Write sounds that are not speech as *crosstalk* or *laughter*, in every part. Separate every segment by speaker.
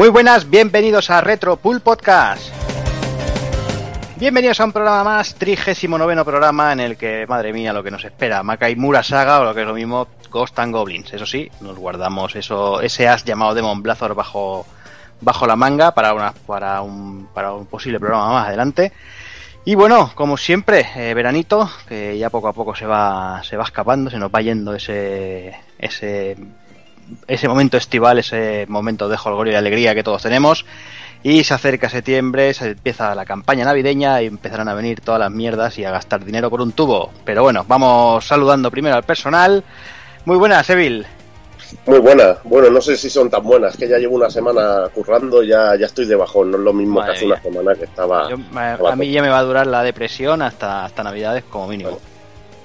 Speaker 1: Muy buenas, bienvenidos a Retro Pool Podcast. Bienvenidos a un programa más, trigésimo noveno programa en el que, madre mía, lo que nos espera, Makaimura Saga o lo que es lo mismo, Ghost and Goblins. Eso sí, nos guardamos eso, ese as llamado Demon Blazor bajo, bajo la manga para, una, para, un, para un posible programa más adelante. Y bueno, como siempre, eh, veranito, que ya poco a poco se va, se va escapando, se nos va yendo ese, ese, ese momento estival, ese momento de jolgorio y alegría que todos tenemos. Y se acerca septiembre, se empieza la campaña navideña y empezarán a venir todas las mierdas y a gastar dinero por un tubo. Pero bueno, vamos saludando primero al personal. Muy buenas, Evil.
Speaker 2: Muy buenas. Bueno, no sé si son tan buenas, que ya llevo una semana currando, ya, ya estoy de bajón, no es lo mismo
Speaker 1: Madre
Speaker 2: que hace una semana que estaba
Speaker 1: Yo- a, a mí ya me va a durar la depresión hasta, hasta Navidades como mínimo.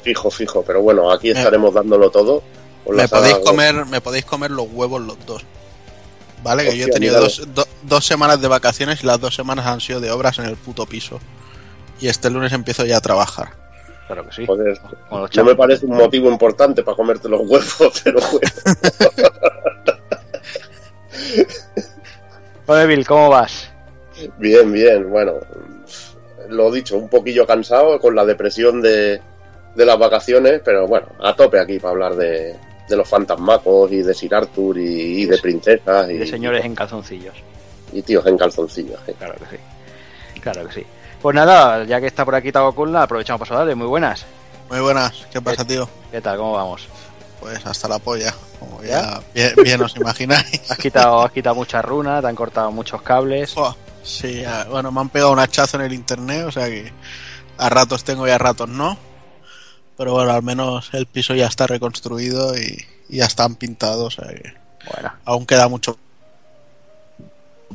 Speaker 2: fijo, fijo, pero bueno, aquí estaremos dándolo todo.
Speaker 3: Me podéis comer, me podéis comer los huevos los dos. Vale, que yo he tenido dos, do- dos semanas de vacaciones y las dos semanas han sido de obras en el puto piso. Y este lunes empiezo ya a trabajar.
Speaker 1: Claro que sí.
Speaker 2: Joder, no me parece un motivo importante para comerte los huevos, *laughs* pero bueno. *laughs*
Speaker 1: Evil, ¿cómo vas?
Speaker 2: Bien, bien, bueno, lo dicho, un poquillo cansado con la depresión de, de las vacaciones, pero bueno, a tope aquí para hablar de, de los fantasmacos y de Sir Arthur y, y de princesas y,
Speaker 1: De señores en calzoncillos.
Speaker 2: y tíos en calzoncillos. ¿eh?
Speaker 1: Claro que sí. Claro que sí. Pues nada, ya que está por aquí Tago Kulna, aprovechamos para saludarle. Muy buenas.
Speaker 3: Muy buenas, ¿qué pasa, tío?
Speaker 1: ¿Qué tal? ¿Cómo vamos?
Speaker 3: Pues hasta la polla, como
Speaker 1: ¿Ya?
Speaker 3: ya bien, bien os imagináis. *laughs*
Speaker 1: Has quitado, has quitado muchas runas, te han cortado muchos cables.
Speaker 3: Sí, bueno, me han pegado un hachazo en el internet, o sea que a ratos tengo y a ratos no. Pero bueno, al menos el piso ya está reconstruido y, y ya están pintados, o sea que
Speaker 1: Bueno,
Speaker 3: aún queda mucho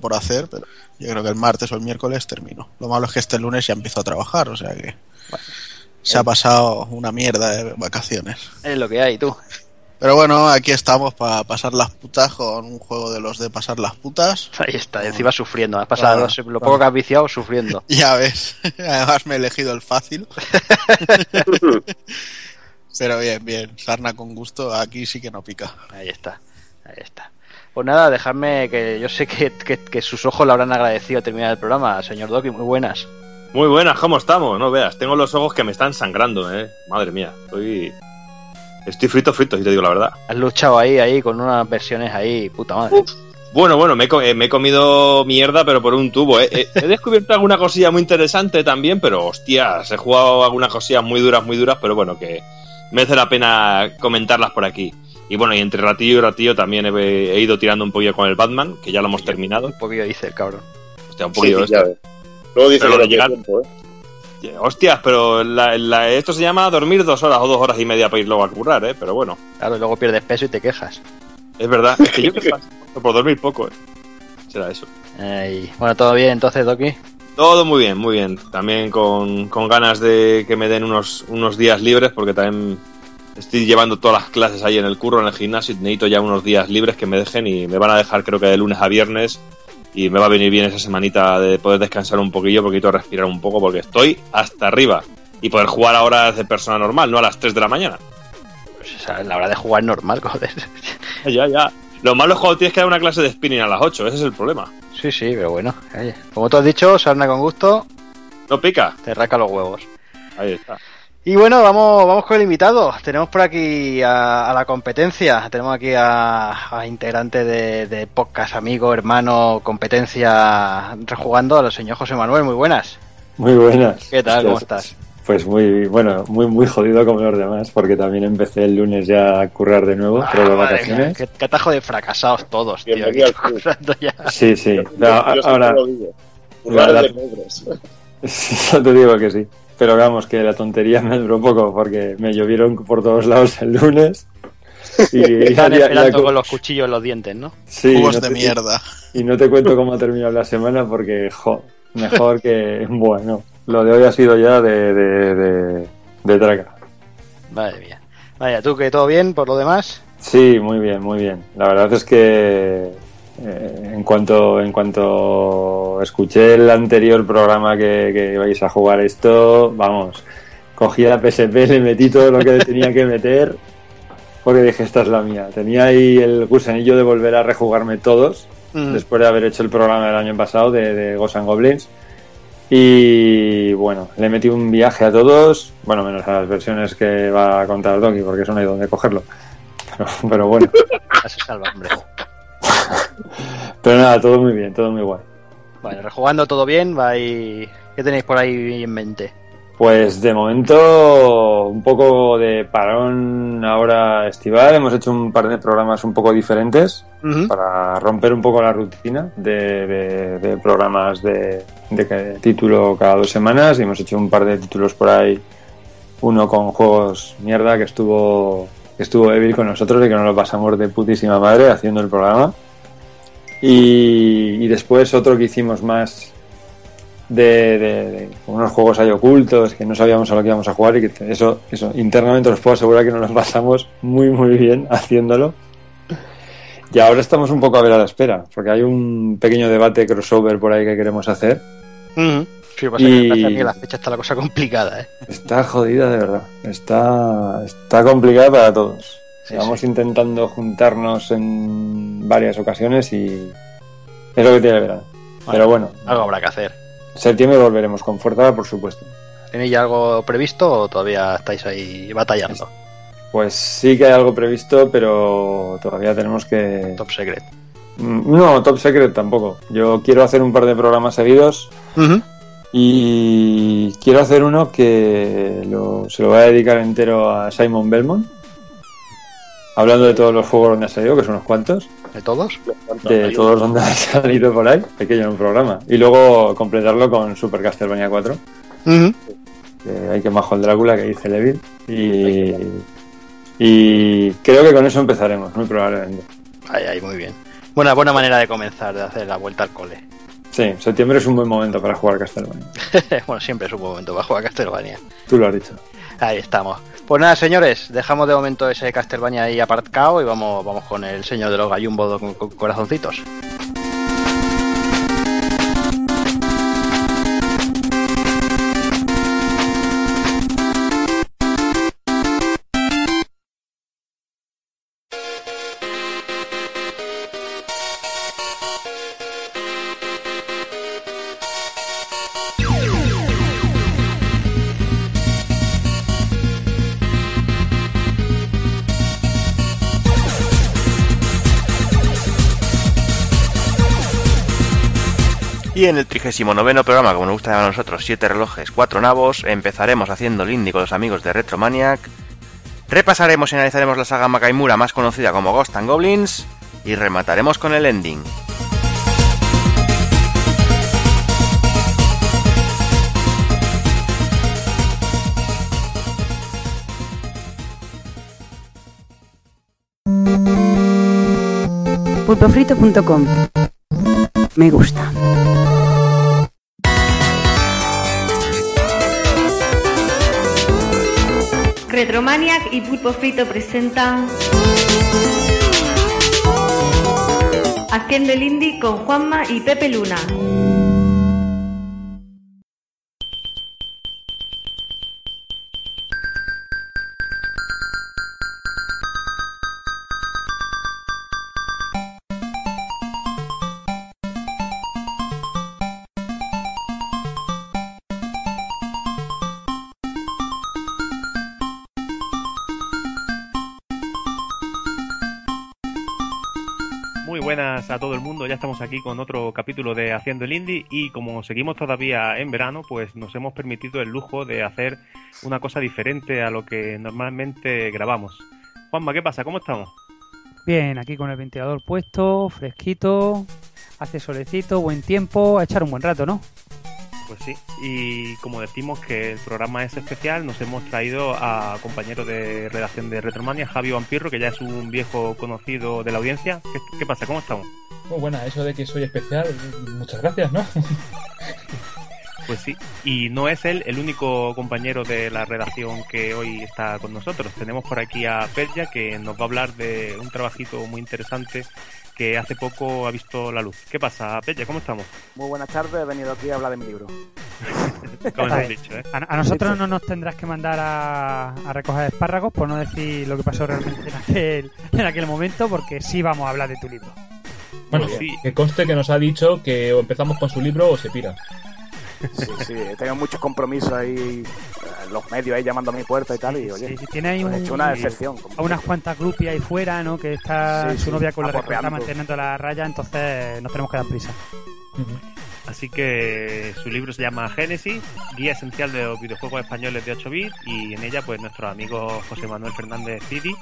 Speaker 3: por hacer, pero yo creo que el martes o el miércoles termino. Lo malo es que este lunes ya empiezo a trabajar, o sea que se ha pasado una mierda de vacaciones.
Speaker 1: es lo que hay, tú.
Speaker 3: Pero bueno, aquí estamos para pasar las putas con un juego de los de pasar las putas. *laughs*
Speaker 1: Ahí está, encima sufriendo. Has pasado lo poco que has viciado sufriendo. *laughs*
Speaker 3: Ya ves, *laughs* además me he elegido el fácil. Pero bien, bien, sarna con gusto, aquí sí que no pica.
Speaker 1: Ahí está, ahí está. Pues nada, dejadme que yo sé que, que- que sus ojos le habrán agradecido terminar el programa. Señor Doki, muy buenas.
Speaker 4: Muy buenas, ¿cómo estamos? No veas, tengo los ojos que me están sangrando, eh. Madre mía, estoy. Estoy frito, frito, si te digo la verdad.
Speaker 1: Has luchado ahí, ahí, con unas versiones ahí, puta madre.
Speaker 4: Bueno, bueno, me he, co- eh, me he comido mierda, pero por un tubo, eh. Eh, He descubierto alguna cosilla muy interesante también, pero hostias, he jugado algunas cosillas muy duras, muy duras, pero bueno, que merece la pena comentarlas por aquí. Y bueno, y entre ratillo y ratillo también he, he ido tirando un poquillo con el Batman, que ya lo hemos terminado.
Speaker 1: Un poquillo dice el cabrón.
Speaker 4: Hostia, un
Speaker 2: Sí,
Speaker 4: poquillo
Speaker 2: sí, ya ves. Luego dice
Speaker 4: Pero
Speaker 2: que
Speaker 4: lo llegar-
Speaker 2: tiempo, ¿eh?
Speaker 4: Hostias, pero la- la- esto se llama dormir dos horas o dos horas y media para ir luego a currar, eh. Pero bueno.
Speaker 1: Claro, y luego pierdes peso y te quejas.
Speaker 4: Es verdad, es que yo pasa por dormir poco, ¿eh? Será eso.
Speaker 1: Ay, Bueno, todo bien entonces, Doki.
Speaker 4: Todo muy bien, muy bien. También con, con ganas de que me den unos, unos días libres, porque también estoy llevando todas las clases ahí en el curro, en el gimnasio, y necesito ya unos días libres que me dejen y me van a dejar creo que de lunes a viernes y me va a venir bien esa semanita de poder descansar un poquillo porque necesito respirar un poco porque estoy hasta arriba y poder jugar a horas de persona normal, no a las 3 de la mañana.
Speaker 1: Pues, la hora de jugar normal, *laughs* joder.
Speaker 4: Ya, ya. Lo malo es cuando tienes que dar una clase de spinning a las 8, ese es el problema.
Speaker 1: Sí, sí, pero bueno. oye, Como tú has dicho, sarna con gusto,
Speaker 4: No pica.
Speaker 1: te rasca los huevos.
Speaker 4: Ahí está.
Speaker 1: Y bueno, vamos, vamos con el invitado. Tenemos por aquí a, a la competencia. Tenemos aquí a, a integrante de, de podcast, amigo, hermano, competencia, rejugando al señor José Manuel. Muy buenas.
Speaker 5: Muy buenas.
Speaker 1: ¿Qué tal? ¿Cómo estás?
Speaker 5: Pues muy, bueno, muy, muy jodido como los demás, porque también empecé el lunes ya a currar de nuevo, pero de
Speaker 1: Ah, madre mía,
Speaker 5: vacaciones.
Speaker 1: qué, qué atajo de fracasados todos, tío. Aquí ya.
Speaker 5: Sí, sí.
Speaker 2: Yo-
Speaker 5: No,
Speaker 2: yo siempre
Speaker 5: ahora.
Speaker 2: Currar de pobres. *laughs*
Speaker 5: yo te digo que sí. Pero vamos, que la tontería me duró poco, porque me llovieron por todos lados el lunes. *laughs* Y
Speaker 1: Están
Speaker 5: ya-
Speaker 1: esperando
Speaker 5: ya-
Speaker 1: con los cuchillos en los dientes, ¿no?
Speaker 5: sí,
Speaker 3: Jugos
Speaker 5: no
Speaker 3: de
Speaker 5: te-
Speaker 3: mierda.
Speaker 5: Y no te cuento cómo ha terminado la semana, porque, jo, mejor que, bueno, lo de hoy ha sido ya de, de, de, de traca.
Speaker 1: Madre mía. Vaya, ¿tú que todo bien por lo demás?
Speaker 5: Sí, muy bien, muy bien. La verdad es que eh, en cuanto en cuanto escuché el anterior programa que, que vais a jugar esto, vamos, cogí la PSP, le metí todo lo que tenía que meter, porque dije, esta es la mía. Tenía ahí el gusanillo de volver a rejugarme todos,
Speaker 1: Mm.
Speaker 5: después de haber hecho el programa del año pasado de, de Ghosts and Goblins. Y bueno, le metí un viaje a todos, bueno, menos a las versiones que va a contar Doki, porque eso no hay donde cogerlo. *laughs* Pero, pero bueno,
Speaker 1: Ya se salva, hombre. *laughs*
Speaker 5: pero nada, todo muy bien, todo muy guay.
Speaker 1: Vale, rejugando todo bien. ¿Qué tenéis por ahí en mente?
Speaker 5: Pues de momento un poco de parón ahora estival, hemos hecho un par de programas un poco diferentes para romper un poco la rutina de, de- de programas de, título cada dos semanas y hemos hecho un par de títulos por ahí, uno con juegos mierda que estuvo que estuvo Evil con nosotros y que nos lo pasamos de putísima madre haciendo el programa y, y después otro que hicimos más de, de- de unos juegos ahí ocultos que no sabíamos a lo que íbamos a jugar y que eso, eso internamente os puedo asegurar que nos lo pasamos muy muy bien haciéndolo y ahora estamos un poco a ver a la espera, porque hay un pequeño debate crossover por ahí que queremos hacer.
Speaker 1: Ujú. Sí, pasa
Speaker 5: Y-
Speaker 1: que la fecha está la cosa complicada, ¿eh?
Speaker 5: Está jodida de verdad. Está, está complicada para todos.
Speaker 1: Sí,
Speaker 5: Vamos
Speaker 1: sí.
Speaker 5: intentando juntarnos en varias ocasiones y es lo que tiene el verano. Pero bueno,
Speaker 1: Algo habrá que hacer.
Speaker 5: septiembre volveremos con fuerza, por supuesto.
Speaker 1: ¿Tenéis ya algo previsto o todavía estáis ahí batallando?
Speaker 5: Pues sí que hay algo previsto, pero todavía tenemos que...
Speaker 1: Top secret.
Speaker 5: Mm, No, Top Secret tampoco. Yo quiero hacer un par de programas seguidos. Y quiero hacer uno que lo- se lo voy a dedicar entero a Simon Belmont. Hablando de todos los juegos donde ha salido, que son unos cuantos.
Speaker 1: ¿De todos?
Speaker 5: De todos donde *laughs* ha salido por ahí. Pequeño en un programa. Y luego completarlo con Super Castlevania 4.
Speaker 1: Ujú.
Speaker 5: Que hay que majo el Drácula, que dice Levil. Y, y creo que con eso empezaremos, muy probablemente.
Speaker 1: Ahí, ahí, muy bien. Buena, buena manera de comenzar, de hacer la vuelta al cole.
Speaker 5: Sí, septiembre es un buen momento para jugar Castlevania. *laughs*
Speaker 1: bueno, siempre es un buen momento para jugar Castlevania.
Speaker 5: Tú lo has dicho.
Speaker 1: Ahí estamos. Pues nada, señores, dejamos de momento ese Castlevania ahí aparcado y vamos, vamos con el señor de los gallumbos con, con corazoncitos.
Speaker 6: En el 39 programa, como nos gusta llamar a nosotros, 7 relojes, 4 nabos, empezaremos haciendo el indie con los amigos de Retromaniac, repasaremos y analizaremos la saga Makaimura más conocida como Ghost and Goblins, y remataremos con el ending.
Speaker 7: pulpofrito.com Me gusta.
Speaker 8: Retromaniac y Pulpo Frito presentan Haciendo el Indie con Juanma y Pepe Luna.
Speaker 9: Ya estamos aquí con otro capítulo de Haciendo el Indie y como seguimos todavía en verano, pues nos hemos permitido el lujo de hacer una cosa diferente a lo que normalmente grabamos. Juanma, ¿qué pasa? ¿Cómo estamos?
Speaker 10: Bien, aquí con el ventilador puesto, fresquito, hace solecito, buen tiempo, a echar un buen rato, ¿no?
Speaker 9: Pues sí, y como decimos que el programa es especial, nos hemos traído a compañero de redacción de Retromania, Javi Vampirro, que ya es un viejo conocido de la audiencia. ¿Qué, qué pasa? ¿Cómo estamos?
Speaker 11: Muy buena, eso de que soy especial, muchas gracias, ¿no? *laughs*
Speaker 9: Pues sí, y no es él el único compañero de la redacción que hoy está con nosotros. Tenemos por aquí a Perja que nos va a hablar de un trabajito muy interesante que hace poco ha visto la luz. ¿Qué pasa, Perja? ¿Cómo estamos?
Speaker 12: Muy buenas tardes, he venido aquí a hablar de mi libro. *laughs*
Speaker 9: Como hemos dicho, ¿eh?
Speaker 10: A, a nosotros no nos tendrás que mandar a, a recoger espárragos, por no decir lo que pasó realmente en aquel, en aquel momento, porque sí vamos a hablar de tu libro.
Speaker 11: Bueno,
Speaker 9: sí.
Speaker 11: que conste que nos ha dicho que o empezamos con su libro o se pira.
Speaker 12: Sí, sí, he tenido muchos compromisos ahí, eh, los medios ahí llamando a mi puerta y tal, y oye,
Speaker 10: Sí, sí, tiene ahí
Speaker 12: pues
Speaker 10: un-
Speaker 12: he hecho una excepción.
Speaker 10: a unas cuantas groupies ahí fuera, ¿no? Que está
Speaker 12: Sí,
Speaker 10: su
Speaker 12: sí,
Speaker 10: novia con la que está manteniendo la raya, entonces nos tenemos que dar prisa.
Speaker 9: Así que su libro se llama Génesis, Guía Esencial de los Videojuegos Españoles de 8 bits, y en ella, pues nuestros amigos José Manuel Fernández Cidi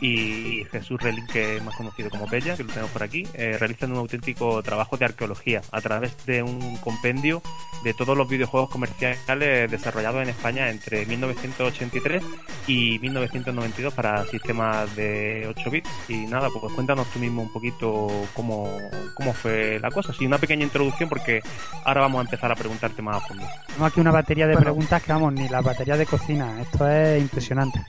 Speaker 9: y Jesús Relín, que es más conocido como Bella, que lo tenemos por aquí, eh, realizan un auténtico trabajo de arqueología a través de un compendio de todos los videojuegos comerciales desarrollados en España entre 1983 y 1992 para sistemas de 8 bits. Y nada, pues cuéntanos tú mismo un poquito cómo, cómo fue la cosa. Sí, una pequeña introducción porque ahora vamos a empezar a preguntarte más a fondo.
Speaker 10: Tenemos aquí una batería de
Speaker 12: Bueno.
Speaker 10: preguntas que, vamos, ni la batería de cocina. Esto es impresionante.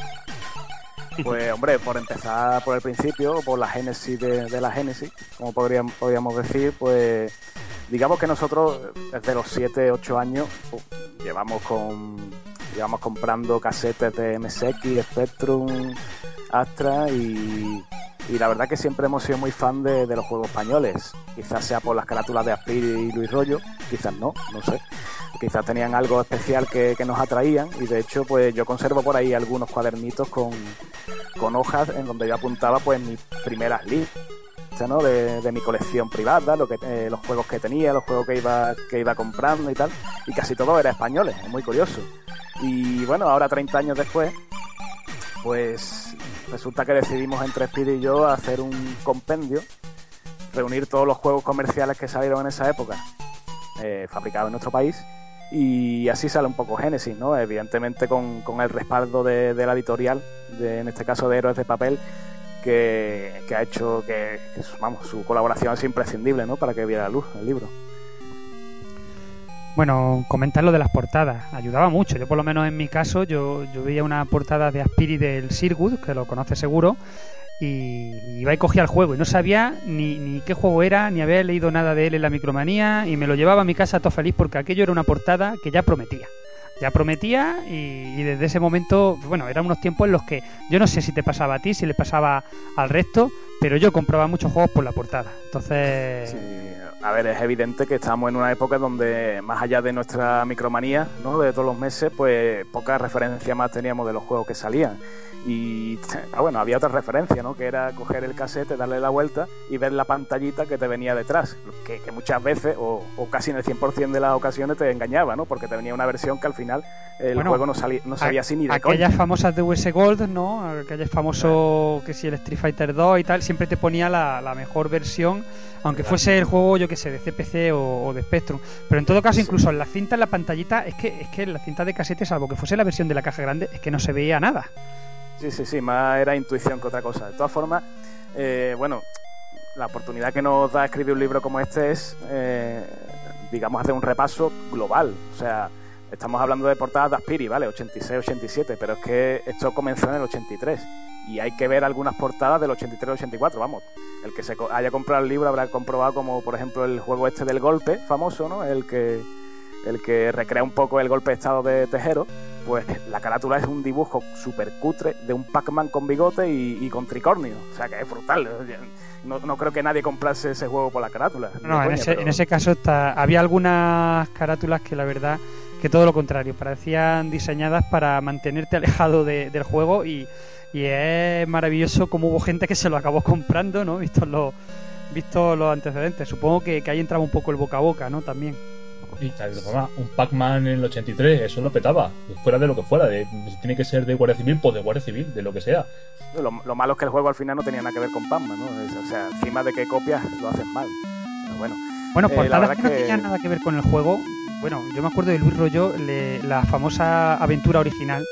Speaker 12: Pues hombre, por empezar por el principio, por la génesis de, de la génesis, como podríamos, podríamos decir, pues digamos que nosotros desde los 7, 8 años pues, llevamos con llevamos comprando casetes de MSX, Spectrum, Astra y, y la verdad que siempre hemos sido muy fan de, de los juegos españoles. Quizás sea por las carátulas de Aspir y Luis Rollo, quizás no, no sé. Quizás tenían algo especial que, que nos atraían y de hecho pues yo conservo por ahí algunos cuadernitos con, con hojas en donde yo apuntaba pues mis primeras listas ¿no? de, de mi colección privada, lo que, eh, los juegos que tenía, los juegos que iba, que iba comprando y tal, y casi todo era españoles, es muy curioso. Y bueno, ahora 30 años después, pues resulta que decidimos entre Speedy y yo hacer un compendio, reunir todos los juegos comerciales que salieron en esa época, eh, fabricados en nuestro país, y así sale un poco Génesis, ¿no? Evidentemente con, el respaldo de, la editorial, de, en este caso de Héroes de Papel, que, ha hecho que, vamos, su colaboración es imprescindible, ¿no? Para que viera la luz el libro.
Speaker 10: Bueno, comentar lo de las portadas. Ayudaba mucho. Yo, por lo menos en mi caso, yo, yo veía una portada de Aspiri del Sirwood, que lo conoce seguro, y iba y cogía el juego y no sabía ni, ni qué juego era, ni había leído nada de él en la micromanía, y me lo llevaba a mi casa todo feliz porque aquello era una portada que ya prometía. Ya prometía y, desde ese momento, bueno, eran unos tiempos en los que yo no sé si te pasaba a ti, si le pasaba al resto, pero yo compraba muchos juegos por la portada. Entonces,
Speaker 12: Sí, a ver, es evidente que estamos en una época donde, más allá de nuestra micromanía, ¿no? De todos los meses, pues poca referencia más teníamos de los juegos que salían. Y ah, bueno, había otra referencia, ¿no? Que era coger el cassette, darle la vuelta y ver la pantallita que te venía detrás. Que, que muchas veces, o, o casi en el 100% de las ocasiones, te engañaba, ¿no? Porque te venía una versión que al final el
Speaker 10: Bueno,
Speaker 12: juego no, salía, no sabía así ni de
Speaker 10: aquellas
Speaker 12: coña.
Speaker 10: famosas de US Gold, ¿no? Aquellas famoso que si el Street Fighter 2 y tal, siempre te ponía la, la mejor versión, aunque fuese el juego, yo que sé, de CPC o, o de Spectrum. Pero en todo caso, incluso en la cinta, en la pantallita, es que, es que en la cinta de casete, salvo que fuese la versión de la caja grande, es que no se veía nada.
Speaker 12: Sí, sí, sí, más era intuición que otra cosa. De todas formas, eh, bueno, la oportunidad que nos da escribir un libro como este es, eh, digamos, hacer un repaso global. O sea, estamos hablando de portadas de Aspiri, ¿vale? 86, 87, pero es que esto comenzó en el 83. Y hay que ver algunas portadas del 83 84, vamos. El que se haya comprado el libro habrá comprobado como, por ejemplo, el juego este del golpe, famoso, ¿no? El que, el que recrea un poco el golpe de estado de Tejero pues la carátula es un dibujo súper cutre de un Pac-Man con bigote y, y con tricornio. O sea que es brutal. No, no creo que nadie comprase ese juego por la carátula.
Speaker 10: No, en
Speaker 12: coña,
Speaker 10: ese,
Speaker 12: pero-
Speaker 10: en ese caso está, había algunas carátulas que la verdad que todo lo contrario, parecían diseñadas para mantenerte alejado de- del juego y, y es maravilloso como hubo gente que se lo acabó comprando, ¿no? Visto los, visto los antecedentes. Supongo que, que ahí entraba un poco el boca a boca, ¿no? También.
Speaker 11: Y un Pac-Man en el 83, eso lo petaba. Fuera de lo que fuera, de, si tiene que ser de Guardia Civil, pues de Guardia Civil, de lo que sea.
Speaker 12: Lo, lo malo es que el juego al final no tenía nada que ver con Pac-Man, ¿no? O sea, encima de que copias lo hacen mal. Pero bueno.
Speaker 10: Bueno,
Speaker 12: Eh, la
Speaker 10: portadas
Speaker 12: verdad
Speaker 10: que no
Speaker 12: que-
Speaker 10: tenían nada que ver con el juego. Bueno, yo me acuerdo de Luis Rollo, le- la famosa aventura original,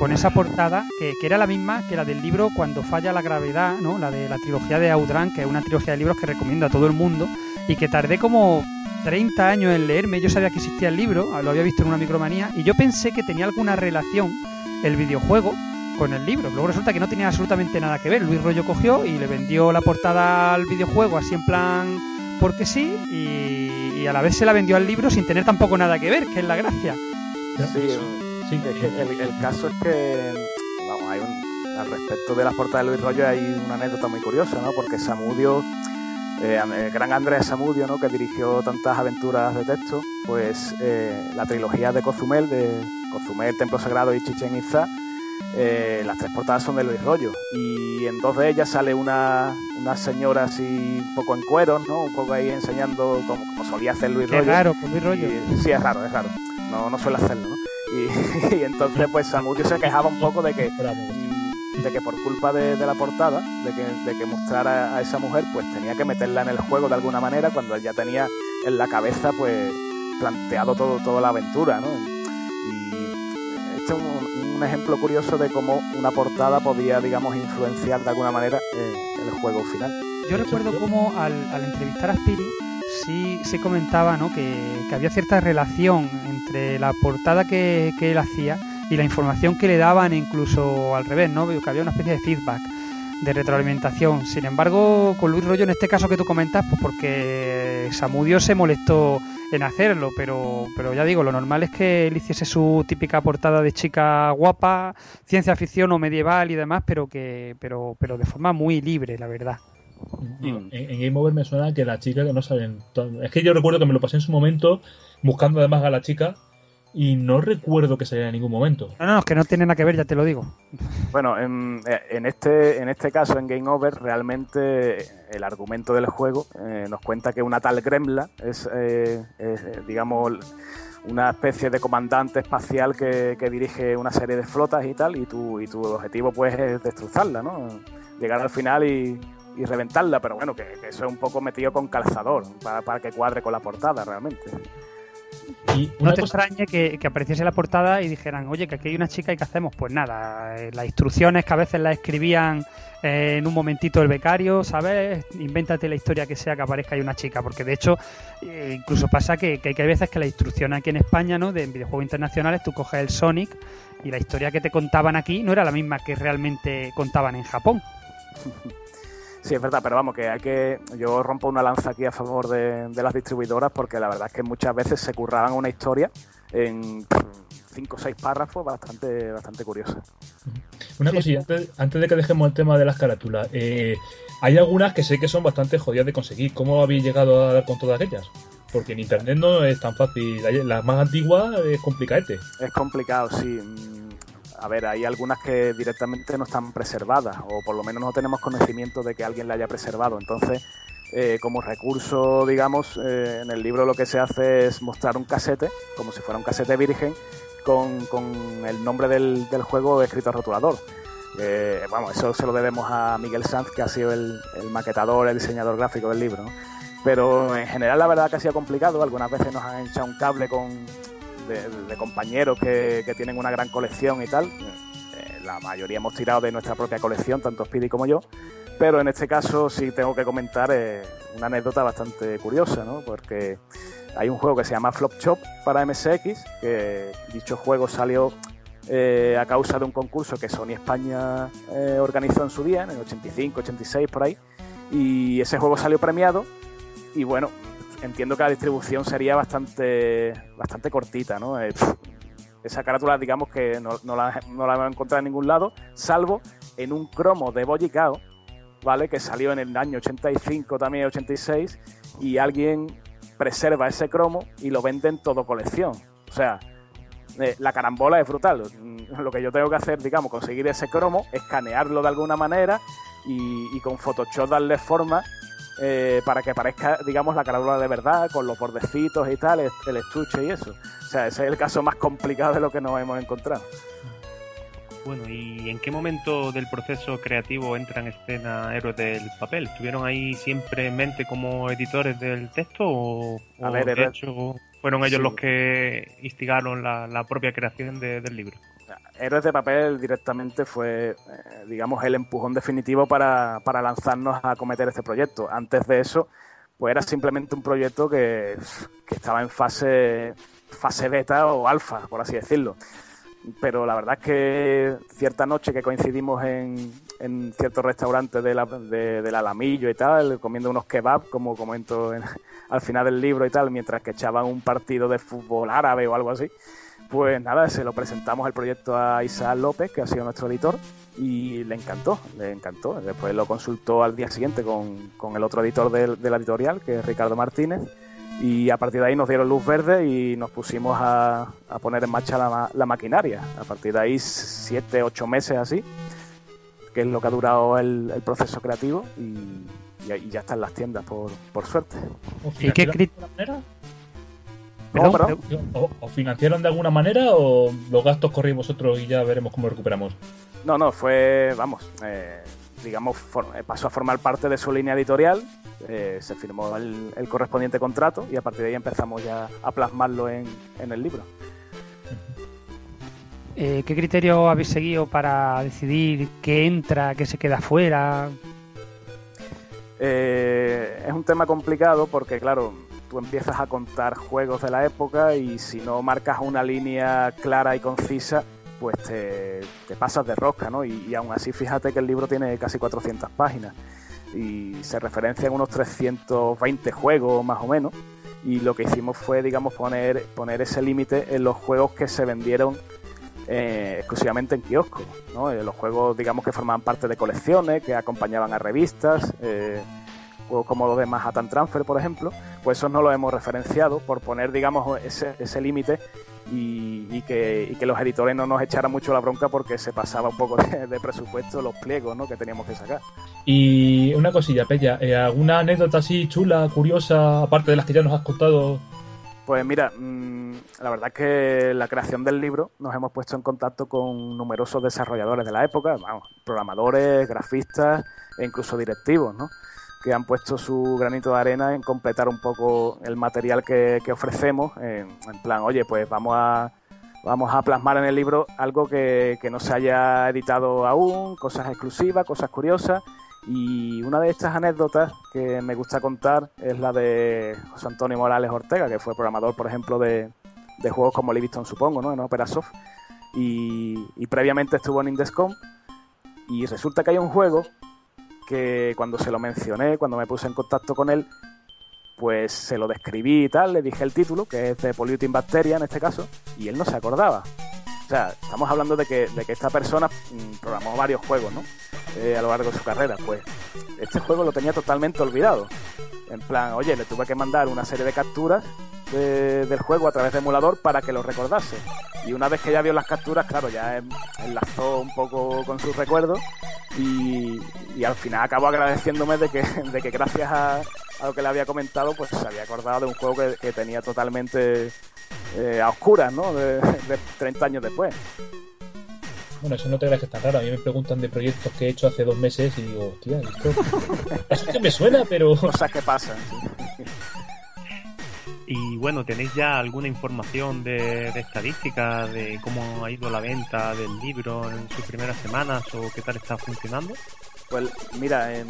Speaker 10: con esa portada que, que era la misma que la del libro Cuando falla la gravedad, ¿no? La de la trilogía de Audran, que es una trilogía de libros que recomiendo a todo el mundo y que tardé como 30 años en leerme. Yo sabía que existía el libro, lo había visto en una micromanía y yo pensé que tenía alguna relación el videojuego con el libro. Luego resulta que no tenía absolutamente nada que ver. Luis Rollo cogió y le vendió la portada al videojuego así en plan porque sí y, y a la vez se la vendió al libro sin tener tampoco nada que ver, que es la gracia.
Speaker 12: Sí, el, el- el caso es que, vamos, hay un, al respecto de las portadas de Luis Rollo hay una anécdota muy curiosa, ¿no? Porque Samudio eh, el gran Andrés Samudio, ¿no? que dirigió tantas aventuras de texto, pues eh, la trilogía de Cozumel, de Cozumel, Templo Sagrado y Chichen Itza, eh, las tres portadas son de Luis Rollo. Y en dos de ellas sale una, una señora así un poco en cueros, ¿no? Un poco ahí enseñando como, como solía hacer Luis Rollo.
Speaker 10: raro, con Luis Rollo.
Speaker 12: Y- sí, es raro, es raro. No, no suele hacerlo, ¿no? Y, *laughs* y entonces pues Samudio se quejaba un poco de que de que por culpa de, de la portada, de que, de que mostrara a esa mujer, pues tenía que meterla en el juego de alguna manera cuando él ya tenía en la cabeza pues planteado todo, toda la aventura, ¿no? Y este es un, un ejemplo curioso de cómo una portada podía, digamos, influenciar de alguna manera eh, el juego final.
Speaker 10: Yo recuerdo cómo al, al entrevistar a Spiri sí se comentaba ¿no? que, había cierta relación entre la portada que, que él hacía y la información que le daban, incluso al revés, ¿no? que había una especie de feedback, de retroalimentación. Sin embargo, con Luis Rollo, en este caso que tú comentas, pues porque Samudio se molestó en hacerlo, pero, pero ya digo, lo normal es que él hiciese su típica portada de chica guapa, ciencia ficción o medieval y demás, pero que pero, pero de forma muy libre, la verdad.
Speaker 11: En, en Game Over me suena que la chica que no saben. Es que yo recuerdo que me lo pasé en su momento buscando además a la chica y no recuerdo que saliera en ningún momento.
Speaker 10: No, no, es que no tiene nada que ver, ya te lo digo.
Speaker 12: Bueno, en, en este, en este caso, en Game Over, realmente el argumento del juego eh, nos cuenta que una tal Gremla es, eh, es, eh, digamos, una especie de comandante espacial que, que dirige una serie de flotas y tal, y tu, y tu objetivo pues es destrozarla, ¿no? Llegar al final y, y reventarla, pero bueno, que, que eso es un poco metido con calzador, para, para que cuadre con la portada realmente.
Speaker 11: Y
Speaker 10: No te extrañe que, que apareciese la portada y dijeran, oye, que aquí hay una chica y ¿qué hacemos? Pues nada, eh, las instrucciones que a veces las escribían eh, en un momentito el becario, ¿sabes? Invéntate la historia que sea que aparezca ahí una chica, porque de hecho eh, incluso pasa que, que hay veces que la instrucción aquí en España, ¿no? De videojuegos internacionales, tú coges el Sonic y la historia que te contaban aquí no era la misma que realmente contaban en Japón. *laughs*
Speaker 12: Sí, es verdad, pero vamos, que hay que. Yo rompo una lanza aquí a favor de, de las distribuidoras porque la verdad es que muchas veces se curraban una historia en cinco o seis párrafos bastante, bastante curiosa.
Speaker 11: Una cosilla, antes, antes de que dejemos el tema de las carátulas, eh, hay algunas que sé que son bastante jodidas de conseguir. ¿Cómo habéis llegado a dar con todas ellas? Porque en internet no es tan fácil. La- La más antigua es complicadete.
Speaker 12: Es complicado, sí. A ver, hay algunas que directamente no están preservadas, o por lo menos no tenemos conocimiento de que alguien la haya preservado. Entonces, eh, como recurso, digamos, eh, en el libro lo que se hace es mostrar un casete, como si fuera un casete virgen, con, con el nombre del, del juego escrito al rotulador. Eh, vamos, eso se lo debemos a Miguel Sanz, que ha sido el, el maquetador, el diseñador gráfico del libro. Pero en general la verdad que ha sido complicado. Algunas veces nos han echado un cable con, de, de compañeros que, que tienen una gran colección y tal. Eh, la mayoría hemos tirado de nuestra propia colección, tanto Speedy como yo. Pero en este caso sí tengo que comentar eh, una anécdota bastante curiosa, ¿no? Porque hay un juego que se llama Flop Shop para MSX, que dicho juego salió eh, a causa de un concurso que Sony España eh, organizó en su día, en el 85, 86, por ahí. Y ese juego salió premiado. Y bueno, entiendo que la distribución sería bastante, bastante cortita, ¿no? Eh, esa carátula, digamos que no, la, no la encontrado en ningún lado, salvo en un cromo de Boyicao, ¿vale? Que salió en el año 85, también 86, y alguien preserva ese cromo y lo vende en todo colección. O sea, eh, la carambola es brutal. Mm, Lo que yo tengo que hacer, digamos, conseguir ese cromo, escanearlo de alguna manera y con Photoshop darle forma eh, para que parezca, digamos, la carámbula de verdad, con los bordecitos y tal, el, el estuche y eso. O sea, ese es el caso más complicado de lo que nos hemos encontrado.
Speaker 9: Bueno, ¿y en qué momento del proceso creativo entra en escena Héroes del Papel? ¿Estuvieron ahí siempre en mente como editores del texto o,
Speaker 12: A
Speaker 9: o
Speaker 12: ver,
Speaker 9: de hecho fueron ellos
Speaker 12: Sí.
Speaker 9: los que instigaron la, la propia creación de- del libro?
Speaker 12: Héroes de Papel directamente fue, eh, digamos, el empujón definitivo para, para lanzarnos a acometer este proyecto. Antes de eso, pues era simplemente un proyecto que, que estaba en fase, fase beta o alfa, por así decirlo. Pero la verdad es que cierta noche que coincidimos en, en cierto restaurante de la- de- del Alamillo y tal, comiendo unos kebabs, como comento en- *laughs* al final del libro y tal, mientras que echaban un partido de fútbol árabe o algo así, Pues nada, se lo presentamos el proyecto a Isaac López, que ha sido nuestro editor, y le encantó, le encantó. Después lo consultó al día siguiente con, con el otro editor del- de, la editorial, que es Ricardo Martínez, y a partir de ahí nos dieron luz verde y nos pusimos a, a poner en marcha la, la maquinaria. A partir de ahí, siete, ocho meses así, que es lo que ha durado el, el proceso creativo, y, ya está en las tiendas, por, por suerte.
Speaker 10: ¿Y qué
Speaker 12: ¿Cómo,
Speaker 10: Perdón,
Speaker 12: perdón?
Speaker 11: ¿O, o financiaron de alguna manera o los gastos corréis vosotros y ya veremos cómo recuperamos?
Speaker 12: No, no, fue, vamos, eh, digamos, for- eh, pasó a formar parte de su línea editorial, eh, se firmó el, el correspondiente contrato y a partir de ahí empezamos ya a plasmarlo en, en el libro.
Speaker 10: Eh, ¿Qué criterio habéis seguido para decidir qué entra, qué se queda fuera?
Speaker 12: Eh, es un tema complicado porque, claro, tú empiezas a contar juegos de la época y si no marcas una línea clara y concisa, pues te, pasas de rosca, ¿no? Y, y aún así, fíjate que el libro tiene casi 400 páginas y se referencian unos 320 juegos más o menos. Y lo que hicimos fue, digamos, poner, poner ese límite en los juegos que se vendieron eh, exclusivamente en kioscos, ¿no? Eh, los juegos, digamos, que formaban parte de colecciones, que acompañaban a revistas, eh, juegos como los de Manhattan Transfer, por ejemplo, pues esos no los hemos referenciado por poner, digamos, ese, ese límite y, que, los editores no nos echaran mucho la bronca porque se pasaba un poco de, presupuesto los pliegos ¿no? que teníamos que sacar.
Speaker 11: Y una cosilla, Pella, eh, ¿alguna anécdota así chula, curiosa, aparte de las que ya nos has contado?
Speaker 12: Pues mira, mm, la verdad es que la creación del libro nos hemos puesto en contacto con numerosos desarrolladores de la época, vamos, programadores, grafistas e incluso directivos, ¿no? que han puesto su granito de arena en completar un poco el material que, ofrecemos, en, en plan, oye, pues vamos a, vamos a plasmar en el libro algo que, que no se haya editado aún, cosas exclusivas, cosas curiosas. Y una de estas anécdotas que me gusta contar es la de José Antonio Morales Ortega, que fue programador, por ejemplo, de, de juegos como Livingston, supongo, ¿no? en Opera Soft. Y, y previamente estuvo en Indescom. Y resulta que hay un juego que cuando se lo mencioné, cuando me puse en contacto con él, pues se lo describí y tal, le dije el título, que es de Polluting Bacteria en este caso, y él no se acordaba. O sea, estamos hablando de que, de que esta persona mm, programó varios juegos, ¿no? Eh, a lo largo de su carrera. Pues este juego lo tenía totalmente olvidado. En plan, oye, le tuve que mandar una serie de capturas de- del juego a través de emulador para que lo recordase. Y una vez que ya vio las capturas, claro, ya en- enlazó un poco con sus recuerdos y, al final acabó agradeciéndome *laughs* de que, gracias a, a lo que le había comentado, pues se había acordado de un juego que, que tenía totalmente eh, a oscuras, ¿no? De, *laughs* de 30 años después.
Speaker 11: Bueno, eso no te creas que es tan raro. A mí me preguntan de proyectos que he hecho hace dos meses y digo, hostia, esto *laughs* eso es que me suena, pero... *laughs*
Speaker 12: Cosas que pasan.
Speaker 9: Y bueno, ¿tenéis ya alguna información de, de estadística de cómo ha ido la venta del libro en sus primeras semanas o qué tal está funcionando?
Speaker 12: Pues mira, en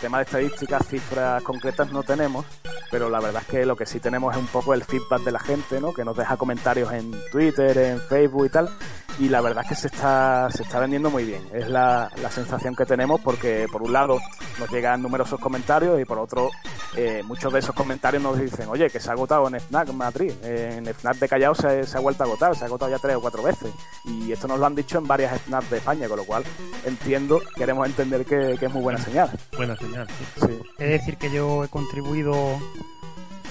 Speaker 12: tema de estadísticas, cifras concretas no tenemos, pero la verdad es que lo que sí tenemos es un poco el feedback de la gente, ¿no? Que nos deja comentarios en Twitter, en Facebook y tal. Y la verdad es que se está, se está vendiendo muy bien. Es la, la sensación que tenemos porque por un lado nos llegan numerosos comentarios y por otro eh, muchos de esos comentarios nos dicen, oye, que se ha agotado en FNAC Madrid, en FNAC de Callao se, se ha vuelto a agotar, se ha agotado ya tres o cuatro veces. Y esto nos lo han dicho en varias FNAC de España, con lo cual entiendo, queremos entender que, que es muy buena señal.
Speaker 9: Buena señal,
Speaker 12: sí.
Speaker 10: Es decir, que yo he contribuido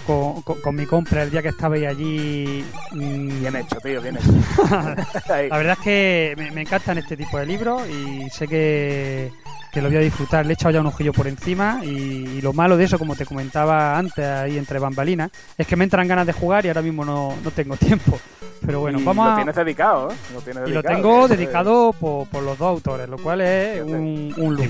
Speaker 10: con, con- con mi compra el día que estabais allí.
Speaker 12: Bien hecho, tío, bien hecho. *laughs*
Speaker 10: La verdad es que me, me encantan este tipo de libros y sé que, que lo voy a disfrutar. Le he echado ya un ojillo por encima y, y lo malo de eso, como te comentaba antes ahí entre bambalinas, es que me entran ganas de jugar y ahora mismo no, no tengo *laughs* tiempo. Pero bueno,
Speaker 12: y
Speaker 10: vamos
Speaker 12: lo
Speaker 10: a...
Speaker 12: tienes dedicado, ¿eh? Lo tienes
Speaker 10: Y lo tengo dedicado por, por los dos autores, lo cual es un, un lujo.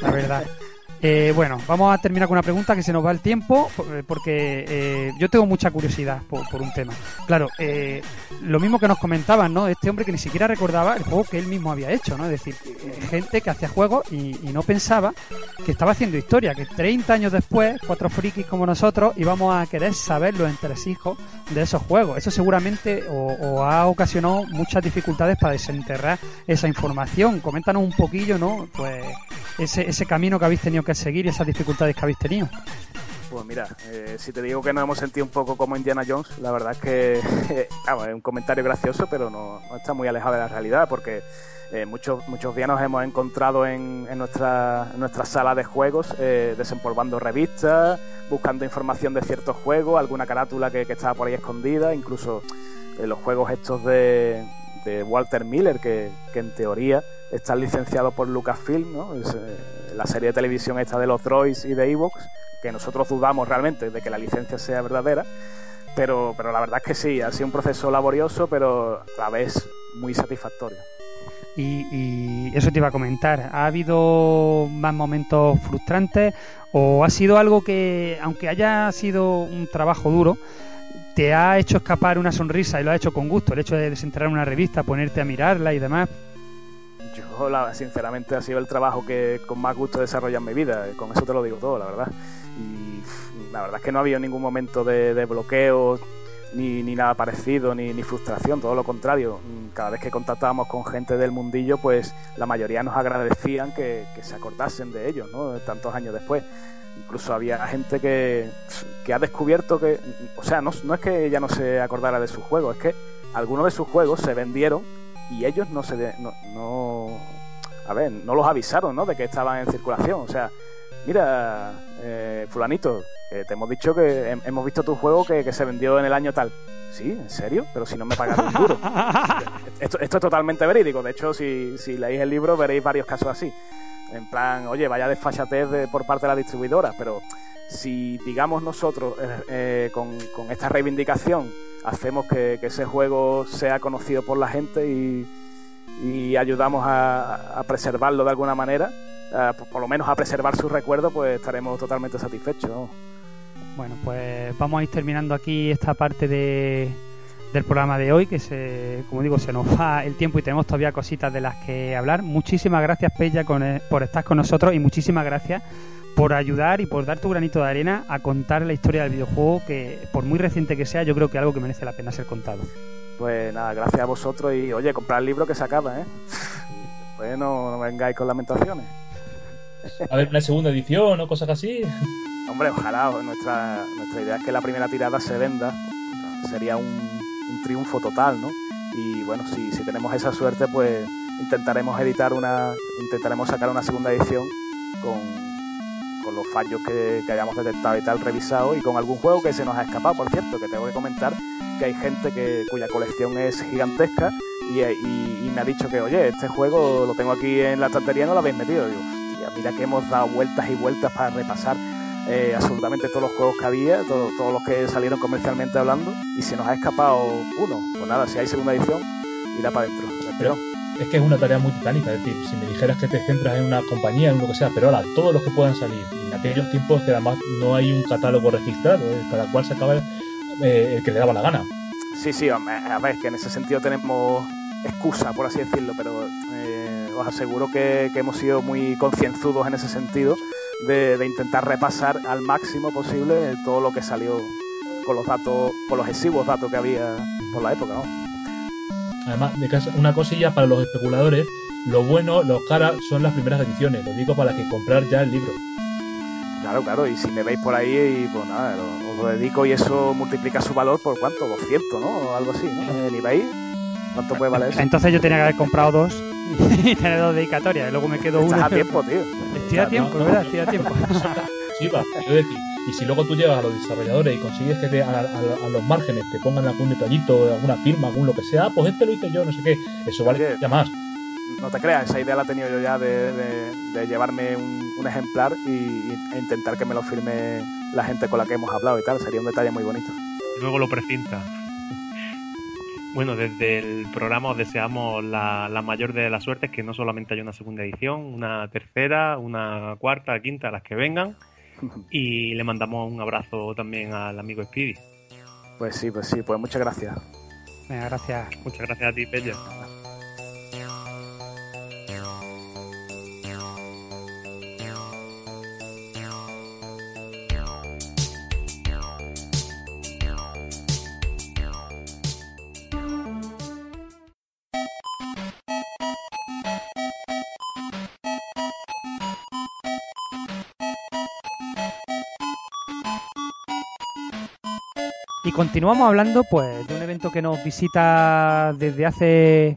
Speaker 10: La verdad. *laughs* Eh, bueno, vamos a terminar con una pregunta que se nos va el tiempo, po- eh, porque eh, yo tengo mucha curiosidad por, un tema. Claro, eh, lo mismo que nos comentaban, ¿no? Este hombre que ni siquiera recordaba el juego que él mismo había hecho, ¿no? Es decir, gente que hacía juegos y, y no pensaba que estaba haciendo historia, que 30 años después, cuatro frikis como nosotros, íbamos a querer saber los entresijos de esos juegos. Eso seguramente o, o ha ocasionado muchas dificultades para desenterrar esa información. Coméntanos un poquillo, ¿no? Pues ese, ese camino que habéis tenido que seguir esas dificultades que habéis tenido.
Speaker 12: Pues mira, eh, si te digo que nos hemos sentido un poco como Indiana Jones, la verdad es que *laughs* vamos, es un comentario gracioso, pero no, no está muy alejado de la realidad, porque eh, muchos, muchos días nos hemos encontrado en, en nuestra, en nuestra sala de juegos eh, desempolvando revistas, buscando información de ciertos juegos, alguna carátula que, que estaba por ahí escondida, incluso eh, los juegos estos de, de Walter Miller, que, que en teoría están licenciados por Lucasfilm, ¿no? Es, eh, la serie de televisión esta de los droids y de Evox, que nosotros dudamos realmente de que la licencia sea verdadera, pero, pero la verdad es que sí, ha sido un proceso laborioso, pero a la vez muy satisfactorio.
Speaker 10: Y, y eso te iba a comentar. ¿Ha habido más momentos frustrantes o ha sido algo que, aunque haya sido un trabajo duro, te ha hecho escapar una sonrisa y lo ha hecho con gusto? El hecho de desenterrar una revista, ponerte a mirarla y demás.
Speaker 12: Sinceramente, ha sido el trabajo que con más gusto he desarrollado en mi vida. Con eso te lo digo todo, la verdad. Y la verdad es que no ha habido ningún momento de, de bloqueo, ni, nada parecido, ni, frustración, todo lo contrario. Mm, Cada vez que contactábamos con gente del mundillo, pues la mayoría nos agradecían que, se acordasen de ellos, ¿no? Tantos años después. Incluso había gente que, ha descubierto que, o sea, no, es que ella no se acordara de sus juegos, es que algunos de sus juegos se vendieron y ellos no se, de- no, no- a ver, no los avisaron, ¿no? De que estaban en circulación. O sea, mira, eh, fulanito, eh, te hemos dicho que hem- hemos visto tu juego que, que se vendió en el año tal. Sí, ¿en serio? Pero si no me pagaron duro. *laughs* esto, esto es totalmente verídico. De hecho, si, si leéis el libro veréis varios casos así. En plan, oye, vaya desfachatez de- por parte de la distribuidora, pero si, digamos, nosotros eh, eh, con, con esta reivindicación hacemos que, que ese juego sea conocido por la gente y, y ayudamos a, a preservarlo de alguna manera, por, lo menos a preservar su recuerdo, pues estaremos totalmente satisfechos. ¿no?
Speaker 10: Bueno, pues vamos a ir terminando aquí esta parte de, del programa de hoy, que se, como digo, se nos va el tiempo y tenemos todavía cositas de las que hablar. Muchísimas gracias, Pella, con, eh, por estar con nosotros y muchísimas gracias por ayudar y por dar tu granito de arena a contar la historia del videojuego, que por muy reciente que sea, yo creo que es algo que merece la pena ser contado.
Speaker 12: Pues nada, gracias a vosotros y oye, comprar el libro que se acaba, ¿eh? *laughs* No, no vengáis con lamentaciones.
Speaker 11: A ver, una segunda edición o cosas así.
Speaker 12: Hombre, ojalá, nuestra, nuestra idea es que la primera tirada se venda, sería un, un triunfo total, ¿no? Y bueno, si, si tenemos esa suerte, pues intentaremos editar una, intentaremos sacar una segunda edición con, con los fallos que, hayamos detectado y tal, revisado, y con algún juego que se nos ha escapado, por cierto, que tengo que comentar que hay gente que, cuya colección es gigantesca y, y- y me ha dicho que, oye, este juego lo tengo aquí en la estantería, no lo habéis metido. Digo, hostia, mira que hemos dado vueltas y vueltas para repasar eh, absolutamente todos los juegos que había, todo- todos los que salieron comercialmente hablando, y se nos ha escapado uno. Pues nada, si hay segunda edición, irá para adentro.
Speaker 11: Pero. Es que es una tarea muy titánica. Es decir, si me dijeras que te centras en una compañía, en lo que sea, pero ahora todos los que puedan salir, en aquellos tiempos que además no hay un catálogo registrado, ¿eh? cada cual sacaba eh, el que le daba la gana.
Speaker 12: Sí, sí, a ver, que en ese sentido tenemos excusa, por así decirlo, pero eh, os aseguro que, que hemos sido muy concienzudos en ese sentido de, de intentar repasar al máximo posible todo lo que salió con los datos, con los exiguos datos que había por la época, ¿no?
Speaker 11: Además, de casa- una cosilla para los especuladores, lo bueno, lo caras son las primeras ediciones, lo digo para que comprar ya el libro.
Speaker 12: Claro, claro, y si me veis por ahí, y pues nada, lo- os lo dedico y eso multiplica su valor por cuánto, 200, ¿no? O algo así, ¿no? Eh, ¿Ni veis? ¿Cuánto puede valer eso?
Speaker 10: Entonces yo tenía que haber comprado dos y *laughs* tener dos dedicatorias, y luego me quedo
Speaker 12: Estás
Speaker 10: uno.
Speaker 12: a tiempo, tío.
Speaker 10: Estoy a tiempo,
Speaker 11: no,
Speaker 10: ¿verdad? Estoy a tiempo. *laughs*
Speaker 11: Sí, va, decir. Y si luego tú llegas a los desarrolladores y consigues que te- a, a- a los márgenes te pongan algún detallito, alguna firma, algún lo que sea, pues este lo hice yo, no sé qué, eso vale
Speaker 12: Oye,
Speaker 11: ya más.
Speaker 12: No te creas, esa idea la he tenido yo ya de, de- de llevarme un, un ejemplar y, y- e intentar que me lo firme la gente con la que hemos hablado y tal. Sería un detalle muy bonito.
Speaker 9: Luego lo precinta. Bueno, desde el programa os deseamos la, la mayor de las suertes, que no solamente haya una segunda edición, una tercera, una cuarta, quinta, las que vengan. Y le mandamos un abrazo también al amigo Speedy.
Speaker 12: Pues sí, pues sí, pues muchas gracias.
Speaker 10: Venga, gracias.
Speaker 9: Muchas gracias a ti, Pella.
Speaker 10: Continuamos hablando pues de un evento que nos visita desde hace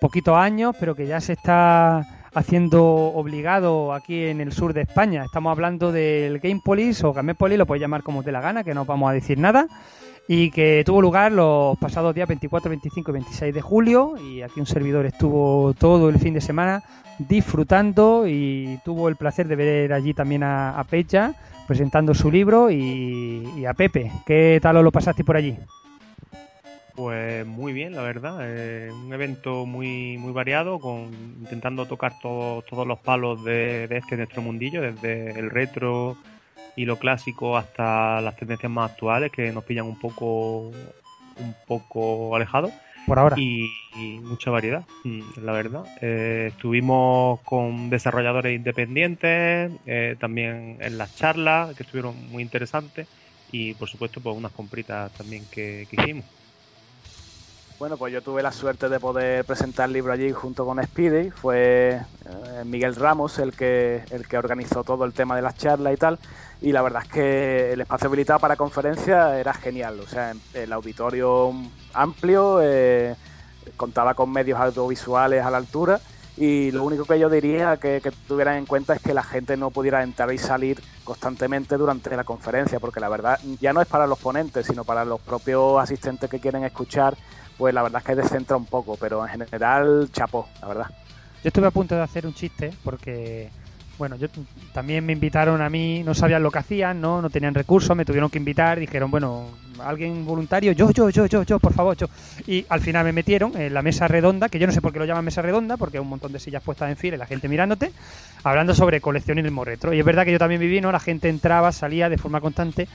Speaker 10: poquitos años, pero que ya se está haciendo obligado aquí en el sur de España. Estamos hablando del Game Police o Gamepolis, lo puedes llamar como te la gana, que no vamos a decir nada. Y que tuvo lugar los pasados días 24, 25 y 26 de julio. Y aquí un servidor estuvo todo el fin de semana disfrutando y tuvo el placer de ver allí también a, Pecha presentando su libro y, a Pepe. ¿Qué tal os lo pasaste por allí?
Speaker 9: Pues muy bien, la verdad. Un evento muy muy variado, con intentando tocar todo- todos los palos de este nuestro mundillo, desde el retro y lo clásico hasta las tendencias más actuales que nos pillan un poco un poco alejados.
Speaker 10: Por ahora.
Speaker 9: Y, y mucha variedad, mm, la verdad. Eh, estuvimos con desarrolladores independientes, eh, también en las charlas, que estuvieron muy interesantes, y por supuesto, pues unas compritas también que, que hicimos.
Speaker 12: Bueno, pues yo tuve la suerte de poder presentar el libro allí junto con Speedy. Fue eh, Miguel Ramos el que, el que organizó todo el tema de las charlas y tal. Y la verdad es que el espacio habilitado para conferencia era genial. O sea, el auditorio amplio, eh, contaba con medios audiovisuales a la altura. Y lo único que yo diría que, que tuvieran en cuenta es que la gente no pudiera entrar y salir constantemente durante la conferencia, porque la verdad ya no es para los ponentes, sino para los propios asistentes que quieren escuchar, pues la verdad es que descentra un poco, pero en general chapó, la verdad.
Speaker 10: Yo estuve a punto de hacer un chiste porque, bueno, yo también me invitaron a mí, no sabían lo que hacían, no, no tenían recursos, me tuvieron que invitar, dijeron, bueno, alguien voluntario, yo, yo, yo, yo, yo, por favor, yo. Y al final me metieron en la mesa redonda, que yo no sé por qué lo llaman mesa redonda, porque hay un montón de sillas puestas en fila y la gente mirándote, hablando sobre coleccionismo retro. Y es verdad que yo también viví, ¿no? La gente entraba, salía de forma constante.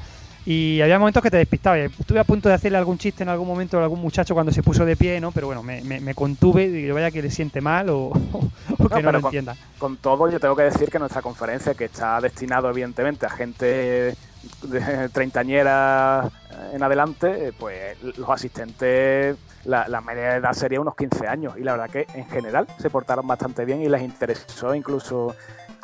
Speaker 10: Y había momentos que te despistabas. Estuve a punto de hacerle algún chiste en algún momento a algún muchacho cuando se puso de pie, ¿no? Pero bueno, me, me, me contuve. Digo, vaya que le siente mal o, *laughs* o que no, lo
Speaker 12: con,
Speaker 10: entienda.
Speaker 12: Con todo, yo tengo que decir que nuestra conferencia, que está destinado evidentemente a gente de *laughs* treintañera en adelante, pues los asistentes, la, la, media edad sería unos 15 años. Y la verdad que en general se portaron bastante bien y les interesó, incluso,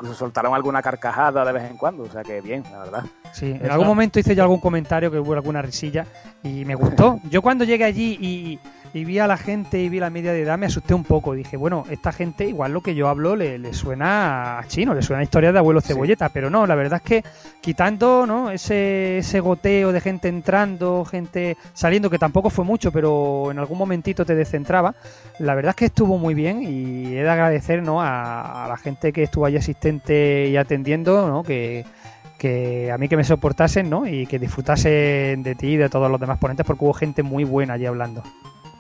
Speaker 12: incluso soltaron alguna carcajada de vez en cuando. O sea que bien, la verdad.
Speaker 10: Sí, en algún momento hice yo algún comentario que hubo alguna risilla y me gustó. *laughs* Yo cuando llegué allí y, y vi a la gente y vi la media de edad me asusté un poco. Dije, bueno, esta gente igual lo que yo hablo le, le suena a chino, le suena a historias de abuelo cebolleta, sí. pero no, la verdad es que quitando ¿no? ese, ese goteo de gente entrando, gente saliendo, que tampoco fue mucho, pero en algún momentito te descentraba, la verdad es que estuvo muy bien y he de agradecer ¿no? a, a la gente que estuvo allí asistente y atendiendo, ¿no? que que a mí que me soportasen, ¿no? Y que disfrutasen de ti y de todos los demás ponentes porque hubo gente muy buena allí hablando.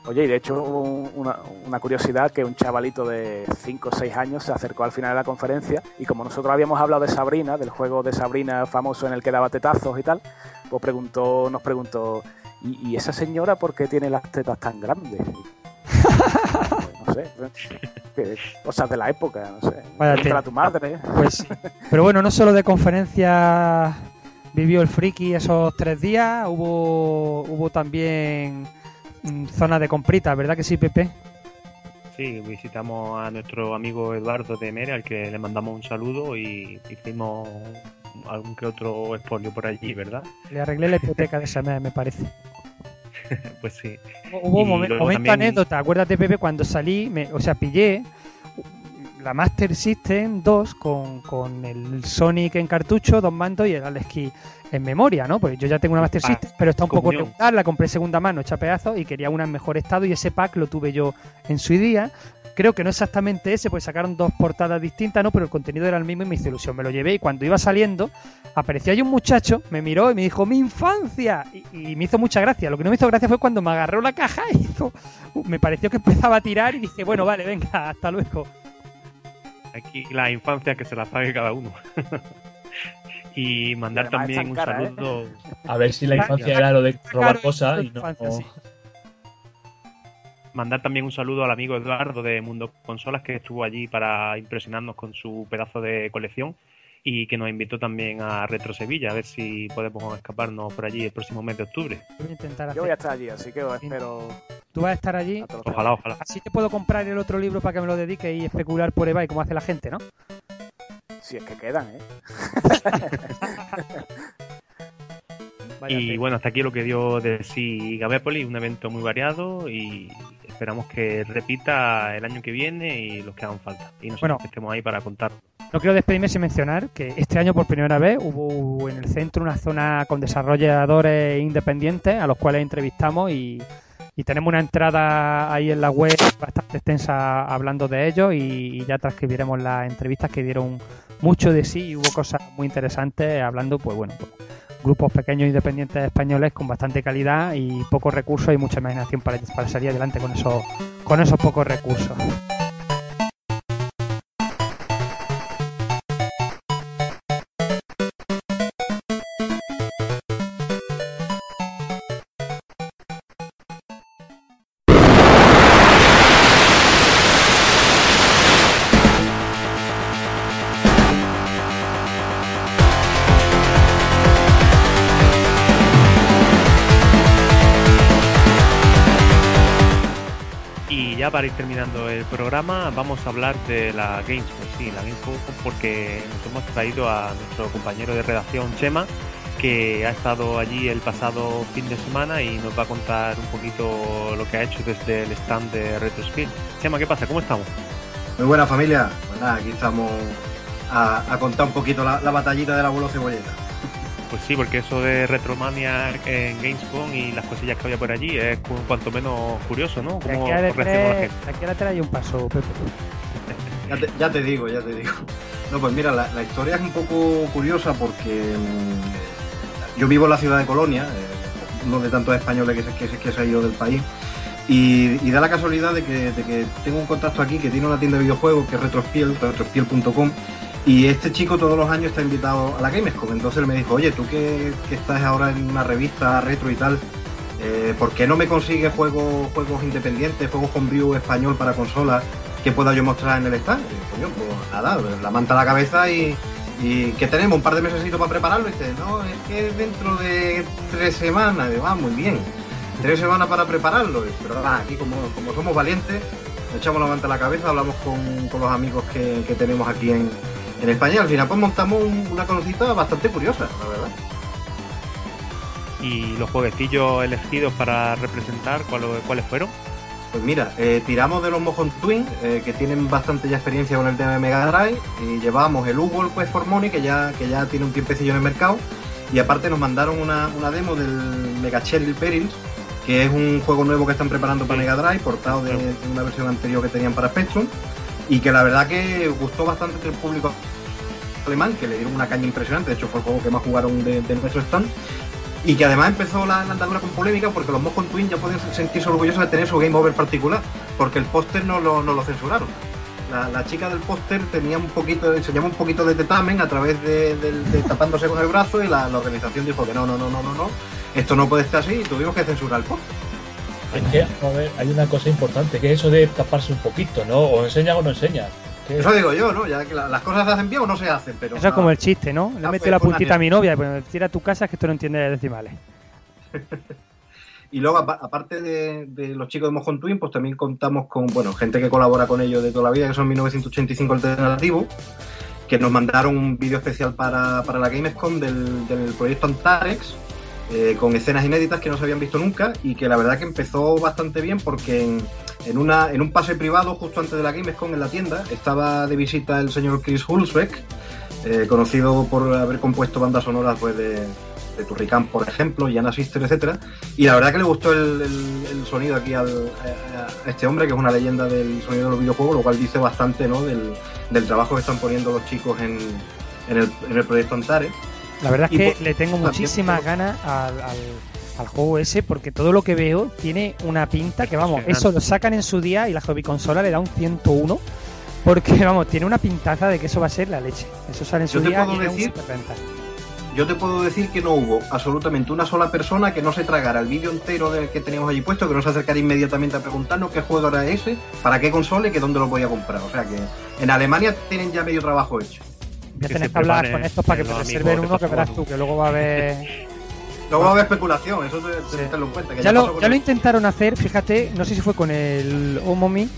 Speaker 12: Oye, y de hecho una, una, curiosidad que un chavalito de 5 o 6 años se acercó al final de la conferencia y como nosotros habíamos hablado de Sabrina, del juego de Sabrina famoso en el que daba tetazos y tal, pues preguntó, nos preguntó, ¿y, y esa señora por qué tiene las tetas tan grandes? *laughs* no sé, cosas de la época, no sé.
Speaker 10: Vaya
Speaker 12: a tu madre.
Speaker 10: Pues sí. Pero bueno, no solo de conferencias vivió el friki esos tres días, hubo, hubo también zona de compritas, ¿verdad que sí, Pepe?
Speaker 9: Sí, visitamos a nuestro amigo Eduardo de Mere, al que le mandamos un saludo y hicimos algún que otro expolio por allí, ¿verdad?
Speaker 10: Le arreglé la hipoteca de esa me parece. *laughs*
Speaker 9: pues sí.
Speaker 10: Hubo un momento, momento también... anécdota, acuérdate Pepe, cuando salí, me, o sea, pillé la Master System 2 con, con, el Sonic en cartucho, dos mandos y el Alex Key en memoria, ¿no? Porque yo ya tengo una Master ah, System, pero está un poco regular, la compré segunda mano, hecha pedazos y quería una en mejor estado y ese pack lo tuve yo en su día. Creo que no exactamente ese, pues sacaron dos portadas distintas, ¿no? Pero el contenido era el mismo y me hizo ilusión. Me lo llevé y cuando iba saliendo, apareció ahí un muchacho, me miró y me dijo, ¡mi infancia! Y, y me hizo mucha gracia. Lo que no me hizo gracia fue cuando me agarró la caja *laughs* y hizo. Me pareció que empezaba a tirar y dije, bueno, vale, venga, hasta luego.
Speaker 9: Aquí la infancia que se la pague cada uno. *laughs* y mandar también un cara, saludo.
Speaker 11: ¿eh? A ver si la infancia era lo de robar cosas y no. Sí.
Speaker 9: Mandar también un saludo al amigo Eduardo de Mundo Consolas que estuvo allí para impresionarnos con su pedazo de colección y que nos invitó también a Retro Sevilla a ver si podemos escaparnos por allí el próximo mes de octubre.
Speaker 12: Voy a intentar Yo voy a estar allí, así que espero.
Speaker 10: ¿Tú vas a estar allí?
Speaker 9: Ojalá, ojalá.
Speaker 10: Así te puedo comprar el otro libro para que me lo dedique y especular por eBay como hace la gente, ¿no?
Speaker 12: Si es que quedan, ¿eh? *laughs*
Speaker 9: Y bueno, hasta aquí lo que dio de sí Gabépoli, un evento muy variado y esperamos que repita el año que viene y los que hagan falta. Y nosotros
Speaker 10: Bueno.
Speaker 9: estemos ahí para contar.
Speaker 10: No quiero despedirme sin mencionar que este año por primera vez hubo en el centro una zona con desarrolladores independientes a los cuales entrevistamos y, y tenemos una entrada ahí en la web bastante extensa hablando de ellos y, y ya transcribiremos las entrevistas que dieron mucho de sí y hubo cosas muy interesantes hablando, pues bueno, pues, grupos pequeños independientes españoles con bastante calidad y pocos recursos y mucha imaginación para, para salir adelante con esos, con esos pocos recursos.
Speaker 9: Para ir terminando el programa, vamos a hablar de la Gamescom. Sí, la Gamescom porque nos hemos traído a nuestro compañero de redacción Chema, que ha estado allí el pasado fin de semana y nos va a contar un poquito lo que ha hecho desde el stand de Retrospin. Chema, ¿qué pasa? ¿Cómo estamos?
Speaker 13: Muy buena familia. Pues aquí estamos a, a contar un poquito la, la batallita del abuelo cebolleta.
Speaker 9: Pues sí, porque eso de Retromania en Gamescom y las cosillas que había por allí es cu- cuanto menos curioso, ¿no?
Speaker 10: De
Speaker 9: ¿Cómo
Speaker 10: aquí a la
Speaker 9: reacciona la
Speaker 10: E3
Speaker 9: gente?
Speaker 10: de aquí a la E3 hay un paso, Pepe. *laughs*
Speaker 13: Ya te, ya te digo, ya te digo. No, pues mira, la, la historia es un poco curiosa porque mm, yo vivo en la ciudad de Colonia, eh, uno de tantos españoles que se, que se, que se ha ido del país. Y, y da la casualidad de que, de que tengo un contacto aquí que tiene una tienda de videojuegos que es Retrospiel, retrospiel.com. Y este chico todos los años está invitado a la Gamescom. Entonces él me dijo, oye, tú que, estás ahora en una revista retro y tal, eh, ¿por qué no me consigues juegos, juegos independientes, juegos con view español para consolas que pueda yo mostrar en el stand? Y pues nada, la manta a la cabeza y, que tenemos un par de meses para prepararlo. Dice, no, es que dentro de tres semanas. Digo, ah, muy bien, tres semanas para prepararlo. Pero aquí como, somos valientes, echamos la manta a la cabeza, hablamos con, los amigos que tenemos aquí en, en España. Al final pues montamos un- una conocita bastante curiosa, la verdad.
Speaker 9: Y los jueguecillos elegidos para representar, ¿cuáles, cuáles fueron?
Speaker 13: Pues mira, eh, tiramos de los Mojon Twin, eh, que tienen bastante ya experiencia con el tema de Mega Drive, y llevamos el U-World Quest for Money, que ya, que ya tiene un tiempecillo en el mercado, y aparte nos mandaron una, una demo del Mega Cheryl Perils, que es un juego nuevo que están preparando para Mega Drive, portado de, de una versión anterior que tenían para Spectrum, y que la verdad que gustó bastante entre el público alemán, que le dieron una caña impresionante, de hecho fue el juego que más jugaron de, de nuestro stand, y que además empezó la, andadura con polémica porque los Mojon Twin ya pueden sentirse orgullosos de tener su game over particular, porque el póster no lo, no lo censuraron. La, chica del póster tenía un poquito, enseñaba un poquito de tetamen a través de, tapándose con el brazo y la, la organización dijo que no, no, no, no, no, no, esto no puede estar así y tuvimos que censurar el póster.
Speaker 11: Hay una cosa importante, que es eso de taparse un poquito, ¿no? O enseña o no enseña.
Speaker 13: Eso digo yo, ¿no? Ya que la- las cosas se hacen bien o no se hacen, pero...
Speaker 10: Eso es como el chiste, ¿no? Le meto la puntita a mi novia, pero tira a tu casa que esto no entiende de decimales. *laughs*
Speaker 13: Y luego, apa- aparte de, de los chicos de Mojon Twin, pues también contamos con, bueno, gente que colabora con ellos de toda la vida, que son 1985 Alternativo, que nos mandaron un vídeo especial para, para la Gamescom del, del proyecto Antarex, eh, con escenas inéditas que no se habían visto nunca y que la verdad que empezó bastante bien porque en, en una, en un pase privado justo antes de la Gamescom en la tienda estaba de visita el señor Chris Hulsbeck, eh, conocido por haber compuesto bandas sonoras pues, de, de Turrican, por ejemplo, y Anna Sister, etcétera. Y la verdad que le gustó el, el- el sonido aquí al- a, a este hombre, que es una leyenda del sonido de los videojuegos, lo cual dice bastante ¿no? del, del trabajo que están poniendo los chicos en, en, el, en el proyecto Antare.
Speaker 10: La verdad es
Speaker 13: Y
Speaker 10: que le tengo muchísimas ganas al, al- al juego ese porque todo lo que veo tiene una pinta que, vamos, eso lo sacan en su día y la hobby consola le da un 101 porque, *laughs* vamos, tiene una pintaza de que eso va a ser la leche. Eso sale en su
Speaker 13: Yo te
Speaker 10: día
Speaker 13: puedo
Speaker 10: y un
Speaker 13: decir-
Speaker 10: superventa.
Speaker 13: Yo te puedo decir que no hubo absolutamente una sola persona que no se tragara el vídeo entero del que teníamos allí puesto, que no se acercara inmediatamente a preguntarnos qué juego era ese, para qué consola y que dónde lo podía comprar. O sea que en Alemania tienen ya medio trabajo hecho.
Speaker 10: Voy a
Speaker 9: que
Speaker 10: tener
Speaker 9: se
Speaker 10: que hablar con estos para que te reserven uno que verás tú, que luego va a haber... *laughs*
Speaker 13: Luego va a haber especulación, eso te-
Speaker 10: Sí.
Speaker 13: tenlo en cuenta. Que
Speaker 10: Ya lo, intentaron hacer, fíjate, no sé si fue con el Omomi,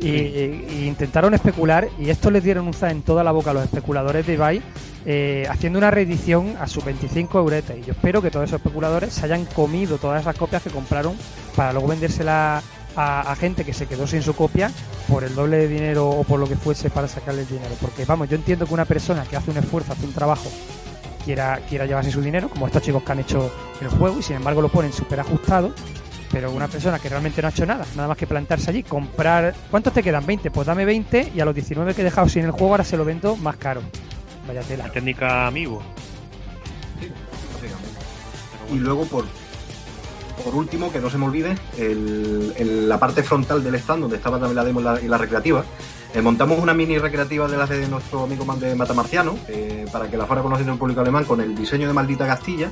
Speaker 10: Y, y intentaron especular y esto les dieron un za en toda la boca a los especuladores de eBay eh, haciendo una reedición a sus 25 euretes. Y yo espero que todos esos especuladores se hayan comido todas esas copias que compraron para luego vendérselas a, a gente que se quedó sin su copia por el doble de dinero o por lo que fuese para sacarle el dinero. Porque vamos, yo entiendo que una persona que hace un esfuerzo, hace un trabajo, quiera, quiera llevarse su dinero, como estos chicos que han hecho el juego y sin embargo lo ponen súper ajustado. Pero una persona que realmente no ha hecho nada, nada más que plantarse allí, comprar. ¿Cuántos te quedan? 20. Pues dame 20 y a los 19 que he dejado sin el juego ahora se lo vendo más caro. Vaya tela.
Speaker 9: La técnica amigo.
Speaker 13: Y luego, por, por último, que no se me olvide, el- la parte frontal del stand, donde estaba también la demo y la, y la recreativa, eh, montamos una mini recreativa de las de nuestro amigo de Matamarciano, eh, para que la fuera conociendo el público alemán, con el diseño de Maldita Castilla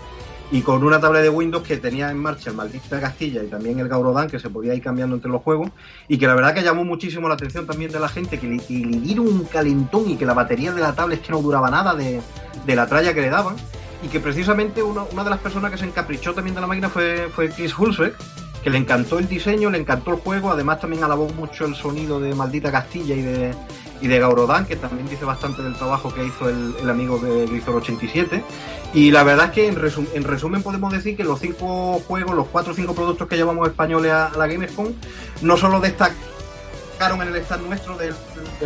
Speaker 13: y con una tablet de Windows que tenía en marcha el Maldita Castilla y también el Gaurodán, que se podía ir cambiando entre los juegos, y que la verdad que llamó muchísimo la atención también de la gente, que le, dieron un calentón y que la batería de la tablet es que no duraba nada de, de la tralla que le daban, y que precisamente una, una de las personas que se encaprichó también de la máquina fue, fue Chris Hulsbeck, que le encantó el diseño, le encantó el juego, además también alabó mucho el sonido de Maldita Castilla y de, y de Gaurodán, que también dice bastante del trabajo que hizo el, el amigo de Grisor 87. Y la verdad es que en, en resumen podemos decir que los cinco juegos, los cuatro o cinco productos que llevamos españoles a, a la Gamescom, no solo destacaron en el stand nuestro de,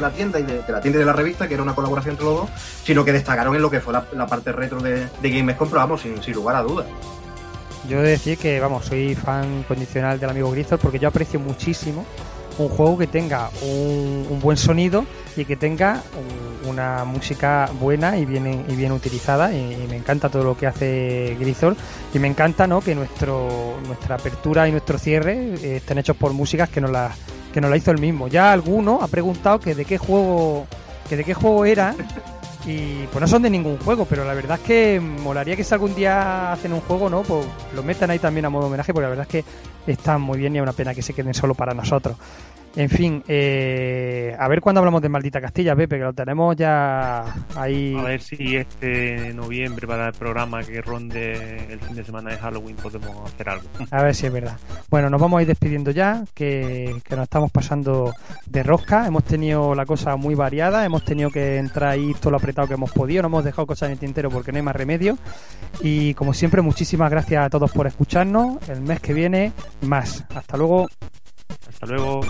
Speaker 13: la tienda y de, la tienda y de la revista, que era una colaboración entre los dos, sino que destacaron en lo que fue la, parte retro de, de pero vamos, sin lugar a dudas.
Speaker 10: Yo he de decir que, vamos, soy fan condicional del amigo Grisor porque yo aprecio muchísimo un juego que tenga un, un buen sonido y que tenga un- una música buena y bien, y bien utilizada. Y, me encanta todo lo que hace Grisor. Y me encanta ¿no? que nuestro, nuestra apertura y nuestro cierre eh, estén hechos por músicas que nos la, que nos la hizo el mismo. Ya alguno ha preguntado que de qué juego, que de qué juego era. Y pues no son de ningún juego, pero la verdad es que molaría que si algún día hacen un juego, ¿no? Pues lo metan ahí también a modo homenaje, porque la verdad es que están muy bien y es una pena que se queden solo para nosotros. En fin, eh, a ver cuándo hablamos de Maldita Castilla, Pepe, que lo tenemos ya ahí.
Speaker 9: A ver si este noviembre para el programa que ronde el fin de semana de Halloween podemos hacer algo.
Speaker 10: A ver si es verdad. Bueno, nos vamos a ir despidiendo ya, que, que nos estamos pasando de rosca. Hemos tenido la cosa muy variada, hemos tenido que entrar ahí todo lo apretado que hemos podido, no hemos dejado cosas en el tintero porque no hay más remedio. Y como siempre, muchísimas gracias a todos por escucharnos. El mes que viene, más. Hasta luego.
Speaker 9: Hasta luego.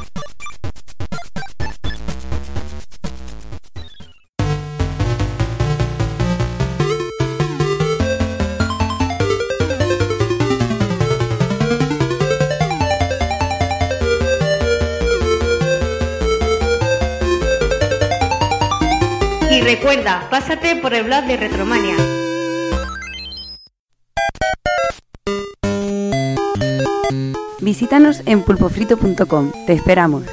Speaker 8: Y recuerda, pásate por el blog de Retromania.
Speaker 7: Visítanos en pulpofrito.com. Te esperamos.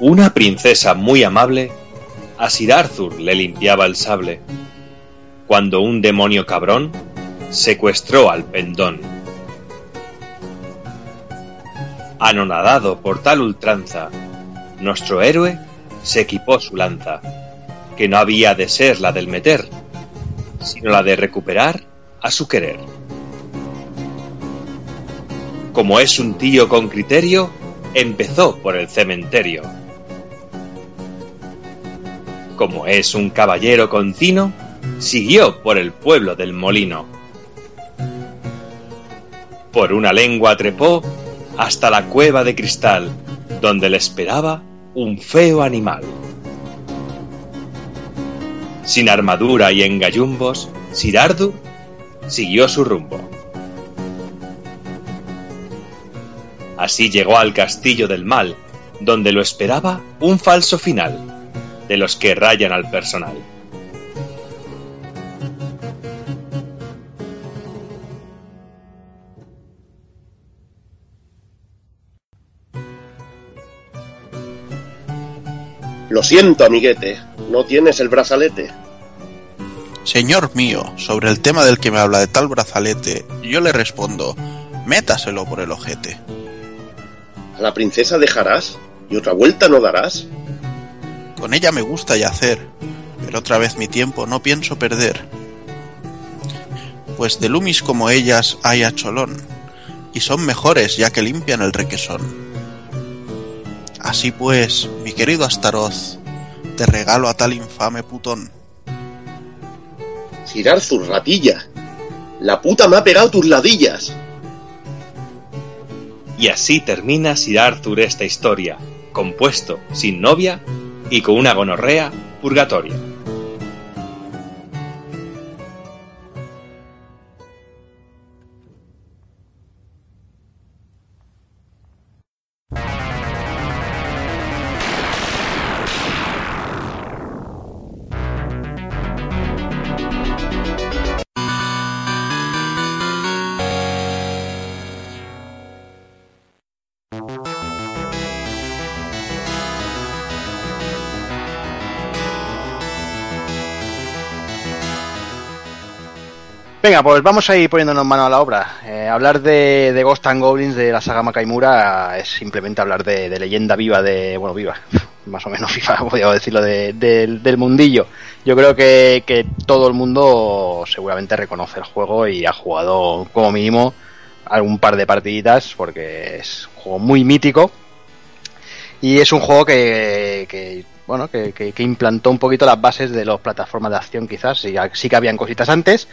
Speaker 4: Una princesa muy amable a Sir Arthur le limpiaba el sable, cuando un demonio cabrón secuestró al pendón. Anonadado por tal ultranza, nuestro héroe se equipó su lanza, que no había de ser la del meter, sino la de recuperar a su querer. Como es un tío con criterio, empezó por el cementerio. Como es un caballero continuo, siguió por el pueblo del molino. Por una lengua trepó hasta la cueva de cristal, donde le esperaba un feo animal. Sin armadura y en gallumbos, Sir Arthur siguió su rumbo. Así llegó al castillo del mal, donde lo esperaba un falso final, de los que rayan al personal.
Speaker 2: Lo siento, amiguete, no tienes el brazalete.
Speaker 3: Señor mío, sobre el tema del que me habla de tal brazalete, yo le respondo, métaselo por el ojete.
Speaker 2: ¿A la princesa dejarás? ¿Y otra vuelta no darás?
Speaker 3: Con ella me gusta yacer, pero otra vez mi tiempo no pienso perder. Pues de lumis como ellas hay a cholón, y son mejores ya que limpian el requesón. Así pues, mi querido Astaroth, te regalo a tal infame putón.
Speaker 2: Sir Arthur, ratilla. La puta me ha pegado tus ladillas.
Speaker 14: Y así termina Sir Arthur esta historia, compuesto, sin novia y con una gonorrea purgatoria.
Speaker 1: Venga, pues vamos a ir poniéndonos mano a la obra. Eh, hablar de, de, Ghost and Goblins de la saga Makaimura es simplemente hablar de, leyenda viva de. Bueno, viva, *laughs* más o menos viva, *laughs* podría decirlo, de, del mundillo. Yo creo que, que, todo el mundo seguramente reconoce el juego y ha jugado como mínimo algún par de partiditas porque es un juego muy mítico. Y es un juego que, que bueno, que, que, implantó un poquito las bases de las plataformas de acción, quizás. Sí, sí que habían cositas antes,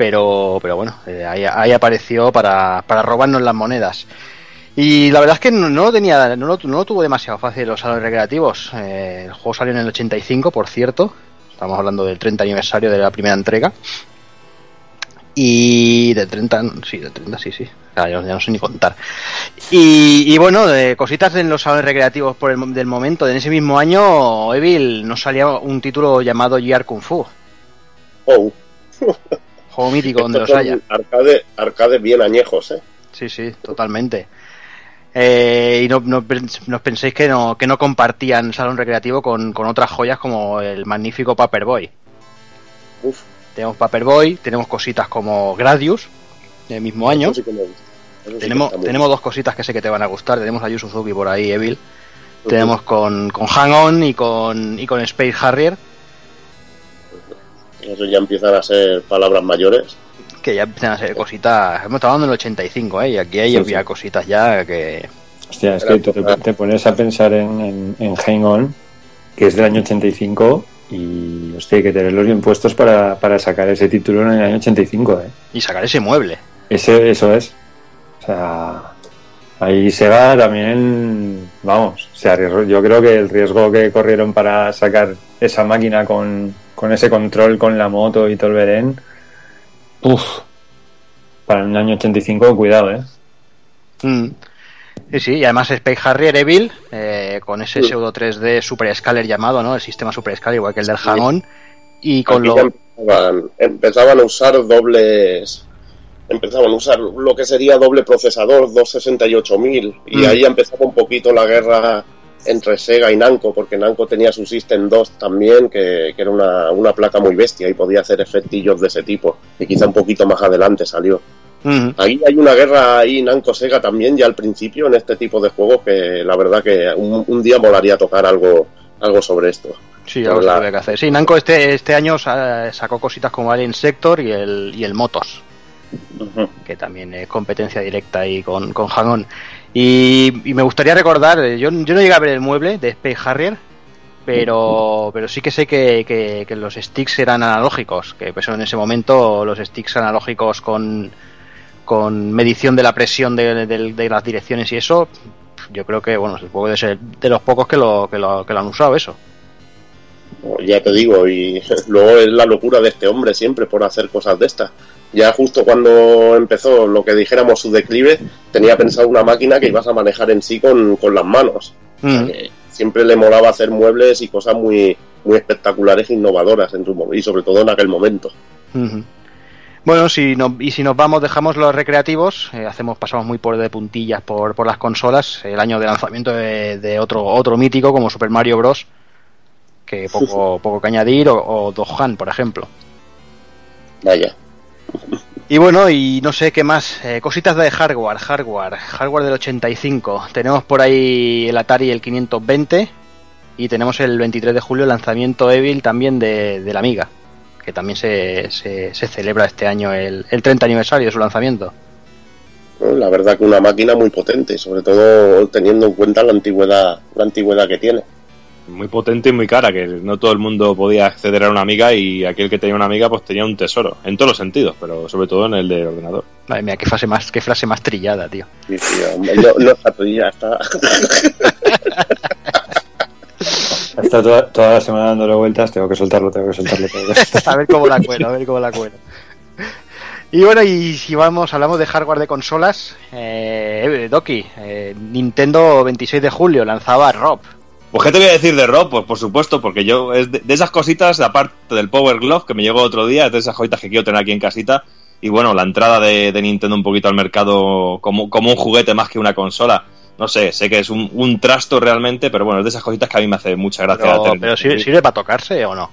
Speaker 1: pero, pero bueno, eh, ahí, apareció para, para robarnos las monedas. Y la verdad es que no, lo tenía, no lo, no lo, tuvo demasiado fácil los salones recreativos. Eh, el juego salió en el 85, por cierto. Estamos hablando del 30 aniversario de la primera entrega. Y del 30, sí, del 30, sí, sí. Ya, ya no sé ni contar. Y, bueno, eh, cositas en los salones recreativos por el del momento. En ese mismo año, Evil nos salía un título llamado GR Kung Fu.
Speaker 2: Oh. *laughs*
Speaker 1: juego mítico donde los haya.
Speaker 2: Arcade, arcade bien añejos, ¿eh?
Speaker 1: Sí, sí, totalmente. Eh, y no, no, no, penséis que no, que no compartían salón recreativo con, con otras joyas como el magnífico Paperboy.
Speaker 2: Uf.
Speaker 1: Tenemos Paperboy, tenemos cositas como Gradius, del mismo año.
Speaker 2: Sí
Speaker 1: tenemos, tenemos dos cositas que sé que te van a gustar. Tenemos a Yu Suzuki por ahí, Evil. Uh -huh. Tenemos con, con Hang On y con, y con Space Harrier.
Speaker 2: Eso ya empiezan a ser palabras mayores.
Speaker 1: Que ya empiezan a ser cositas. Hemos estado en el 85, ¿eh? Y aquí hay sí, sí. cositas ya que.
Speaker 5: Hostia, es que te, te, pones a pensar en, en, en, Hang On, que es del año 85, y hostia, hay que tenerlos bien puestos para, para sacar ese título en el año 85, ¿eh?
Speaker 1: Y sacar ese mueble.
Speaker 5: Ese, eso es. O sea. Ahí Sega también, vamos, se arriesgó. Yo creo que el riesgo que corrieron para sacar esa máquina con, con ese control con la moto y todo el verén, uff, para el año 85, cuidado, ¿eh?
Speaker 1: Mm. Sí, sí, y además Space Harrier Evil, eh, con ese sí. pseudo 3D Super Scaler llamado, ¿no? El sistema Super Scaler, igual que el del sí. Jamón. Y con
Speaker 2: Aquí
Speaker 1: lo.
Speaker 2: Empezaban, empezaban, a usar dobles. Empezaban a usar lo que sería doble procesador 268.000 y mm. ahí empezaba un poquito la guerra entre Sega y Namco, porque Namco tenía su System 2 también, que, que era una, una, placa muy bestia y podía hacer efectillos de ese tipo, y quizá un poquito más adelante salió.
Speaker 1: Uh -huh.
Speaker 2: Ahí hay una guerra ahí Namco-Sega también ya al principio en este tipo de juegos que la verdad que un, un día molaría tocar algo, algo sobre esto.
Speaker 1: Sí, algo la... que hacer. Sí, Namco este, este año sacó cositas como Alien Sector y el, y el Motos. Uh -huh. que también es competencia directa ahí con, con Hang-On. Y, me gustaría recordar, yo, yo no llegué a ver el mueble de Space Harrier, pero, pero sí que sé que, que, los sticks eran analógicos, que pues en ese momento los sticks analógicos con, con medición de la presión de, de, de, las direcciones y eso, yo creo que bueno, puede ser de los pocos que lo, que lo, que lo han usado eso.
Speaker 2: Ya te digo, y *laughs* luego es la locura de este hombre siempre por hacer cosas de estas ya justo cuando empezó lo que dijéramos su declive, tenía pensado una máquina que ibas a manejar en sí con, con las manos.
Speaker 1: Mm.
Speaker 2: O sea, que siempre le molaba hacer muebles y cosas muy, muy espectaculares e innovadoras en su y sobre todo en aquel momento.
Speaker 1: Mm -hmm. Bueno, si no, y si nos vamos, dejamos los recreativos, eh, hacemos, pasamos muy por de puntillas por, por las consolas, el año de lanzamiento de, de otro, otro mítico como Super Mario Bros. que poco, *laughs* poco que añadir, o, o Dohan, por ejemplo.
Speaker 2: Vaya.
Speaker 1: Y bueno, y no sé qué más, eh, cositas de hardware, hardware, hardware del 85. Tenemos por ahí el Atari el 520, Y tenemos el 23 de julio el lanzamiento Evil también de, la Amiga, que también se, se, se celebra este año el, el 30 aniversario de su lanzamiento.
Speaker 2: ¿no? La verdad que una máquina muy potente, sobre todo teniendo en cuenta la antigüedad, la antigüedad que tiene.
Speaker 4: Muy potente y muy cara, que no todo el mundo podía acceder a una amiga y aquel que tenía una amiga pues tenía un tesoro, en todos los sentidos, pero sobre todo en el del ordenador.
Speaker 1: Madre mía, qué frase más, qué frase más trillada, tío.
Speaker 2: Sí, sí, hombre, no, no está está. *laughs*
Speaker 5: Está toda, toda la semana dándole vueltas, tengo que soltarlo, tengo que soltarlo. Tengo que soltarlo. *laughs*
Speaker 1: a ver cómo la cuelo, a ver cómo la cuelo. Y bueno, y si vamos, hablamos de hardware de consolas, eh, Doki, eh, Nintendo 26 de julio lanzaba Rob.
Speaker 4: Pues qué te voy a decir de Rob, pues por supuesto, porque yo es de, de esas cositas, aparte del Power Glove que me llegó otro día, es de esas joyitas que quiero tener aquí en casita. Y bueno, la entrada de, de Nintendo un poquito al mercado como, como un juguete más que una consola. No sé, sé que es un, un trasto realmente, pero bueno, es de esas cositas que a mí me hace mucha gracia.
Speaker 1: Pero,
Speaker 4: tener.
Speaker 1: pero ¿sirve, sirve para tocarse o no?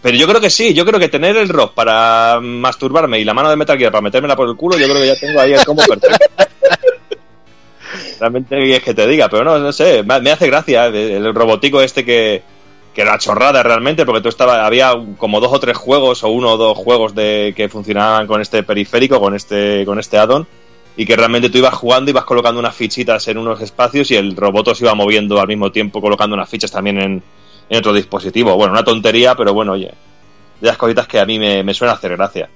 Speaker 4: Pero yo creo que sí, yo creo que tener el rock para masturbarme y la mano de Metal Gear para metérmela por el culo, yo creo que ya tengo ahí el combo perfecto. *laughs* Realmente es que te diga, pero no, no sé, me hace gracia el robotico este que, que era chorrada realmente, porque tú estaba, había como dos o tres juegos o uno o dos juegos de que funcionaban con este periférico, con este, con este add-on, y que realmente tú ibas jugando, ibas colocando unas fichitas en unos espacios y el robot se iba moviendo al mismo tiempo, colocando unas fichas también en, en otro dispositivo. Bueno, una tontería, pero bueno, oye, de las cositas que a mí me, me suelen hacer gracia.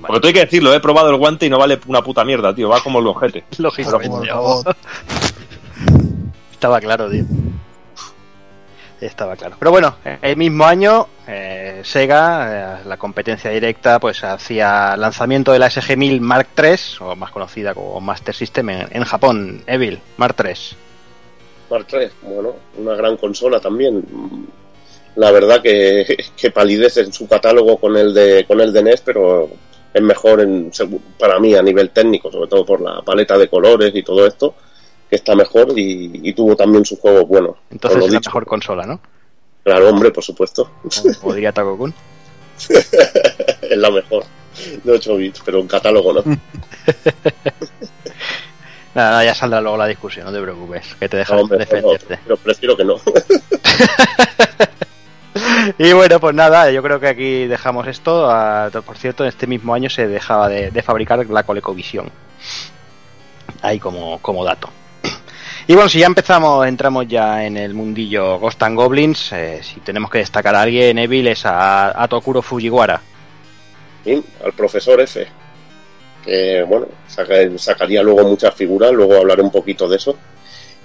Speaker 4: Porque tú hay que decirlo, he probado el guante y no vale una puta mierda, tío, va como el ojete. *laughs*
Speaker 1: Lógicamente. *laughs* Estaba claro, tío. Estaba claro. Pero bueno, el mismo año, eh, Sega, eh, la competencia directa, pues hacía lanzamiento de la SG-1000 Mark III, o más conocida como Master System en, en Japón, Evil, Mark III.
Speaker 2: Mark III, bueno, una gran consola también. La verdad que, *laughs* que palidece en su catálogo con el de con el de NES, pero es mejor en, para mí a nivel técnico, sobre todo por la paleta de colores y todo esto, que está mejor y, y tuvo también sus juegos buenos.
Speaker 1: Entonces es la mejor consola, ¿no?
Speaker 2: Claro, hombre, por supuesto.
Speaker 1: Como diría Takokun. *laughs*
Speaker 2: es la mejor de 8 bits, pero en catálogo no. *laughs*
Speaker 1: Nada, nada, ya saldrá luego la discusión, no te preocupes, que te dejas
Speaker 2: No, hombre,
Speaker 1: defenderte.
Speaker 2: no, pero prefiero que no. *laughs* *laughs*
Speaker 1: Y bueno, pues nada, yo creo que aquí dejamos esto. Ah, por cierto, en este mismo año se dejaba de, fabricar la ColecoVision. Ahí como, como dato. Y bueno, si ya empezamos, entramos ya en el mundillo Ghost and Goblins, eh, si tenemos que destacar a alguien, Evil, es a, a Tokuro Fujiwara.
Speaker 2: Sí, al profesor F. Que bueno, saca- sacaría luego muchas figuras, luego hablaré un poquito de eso.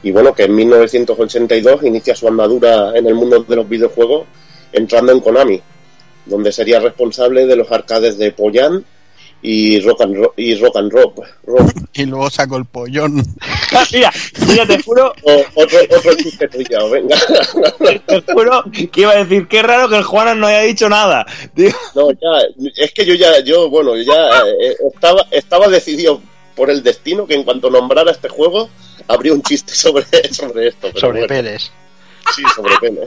Speaker 2: Y bueno, que en 1982 inicia su andadura en el mundo de los videojuegos entrando en Konami, donde sería responsable de los arcades de Poyan y Rock and Roll. Y, rock and rock. *laughs*
Speaker 3: Y luego saco el pollón. *laughs*
Speaker 4: mira, mira, te juro,
Speaker 2: O- otro, otro chiste tuyo, venga. *laughs*
Speaker 4: te juro que iba a decir, qué raro que el Juanan no haya dicho nada. Tío.
Speaker 2: No, ya, es que yo ya, yo, bueno, ya eh, estaba, estaba decidido por el destino que en cuanto nombrara este juego, habría un chiste sobre, sobre esto. pero
Speaker 1: Sobre
Speaker 2: bueno.
Speaker 1: peles.
Speaker 2: Sí, sobre pene.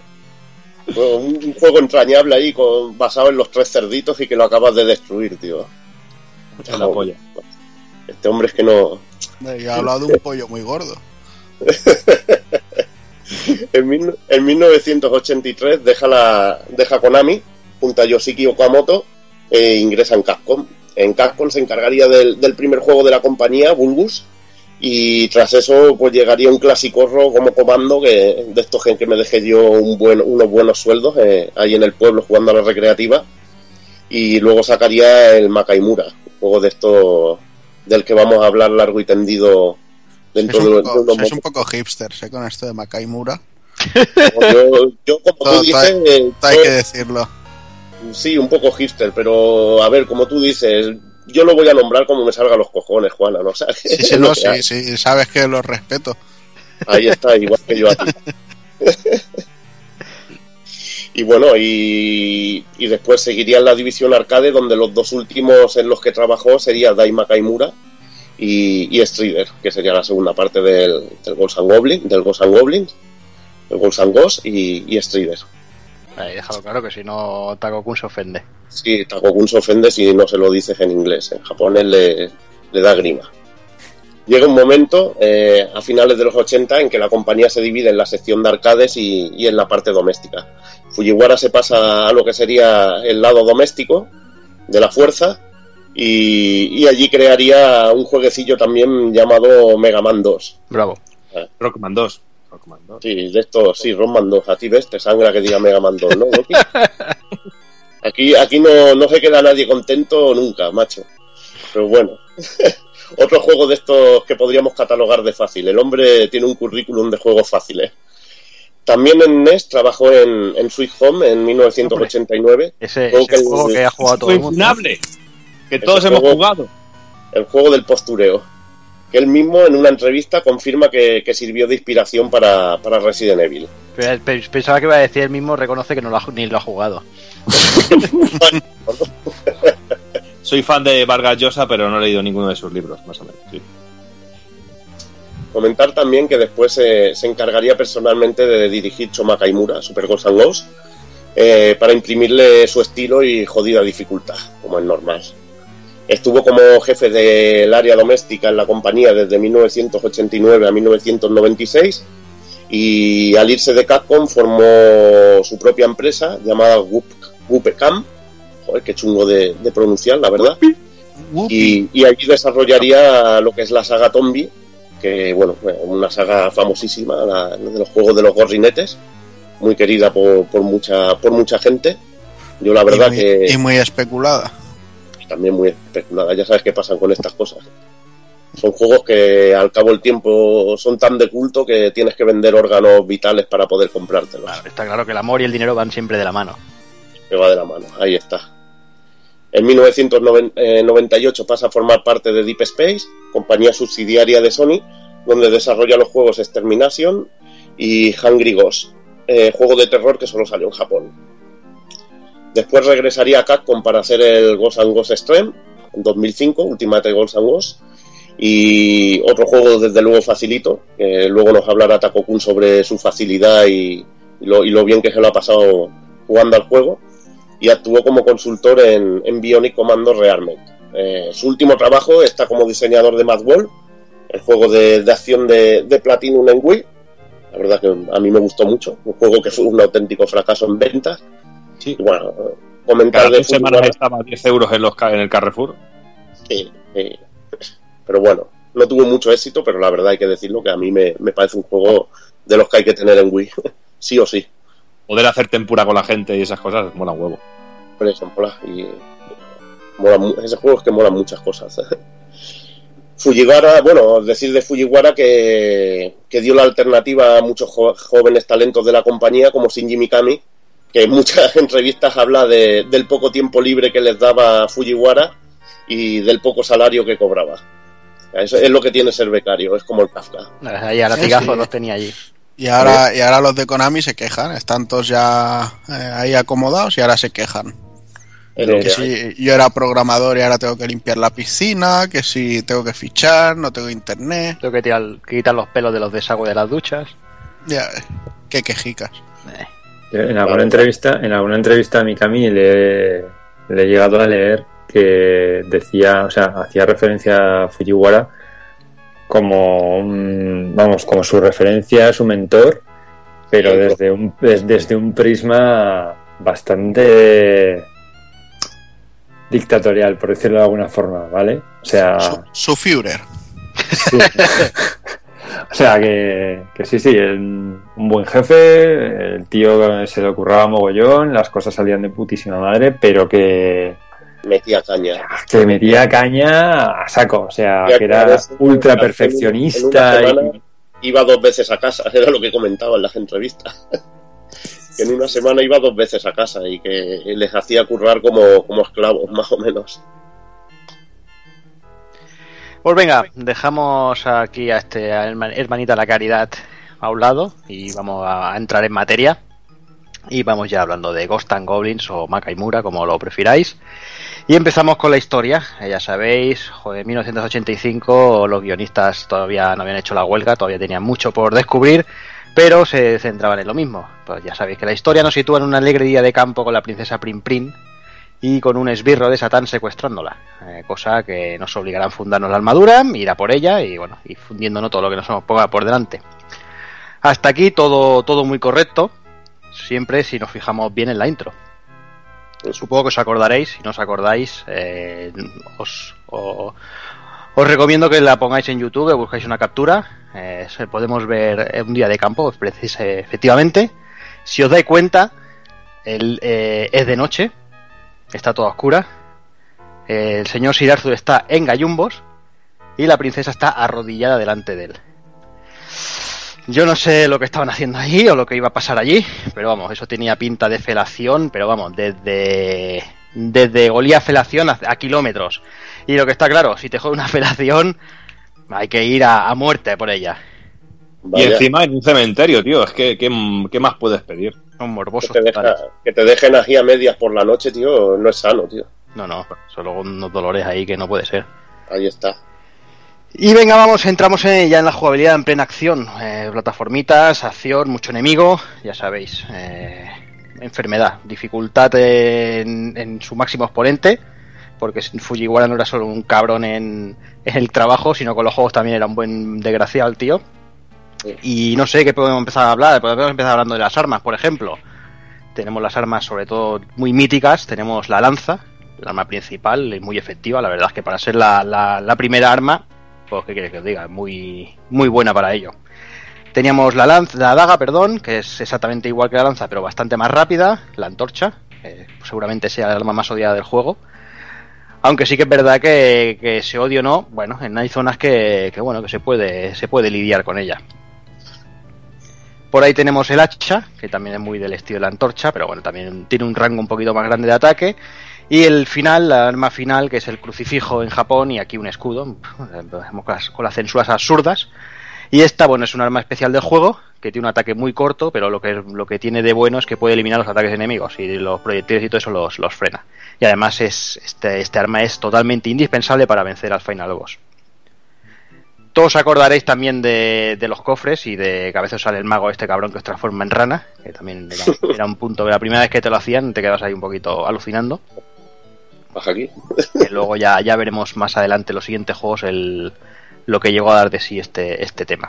Speaker 2: Bueno, un, un juego entrañable ahí con, basado en los tres cerditos y que lo acabas de destruir, tío.
Speaker 4: En la polla.
Speaker 2: Este hombre es que no.
Speaker 3: Yo he hablado de un pollo muy gordo. *laughs*
Speaker 2: En, mil- en 1983 deja, la, deja Konami junto a Yoshiki Okamoto e ingresa en Capcom. En Capcom se encargaría del, del primer juego de la compañía, Bulbus, y tras eso pues llegaría un clasicorro como comando que de estos en que me dejé yo un buen, unos buenos sueldos eh, ahí en el pueblo jugando a la recreativa y luego sacaría el Makaimura, un juego de esto del que vamos a hablar largo y tendido dentro
Speaker 3: Es
Speaker 2: de,
Speaker 3: un,
Speaker 2: de
Speaker 3: poco,
Speaker 2: unos
Speaker 3: sois un poco hipster, sé, con esto de Makai Mura.
Speaker 2: yo, yo, como
Speaker 3: Todo-
Speaker 2: tú dices,
Speaker 3: todo-
Speaker 2: eh,
Speaker 3: todo hay que decirlo.
Speaker 2: sí, un poco hipster, pero a ver, como tú dices, yo lo voy a nombrar como me salga los cojones, Juana, ¿no? *laughs* Sea,
Speaker 3: Sí, sí, no, sí, sabes que lo respeto.
Speaker 2: Ahí está, igual que yo a ti. *laughs* y bueno, y, y después seguiría en la división arcade, donde los dos últimos en los que trabajó sería Daima Kaimura y, y Strider, que sería la segunda parte del, del Ghosts and Goblins, del Ghosts and Goblins, el Ghosts and Ghosts y, y Strider.
Speaker 1: Ahí, déjalo claro que si no Takokun se ofende.
Speaker 2: Sí, Takokun se ofende si no se lo dices en inglés. En japonés le, le da grima. llega un momento eh, a finales de los 80 en que la compañía se divide en la sección de arcades y, y en la parte doméstica. Fujiwara se pasa a lo que sería el lado doméstico de la fuerza y, y allí crearía un jueguecillo también llamado Mega Man 2.
Speaker 1: Bravo.
Speaker 4: Rockman 2.
Speaker 2: Sí, de esto, sí, Rockman 2. A ti ves, te sangra que diga Mega Man 2, ¿no? Loki? *laughs* Aquí, aquí no, no se queda nadie contento nunca, macho. Pero bueno. *laughs* Otro juego de estos que podríamos catalogar de fácil. El hombre tiene un currículum de juegos fáciles. También en NES trabajó en, en Sweet Home en 1989.
Speaker 1: Ese,
Speaker 2: Juego
Speaker 1: ese juego que ha jugado todo el mundo.
Speaker 4: Que todos hemos
Speaker 2: juego-
Speaker 4: jugado.
Speaker 2: El juego del postureo. Que él mismo en una entrevista confirma que, que sirvió de inspiración para, para Resident Evil.
Speaker 1: Pe- pe- Pensaba que iba a decir él mismo, reconoce que no lo ha, ni lo ha jugado. *laughs*
Speaker 4: Soy fan de Vargas Llosa, pero no he leído ninguno de sus libros, más o menos. sí.
Speaker 2: Comentar también que después se- se encargaría personalmente de dirigir Choma Kaimura, Super Ghosts and Ghosts, eh, para imprimirle su estilo y jodida dificultad, como es normal. Estuvo como jefe del área doméstica en la compañía desde 1989 a 1996 y al irse de Capcom formó su propia empresa llamada Whoopecam. Joder, qué chungo de, de pronunciar, la verdad. Y, y allí desarrollaría lo que es la saga Tombi, que bueno, bueno, una saga famosísima, la- de los juegos de los gorrinetes, muy querida por, por mucha por mucha gente. Yo la verdad
Speaker 3: y, muy,
Speaker 2: que
Speaker 3: y muy especulada.
Speaker 2: También muy especulada. Ya sabes qué pasan con estas cosas. Son juegos que al cabo del tiempo son tan de culto que tienes que vender órganos vitales para poder comprártelos.
Speaker 1: Está claro que el amor y el dinero van siempre de la mano.
Speaker 2: Que va de la mano. Ahí está. En 1998 pasa a formar parte de Deep Space, compañía subsidiaria de Sony, donde desarrolla los juegos Extermination y Hungry Ghost, eh, juego de terror que solo salió en Japón. Después regresaría a Capcom para hacer el Ghost and Ghost Extreme en 2005, Ultimate Ghost and Ghost, y otro juego desde luego facilito, luego nos hablará Takokun sobre su facilidad y, lo, bien que se lo ha pasado jugando al juego, y actuó como consultor en, Bionic Commando Rearmed. Eh, su último trabajo está como diseñador de Mad Ball, el juego de, de acción de, de Platinum en Wii. La verdad que a mí me gustó mucho, un juego que fue un auténtico fracaso en ventas. Y bueno, comentar
Speaker 4: Cada
Speaker 2: de
Speaker 4: dos semanas
Speaker 2: Fujiwara-
Speaker 4: estaba a 10 euros en, los, en el Carrefour.
Speaker 2: Sí, sí. Pero bueno, no tuvo mucho éxito, pero la verdad hay que decirlo que a mí me, me parece un juego de los que hay que tener en Wii, *laughs* sí o sí.
Speaker 4: Poder hacer tempura con la gente y esas cosas mola huevo.
Speaker 2: Por eso, mola. Y mola ese juego es que mola muchas cosas. *laughs* Fujiwara, bueno, decir de Fujiwara que, que dio la alternativa a muchos jóvenes talentos de la compañía, como Shinji Mikami, que en muchas *laughs* entrevistas habla de- del poco tiempo libre que les daba Fujiwara y del poco salario que cobraba. Eso es lo que tiene ser becario, es como el Kafka.
Speaker 1: Ahí a latigazos
Speaker 3: Sí, sí.
Speaker 1: los tenía allí.
Speaker 3: Y ahora, y ahora los de Konami se quejan, están todos ya eh, ahí acomodados y ahora se quejan. Que
Speaker 2: que
Speaker 3: si yo era programador y ahora tengo que limpiar la piscina, que si tengo que fichar, no tengo internet.
Speaker 1: Tengo que tirar, que quitar los pelos de los desagües de las duchas.
Speaker 3: Ya, ves, qué quejicas.
Speaker 5: Yo En alguna entrevista, en alguna entrevista a Mikami le, le he llegado a leer que decía, o sea, hacía referencia a Fujiwara como un, vamos, como su referencia, su mentor, pero
Speaker 2: Sí,
Speaker 5: desde un, des- desde un prisma bastante dictatorial, por decirlo de alguna forma, ¿vale? O sea,
Speaker 3: Su Führer.
Speaker 5: Sí. *laughs* *laughs* o sea, que, que sí, sí, el- un buen jefe, el tío se le ocurraba mogollón, las cosas salían de putísima madre, pero que,
Speaker 2: metía caña.
Speaker 5: que metía caña a saco, o sea, que era ultra perfeccionista. y-
Speaker 2: iba dos veces a casa, *laughs* era lo que comentaba en las entrevistas. que en una semana iba dos veces a casa y que les hacía currar como, como esclavos, más o menos.
Speaker 1: Pues venga, dejamos aquí a este herma- hermanita la caridad a un lado y vamos a entrar en materia. Y vamos ya hablando de Ghost and Goblins o Makaimura, como lo prefiráis. Y empezamos con la historia. Eh, Ya sabéis, en 1985 los guionistas todavía no habían hecho la huelga, todavía tenían mucho por descubrir, pero se centraban en lo mismo. Pues ya sabéis que la historia nos sitúa en un alegre día de campo con la princesa Prin Prin, y con un esbirro de Satán secuestrándola, eh, cosa que nos obligará a fundarnos la armadura, ir a por ella y bueno, y fundiéndonos todo lo que nos ponga por delante. Hasta aquí todo, todo muy correcto, siempre si nos fijamos bien en la intro. Supongo que os acordaréis, si no os acordáis, eh, os, o- os recomiendo que la pongáis en YouTube, buscáis una captura, eh, se- podemos ver eh, un día de campo, efectivamente. Si os dais cuenta, el, eh, es de noche, está toda oscura. Eh, el señor Sir Arthur está en gallumbos y la princesa está arrodillada delante de él. Yo no sé lo que estaban haciendo allí o lo que iba a pasar allí, pero vamos, eso tenía pinta de felación, pero vamos, desde, desde olía felación a, a kilómetros. Y lo que está claro, si te jode una *laughs* felación, hay que ir a muerte por ella.
Speaker 4: Y encima en un cementerio, tío. Es que, ¿qué, qué más puedes pedir?
Speaker 1: Son morbosos
Speaker 2: Que te, deja- que te dejen aquí a medias por la noche, tío, no es sano, tío.
Speaker 1: No, no, solo unos dolores ahí que no puede ser.
Speaker 2: Ahí está.
Speaker 1: Y venga, vamos, entramos en- ya en la jugabilidad en plena acción. Eh, plataformitas, acción, mucho enemigo, ya sabéis. eh, enfermedad, dificultad en, en su máximo exponente, porque Fujiwara no era solo un cabrón en, en el trabajo, sino con los juegos también era un buen desgraciado el tío. Y no sé qué podemos empezar a hablar. Podemos empezar hablando de las armas, por ejemplo. Tenemos las armas, sobre todo muy míticas. Tenemos la lanza, el arma principal, es muy efectiva. La verdad es que para ser la, la- la primera arma, pues qué quieres que os diga, muy, muy buena para ello. Teníamos la lanza, la daga, perdón, que es exactamente igual que la lanza, pero bastante más rápida. La antorcha, seguramente sea el arma más odiada del juego. Aunque sí que es verdad que, que se odio o no, bueno, en hay zonas que, que, bueno, que se puede, se puede lidiar con ella. Por ahí tenemos el hacha, que también es muy del estilo de la antorcha, pero bueno, también tiene un rango un poquito más grande de ataque. Y el final, la arma final, que es el crucifijo en Japón y aquí un escudo, con las, censuras absurdas. Y esta, bueno, es un arma especial del juego, que tiene un ataque muy corto, pero lo que, lo que tiene de bueno es que puede eliminar los ataques enemigos y los proyectiles y todo eso los, los frena. Y además es, este, este arma es totalmente indispensable para vencer al final boss. Todos os acordaréis también de, de los cofres y de que a veces sale el mago este cabrón que os transforma en rana, que también era, *laughs* era un punto que la primera vez que te lo hacían te quedas ahí un poquito alucinando.
Speaker 2: Baja aquí. *laughs*
Speaker 1: Que luego ya, ya veremos más adelante en los siguientes juegos el, lo que llegó a dar de sí este, este tema.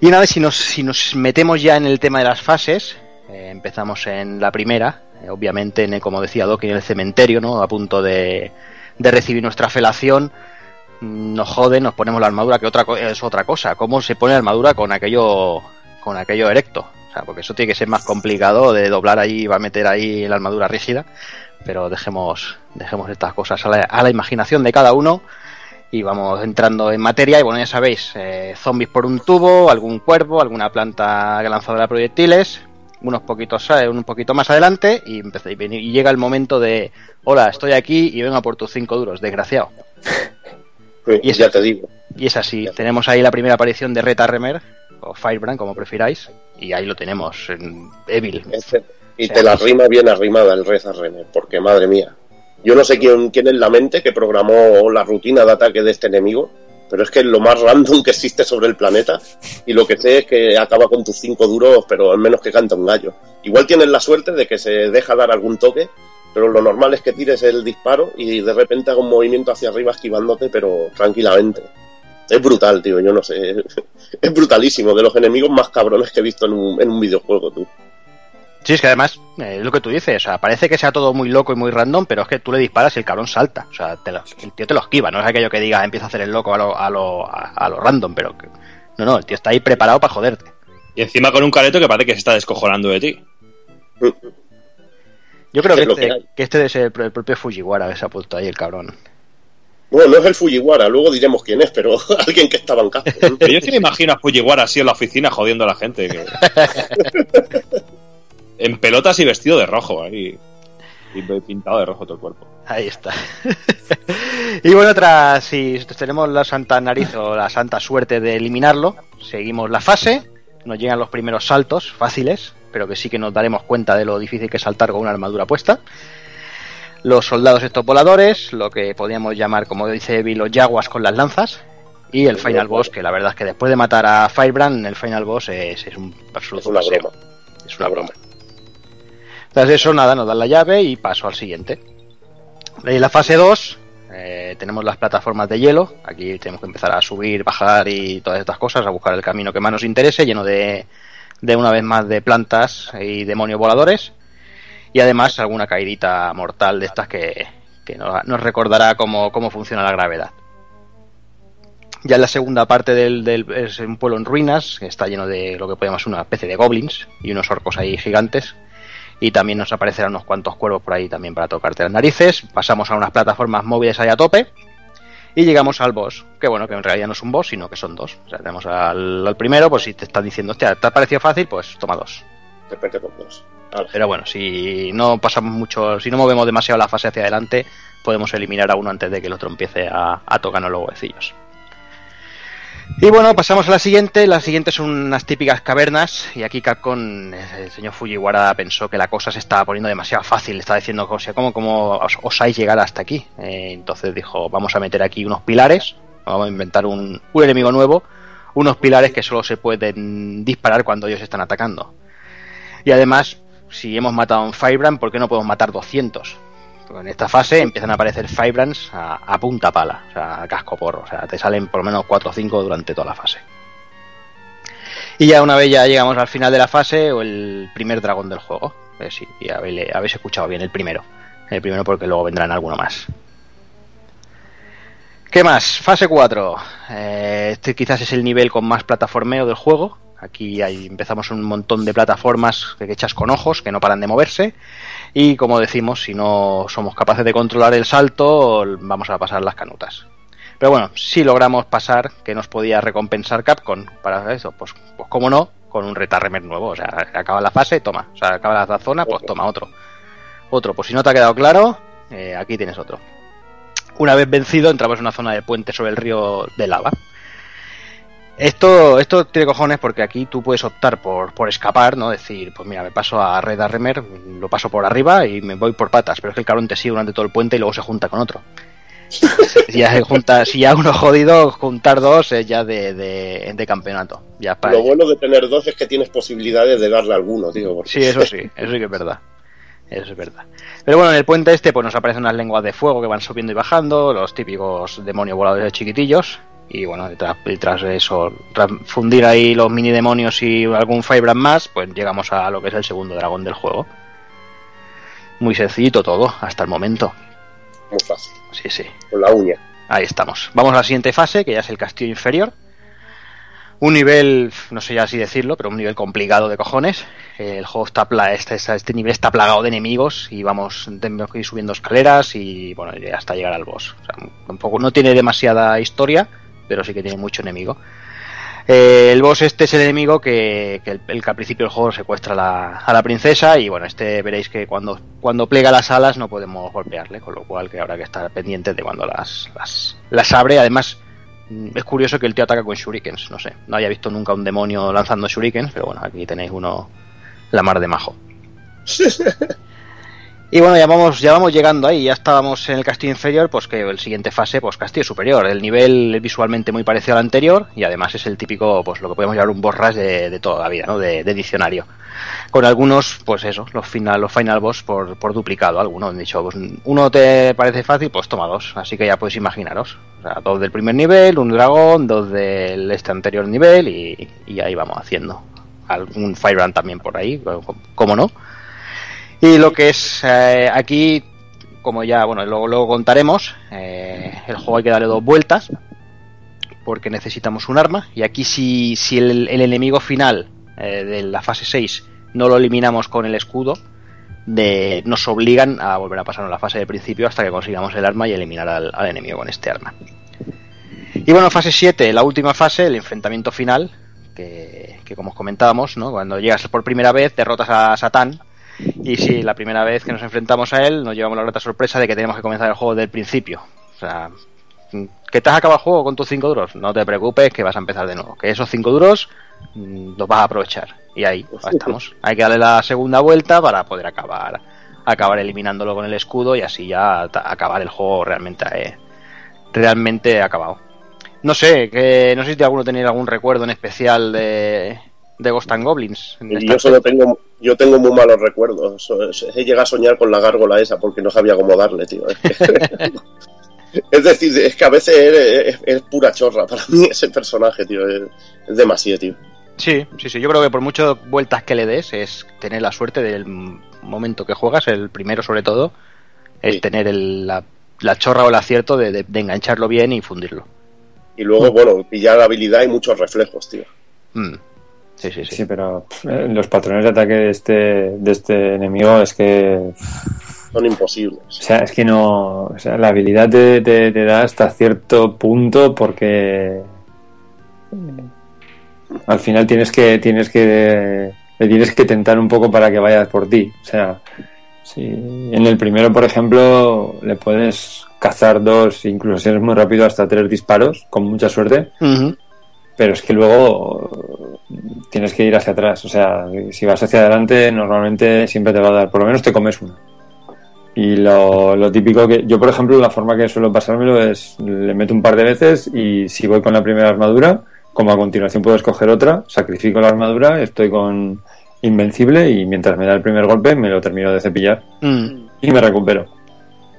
Speaker 1: Y una vez si nos, si nos metemos ya en el tema de las fases, eh, empezamos en la primera, eh, obviamente, en el, como decía Doc, en el cementerio, ¿no? A punto de, de recibir nuestra felación. Nos jode, nos ponemos la armadura, que otra es otra cosa. ¿Cómo se pone la armadura con aquello, con aquello erecto? O sea, porque eso tiene que ser más complicado de doblar ahí, va a meter ahí la armadura rígida. Pero dejemos, dejemos estas cosas a la, a la imaginación de cada uno y vamos entrando en materia y bueno ya sabéis eh, zombies por un tubo algún cuervo alguna planta lanzadora de proyectiles unos poquitos eh, un poquito más adelante y, y llega el momento de hola estoy aquí y vengo por tus cinco duros desgraciado *laughs*
Speaker 2: y ya te digo
Speaker 1: y es así tenemos ahí la primera aparición de Reta Remer o Firebrand como prefiráis y ahí lo tenemos en Evil
Speaker 2: Y te la rima bien arrimada el Reza René, porque madre mía. Yo no sé quién, quién es la mente que programó la rutina de ataque de este enemigo, pero es que es lo más random que existe sobre el planeta. Y lo que sé es que acaba con tus cinco duros, pero al menos que canta un gallo. Igual tienes la suerte de que se deja dar algún toque, pero lo normal es que tires el disparo y de repente haga un movimiento hacia arriba esquivándote, pero tranquilamente. Es brutal, tío, yo no sé. *laughs* Es brutalísimo, de los enemigos más cabrones que he visto en un, en un videojuego, tú.
Speaker 1: Sí, es que además, eh, es lo que tú dices, o sea, parece que sea todo muy loco y muy random, pero es que tú le disparas y el cabrón salta. O sea, te lo- el tío te lo esquiva, no es aquello que diga empieza a hacer el loco a lo, a lo, a, a lo random, pero que- no, no, el tío está ahí preparado para joderte.
Speaker 4: Y encima con un careto que parece que se está descojonando de ti.
Speaker 1: Yo creo que
Speaker 2: Es lo
Speaker 1: este,
Speaker 2: que
Speaker 1: que este es el, el propio Fujiwara que se ha puesto ahí el cabrón.
Speaker 2: Bueno, no es el Fujiwara, luego diremos quién es, pero *laughs* alguien que estaba en casa. *laughs*
Speaker 4: Pero yo sí me imagino a Fujiwara así en la oficina jodiendo a la gente. que- *laughs* en pelotas y vestido de rojo ahí. Y pintado de rojo todo el cuerpo.
Speaker 1: Ahí está. y bueno, tras si tenemos la santa nariz o la santa suerte de eliminarlo, seguimos la fase, nos llegan los primeros saltos fáciles, pero que sí que nos daremos cuenta de lo difícil que es saltar con una armadura puesta. Los soldados estos voladores, lo que podríamos llamar, como dice Evi, los yaguas con las lanzas. Y el final boss, que la verdad es que después de matar a Firebrand, el final boss es, es un absoluto
Speaker 2: Es una
Speaker 1: paseo.
Speaker 2: broma.
Speaker 1: Es una broma. Tras eso, nada, nos dan la llave y paso al siguiente. En la fase 2 eh, tenemos las plataformas de hielo. Aquí tenemos que empezar a subir, bajar y todas estas cosas, a buscar el camino que más nos interese, lleno de, de una vez más de plantas y demonios voladores. Y además alguna caidita mortal de estas que, que nos, recordará cómo, cómo funciona la gravedad. Ya en la segunda parte del, del- es un pueblo en ruinas, que está lleno de lo que podemos una especie de goblins y unos orcos ahí gigantes. Y también nos aparecerán unos cuantos cuervos por ahí también para tocarte las narices. Pasamos a unas plataformas móviles ahí a tope. Y llegamos al boss, que bueno, que en realidad no es un boss, sino que son dos. O sea, tenemos al, al primero, pues si te están diciendo, hostia, ¿te ha parecido fácil? Pues toma dos.
Speaker 2: De repente con dos.
Speaker 1: Pero bueno, si no pasamos mucho, si no movemos demasiado la fase hacia adelante, podemos eliminar a uno antes de que el otro empiece a, a tocarnos los huecillos. Y bueno, pasamos a la siguiente. La siguiente son unas típicas cavernas. Y aquí Capcom, el señor Fujiwara, pensó que la cosa se estaba poniendo demasiado fácil. Estaba diciendo, o sea, ¿cómo, cómo os, osáis llegar hasta aquí? Eh, entonces dijo, vamos a meter aquí unos pilares. Vamos a inventar un, un enemigo nuevo. Unos pilares que solo se pueden disparar cuando ellos están atacando. Y además, si hemos matado a un Firebrand, ¿por qué no podemos matar 200? En esta fase empiezan a aparecer Firebrands a, a punta pala, o sea, a casco porro. O sea, te salen por lo menos 4 o 5 durante toda la fase. Y ya una vez ya llegamos al final de la fase, o el primer dragón del juego. Habéis, habéis escuchado bien, el primero. El primero porque luego vendrán alguno más. ¿Qué más? Fase 4. Eh, este quizás es el nivel con más plataformeo del juego. Aquí hay, empezamos un montón de plataformas que echas con ojos, que no paran de moverse. Y como decimos, si no somos capaces de controlar el salto, vamos a pasar las canutas. Pero bueno, si logramos pasar, que nos podía recompensar Capcom para eso, pues, pues cómo no, con un retarremer nuevo. O sea, acaba la fase, toma. O sea, acaba la zona, pues toma otro. Otro, pues si no te ha quedado claro, eh, aquí tienes otro. Una vez vencido, entramos en una zona de puente sobre el río de lava. Esto, esto tiene cojones porque aquí tú puedes optar por, por escapar, ¿no? Decir, pues mira, me paso a Red Arremer, lo paso por arriba y me voy por patas, pero es que el cabrón te sigue durante todo el puente y luego se junta con otro. *laughs* Si ya, se junta, si ya uno jodido, juntar dos es ya de, de, de campeonato. Ya para
Speaker 2: Lo bueno de tener dos es que tienes posibilidades de darle a alguno, tío. porque-
Speaker 1: Sí, eso sí, eso sí que es verdad. Eso es verdad. Pero bueno, en el puente este pues nos aparecen unas lenguas de fuego que van subiendo y bajando, los típicos demonios voladores chiquitillos. Y bueno, detrás, detrás de eso, tras fundir ahí los mini demonios y algún Firebrand más, pues llegamos a lo que es el segundo dragón del juego. Muy sencillito todo, hasta el momento.
Speaker 2: Muy fácil.
Speaker 1: Sí, sí.
Speaker 2: Con la uña.
Speaker 1: Ahí estamos. Vamos a la siguiente fase, que ya es el castillo inferior. Un nivel, no sé ya así decirlo, pero un nivel complicado de cojones. El juego está pla este, este nivel está plagado de enemigos y vamos tenemos que ir subiendo escaleras y bueno, y hasta llegar al boss. O sea, tampoco no tiene demasiada historia, pero sí que tiene mucho enemigo. Eh, el boss este es el enemigo que, que el, el al principio del juego secuestra a la, princesa y bueno, este veréis que cuando, cuando plega las alas no podemos golpearle, con lo cual que habrá que estar pendientes de cuando las, las, las abre. Además, mm, es curioso que el tío ataca con shurikens, no sé, no había visto nunca un demonio lanzando shurikens, pero bueno, aquí tenéis uno la mar de majo. *laughs* Y bueno, ya vamos, ya vamos llegando ahí, ya estábamos en el castillo inferior, pues que el siguiente fase, pues castillo superior. El nivel es visualmente muy parecido al anterior y además es el típico, pues lo que podemos llamar un boss de, de toda la vida, ¿no? De, de diccionario. Con algunos, pues eso, los final, los final boss por, por duplicado, algunos han dicho, pues uno te parece fácil, pues toma dos, así que ya podéis imaginaros. O sea, dos del primer nivel, un dragón, dos del este anterior nivel y, ahí vamos haciendo. Algún Firebrand también por ahí, como no. Y lo que es eh, aquí, como ya, bueno, luego, luego contaremos, eh, el juego hay que darle dos vueltas porque necesitamos un arma. Y aquí si, si el, enemigo final eh, de la fase 6 no lo eliminamos con el escudo, de, nos obligan a volver a pasar a la fase de principio hasta que consigamos el arma y eliminar al, al enemigo con este arma. Y bueno, fase 7, la última fase, el enfrentamiento final, que, que como os comentábamos, ¿no? cuando llegas por primera vez, derrotas a Satán y si la primera vez que nos enfrentamos a él nos llevamos la grata sorpresa de que tenemos que comenzar el juego del principio. O sea, que te has acabado el juego con tus 5 duros, no te preocupes que vas a empezar de nuevo. Que esos 5 duros mmm, los vas a aprovechar. Y ahí estamos. Hay que darle la segunda vuelta para poder acabar acabar eliminándolo con el escudo y así ya acabar el juego realmente eh, realmente acabado. No sé, que no sé si alguno tenía algún recuerdo en especial de, de Ghost and Goblins.
Speaker 2: Y yo solo tengo, yo tengo muy malos recuerdos. He llegado a soñar con la gárgola esa porque no sabía cómo darle, tío. *laughs* Es, decir, es que a veces es, es- es pura chorra para mí ese personaje, tío. Es, es demasiado, tío.
Speaker 1: Sí, sí, sí. Yo creo que por muchas vueltas que le des es tener la suerte del momento que juegas, el primero sobre todo, es tener el- la, la chorra o el acierto de, de- de engancharlo bien y fundirlo.
Speaker 2: Y luego, bueno, pillar habilidad y muchos reflejos, tío.
Speaker 1: Mm. Sí, sí, sí.
Speaker 5: Sí, pero pff, eh, los patrones de ataque de este, de este enemigo es que.
Speaker 2: Son imposibles.
Speaker 5: O sea, es que no. O sea, la habilidad te, te- te da hasta cierto punto porque. Al final tienes que. Tienes que. Le tienes que tentar un poco para que vaya por ti. O sea, si en el primero, por ejemplo, le puedes cazar dos, incluso si eres muy rápido, hasta tres disparos, con mucha suerte. Pero es que luego tienes que ir hacia atrás. O sea, si vas hacia adelante, normalmente siempre te va a dar, por lo menos te comes una. Y lo, lo típico que yo, por ejemplo, la forma que suelo pasármelo es le meto un par de veces y si voy con la primera armadura, como a continuación puedo escoger otra, sacrifico la armadura, estoy con invencible y mientras me da el primer golpe me lo termino de cepillar
Speaker 1: Mm.
Speaker 5: y me recupero.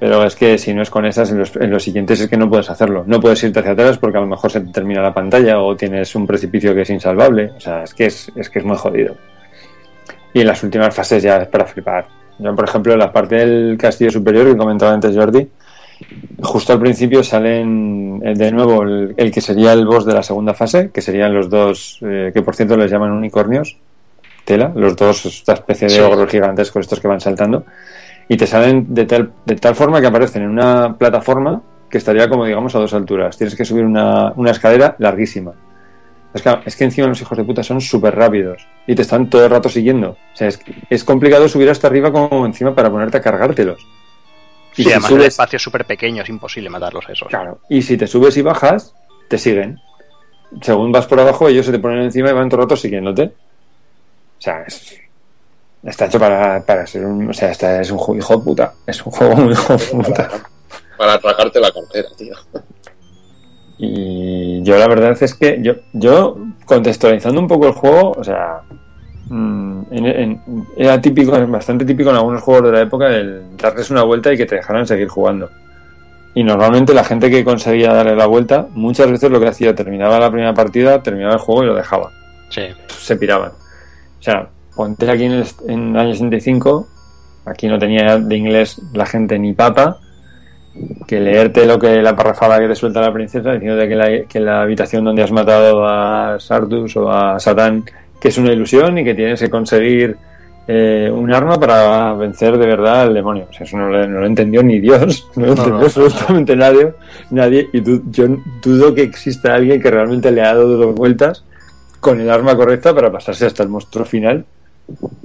Speaker 5: Pero es que si no es con esas, en los, en los siguientes es que no puedes hacerlo. No puedes irte hacia atrás porque a lo mejor se te termina la pantalla o tienes un precipicio que es insalvable. O sea, es que es, es que es muy jodido. Y en las últimas fases ya es para flipar. Yo, por ejemplo, en la parte del castillo superior que comentaba antes Jordi, justo al principio salen eh, de nuevo el, el que sería el boss de la segunda fase, que serían los dos, eh, que por cierto les llaman unicornios, tela, los dos, esta especie de ogros gigantescos estos que van saltando, y te salen de tal, de tal forma que aparecen en una plataforma que estaría como digamos a dos alturas. Tienes que subir una, una escalera larguísima. Es que, es que encima los hijos de puta son súper rápidos y te están todo el rato siguiendo. O sea, es, es complicado subir hasta arriba como encima para ponerte a cargártelos.
Speaker 1: Sí,
Speaker 5: Y si
Speaker 1: además el espacio es súper pequeño, es imposible matarlos esos.
Speaker 5: Claro. Y si te subes y bajas, te siguen. Según vas por abajo, ellos se te ponen encima y van todo el rato siguiéndote. O sea, es- está hecho para, para ser un. O sea, está, es un juego hijo de puta. Es un juego muy hijo de puta.
Speaker 2: Para atracarte la cartera, tío.
Speaker 5: Y yo la verdad es que yo, yo contextualizando un poco el juego, o sea, mm, en- en- era típico, bastante típico en algunos juegos de la época el darles una vuelta y que te dejaran seguir jugando. Y normalmente la gente que conseguía darle la vuelta, muchas veces lo que hacía, terminaba la primera partida, terminaba el juego y lo dejaba.
Speaker 1: Sí.
Speaker 5: Se piraban. O sea, ponte aquí en el, en el año 65, aquí no tenía de inglés la gente ni papa, que leerte lo que la parrafada que te suelta la princesa diciéndote que la, que la habitación donde has matado a Sardus o a Satán que es una ilusión y que tienes que conseguir eh, un arma para vencer de verdad al demonio. O sea, eso no lo, no lo entendió ni Dios, *laughs* no lo
Speaker 1: No,
Speaker 5: entendió
Speaker 1: no.
Speaker 5: absolutamente nadie, nadie y du- yo dudo que exista alguien que realmente le ha dado dos vueltas con el arma correcta para pasarse hasta el monstruo final.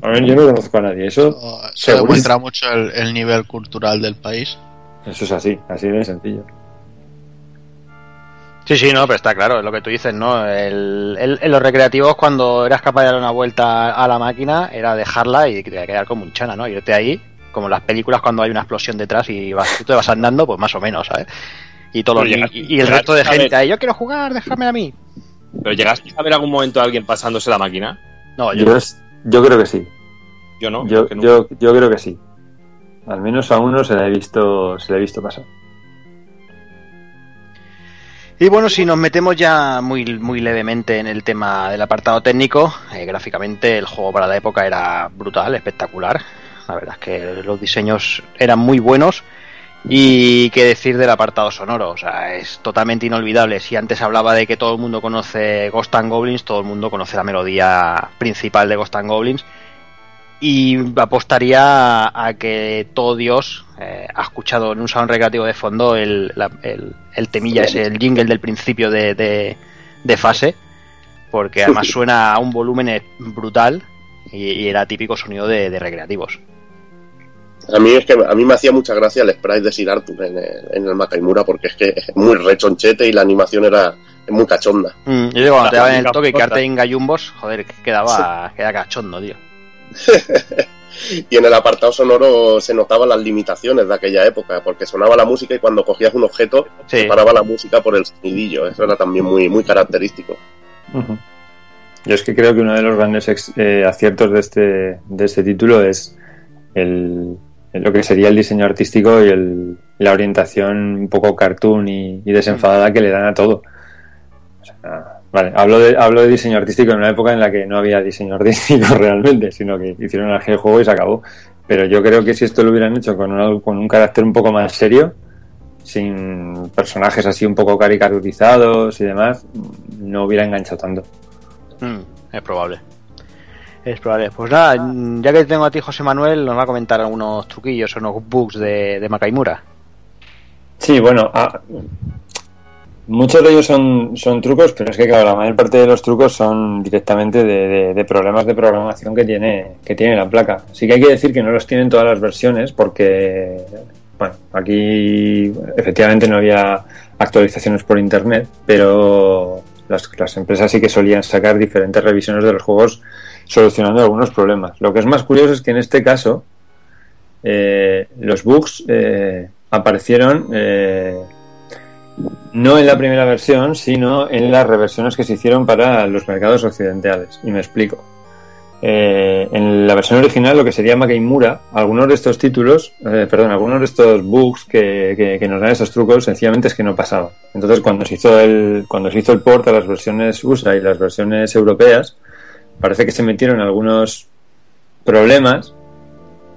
Speaker 5: A ver, yo no conozco a nadie, eso
Speaker 3: Se
Speaker 5: segurísimo.
Speaker 3: demuestra mucho el, el nivel cultural del país.
Speaker 5: Eso es así, así de sencillo.
Speaker 1: Sí, sí, no, pero está claro, es lo que tú dices, ¿no? El, el- en los recreativos, cuando eras capaz de dar una vuelta a la máquina, era dejarla y te iba a quedar como un chana, ¿no? Irte ahí, como en las películas cuando hay una explosión detrás y vas, tú te vas andando, pues más o menos, ¿sabes? Y, todos los-
Speaker 4: llegaste-
Speaker 1: y, y el resto de gente ahí, yo quiero jugar, déjame a mí.
Speaker 4: ¿Pero llegaste a ver algún momento a alguien pasándose la máquina?
Speaker 1: No,
Speaker 5: Yo, es- yo creo que sí.
Speaker 4: Yo no.
Speaker 5: Yo, yo, yo creo que sí. Al menos a uno se le ha visto, se le ha visto pasar.
Speaker 1: Y bueno, si nos metemos ya muy, muy levemente en el tema del apartado técnico, eh, gráficamente el juego para la época era brutal, espectacular. La verdad es que los diseños eran muy buenos. Y qué decir del apartado sonoro, o sea, es totalmente inolvidable. Si antes hablaba de que todo el mundo conoce Ghost and Goblins, todo el mundo conoce la melodía principal de Ghost and Goblins. Y apostaría a que todo Dios eh, ha escuchado en un salón recreativo de fondo el, la- el, el temilla, ese, el jingle del principio de, de- de fase, porque además *laughs* suena a un volumen brutal y, y era típico sonido de, de recreativos.
Speaker 2: A mí es que a mí me hacía mucha gracia el sprite de Sir Arthur en el, en el Makaimura porque es que es muy rechonchete y la animación era muy cachonda.
Speaker 1: Mm, yo digo, cuando te daban el toque y quedarte en gallumbos, joder, que quedaba, quedaba cachondo, tío. *laughs*
Speaker 2: Y en el apartado sonoro se notaban las limitaciones de aquella época porque sonaba la música y cuando cogías un objeto
Speaker 1: Sí.
Speaker 2: se paraba la música por el sonidillo. Eso era también muy muy característico.
Speaker 5: Yo es que creo que uno de los grandes ex- eh, aciertos de este, de este título es el, lo que sería el diseño artístico y el- la orientación un poco cartoon y, y desenfadada que le dan a todo. O sea, vale, hablo de, hablo de diseño artístico en una época en la que no había diseño *laughs* artístico realmente, sino que hicieron el juego y se acabó. Pero yo creo que si esto lo hubieran hecho con, un- con un carácter un poco más serio, sin personajes así un poco caricaturizados y demás, no hubiera enganchado tanto.
Speaker 1: Mm, es probable. Es probable. Pues nada, mm, ya que tengo a ti, José Manuel, nos va a comentar algunos truquillos o unos bugs de, de Makaimura.
Speaker 5: Sí, bueno, ah, muchos de ellos son, son trucos, pero es que claro, la mayor parte de los trucos son directamente de, de- de problemas de programación que tiene, que tiene la placa. Sí que hay que decir que no los tienen todas las versiones porque, bueno, aquí efectivamente no había actualizaciones por internet, pero las, las empresas sí que solían sacar diferentes revisiones de los juegos solucionando algunos problemas. Lo que es más curioso es que en este caso eh, los bugs eh, aparecieron eh, no en la primera versión, sino en las reversiones que se hicieron para los mercados occidentales. Y me explico. Eh, en la versión original, lo que sería Makaimura, algunos de estos títulos, perdón, algunos de estos bugs que, que- nos dan estos trucos, sencillamente es que no pasaba. Entonces, cuando se hizo el, cuando se hizo el port a las versiones USA y las versiones europeas, parece que se metieron algunos problemas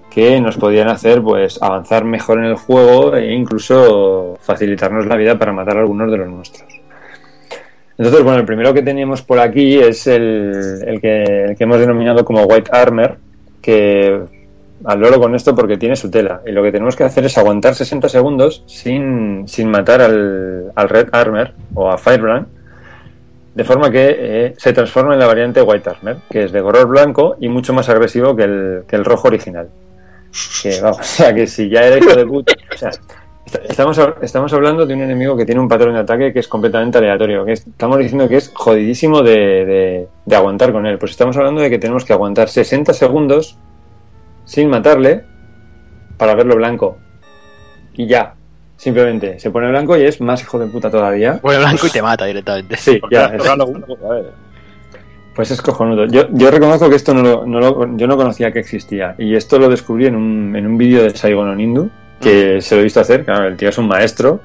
Speaker 5: que nos podían hacer pues avanzar mejor en el juego e incluso facilitarnos la vida para matar a algunos de los nuestros. Entonces, bueno, el primero que teníamos por aquí es el, el que, el que hemos denominado como White Armor, que al loro con esto porque tiene su tela. Y lo que tenemos que hacer es aguantar 60 segundos sin, sin matar al, al Red Armor o a Firebrand, de forma que eh, se transforma en la variante White Armor, que es de color blanco y mucho más agresivo que el, que el rojo original. Que vamos, *laughs* o sea, que si ya era hijo de puta. O sea, est- estamos, estamos hablando de un enemigo que tiene un patrón de ataque que es completamente aleatorio. Que es- estamos diciendo que es jodidísimo de- de aguantar con él. Pues estamos hablando de que tenemos que aguantar 60 segundos sin matarle para verlo blanco. Y ya. Simplemente se pone blanco y es más hijo de puta todavía.
Speaker 1: Pone blanco y te mata directamente.
Speaker 5: Sí, ya. es- pues es cojonudo. Yo, yo reconozco que esto no lo, no lo- yo no conocía que existía. Y esto lo descubrí en un, en un vídeo de Saigon Onindu, que se lo he visto hacer. Claro, el tío es un maestro.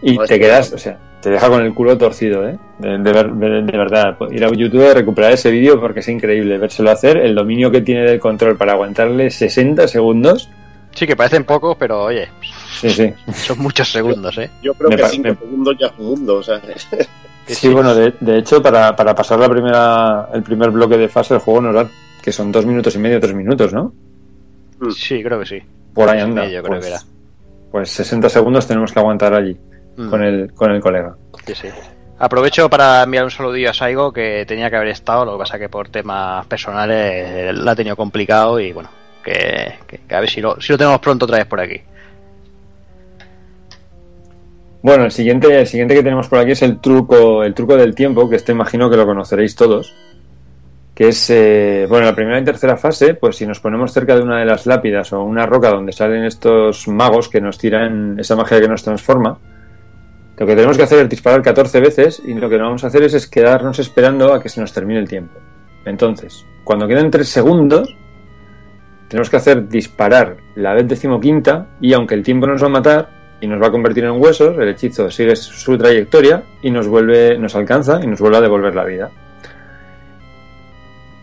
Speaker 5: Y te quedas, o sea, te deja con el culo torcido, ¿eh? De, de ver- de- de verdad. Ir a YouTube a recuperar ese vídeo porque es increíble vérselo hacer. El dominio que tiene del control para aguantarle 60 segundos.
Speaker 1: Sí, que parecen pocos, pero oye,
Speaker 5: Sí, sí.
Speaker 1: son muchos segundos, ¿eh?
Speaker 2: Yo creo
Speaker 5: Me
Speaker 2: que
Speaker 5: pa-
Speaker 2: 5
Speaker 5: me-
Speaker 2: segundos ya es un mundo, o sea. *laughs*
Speaker 5: Sí, bueno, de, de hecho, para, para pasar la primera, el primer bloque de fase del juego nos dan, que son dos minutos y medio, tres minutos, ¿no?
Speaker 1: Sí, creo que sí.
Speaker 5: Por ahí anda.
Speaker 1: medio, creo
Speaker 5: pues,
Speaker 1: que era.
Speaker 5: pues 60 segundos tenemos que aguantar allí
Speaker 1: Mm.
Speaker 5: con, el, con el colega.
Speaker 1: Sí, sí. Aprovecho para enviar un saludillo a Saigo, que tenía que haber estado, lo que pasa que por temas personales la ha tenido complicado y bueno, que, que- que a ver si lo, si lo tenemos pronto otra vez por aquí.
Speaker 5: Bueno, el siguiente, el siguiente que tenemos por aquí es el truco, el truco del tiempo, que este imagino que lo conoceréis todos. Que es, eh, bueno, la primera y tercera fase, pues si nos ponemos cerca de una de las lápidas o una roca donde salen estos magos que nos tiran esa magia que nos transforma, lo que tenemos que hacer es disparar 14 veces y lo que no vamos a hacer es, es quedarnos esperando a que se nos termine el tiempo. Entonces, cuando queden 3 segundos, tenemos que hacer disparar la vez decimoquinta y aunque el tiempo nos va a matar y nos va a convertir en huesos, el hechizo sigue su trayectoria y nos vuelve, nos alcanza y nos vuelve a devolver la vida.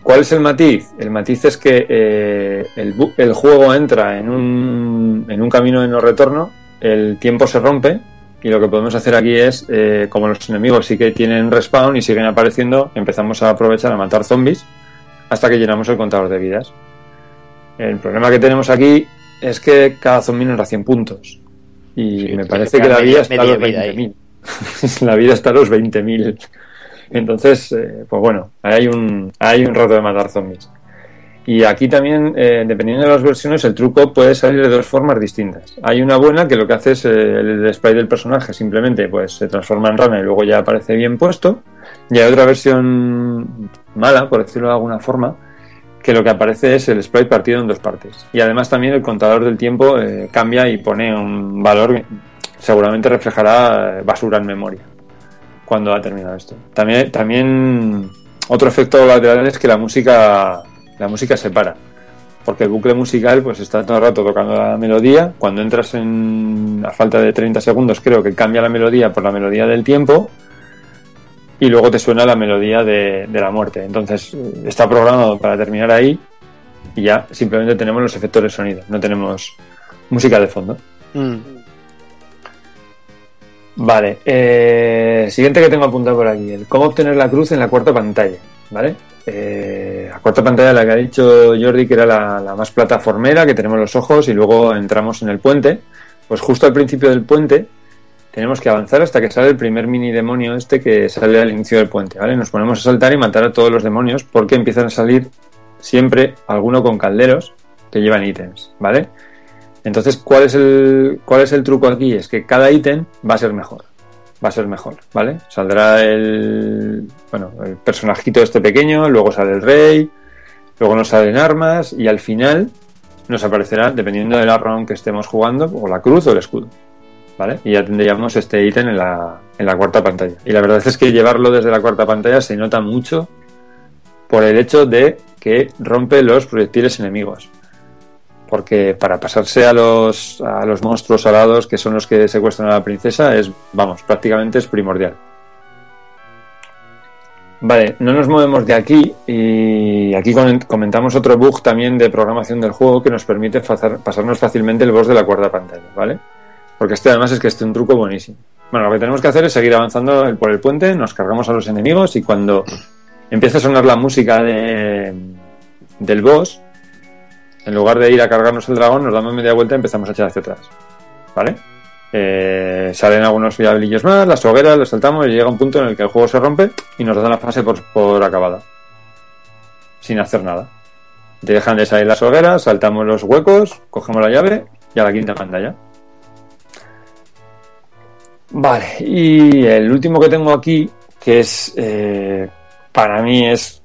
Speaker 5: ¿Cuál es el matiz? El matiz es que eh, el, el juego entra en un, en un camino de no retorno, el tiempo se rompe y lo que podemos hacer aquí es, eh, como los enemigos sí que tienen respawn y siguen apareciendo, empezamos a aprovechar a matar zombies hasta que llenamos el contador de vidas. El problema que tenemos aquí es que cada zombie nos da 100 puntos. Y me parece que la vida está a los
Speaker 1: media vida ahí.
Speaker 5: 20.000. *laughs* la vida está a los 20.000. Entonces, eh, pues bueno, hay un, hay un rato de matar zombies. Y aquí también, eh, dependiendo de las versiones, el truco puede salir de dos formas distintas. Hay una buena que lo que hace es eh, el spray del personaje, simplemente pues se transforma en rana y luego ya aparece bien puesto. Y hay otra versión mala, por decirlo de alguna forma, que lo que aparece es el sprite partido en dos partes. Y además también el contador del tiempo eh, cambia y pone un valor que seguramente reflejará eh, basura en memoria cuando ha terminado esto. También, también otro efecto colateral es que la música, la música se para. Porque el bucle musical pues está todo el rato tocando la melodía. Cuando entras en a falta de 30 segundos creo que cambia la melodía por la melodía del tiempo y luego te suena la melodía de, de la muerte. Entonces está programado para terminar ahí y ya simplemente tenemos los efectos de sonido, no tenemos música de fondo.
Speaker 1: Mm.
Speaker 5: Vale, eh, siguiente que tengo apuntado por aquí, el cómo obtener la cruz en la cuarta pantalla, ¿vale? Eh, la cuarta pantalla, la que ha dicho Jordi, que era la, la más plataformera, que tenemos los ojos y luego entramos en el puente, pues justo al principio del puente tenemos que avanzar hasta que sale el primer mini demonio este que sale al inicio del puente, ¿vale? Nos ponemos a saltar y matar a todos los demonios porque empiezan a salir siempre alguno con calderos que llevan ítems, ¿vale? Entonces, ¿cuál es el cuál es el truco aquí? Es que cada ítem va a ser mejor. Va a ser mejor, ¿vale? Saldrá el bueno, el personajito este pequeño, luego sale el rey, luego nos salen armas y al final nos aparecerá, dependiendo del round que estemos jugando, o la cruz o el escudo. ¿Vale? Y ya tendríamos este ítem en la, en la cuarta pantalla. Y la verdad es que llevarlo desde la cuarta pantalla se nota mucho por el hecho de que rompe los proyectiles enemigos. Porque para pasarse a los, a los monstruos alados, que son los que secuestran a la princesa, es, vamos, prácticamente es primordial. Vale, no nos movemos de aquí y aquí comentamos otro bug también de programación del juego que nos permite pasar- pasarnos fácilmente el boss de la cuarta pantalla, ¿vale? Porque este además es que este es un truco buenísimo. Bueno, lo que tenemos que hacer es seguir avanzando por el puente, nos cargamos a los enemigos y cuando empieza a sonar la música de, del boss, en lugar de ir a cargarnos el dragón, nos damos media vuelta y empezamos a echar hacia atrás. ¿Vale? Eh, salen algunos fiablillos más, las hogueras, las saltamos y llega un punto en el que el juego se rompe y nos da la fase por, por acabada. Sin hacer nada. Dejan de salir las hogueras, saltamos los huecos, cogemos la llave y a la quinta pantalla. Vale, y el último que tengo aquí, que es eh, para mí es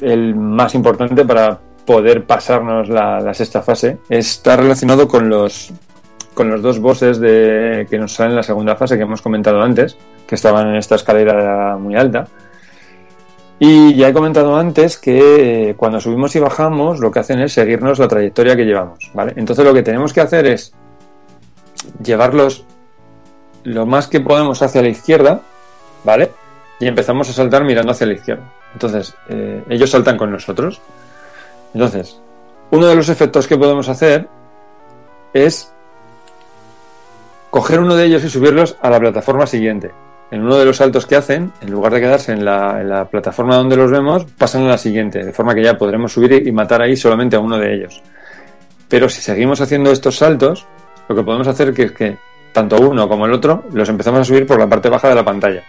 Speaker 5: el más importante para poder pasarnos la, la sexta fase, está relacionado con los con los dos bosses de, que nos salen en la segunda fase que hemos comentado antes, que estaban en esta escalera muy alta. Y ya he comentado antes que eh, cuando subimos y bajamos lo que hacen es seguirnos la trayectoria que llevamos, ¿vale? Entonces lo que tenemos que hacer es llevarlos lo más que podemos hacia la izquierda, ¿vale? Y empezamos a saltar mirando hacia la izquierda. Entonces, eh, ellos saltan con nosotros. Entonces, uno de los efectos que podemos hacer es coger uno de ellos y subirlos a la plataforma siguiente. En uno de los saltos que hacen, en lugar de quedarse en la, plataforma donde los vemos, pasan a la siguiente, de forma que ya podremos subir y matar ahí solamente a uno de ellos. Pero si seguimos haciendo estos saltos, lo que podemos hacer que es que tanto uno como el otro los empezamos a subir por la parte baja de la pantalla.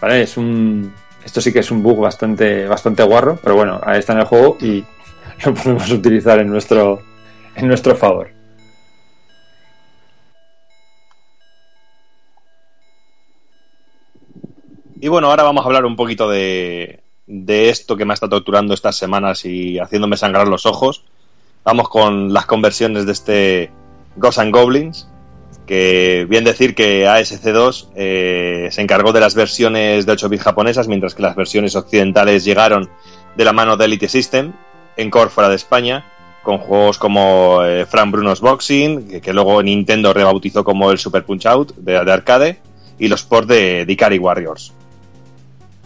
Speaker 5: ¿Vale? Es un. Esto sí que es un bug bastante, bastante guarro, pero bueno, ahí está en el juego y *laughs* lo podemos utilizar en nuestro, en nuestro favor.
Speaker 4: Y bueno, ahora vamos a hablar un poquito de, de esto que me ha estado torturando estas semanas y haciéndome sangrar los ojos. Vamos con las conversiones de este Ghosts and Goblins, que bien decir que ASC2 eh, se encargó de las versiones de 8 bits japonesas, mientras que las versiones occidentales llegaron de la mano de Elite System, en core fuera de España, con juegos como eh, Frank Bruno's Boxing, que, luego Nintendo rebautizó como el Super Punch Out de, de arcade, y los ports de, de Ikari Warriors.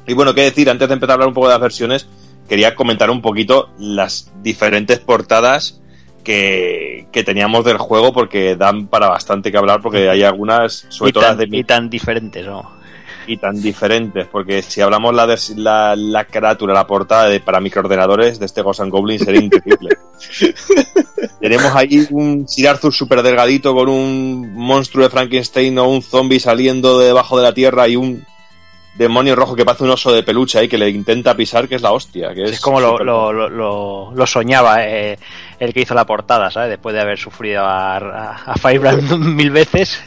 Speaker 4: Y bueno, qué decir, antes de empezar a hablar un poco de las versiones, quería comentar un poquito las diferentes portadas que, que teníamos del juego, porque dan para bastante que hablar, porque hay algunas, sobre
Speaker 1: y,
Speaker 4: todo las
Speaker 1: tan,
Speaker 4: de
Speaker 1: y tan diferentes, ¿no?
Speaker 4: y tan diferentes, porque si hablamos la, de, la, la carátula, la portada de, para microordenadores de este Ghost and Goblin sería increíble. *laughs* Tenemos ahí un Sir Arthur súper delgadito con un monstruo de Frankenstein o un zombie saliendo de debajo de la tierra y un demonio rojo que parece un oso de peluche ahí que le intenta pisar, que es la hostia. Que es,
Speaker 1: Es como lo- lo soñaba eh, el que hizo la portada, ¿sabes? Después de haber sufrido a, a, a Firebrand *laughs* mil veces,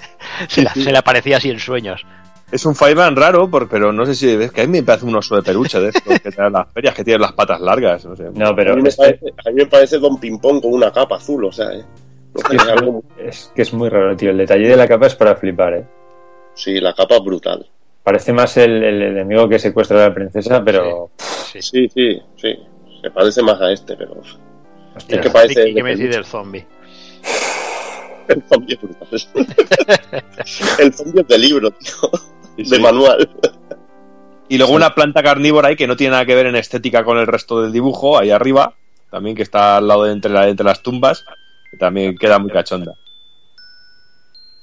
Speaker 1: se, la- se le aparecía así en sueños.
Speaker 4: Es un Fireman raro, por- pero no sé si ves que a mí me parece un oso de peluche de estos que te dan las ferias, que tiene las patas largas. No sé.
Speaker 5: No,
Speaker 2: A
Speaker 5: pero
Speaker 2: mí, me
Speaker 5: este-
Speaker 2: parece, a mí me parece Don Pimpón con una capa azul, o sea, ¿eh?
Speaker 5: Es,
Speaker 2: algo-
Speaker 5: es que es muy raro, tío. El detalle de la capa es para flipar, ¿eh?
Speaker 2: Sí, la capa es brutal.
Speaker 5: Parece más el, el enemigo que secuestra a la princesa, pero.
Speaker 2: Sí, sí, sí, sí. Se parece más a este, pero.
Speaker 1: Hostia,
Speaker 2: es que parece.
Speaker 1: ¿Qué me decís del zombie? *laughs*
Speaker 2: El zombie es brutal. *laughs* el zombie es de libro, tío. De manual.
Speaker 4: Y luego una planta carnívora ahí que no tiene nada que ver en estética con el resto del dibujo, ahí arriba, también que está al lado de entre, la- entre las tumbas, que también queda muy cachonda.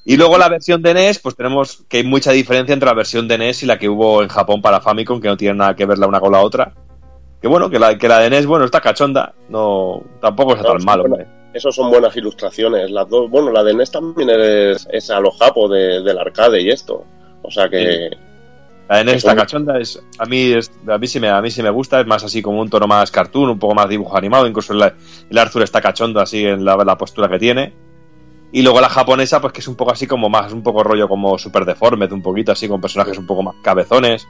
Speaker 4: Y luego la versión de NES, pues tenemos que hay mucha diferencia entre la versión de NES y la que hubo en Japón para Famicom, que no tiene nada que ver la una con la otra. Que bueno, que la, que la de NES, bueno, está cachonda, no, tampoco está
Speaker 2: No,
Speaker 4: tan
Speaker 2: sí,
Speaker 4: mal,
Speaker 2: bueno,
Speaker 4: hombre.
Speaker 2: Esos son buenas ilustraciones. Las dos, bueno, la de NES también es, es a los japos de- del arcade y esto. O sea que.
Speaker 4: La de NES
Speaker 2: que
Speaker 4: está
Speaker 2: son-
Speaker 4: cachonda, es, a, mí es, a, mí sí me, a mí sí me gusta, es más así como un tono más cartoon, un poco más dibujo animado, incluso el, el Arthur está cachondo así en la, la postura que tiene. Y luego la japonesa, pues que es un poco así como más, un poco rollo como super deformed, un poquito así, con personajes un poco más cabezones.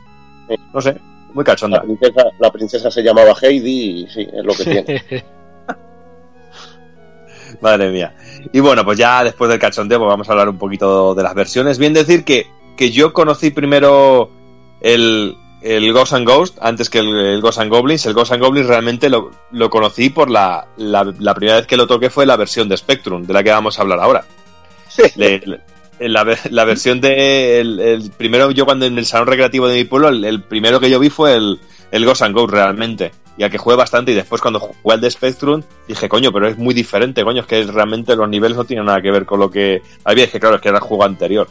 Speaker 4: No sé, muy
Speaker 2: La
Speaker 4: cachonda.
Speaker 2: princesa, la princesa se llamaba Heidi y sí, es lo que tiene. *laughs*
Speaker 4: Madre mía. Y bueno, pues ya después del cachondeo pues vamos a hablar un poquito de las versiones. Bien decir que, que yo conocí primero el, el Ghost and Ghost antes que el, el Ghost and Goblins. El Ghost and Goblins realmente lo, lo conocí por la, la, la primera vez que lo toqué fue la versión de Spectrum, de la que vamos a hablar ahora. Le- le- la, la versión de el, primero yo cuando en el salón recreativo de mi pueblo el, primero que yo vi fue el, el Ghost and Ghost realmente y al que jugué bastante y después cuando jugué al de Spectrum dije coño pero es muy diferente coño es que realmente los niveles no tienen nada que ver con lo que había es que claro es que era el juego anterior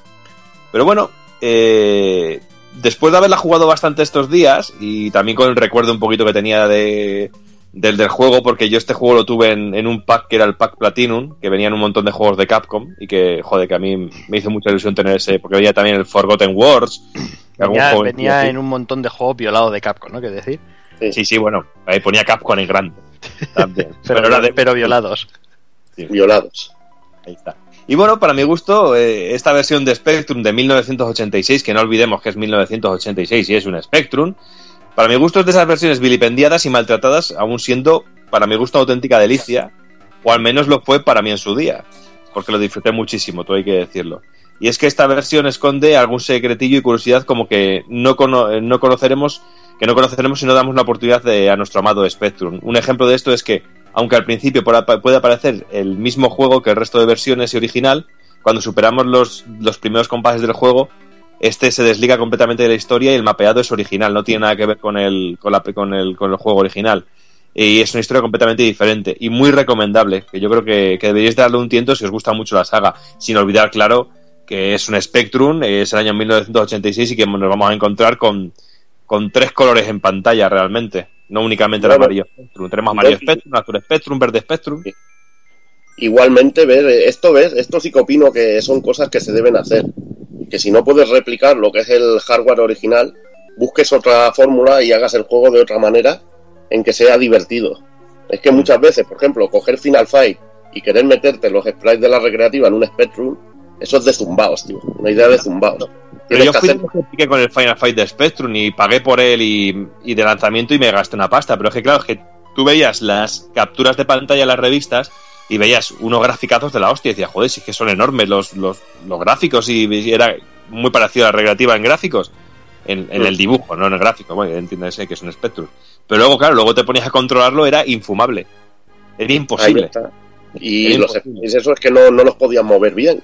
Speaker 4: pero bueno eh, después de haberla jugado bastante estos días y también con el recuerdo un poquito que tenía de del, del juego, porque yo este juego lo tuve en, en un pack que era el pack Platinum, que venían un montón de juegos de Capcom, y que, joder, que a mí me hizo mucha ilusión tener ese, porque venía también el Forgotten Wars. *clears throat*
Speaker 1: Venía,
Speaker 4: juego
Speaker 1: venía
Speaker 4: así.
Speaker 1: en un montón de juegos violados de Capcom, ¿no? ¿Qué decir?
Speaker 4: Sí, sí, bueno, ahí ponía Capcom en grande. *laughs* También.
Speaker 1: Pero,
Speaker 4: era de-
Speaker 1: pero violados.
Speaker 2: Violados.
Speaker 4: Ahí está. Y bueno, para mi gusto, eh, esta versión de Spectrum de 1986, que no olvidemos que es 1986 y es un Spectrum, para mi gusto es de esas versiones vilipendiadas y maltratadas, aún siendo, para mi gusto, auténtica delicia, o al menos lo fue para mí en su día, porque lo disfruté muchísimo, todo hay que decirlo. Y es que esta versión esconde algún secretillo y curiosidad como que no, cono- eh, no conoceremos, que no conoceremos si no damos una oportunidad a nuestro amado Spectrum. Un ejemplo de esto es que, aunque al principio puede aparecer el mismo juego que el resto de versiones y original, cuando superamos los, los primeros compases del juego, este se desliga completamente de la historia y el mapeado es original, no tiene nada que ver con el, con la, con el, con el juego original. Y es una historia completamente diferente y muy recomendable, que yo creo que, que deberíais darle un tiento si os gusta mucho la saga, sin olvidar, claro, que es un Spectrum, es el año 1986 y que nos vamos a encontrar con, con tres colores en pantalla realmente, no únicamente el amarillo Spectrum. Tenemos amarillo Spectrum, azul Spectrum, verde Spectrum.
Speaker 2: Igualmente, ver, esto ves, esto sí que opino que son cosas que se deben hacer. Que si no puedes replicar lo que es el hardware original, busques otra fórmula y hagas el juego de otra manera en que sea divertido. Es que muchas veces, por ejemplo, coger Final Fight y querer meterte los sprites de la recreativa en un Spectrum, eso es de zumbaos, tío. Una idea de zumbaos.
Speaker 4: Pero yo fui
Speaker 2: hacer
Speaker 4: que piqué con el Final Fight de Spectrum y pagué por él y, y de lanzamiento y me gasté una pasta. Pero es que, claro, es que tú veías las capturas de pantalla en las revistas y veías unos graficazos de la hostia y decías, joder, si es que son enormes los, los, los gráficos y, era muy parecido a la recreativa en gráficos. En, en
Speaker 2: Mm.
Speaker 4: el dibujo, no en el gráfico. Bueno, entiéndase que es un Spectrum. Pero luego, claro, luego te ponías a controlarlo, era infumable. Era imposible.
Speaker 2: Y
Speaker 4: Era
Speaker 2: los
Speaker 4: imposible.
Speaker 2: eso es que no, no los podían mover bien.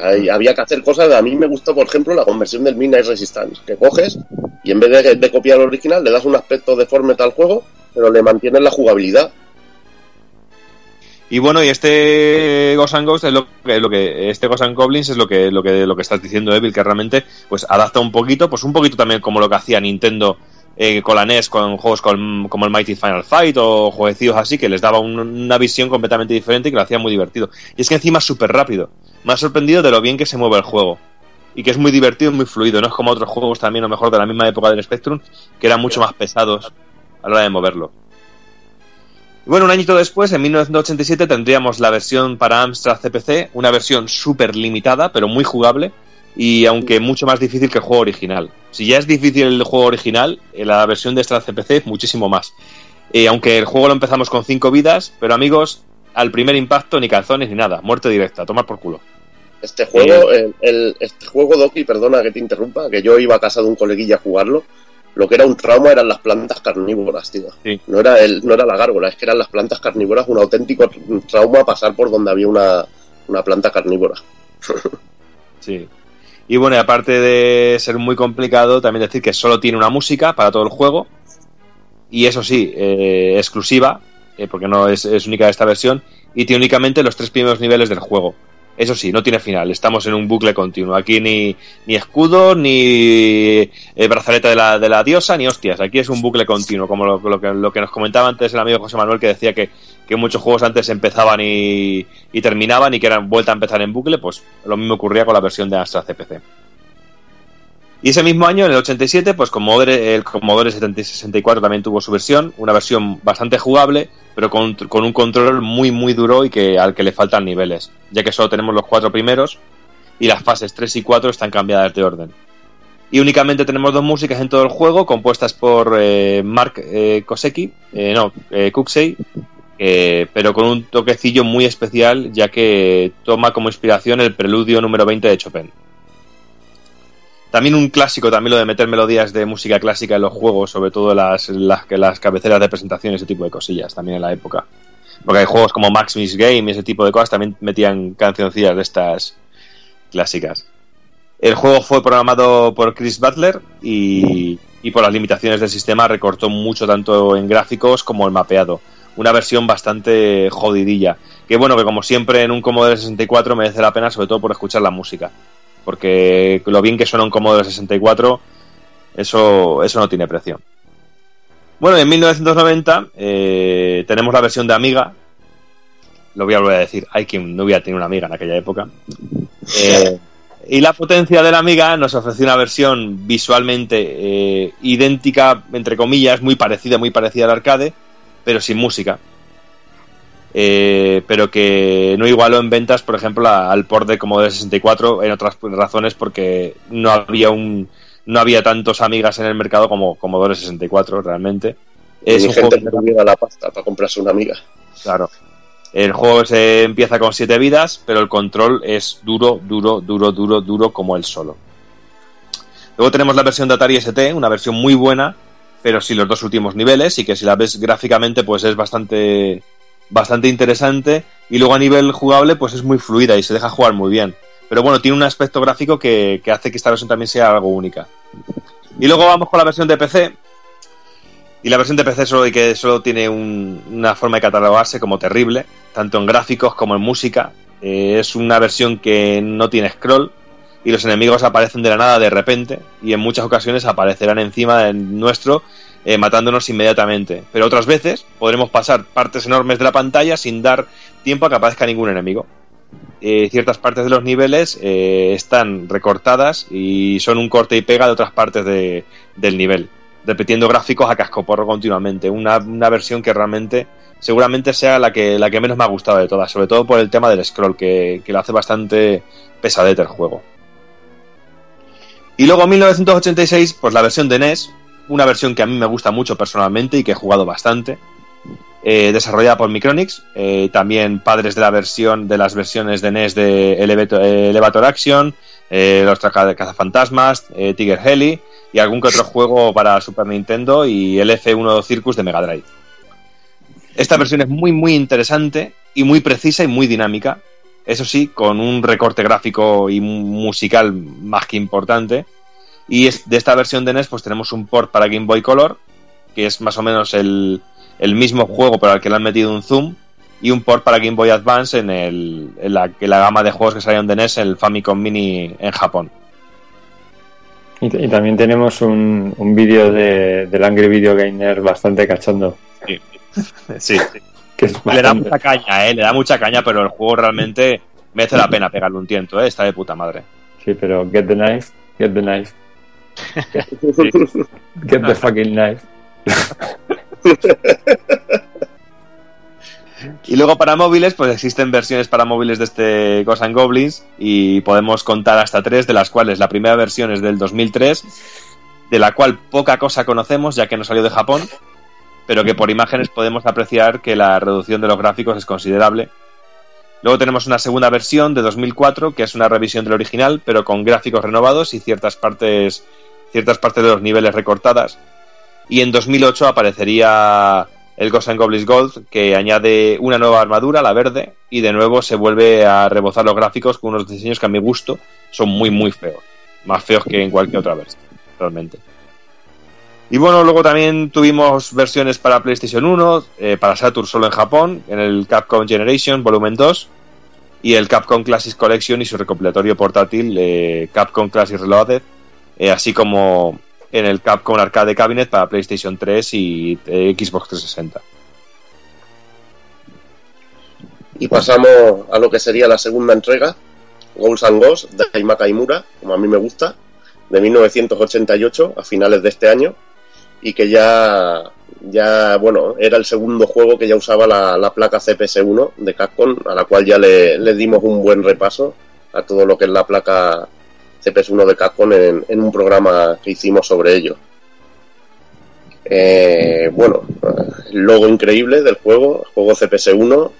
Speaker 2: Ahí había que hacer cosas. A mí me gustó, por ejemplo, la conversión del Midnight Resistance. Que coges y en vez de, de copiar el original, le das un aspecto deforme al juego, pero le mantienes la jugabilidad.
Speaker 4: Y bueno, y este Ghost es lo que, lo que este Ghost Goblins es lo que lo que lo que estás diciendo Evil que realmente pues adapta un poquito, pues un poquito también como lo que hacía Nintendo eh, con la NES con juegos como el Mighty Final Fight o jueguecillos así que les daba un- una visión completamente diferente y que lo hacía muy divertido. Y es que encima es súper rápido. Me ha sorprendido de lo bien que se mueve el juego. Y que es muy divertido muy fluido. No es como otros juegos también, a lo mejor de la misma época del Spectrum, que eran mucho más pesados a la hora de moverlo. Y bueno, un añito después, en 1987, tendríamos la versión para Amstrad CPC, una versión súper limitada, pero muy jugable, y aunque mucho más difícil que el juego original. Si ya es difícil el juego original, eh, la versión de Amstrad CPC es muchísimo más. Eh, aunque el juego lo empezamos con 5 vidas, pero amigos, al primer impacto ni calzones ni nada, muerte directa, tomar por culo.
Speaker 2: Este juego, el, el- este juego, Doki, perdona que te interrumpa, que yo iba a casa de un coleguilla a jugarlo. Lo que era un trauma eran las plantas carnívoras, tío. No era el, no era la gárgola, es que eran las plantas carnívoras, un auténtico trauma pasar por donde había una, una planta carnívora. *laughs*
Speaker 4: Sí. Y bueno, y aparte de ser muy complicado, también decir que solo tiene una música para todo el juego. Y eso sí, eh, exclusiva, eh, porque no es, es única de esta versión. Y tiene únicamente los tres primeros niveles del juego. Eso sí, no tiene final, estamos en un bucle continuo. Aquí ni, ni escudo, ni eh, brazaleta de la, de la diosa, ni hostias. Aquí es un bucle continuo, como lo, que, lo que nos comentaba antes el amigo José Manuel, que decía que, que muchos juegos antes empezaban y, y terminaban y que eran vuelta a empezar en bucle, pues lo mismo ocurría con la versión de Astra CPC. Y ese mismo año, en el 87, pues Commodore, el Commodore 64 también tuvo su versión, una versión bastante jugable, pero con, un control muy muy duro y que al que le faltan niveles, ya que solo tenemos los cuatro primeros y las fases 3 y 4 están cambiadas de orden. Y únicamente tenemos dos músicas en todo el juego, compuestas por eh, Mark eh, Kosecki, eh, no, eh, Kuksey, eh, pero con un toquecillo muy especial, ya que toma como inspiración el preludio número 20 de Chopin. También un clásico, también lo de meter melodías de música clásica en los juegos, sobre todo las, las, las cabeceras de presentación, ese tipo de cosillas, también en la época. Porque hay juegos como Max Miss Game y ese tipo de cosas también metían cancioncillas de estas clásicas. El juego fue programado por Chris Butler y, y por las limitaciones del sistema recortó mucho tanto en gráficos como en mapeado. Una versión bastante jodidilla. Que bueno, que como siempre en un Commodore 64 merece la pena, sobre todo por escuchar la música. Porque lo bien que suena un Commodore 64, eso, eso no tiene precio. Bueno, en 1990 eh, tenemos la versión de Amiga. Lo voy a volver a decir, hay quien no hubiera tenido una Amiga en aquella época. Eh, y la potencia de la Amiga nos ofreció una versión visualmente eh, idéntica, entre comillas, muy parecida, muy parecida al arcade, pero sin música. Eh, pero que no igualó en ventas, por ejemplo, a- al port de Commodore 64, en otras razones porque no había un no había tantos amigas en el mercado como Commodore 64 realmente. Es
Speaker 2: Ni
Speaker 4: un
Speaker 2: gente
Speaker 4: juego
Speaker 2: que la pasta para comprarse una amiga.
Speaker 4: Claro. El juego se empieza con 7 vidas, pero el control es duro, duro, duro, duro, duro como el solo. Luego tenemos la versión de Atari ST, una versión muy buena, pero sin los dos últimos niveles y que si la ves gráficamente pues es bastante bastante interesante y luego a nivel jugable pues es muy fluida y se deja jugar muy bien. Pero bueno, tiene un aspecto gráfico que, que hace que esta versión también sea algo única. Y luego vamos con la versión de PC. Y la versión de PC solo, que solo tiene un- una forma de catalogarse como terrible, tanto en gráficos como en música. Eh, es una versión que no tiene scroll y los enemigos aparecen de la nada de repente y en muchas ocasiones aparecerán encima de nuestro eh, matándonos inmediatamente. Pero otras veces podremos pasar partes enormes de la pantalla sin dar tiempo a que aparezca ningún enemigo. Eh, ciertas partes de los niveles eh, están recortadas y son un corte y pega de otras partes de- del nivel, repitiendo gráficos a cascoporro continuamente. Una, una versión que realmente seguramente sea la que, la que menos me ha gustado de todas, sobre todo por el tema del scroll, que, que lo hace bastante pesadete el juego. Y luego en 1986, pues la versión de NES, una versión que a mí me gusta mucho personalmente y que he jugado bastante, eh, desarrollada por Micronix, eh, también padres de la versión de las versiones de NES de Elevator, eh, Elevator Action, eh, los cazafantasmas, Tiger Heli y algún que otro *laughs* juego para Super Nintendo y el F1 Circus de Mega Drive. Esta versión es muy muy interesante y muy precisa y muy dinámica. Eso sí, con un recorte gráfico y mu- musical más que importante. Y es- de esta versión de NES pues tenemos un port para Game Boy Color, que es más o menos el, el mismo juego pero al que le han metido un zoom, y un port para Game Boy Advance en, el, en, la, en la gama de juegos que salieron de NES, el Famicom Mini en Japón.
Speaker 5: Y, y también tenemos un, un vídeo de, del Angry Video Gamer bastante cachondo.
Speaker 4: Sí, *laughs* sí.
Speaker 5: Que
Speaker 4: Le da mucha caña, ¿eh? Le da mucha caña, pero el juego realmente merece la pena pegarle un tiento, ¿eh? Está de puta madre.
Speaker 5: Sí, pero get the knife, get the knife. Get the fucking knife.
Speaker 4: Y luego para móviles, pues existen versiones para móviles de este Ghosts and Goblins y podemos contar hasta tres, de las cuales la primera versión es del 2003, de la cual poca cosa conocemos ya que no salió de Japón, pero que por imágenes podemos apreciar que la reducción de los gráficos es considerable. Luego tenemos una segunda versión de 2004, que es una revisión del original, pero con gráficos renovados y ciertas partes, ciertas partes de los niveles recortadas. Y en 2008 aparecería el Ghost and Goblins Gold, que añade una nueva armadura, la verde, y de nuevo se vuelve a rebozar los gráficos con unos diseños que a mi gusto son muy, muy feos. Más feos que en cualquier otra versión, realmente. Y bueno, luego también tuvimos versiones para PlayStation 1, eh, para Saturn solo en Japón, en el Capcom Generation Volumen 2, y el Capcom Classics Collection y su recopilatorio portátil eh, Capcom Classics Reloaded, eh, así como en el Capcom Arcade Cabinet para PlayStation 3 y eh, Xbox 360.
Speaker 2: Y pasamos a lo que sería la segunda entrega, Ghosts and Ghosts, de Haima Kaimura, como a mí me gusta, de 1988, a finales de este año, y que ya, ya bueno, era el segundo juego que ya usaba la, la placa CPS-1 de Capcom, a la cual ya le, dimos un buen repaso a todo lo que es la placa CPS-1 de Capcom en, un programa que hicimos sobre ello. Eh, bueno, logo increíble del juego, juego CPS-1.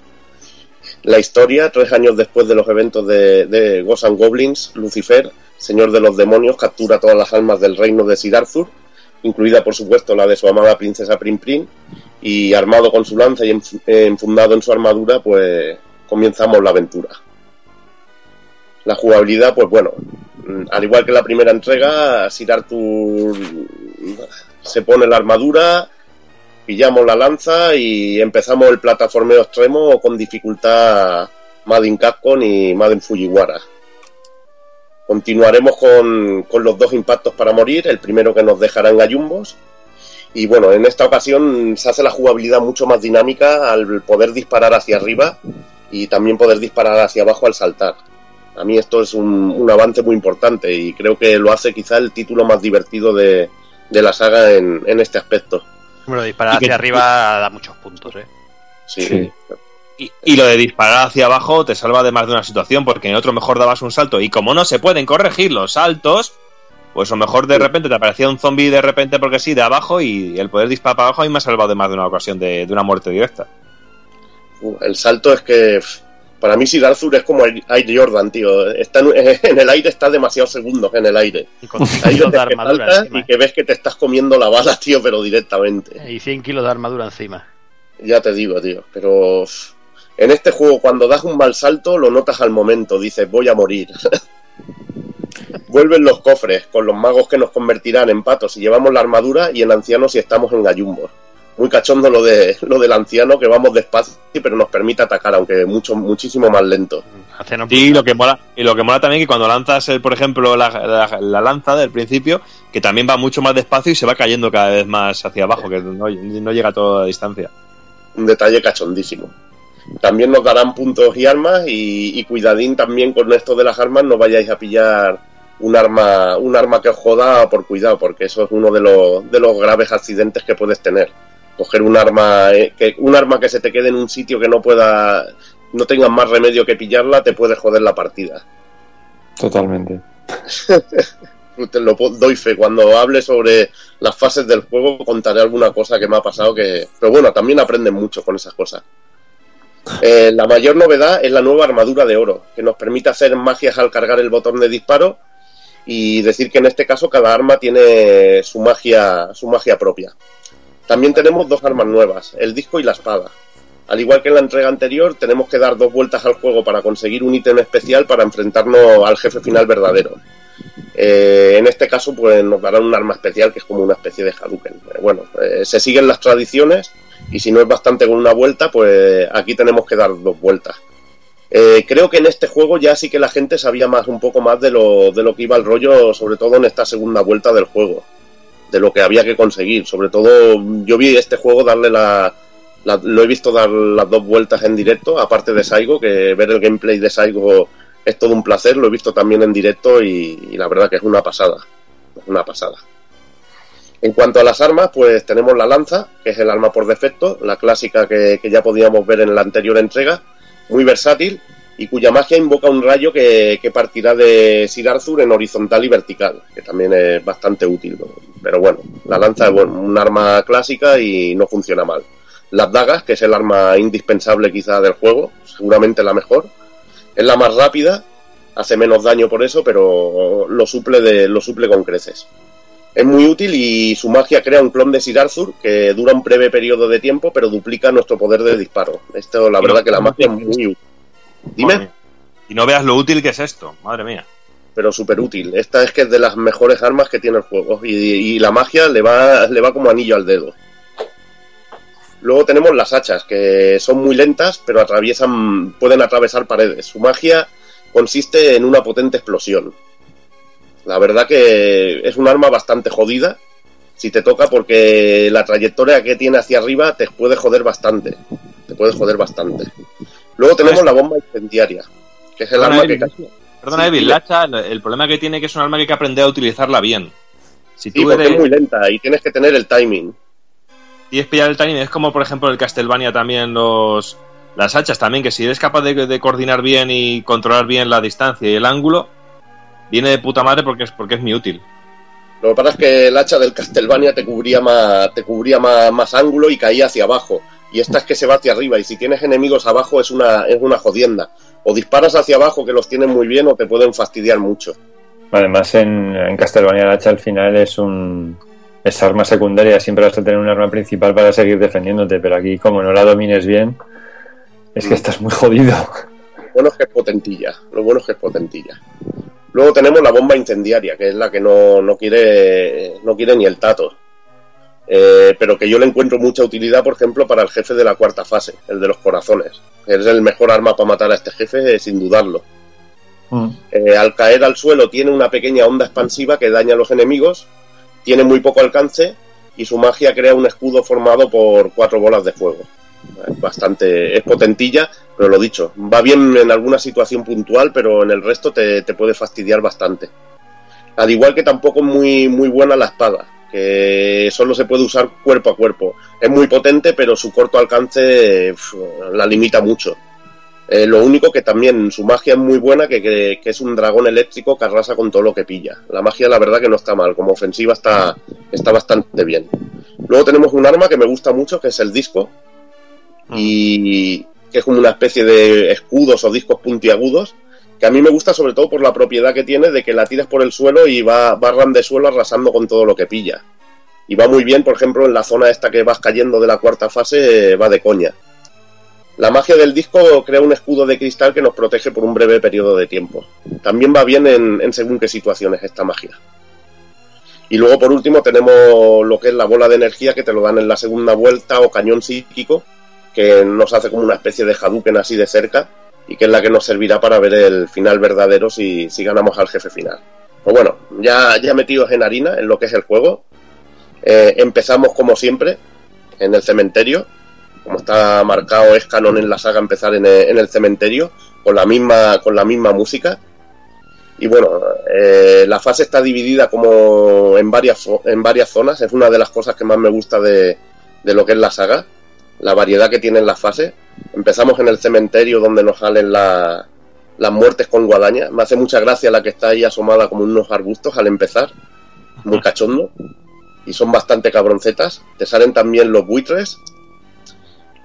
Speaker 2: La historia, tres años después de los eventos de, de Goblins, Lucifer, señor de los demonios, captura todas las almas del reino de Sir Arthur, incluida por supuesto la de su amada princesa Prin y armado con su lanza y enf- enfundado en su armadura, pues comenzamos la aventura. La jugabilidad, pues bueno, mm, al igual que la primera entrega, Sir Arthur se pone la armadura, pillamos la lanza y empezamos el plataformeo extremo con dificultad Madden Capcom y Madden Fujiwara. Continuaremos con, con los dos impactos para morir, el primero que nos dejará en gallumbos. Y bueno, en esta ocasión se hace la jugabilidad mucho más dinámica al poder disparar hacia arriba y también poder disparar hacia abajo al saltar. A mí esto es un, un avance muy importante y creo que lo hace quizá el título más divertido de, de la saga en, en este aspecto.
Speaker 1: Bueno, disparar
Speaker 4: que-
Speaker 1: hacia arriba da muchos puntos, ¿eh?
Speaker 2: Sí.
Speaker 4: Y, y lo de disparar hacia abajo te salva de más de una situación, porque en otro mejor dabas un salto. Y como no se pueden corregir los saltos, pues a lo mejor de repente te aparecía un zombie de repente porque sí, de abajo, y el poder disparar para abajo a mí me ha salvado de más de una ocasión de, de una muerte directa.
Speaker 2: El salto es que para mí Sir Arthur es como el Air Jordan, tío. Está en, *laughs* en el aire está demasiados segundos en el aire.
Speaker 1: Y con
Speaker 2: Ahí
Speaker 1: 100 kilos de armadura encima.
Speaker 2: y que ves que te estás comiendo la bala, *laughs* tío, pero directamente.
Speaker 1: Y 100 kilos de armadura encima.
Speaker 2: Ya te digo, tío. Pero en este juego, cuando das un mal salto, lo notas al momento. Dices, voy a morir. *laughs* Vuelven los cofres con los magos que nos convertirán en patos si llevamos la armadura y en ancianos si estamos en gallumbos. Muy cachondo lo de lo del anciano que vamos despacio pero nos permite atacar, aunque mucho muchísimo más lento.
Speaker 4: Sí, lo que mola, y lo que mola también que cuando lanzas, el, por ejemplo, la, la- la lanza del principio, que también va mucho más despacio y se va cayendo cada vez más hacia abajo, que no, no llega a toda la distancia.
Speaker 2: un detalle cachondísimo. También nos darán puntos y armas y, y cuidadín también con esto de las armas no vayáis a pillar un arma un arma que os joda por cuidado porque eso es uno de los, de los graves accidentes que puedes tener coger un arma eh, que un arma que se te quede en un sitio que no pueda no tengas más remedio que pillarla te puede joder la partida
Speaker 5: Totalmente. *laughs*
Speaker 2: te lo doy fe. Cuando hable sobre las fases del juego contaré alguna cosa que me ha pasado que... Pero bueno, también aprenden mucho con esas cosas. Eh, la mayor novedad es la nueva armadura de oro, que nos permite hacer magias al cargar el botón de disparo y decir que en este caso cada arma tiene su magia, su magia propia. También tenemos dos armas nuevas, el disco y la espada. Al igual que en la entrega anterior, tenemos que dar dos vueltas al juego para conseguir un ítem especial para enfrentarnos al jefe final verdadero. Eh, en este caso, pues nos darán un arma especial que es como una especie de Hadouken. Eh, bueno, eh, se siguen las tradiciones y si no es bastante con una vuelta, pues aquí tenemos que dar dos vueltas. Eh, creo que en este juego ya sí que la gente sabía más, un poco más de lo, de lo que iba el rollo, sobre todo en esta segunda vuelta del juego, de lo que había que conseguir. Sobre todo, yo vi este juego darle la, lo he visto dar las dos vueltas en directo, aparte de Saigo, que ver el gameplay de Saigo es todo un placer, lo he visto también en directo y, y la verdad que es una pasada, es una pasada. En cuanto a las armas, pues tenemos la lanza, que es el arma por defecto, la clásica que, ya podíamos ver en la anterior entrega, muy versátil y cuya magia invoca un rayo que, partirá de Sir Arthur en horizontal y vertical, que también es bastante útil. Pero bueno, la lanza es bueno, un arma clásica y no funciona mal. las dagas, que es el arma indispensable quizá del juego, seguramente la mejor. Es la más rápida, hace menos daño por eso, pero lo suple, de, lo suple con creces. Es muy útil y su magia crea un clon de Sir Arthur que dura un breve periodo de tiempo, pero duplica nuestro poder de disparo. Esto, la
Speaker 4: Y
Speaker 2: verdad,
Speaker 4: no-
Speaker 2: que la magia es muy útil. Dime.
Speaker 4: Y no veas lo útil que es esto, madre mía.
Speaker 2: pero súper útil. Esta es que es de las mejores armas que tiene el juego y, y la magia le va, le va como anillo al dedo. Luego tenemos las hachas, que son muy lentas, pero atraviesan, pueden atravesar paredes. Su magia consiste en una potente explosión. La verdad que es un arma bastante jodida si te toca porque la trayectoria que tiene hacia arriba te puede joder bastante. Te puede joder bastante. Luego tenemos la bomba incendiaria, que es el
Speaker 4: Perdona,
Speaker 2: arma que casi-
Speaker 4: Perdona, Evil, la hacha, el, problema que tiene que es un arma que hay que aprender a utilizarla bien. Si
Speaker 2: Sí, porque
Speaker 4: eres,
Speaker 2: es muy lenta y tienes que tener el timing.
Speaker 4: tienes que pillar el timing, es como por ejemplo el Castlevania también los las hachas también, que si eres capaz de, de coordinar bien y controlar bien la distancia y el ángulo, viene de puta madre porque es, porque es muy útil.
Speaker 2: Lo que pasa es que el hacha del Castlevania te cubría más, te cubría más, más ángulo y caía hacia abajo. Y esta es que se va hacia arriba. Y si tienes enemigos abajo es una, es una jodienda. O disparas hacia abajo que los tienen muy bien o te pueden fastidiar mucho.
Speaker 5: Además, en, en Castlevania el hacha al final es un es arma secundaria. Siempre vas a tener un arma principal para seguir defendiéndote. Pero aquí, como no la domines bien, es que estás muy jodido.
Speaker 2: Lo bueno es que es potentilla. Lo bueno es que es potentilla. Luego tenemos la bomba incendiaria, que es la que no, no quiere, no quiere ni el tato. Eh, pero que yo le encuentro mucha utilidad, por ejemplo, para el jefe de la cuarta fase, el de los corazones. Es el mejor arma para matar a este jefe, eh, sin dudarlo. Eh, al caer al suelo tiene una pequeña onda expansiva que daña a los enemigos, tiene muy poco alcance y su magia crea un escudo formado por cuatro bolas de fuego. Es bastante, es potentilla, pero lo dicho, va bien en alguna situación puntual, pero en el resto te, te puede fastidiar bastante. Al igual que tampoco es muy, muy buena la espada, que solo se puede usar cuerpo a cuerpo. Es muy potente, pero su corto alcance la limita mucho. Eh, lo único que también su magia es muy buena, que, que- que es un dragón eléctrico que arrasa con todo lo que pilla. La magia, la verdad, que no está mal. Como ofensiva está, está bastante bien. Luego tenemos un arma que me gusta mucho, que es el disco. Y que es como una especie de escudos o discos puntiagudos. Que a mí me gusta sobre todo por la propiedad que tiene de que la tiras por el suelo y va, va ran de suelo arrasando con todo lo que pilla. Y va muy bien, por ejemplo, en la zona esta que vas cayendo de la cuarta fase, eh, va de coña. La magia del disco crea un escudo de cristal que nos protege por un breve periodo de tiempo. También va bien en, en según qué situaciones esta magia. Y luego por último tenemos lo que es la bola de energía que te lo dan en la segunda vuelta o cañón psíquico que nos hace como una especie de Hadouken así de cerca y que es la que nos servirá para ver el final verdadero si, si ganamos al jefe final. Pues bueno, ya, ya metidos en harina en lo que es el juego, eh, empezamos como siempre en el cementerio como está marcado, es canon en la saga empezar en el, en el cementerio, con la misma, con la misma música. Y bueno, eh, la fase está dividida como en varias, en varias zonas, es una de las cosas que más me gusta de, de lo que es la saga, la variedad que tienen las fases. Empezamos en el cementerio donde nos salen la- las muertes con guadaña. Me hace mucha gracia la que está ahí asomada como unos arbustos al empezar, muy cachondo. Y son bastante cabroncetas. Te salen también los buitres,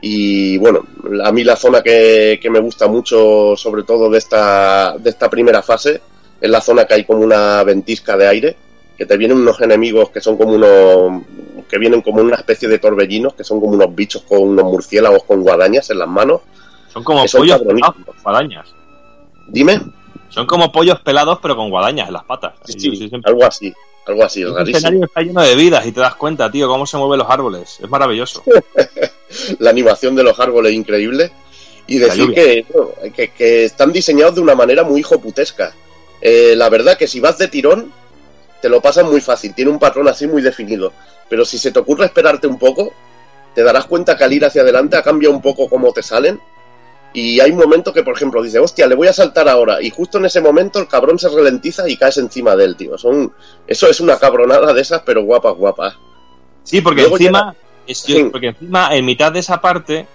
Speaker 2: y bueno, a mí la zona que, que me gusta mucho, sobre todo de esta, de esta primera fase, es la zona que hay como una ventisca de aire, que te vienen unos enemigos que son como unos, que vienen como una especie de torbellinos, que son como unos bichos con unos murciélagos con guadañas en las manos.
Speaker 4: Son como
Speaker 2: son
Speaker 4: pollos pelados guadañas.
Speaker 2: Dime,
Speaker 4: Son como pollos pelados pero con guadañas en las patas.
Speaker 2: Sí,
Speaker 4: Sí,
Speaker 2: sí, algo así, algo así, es rarísimo.
Speaker 4: escenario está lleno de vidas y te das cuenta, tío, cómo se mueven los árboles. Es maravilloso. *laughs*
Speaker 2: la animación de los árboles increíble y decir que, que están diseñados de una manera muy hijoputesca. Eh, la verdad que si vas de tirón, te lo pasas muy fácil, tiene un patrón así muy definido. Pero si se te ocurre esperarte un poco, te darás cuenta que al ir hacia adelante ha cambiado un poco cómo te salen. Y hay un momento que, por ejemplo, dice, hostia, le voy a saltar ahora. Y justo en ese momento el cabrón se ralentiza y caes encima de él, tío. Son, eso es una cabronada de esas, pero guapas, guapas.
Speaker 4: Sí, porque
Speaker 2: Luego
Speaker 4: encima, es-
Speaker 2: Sí.
Speaker 4: porque encima, en mitad de esa parte,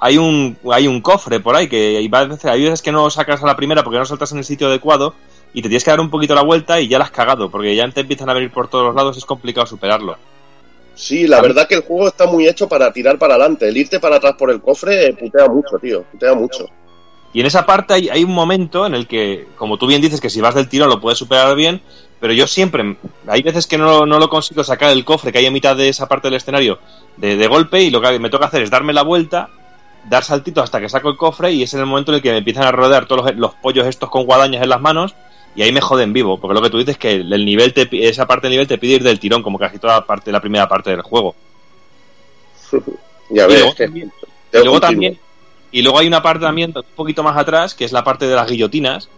Speaker 4: hay un, hay un cofre por ahí, que hay veces, hay veces que no lo sacas a la primera porque no saltas en el sitio adecuado, y te tienes que dar un poquito la vuelta y ya la has cagado, porque ya te empiezan a venir por todos los lados, es complicado superarlo.
Speaker 2: Sí, la verdad que el juego está muy hecho para tirar para adelante. El irte para atrás por el cofre eh, putea mucho, tío. Putea mucho.
Speaker 4: Y en esa parte hay, hay un momento en el que, como tú bien dices, que si vas del tirón lo puedes superar bien, pero yo siempre, hay veces que no, no lo consigo sacar el cofre que hay en mitad de esa parte del escenario de, de golpe y lo que me toca hacer es darme la vuelta, dar saltito hasta que saco el cofre y es en el momento en el que me empiezan a rodear todos los, los pollos estos con guadañas en las manos y ahí me joden vivo, porque lo que tú dices es que el nivel te, esa parte del nivel te pide ir del tirón, como casi toda la parte, la primera parte del juego. *laughs*
Speaker 2: Ya
Speaker 4: Y luego también- y luego también y luego hay una parte también un poquito más atrás que es la parte de las guillotinas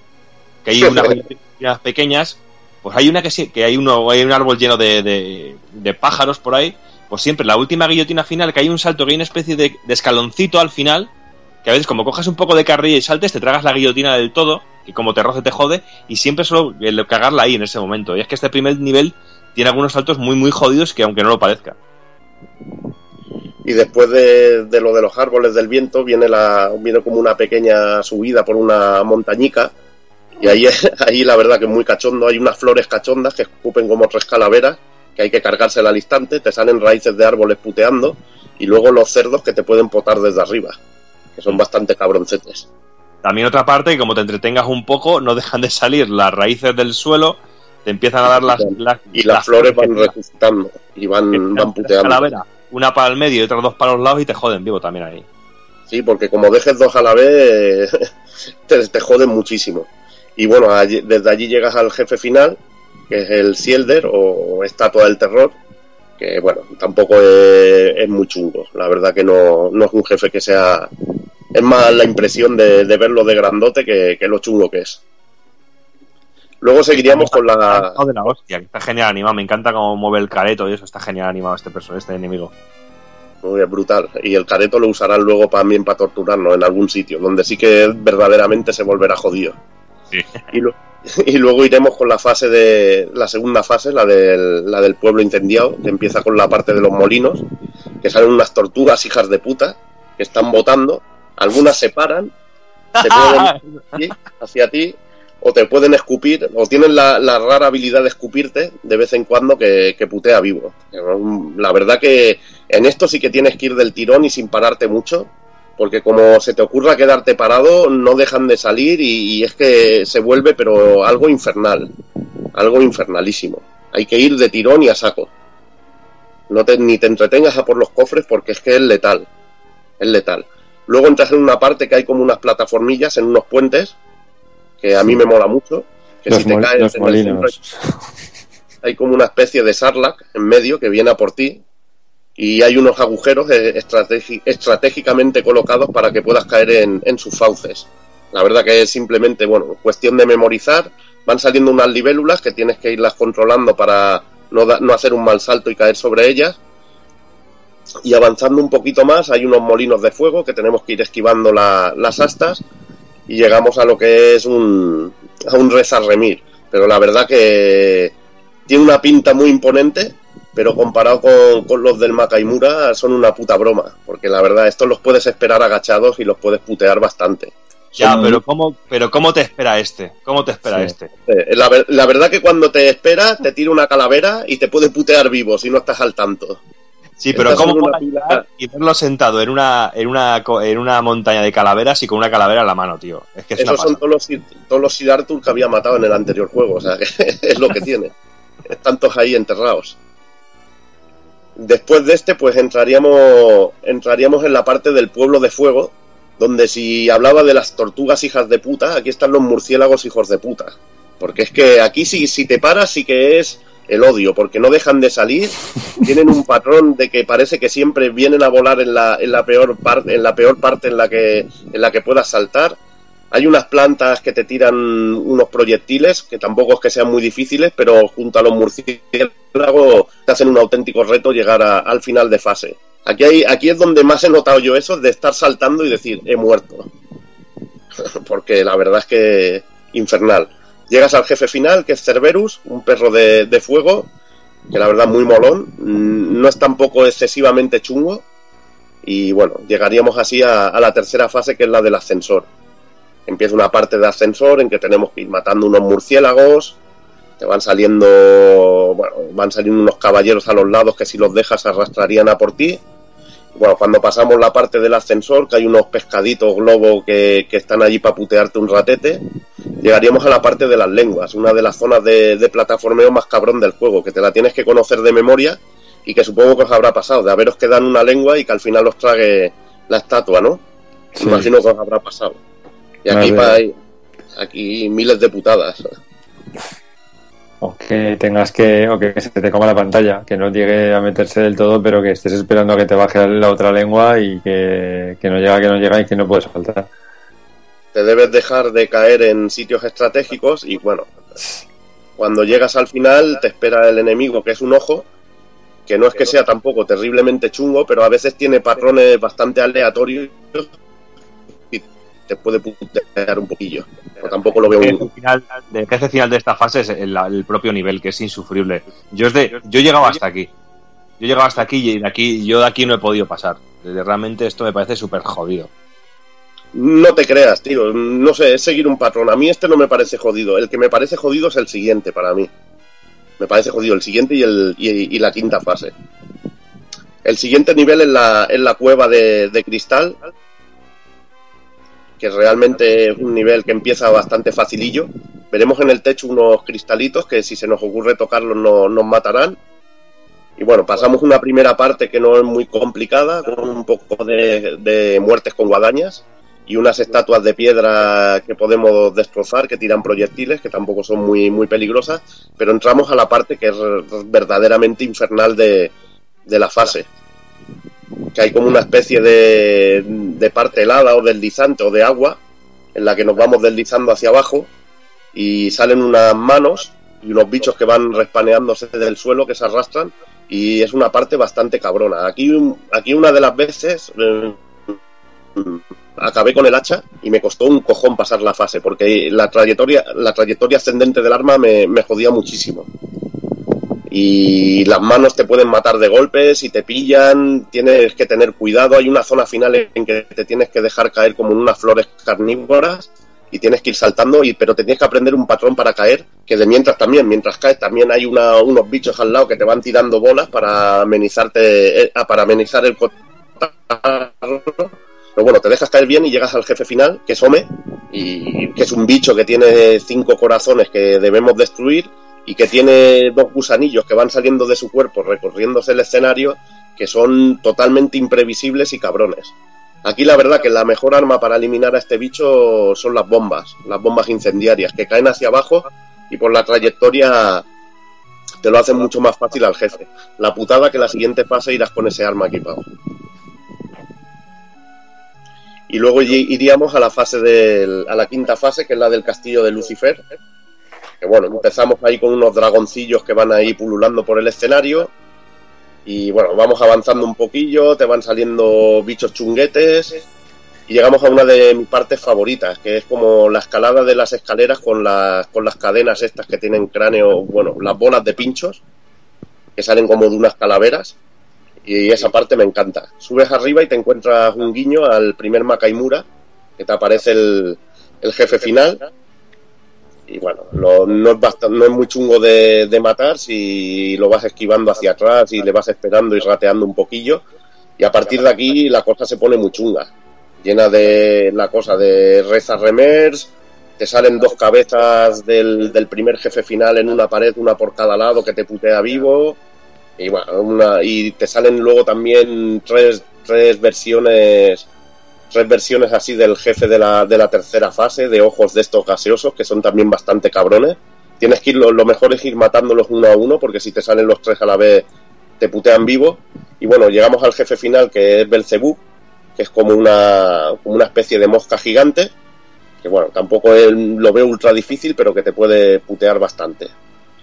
Speaker 4: que hay unas *laughs* guillotinas pequeñas pues hay una que sí que hay uno hay un árbol lleno de, de- de pájaros por ahí pues siempre la última guillotina final que hay un salto que hay una especie de, de escaloncito al final que a veces como cojas un poco de carrilla y saltes te tragas la guillotina del todo y como te roce te jode y siempre solo el cagarla ahí en ese momento y es que este primer nivel tiene algunos saltos muy muy jodidos que aunque no lo parezca
Speaker 2: Y después de, de lo de los árboles del viento viene la viene como una pequeña subida por una montañica y ahí, *laughs* ahí la verdad que es muy cachondo. Hay unas flores cachondas que escupen como tres calaveras que hay que cargársela al instante. Te salen raíces de árboles puteando y luego los cerdos que te pueden potar desde arriba, que son bastante cabroncetes.
Speaker 4: También otra parte que como te entretengas un poco, no dejan de salir las raíces del suelo, te empiezan a dar las, las-
Speaker 2: Y las flores van resucitando y van, van puteando.
Speaker 4: calavera, una para el medio y otras dos para los lados y te joden vivo también ahí.
Speaker 2: Sí, porque como dejes dos a la vez, *laughs* te, te joden muchísimo. Y bueno, allí- desde allí llegas al jefe final, que es el Sielder o Estatua del Terror, que bueno, tampoco es, es muy chungo. La verdad que no, no es un jefe que sea... Es más la impresión de, de verlo de grandote que, que lo chungo que es. Luego seguiríamos con la...
Speaker 4: de la hostia, que está genial animado, me encanta cómo mueve el careto y eso, está genial animado este personaje, este enemigo.
Speaker 2: Muy brutal. Y el careto lo usarán luego también para torturarnos en algún sitio, donde sí que verdaderamente se volverá jodido. Y, lo- *laughs* y luego iremos con la fase de la segunda fase, la del, la del pueblo incendiado, que empieza con la parte de los molinos, que salen unas tortugas hijas de puta que están botando, algunas se paran, se pueden ir hacia ti o te pueden escupir, o tienen la, la rara habilidad de escupirte de vez en cuando que, que putea vivo. La verdad que en esto sí que tienes que ir del tirón y sin pararte mucho, porque como se te ocurra quedarte parado, no dejan de salir y, y es que se vuelve pero algo infernal, algo infernalísimo. Hay que ir de tirón y a saco. No te, ni te entretengas a por los cofres porque es que es letal, es letal. Luego entras en una parte que hay como unas plataformillas en unos puentes, que a mí me mola mucho, que
Speaker 5: Los,
Speaker 2: si te caes
Speaker 5: los
Speaker 2: en el centro hay como una especie de sarlac en medio que viene a por ti y hay unos agujeros estrategi- estratégicamente colocados para que puedas caer en, en sus fauces. La verdad que es simplemente, bueno, cuestión de memorizar. Van saliendo unas libélulas que tienes que irlas controlando para no, da- no hacer un mal salto y caer sobre ellas. Y avanzando un poquito más, hay unos molinos de fuego que tenemos que ir esquivando la- las astas y llegamos a lo que es un, a un rezar remir. Pero la verdad que tiene una pinta muy imponente, pero comparado con, con los del Makaimura son una puta broma, porque la verdad estos los puedes esperar agachados y los puedes putear bastante.
Speaker 4: Ya,
Speaker 2: Son-
Speaker 4: pero ¿cómo, pero ¿cómo te espera este? ¿Cómo te espera
Speaker 2: Sí.
Speaker 4: este?
Speaker 2: Eh, La, la verdad que cuando te espera te tira una calavera y te puede putear vivo si no estás al tanto.
Speaker 4: Sí, pero ¿cómo
Speaker 2: una
Speaker 4: y verlo sentado en una, en una, en una montaña de calaveras y con una calavera en la mano, tío? Es que es
Speaker 2: Esos son todos los, todos los Sir Arthur que había matado en el anterior juego, o sea, que *laughs* es lo que tiene. Están todos ahí enterrados. Después de este, pues entraríamos, entraríamos en la parte del pueblo de fuego, donde si hablaba de las tortugas hijas de puta, aquí están los murciélagos hijos de puta. Porque es que aquí si, si te paras sí que es el odio, porque no dejan de salir, tienen un patrón de que parece que siempre vienen a volar en la, en la peor parte, en la peor parte en la que, en la que puedas saltar. Hay unas plantas que te tiran unos proyectiles, que tampoco es que sean muy difíciles, pero junto a los murciélagos te hacen un auténtico reto llegar al final de fase. Aquí, hay, aquí es donde más he notado yo eso, de estar saltando y decir, he muerto. *laughs* Porque la verdad es que infernal. Llegas al jefe final, que es Cerberus, un perro de, de fuego, que la verdad muy molón, mm, no es tampoco excesivamente chungo, y bueno, llegaríamos así a, a la tercera fase, que es la del ascensor. Empieza una parte de ascensor en que tenemos que ir matando unos murciélagos, te van saliendo, bueno, van saliendo unos caballeros a los lados que si los dejas arrastrarían a por ti. Bueno, cuando pasamos la parte del ascensor, que hay unos pescaditos globo que, que están allí para putearte un ratete, llegaríamos a la parte de las lenguas, una de las zonas de, de plataformeo más cabrón del juego, que te la tienes que conocer de memoria y que supongo que os habrá pasado, de haberos quedado en una lengua y que al final os trague la estatua, ¿no?
Speaker 5: Sí.
Speaker 2: Imagino que os habrá pasado. Y aquí,
Speaker 5: Vale.
Speaker 2: pa- aquí miles de putadas.
Speaker 5: O que tengas que, o que se te coma la pantalla, que no llegue a meterse del todo, pero que estés esperando a que te baje la otra lengua y que, que no llega, que no llega y que no puedes saltar.
Speaker 2: te debes dejar de caer en sitios estratégicos y bueno, cuando llegas al final te espera el enemigo que es un ojo, que no es que sea tampoco terriblemente chungo, pero a veces tiene patrones bastante aleatorios te puede putear un poquillo. Pero tampoco lo veo
Speaker 4: El final, el jefe final de esta fase es el, el propio nivel, que es insufrible. Yo, es de, yo he llegado hasta aquí. Yo he llegado hasta aquí y de aquí, yo de aquí no he podido pasar. Realmente esto me parece súper jodido.
Speaker 2: No te creas, tío. No sé, es seguir un patrón. A mí este no me parece jodido. El que me parece jodido es el siguiente para mí. Me parece jodido el siguiente y, el, y, y la quinta fase. El siguiente nivel es la, la cueva de, de cristal, que realmente es un nivel que empieza bastante facilillo. Veremos en el techo unos cristalitos que si se nos ocurre tocarlos no, nos matarán. Y bueno, pasamos una primera parte que no es muy complicada, con un poco de, de muertes con guadañas y unas estatuas de piedra que podemos destrozar, que tiran proyectiles, que tampoco son muy, muy peligrosas, pero entramos a la parte que es verdaderamente infernal de, de la fase. Que hay como una especie de, de parte helada o deslizante o de agua en la que nos vamos deslizando hacia abajo y salen unas manos y unos bichos que van respaneándose del suelo que se arrastran y es una parte bastante cabrona. Aquí, aquí una de las veces eh, acabé con el hacha y me costó un cojón pasar la fase porque la trayectoria, la trayectoria ascendente del arma me, me jodía muchísimo. Y las manos te pueden matar de golpes y te pillan, tienes que tener cuidado. Hay una zona final en que te tienes que dejar caer como en unas flores carnívoras y tienes que ir saltando, y, pero te tienes que aprender un patrón para caer, que de mientras también, mientras caes, también hay una, unos bichos al lado que te van tirando bolas para amenizarte, eh, para amenizar el cotarro. Pero bueno, te dejas caer bien y llegas al jefe final, que es y que es un bicho que tiene cinco corazones que debemos destruir y que tiene dos gusanillos que van saliendo de su cuerpo recorriéndose el escenario que son totalmente imprevisibles y cabrones. Aquí la verdad que la mejor arma para eliminar a este bicho son las bombas, las bombas incendiarias que caen hacia abajo y por la trayectoria te lo hacen mucho más fácil al jefe. La putada que la siguiente fase irás con ese arma equipado. Y luego iríamos a la fase del, a la quinta fase, que es la del castillo de Lucifer. Que bueno, empezamos ahí con unos dragoncillos que van ahí pululando por el escenario. Y bueno, vamos avanzando un poquillo, te van saliendo bichos chunguetes. Y llegamos a una de mis partes favoritas, que es como la escalada de las escaleras con las, con las cadenas estas que tienen cráneo, bueno, las bolas de pinchos, que salen como de unas calaveras y esa parte me encanta. Subes arriba y te encuentras un guiño al primer Makaimura, que te aparece el, el jefe final. Y bueno, lo, no, es bastante, no es muy chungo de, de, matar si lo vas esquivando hacia atrás y le vas esperando y rateando un poquillo. Y a partir de aquí la cosa se pone muy chunga. Llena de la cosa de reza remers, te salen dos cabezas del, del primer jefe final en una pared, una por cada lado, que te putea vivo y bueno, una, y te salen luego también tres, tres versiones tres versiones así del jefe de la, de la tercera fase de ojos de estos gaseosos que son también bastante cabrones. Tienes que ir lo, lo, mejor es ir matándolos uno a uno porque si te salen los tres a la vez te putean vivo. Y bueno llegamos al jefe final que es Belcebú que es como una una especie de mosca gigante que bueno tampoco es, lo veo ultra difícil pero que te puede putear bastante.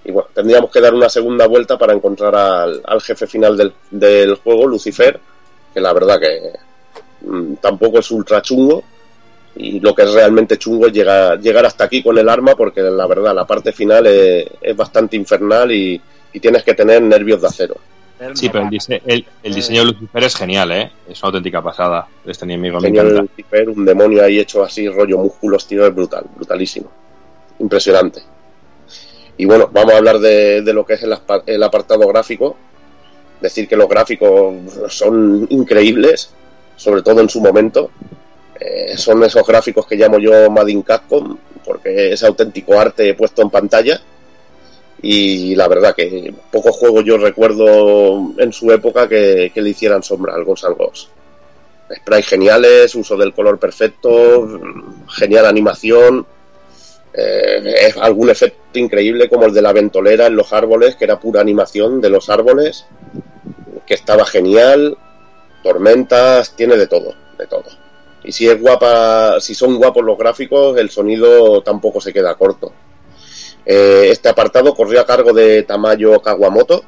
Speaker 2: Y bueno, tendríamos que dar una segunda vuelta para encontrar al, al jefe final del, del, juego, Lucifer, que la verdad que tampoco es ultra chungo. Y lo que es realmente chungo es llegar, llegar hasta aquí con el arma, porque la verdad la parte final es, es bastante infernal y, y, tienes que tener nervios de acero.
Speaker 4: Sí, pero el, dise el, el, diseño de Lucifer es genial, ¿eh? Es una auténtica pasada este enemigo.
Speaker 2: Genial Lucifer, un demonio ahí hecho así, rollo músculos, tío, es brutal, brutalísimo. Impresionante. Y bueno, vamos a hablar de, de lo que es el, el apartado gráfico. Decir que los gráficos son increíbles, sobre todo en su momento. Eh, son esos gráficos que llamo yo Made in Capcom, porque es auténtico arte puesto en pantalla. Y la verdad que pocos juegos yo recuerdo en su época que, le hicieran sombra al Guns N' Roses. Sprites geniales, uso del color perfecto, genial animación, eh, algún efecto increíble como el de la ventolera en los árboles, que era pura animación de los árboles, que estaba genial, tormentas, tiene de todo, de todo. Y si es guapa, si son guapos los gráficos, el sonido tampoco se queda corto. Eh, este apartado corrió a cargo de Tamayo Kawamoto,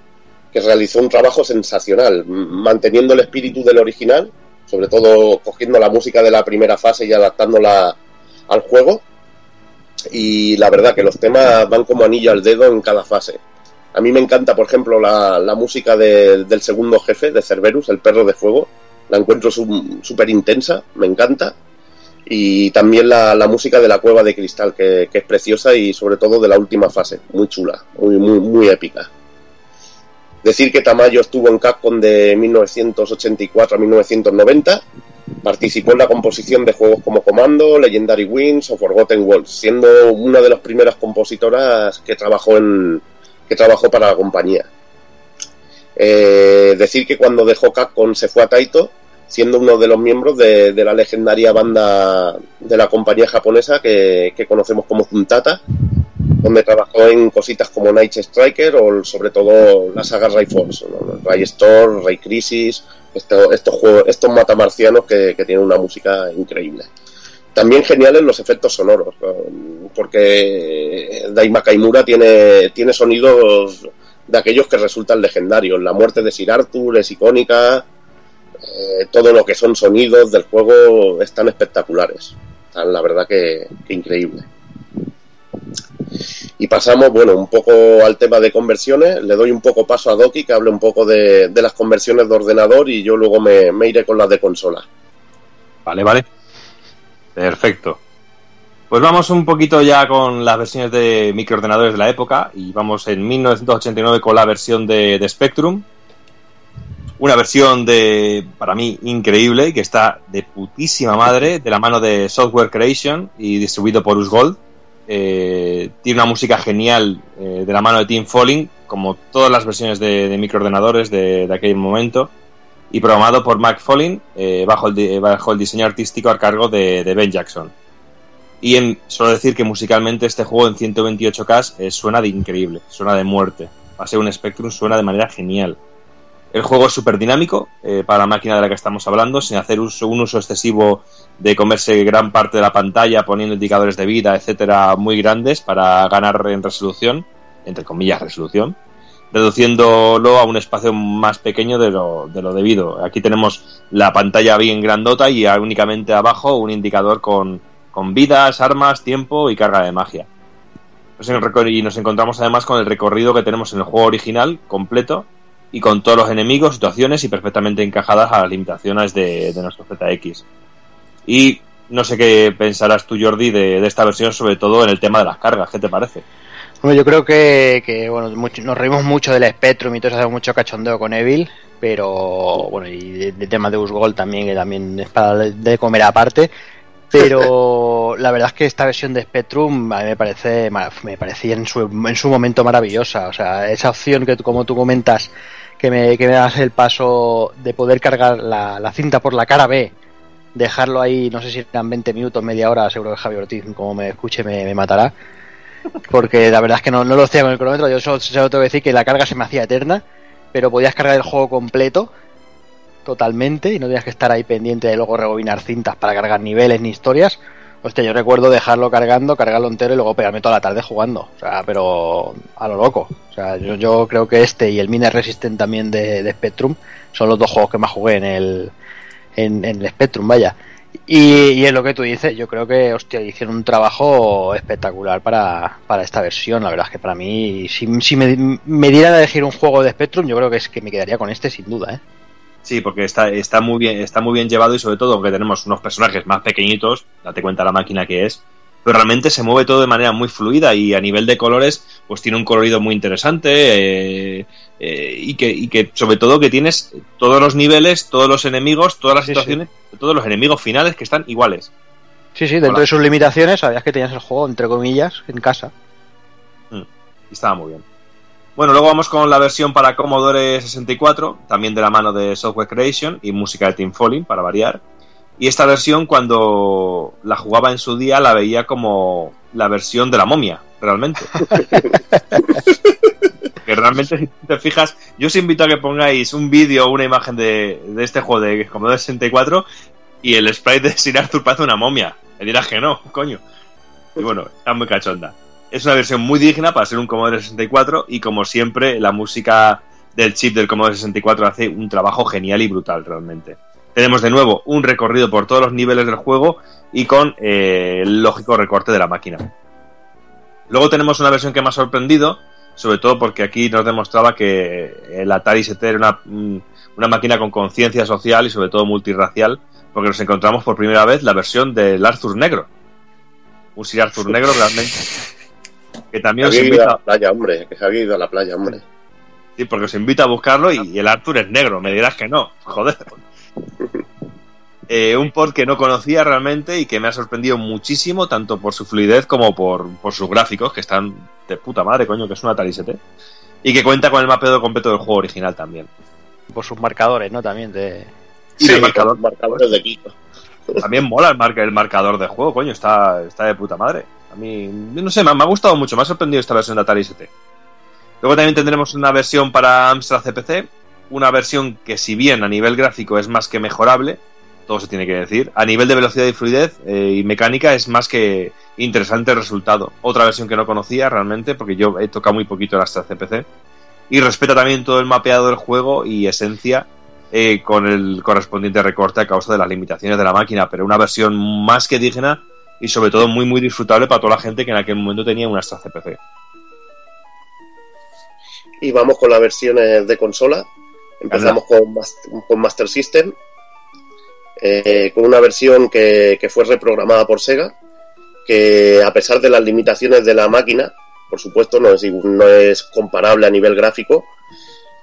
Speaker 2: que realizó un trabajo sensacional, manteniendo el espíritu del original, sobre todo cogiendo la música de la primera fase y adaptándola al juego. Y la verdad que los temas van como anillo al dedo en cada fase. A mí me encanta, por ejemplo, la, la música de- del segundo jefe, de Cerberus, el perro de fuego. La encuentro súper intensa, me encanta. Y también la, la música de la cueva de cristal, que, que es preciosa y sobre todo de la última fase, muy chula, muy, muy, muy épica. Decir que Tamayo estuvo en Capcom de 1984 a 1990, participó en la composición de juegos como Commando, Legendary Wings o Forgotten Worlds, siendo una de las primeras compositoras que trabajó en que trabajó para la compañía. Eh, decir que cuando dejó Capcom se fue a Taito, siendo uno de los miembros de, la legendaria banda de la compañía japonesa que, conocemos como Zuntata, donde trabajó en cositas como Night Striker o sobre todo la saga Ray Force. Ray Storm, Ray Crisis, esto- estos juegos, estos matamarcianos que, que tienen una música increíble. También geniales los efectos sonoros, ¿no? porque Dai Makaimura tiene, tiene sonidos de aquellos que resultan legendarios. La muerte de Sir Arthur es icónica, eh, todo lo que son sonidos del juego están espectaculares. Están, la verdad que, que increíble. Y pasamos, bueno, un poco al tema de conversiones. Le doy un poco paso a Doki, que hable un poco de, las conversiones de ordenador y yo luego me iré con las de consola.
Speaker 4: Vale, vale. Perfecto. Pues vamos un poquito ya con las versiones de microordenadores de la época y vamos en 1989 con la versión de, Spectrum. Una versión de, para mí, increíble, que está de putísima madre, de la mano de Software Creation y distribuido por Usgold. Eh, tiene una música genial eh, de la mano de Tim Falling, como todas las versiones de, de microordenadores de, de aquel momento y programado por Mac Folin eh, bajo, el, di- bajo el diseño artístico a cargo de, Ben Jackson. Y en, solo decir que musicalmente este juego en 128K eh, suena de increíble, suena de muerte. Va a ser un Spectrum, suena de manera genial. El juego es súper dinámico eh, para la máquina de la que estamos hablando, sin hacer un uso excesivo de comerse gran parte de la pantalla, poniendo indicadores de vida, etcétera, muy grandes para ganar en resolución, entre comillas resolución reduciéndolo a un espacio más pequeño de lo, de lo debido. Aquí tenemos la pantalla bien grandota y únicamente abajo un indicador con, con vidas, armas, tiempo y carga de magia. Y nos encontramos además con el recorrido que tenemos en el juego original completo y con todos los enemigos, situaciones y perfectamente encajadas a las limitaciones de, de nuestro ZX. Y no sé qué pensarás tú, Jordi, de esta versión, sobre todo en el tema de las cargas. ¿Qué te parece?
Speaker 1: Bueno, yo creo que, que, bueno, mucho- nos reímos mucho del Spectrum y todo eso, hacemos mucho cachondeo con Evil, pero bueno, y de, de tema de Usgold también, que también es para de- comer aparte. Pero *laughs* la verdad es que esta versión de Spectrum a mí me parece me parecía en su, en su momento maravillosa. O sea, esa opción que como tú comentas, que me, que me das el paso de poder cargar la, la cinta por la cara B, dejarlo ahí, no sé si eran 20 minutos, media hora, seguro que Javi Ortiz, como me escuche, me, me matará. Porque la verdad es que no, no lo hacía con el cronómetro. Yo solo, solo tengo que decir que la carga se me hacía eterna, pero podías cargar el juego completo totalmente y no tenías que estar ahí pendiente de luego rebobinar cintas para cargar niveles ni historias. Hostia, yo recuerdo dejarlo cargando, cargarlo entero y luego pegarme toda la tarde jugando. O sea, pero a lo loco. O sea, yo, yo creo que este y el Mine Resistant también de, de Spectrum son los dos juegos que más jugué en el, en, en el Spectrum, vaya. Y, y es lo que tú dices, yo creo que, hostia, hicieron un trabajo espectacular para, para esta versión. La verdad es que para mí, si, si me, me dieran a elegir un juego de Spectrum, yo creo que es que me quedaría con este sin duda, ¿eh?
Speaker 4: Sí, porque está, está muy bien, está muy bien llevado y sobre todo que tenemos unos personajes más pequeñitos, date cuenta la máquina que es, pero realmente se mueve todo de manera muy fluida y a nivel de colores, pues tiene un colorido muy interesante eh, eh, y, que, y que sobre todo que tienes todos los niveles, todos los enemigos, todas las situaciones, todos los enemigos finales que están iguales.
Speaker 1: Sí, sí, dentro
Speaker 4: Hola.
Speaker 1: de sus limitaciones sabías que tenías el juego, entre comillas, en casa.
Speaker 4: Mm, y estaba muy bien. Bueno, luego vamos con la versión para Commodore 64, también de la mano de Software Creation y música de Tim Foley, para variar. Y esta versión, cuando la jugaba en su día, la veía como la versión de la momia, realmente. *laughs* realmente, si te fijas, yo os invito a que pongáis un vídeo o una imagen de, de este juego de Commodore 64 y el sprite de Sir Arthur parece una momia. Me dirás que no, coño. Y bueno, está muy cachonda. Es una versión muy digna para ser un Commodore 64 y como siempre la música del chip del Commodore 64 hace un trabajo genial y brutal realmente. Tenemos de nuevo un recorrido por todos los niveles del juego y con eh, el lógico recorte de la máquina. Luego tenemos una versión que me ha sorprendido, sobre todo porque aquí nos demostraba que el Atari ST era una, mm, una máquina con conciencia social y sobre todo multirracial, porque nos encontramos por primera vez la versión del Arthur negro. Un Sir Arthur *laughs* negro realmente. Que también os
Speaker 2: ido a
Speaker 4: invita
Speaker 2: la playa, hombre, que se había ido a la playa, hombre.
Speaker 4: Sí, porque os invito a buscarlo y, y el Arthur es negro. Me dirás que no. Joder. *laughs* Eh, un port que no conocía realmente y que me ha sorprendido muchísimo, tanto por su fluidez como por, por sus gráficos, que están de puta madre, coño, que es una Atari ST. Y que cuenta con el mapeo completo del juego original también.
Speaker 1: Por sus marcadores, ¿no? También de...
Speaker 4: Y
Speaker 2: Sí,
Speaker 4: el marcador,
Speaker 2: marcadores de Kiko.
Speaker 4: también mola el, marca, el marcador de juego, coño, está, está de puta madre. A mí, no sé, me, ha- me ha gustado mucho, me ha sorprendido esta versión de Atari ST. Luego también tendremos una versión para Amstrad CPC, una versión que si bien a nivel gráfico es más que mejorable, todo se tiene que decir, a nivel de velocidad y fluidez eh, y mecánica es más que interesante el resultado. Otra versión que no conocía realmente, porque yo he tocado muy poquito el Amstrad CPC, y respeta también todo el mapeado del juego y esencia eh, con el correspondiente recorte a causa de las limitaciones de la máquina, pero una versión más que digna y sobre todo muy muy disfrutable para toda la gente que en aquel momento tenía una Astra CPC.
Speaker 2: Y vamos con las versiones de consola. Empezamos con Master System, eh, con una versión que, fue reprogramada por Sega, que a pesar de las limitaciones de la máquina, por supuesto no es, no es comparable a nivel gráfico,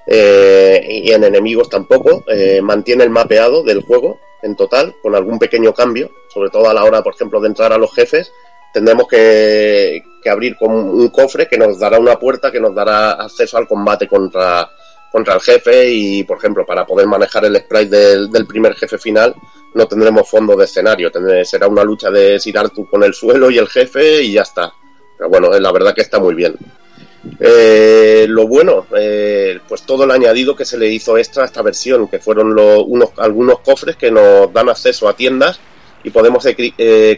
Speaker 2: eh, y en enemigos tampoco, eh, mantiene el mapeado del juego en total, con algún pequeño cambio, sobre todo a la hora, por ejemplo, de entrar a los jefes, tendremos que, que abrir con un cofre que nos dará una puerta que nos dará acceso al combate contra, contra el jefe y, por ejemplo, para poder manejar el sprite del, primer jefe final no tendremos fondo de escenario, será una lucha de Sir Arthur con el suelo y el jefe y ya está. Pero bueno, eh, la verdad que está muy bien. Eh, lo bueno, eh, pues todo el añadido que se le hizo extra a esta versión, que fueron unos, algunos cofres que nos dan acceso a tiendas y podemos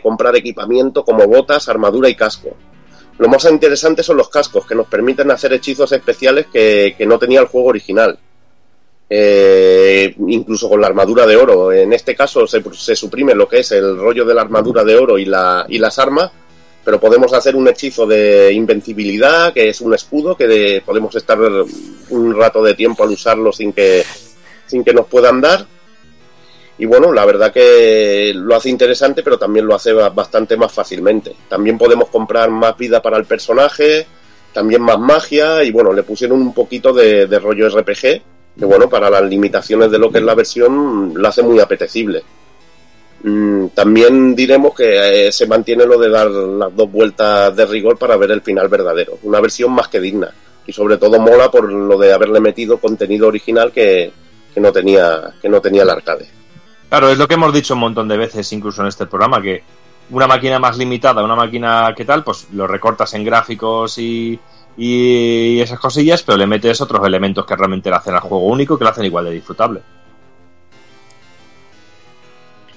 Speaker 2: comprar equipamiento como botas, armadura y casco. Lo más interesante son los cascos, que nos permiten hacer hechizos especiales que, que no tenía el juego original. Eh, incluso con la armadura de oro. En este caso se, se suprime lo que es el rollo de la armadura de oro y, la, y las armas, pero podemos hacer un hechizo de invencibilidad, que es un escudo, que de- podemos estar un rato de tiempo al usarlo sin que, sin que nos puedan dar. Y bueno, la verdad que lo hace interesante, pero también lo hace ba- bastante más fácilmente. También podemos comprar más vida para el personaje, también más magia, y bueno, le pusieron un poquito de, rollo RPG, que bueno, para las limitaciones de lo que es la versión, lo hace muy apetecible. Mm, también diremos que eh, se mantiene lo de dar las dos vueltas de rigor para ver el final verdadero. Una versión más que digna. Y sobre todo mola por lo de haberle metido contenido original que no tenía que no tenía el arcade.
Speaker 4: Claro, es lo que hemos dicho un montón de veces, incluso en este programa, que una máquina más limitada, una máquina que tal, pues lo recortas en gráficos y, y esas cosillas, pero le metes otros elementos que realmente le hacen al juego único y que lo hacen igual de disfrutable.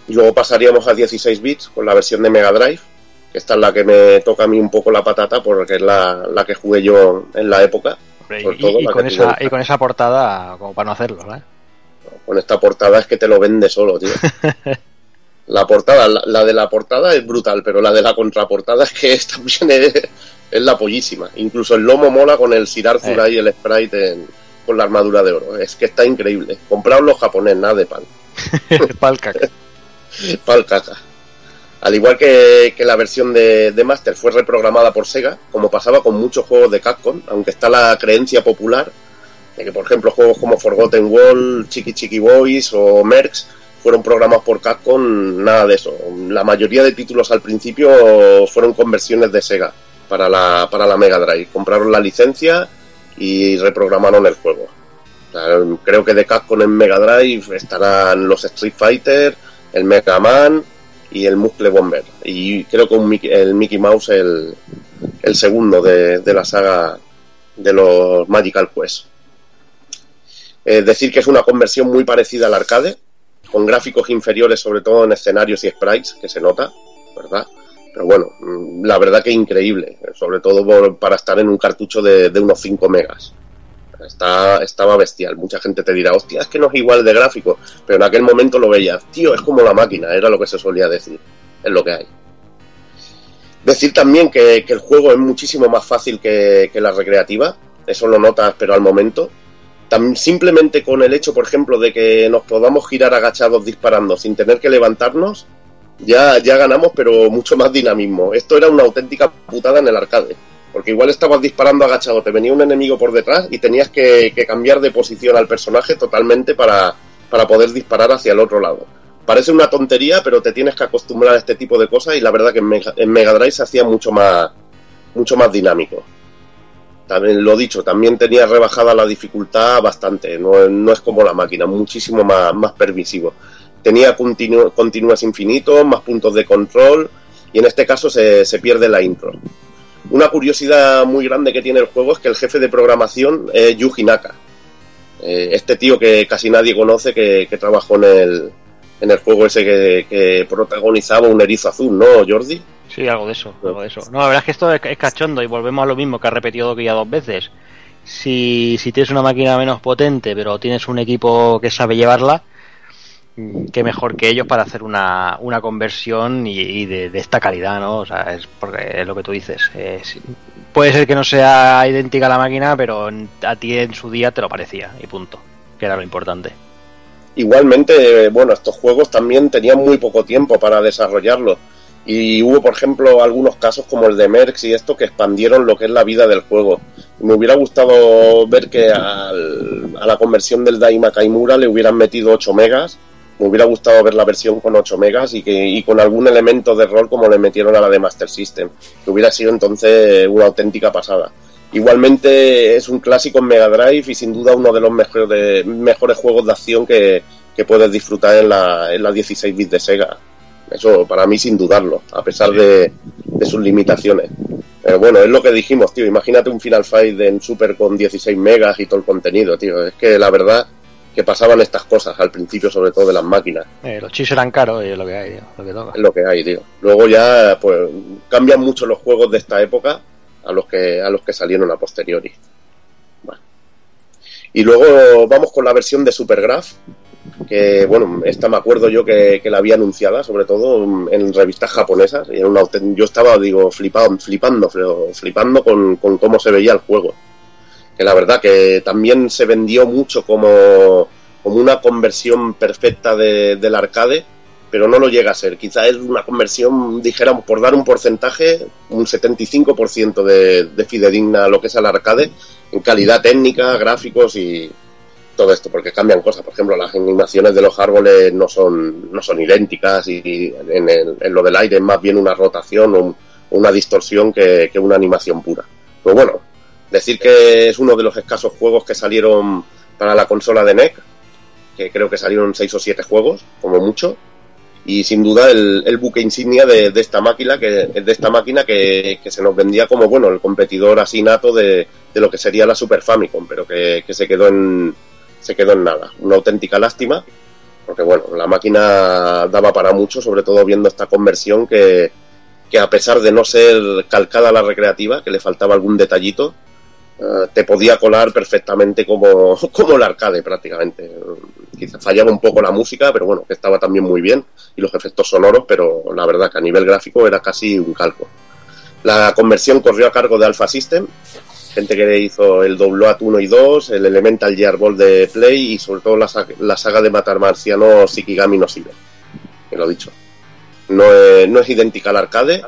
Speaker 2: Y luego pasaríamos a 16 bits con la versión de Mega Drive, que esta es la que me toca a mí un poco la patata porque es la, la que jugué yo en la época.
Speaker 1: Hombre, y,
Speaker 2: todo
Speaker 1: y
Speaker 2: la
Speaker 1: con esa, y con esa portada, como para no hacerlo, ¿eh?
Speaker 2: Con esta portada es que te lo vende solo, tío. *laughs* La portada, la, la de la portada es brutal, pero la de la contraportada *laughs* es que es, también es, es la pollísima. Incluso el lomo mola con el Sir Arthur
Speaker 1: Eh.
Speaker 2: ahí, el sprite en- con la armadura de oro. Es que está increíble. Compraos los japonés, nada de pan. *laughs*
Speaker 1: Pal caca.
Speaker 2: Pal caca. Al igual que, que la versión de, de Master fue reprogramada por Sega, como pasaba con muchos juegos de Capcom, aunque está la creencia popular de que, por ejemplo, juegos como Forgotten World, Chiqui Chiqui Boys o Mercs fueron programados por Capcom, nada de eso. La mayoría de títulos al principio fueron conversiones de Sega para la, para la Mega Drive. Compraron la licencia y reprogramaron el juego. Creo que de Capcom en Mega Drive estarán los Street Fighter, el Mega Man y el Muscle Bomber. Y creo que un el Mickey Mouse el, el segundo de, de la saga de los Magical Quest. Eh, decir que es una conversión muy parecida al arcade, con gráficos inferiores, sobre todo en escenarios y sprites, que se nota, ¿verdad? Pero bueno, mm, la verdad que increíble, eh, sobre todo para estar en un cartucho de, de unos 5 megas. Está, estaba bestial. Mucha gente te dirá, hostia, es que no es igual de gráfico. Pero en aquel momento lo veías, tío, es como la máquina, era lo que se solía decir. Es lo que hay. Decir también que, que el juego es muchísimo más fácil que, que la recreativa. Eso lo notas, pero al momento. Tam- simplemente con el hecho, por ejemplo, de que nos podamos girar agachados disparando sin tener que levantarnos, ya, ya ganamos, pero mucho más dinamismo. Esto era una auténtica putada en el arcade. Porque igual estabas disparando agachado, te venía un enemigo por detrás y tenías que, cambiar de posición al personaje totalmente para, para poder disparar hacia el otro lado. Parece una tontería, pero te tienes que acostumbrar a este tipo de cosas y la verdad que en Mega Drive se hacía mucho más, mucho más dinámico. Lo dicho, también tenía rebajada la dificultad bastante, no, no es como la máquina, muchísimo más, más permisivo. Tenía continu- continuos infinitos, más puntos de control y en este caso se, se pierde la intro. Una curiosidad muy grande que tiene el juego es que el jefe de programación es Yuji Naka. Eh, este tío que casi nadie conoce que, trabajó en el, en el juego ese que protagonizaba un erizo azul, ¿no, Jordi?
Speaker 1: Sí, algo de eso, algo de eso. No, la verdad es que esto es, cachondo y volvemos a lo mismo que ha repetido que ya dos veces. Si, si tienes una máquina menos potente, pero tienes un equipo que sabe llevarla, mm, qué mejor que ellos para hacer una, una conversión y, y de, de esta calidad, ¿no? O sea, es porque es lo que tú dices. es- puede ser que no sea idéntica a la máquina, pero a ti en su día te lo parecía y punto. Que era lo importante.
Speaker 2: Igualmente, eh, bueno, estos juegos también tenían muy poco tiempo para desarrollarlos. Y hubo, por ejemplo, algunos casos como el de Merx y esto que expandieron lo que es la vida del juego. Me hubiera gustado ver que a la conversión del Daima Kaimura le hubieran metido 8 megas. Me hubiera gustado ver la versión con 8 megas y, que, y con algún elemento de rol como le metieron a la de Master System. Que hubiera sido entonces una auténtica pasada. Igualmente es un clásico en Mega Drive y sin duda uno de los mejores, mejores juegos de acción que, que puedes disfrutar en la, en la 16 bits de Sega. Eso para mí sin dudarlo, a pesar de, de sus limitaciones. Pero bueno, es lo que dijimos, tío. Imagínate un Final Fight en Super con 16 megas y todo el contenido, tío. Es que la verdad que pasaban estas cosas al principio, sobre todo de las máquinas.
Speaker 1: Eh, los chips eran caros y es lo que hay, lo que toca.
Speaker 2: Es lo que hay, tío. Luego ya, pues, cambian mucho los juegos de esta época a los que, a los que salieron a posteriori. Bueno. Y luego vamos con la versión de Supergraph, que, bueno, esta me acuerdo yo que, que la había anunciada, sobre todo en revistas japonesas, y era una yo estaba, digo, flipado, flipando, fl- flipando con, con cómo se veía el juego. Que la verdad que también se vendió mucho como, como una conversión perfecta de- del arcade, pero no lo llega a ser. Quizá es una conversión, dijéramos, por dar un porcentaje, un 75% de, de fidedigna a lo que es el arcade, en calidad técnica, gráficos y todo esto, porque cambian cosas. Por ejemplo, las animaciones de los árboles no son, no son idénticas y en, el- en lo del aire es más bien una rotación o un- una distorsión que, que una animación pura. Pero bueno, decir que es uno de los escasos juegos que salieron para la consola de NEC, que creo que salieron seis o siete juegos, como mucho, y sin duda el, el buque insignia de, de esta máquina que de esta máquina que, que se nos vendía como bueno el competidor así nato de, de lo que sería la Super Famicom pero que, que se quedó en se quedó en nada una auténtica lástima porque bueno la máquina daba para mucho sobre todo viendo esta conversión que, que a pesar de no ser calcada la recreativa que le faltaba algún detallito eh, te podía colar perfectamente como, *laughs* como el arcade prácticamente. Quizá fallaba un poco la música, pero bueno, que estaba también muy bien, y los efectos sonoros, pero la verdad que a nivel gráfico era casi un calco. La conversión corrió a cargo de Alpha System, gente que hizo el Dobloat 1 y 2, el Elemental Gearball de Play y sobre todo la, la saga de matar marcianos Shikigami no Sibe, que lo he dicho. No es, no es idéntica al arcade,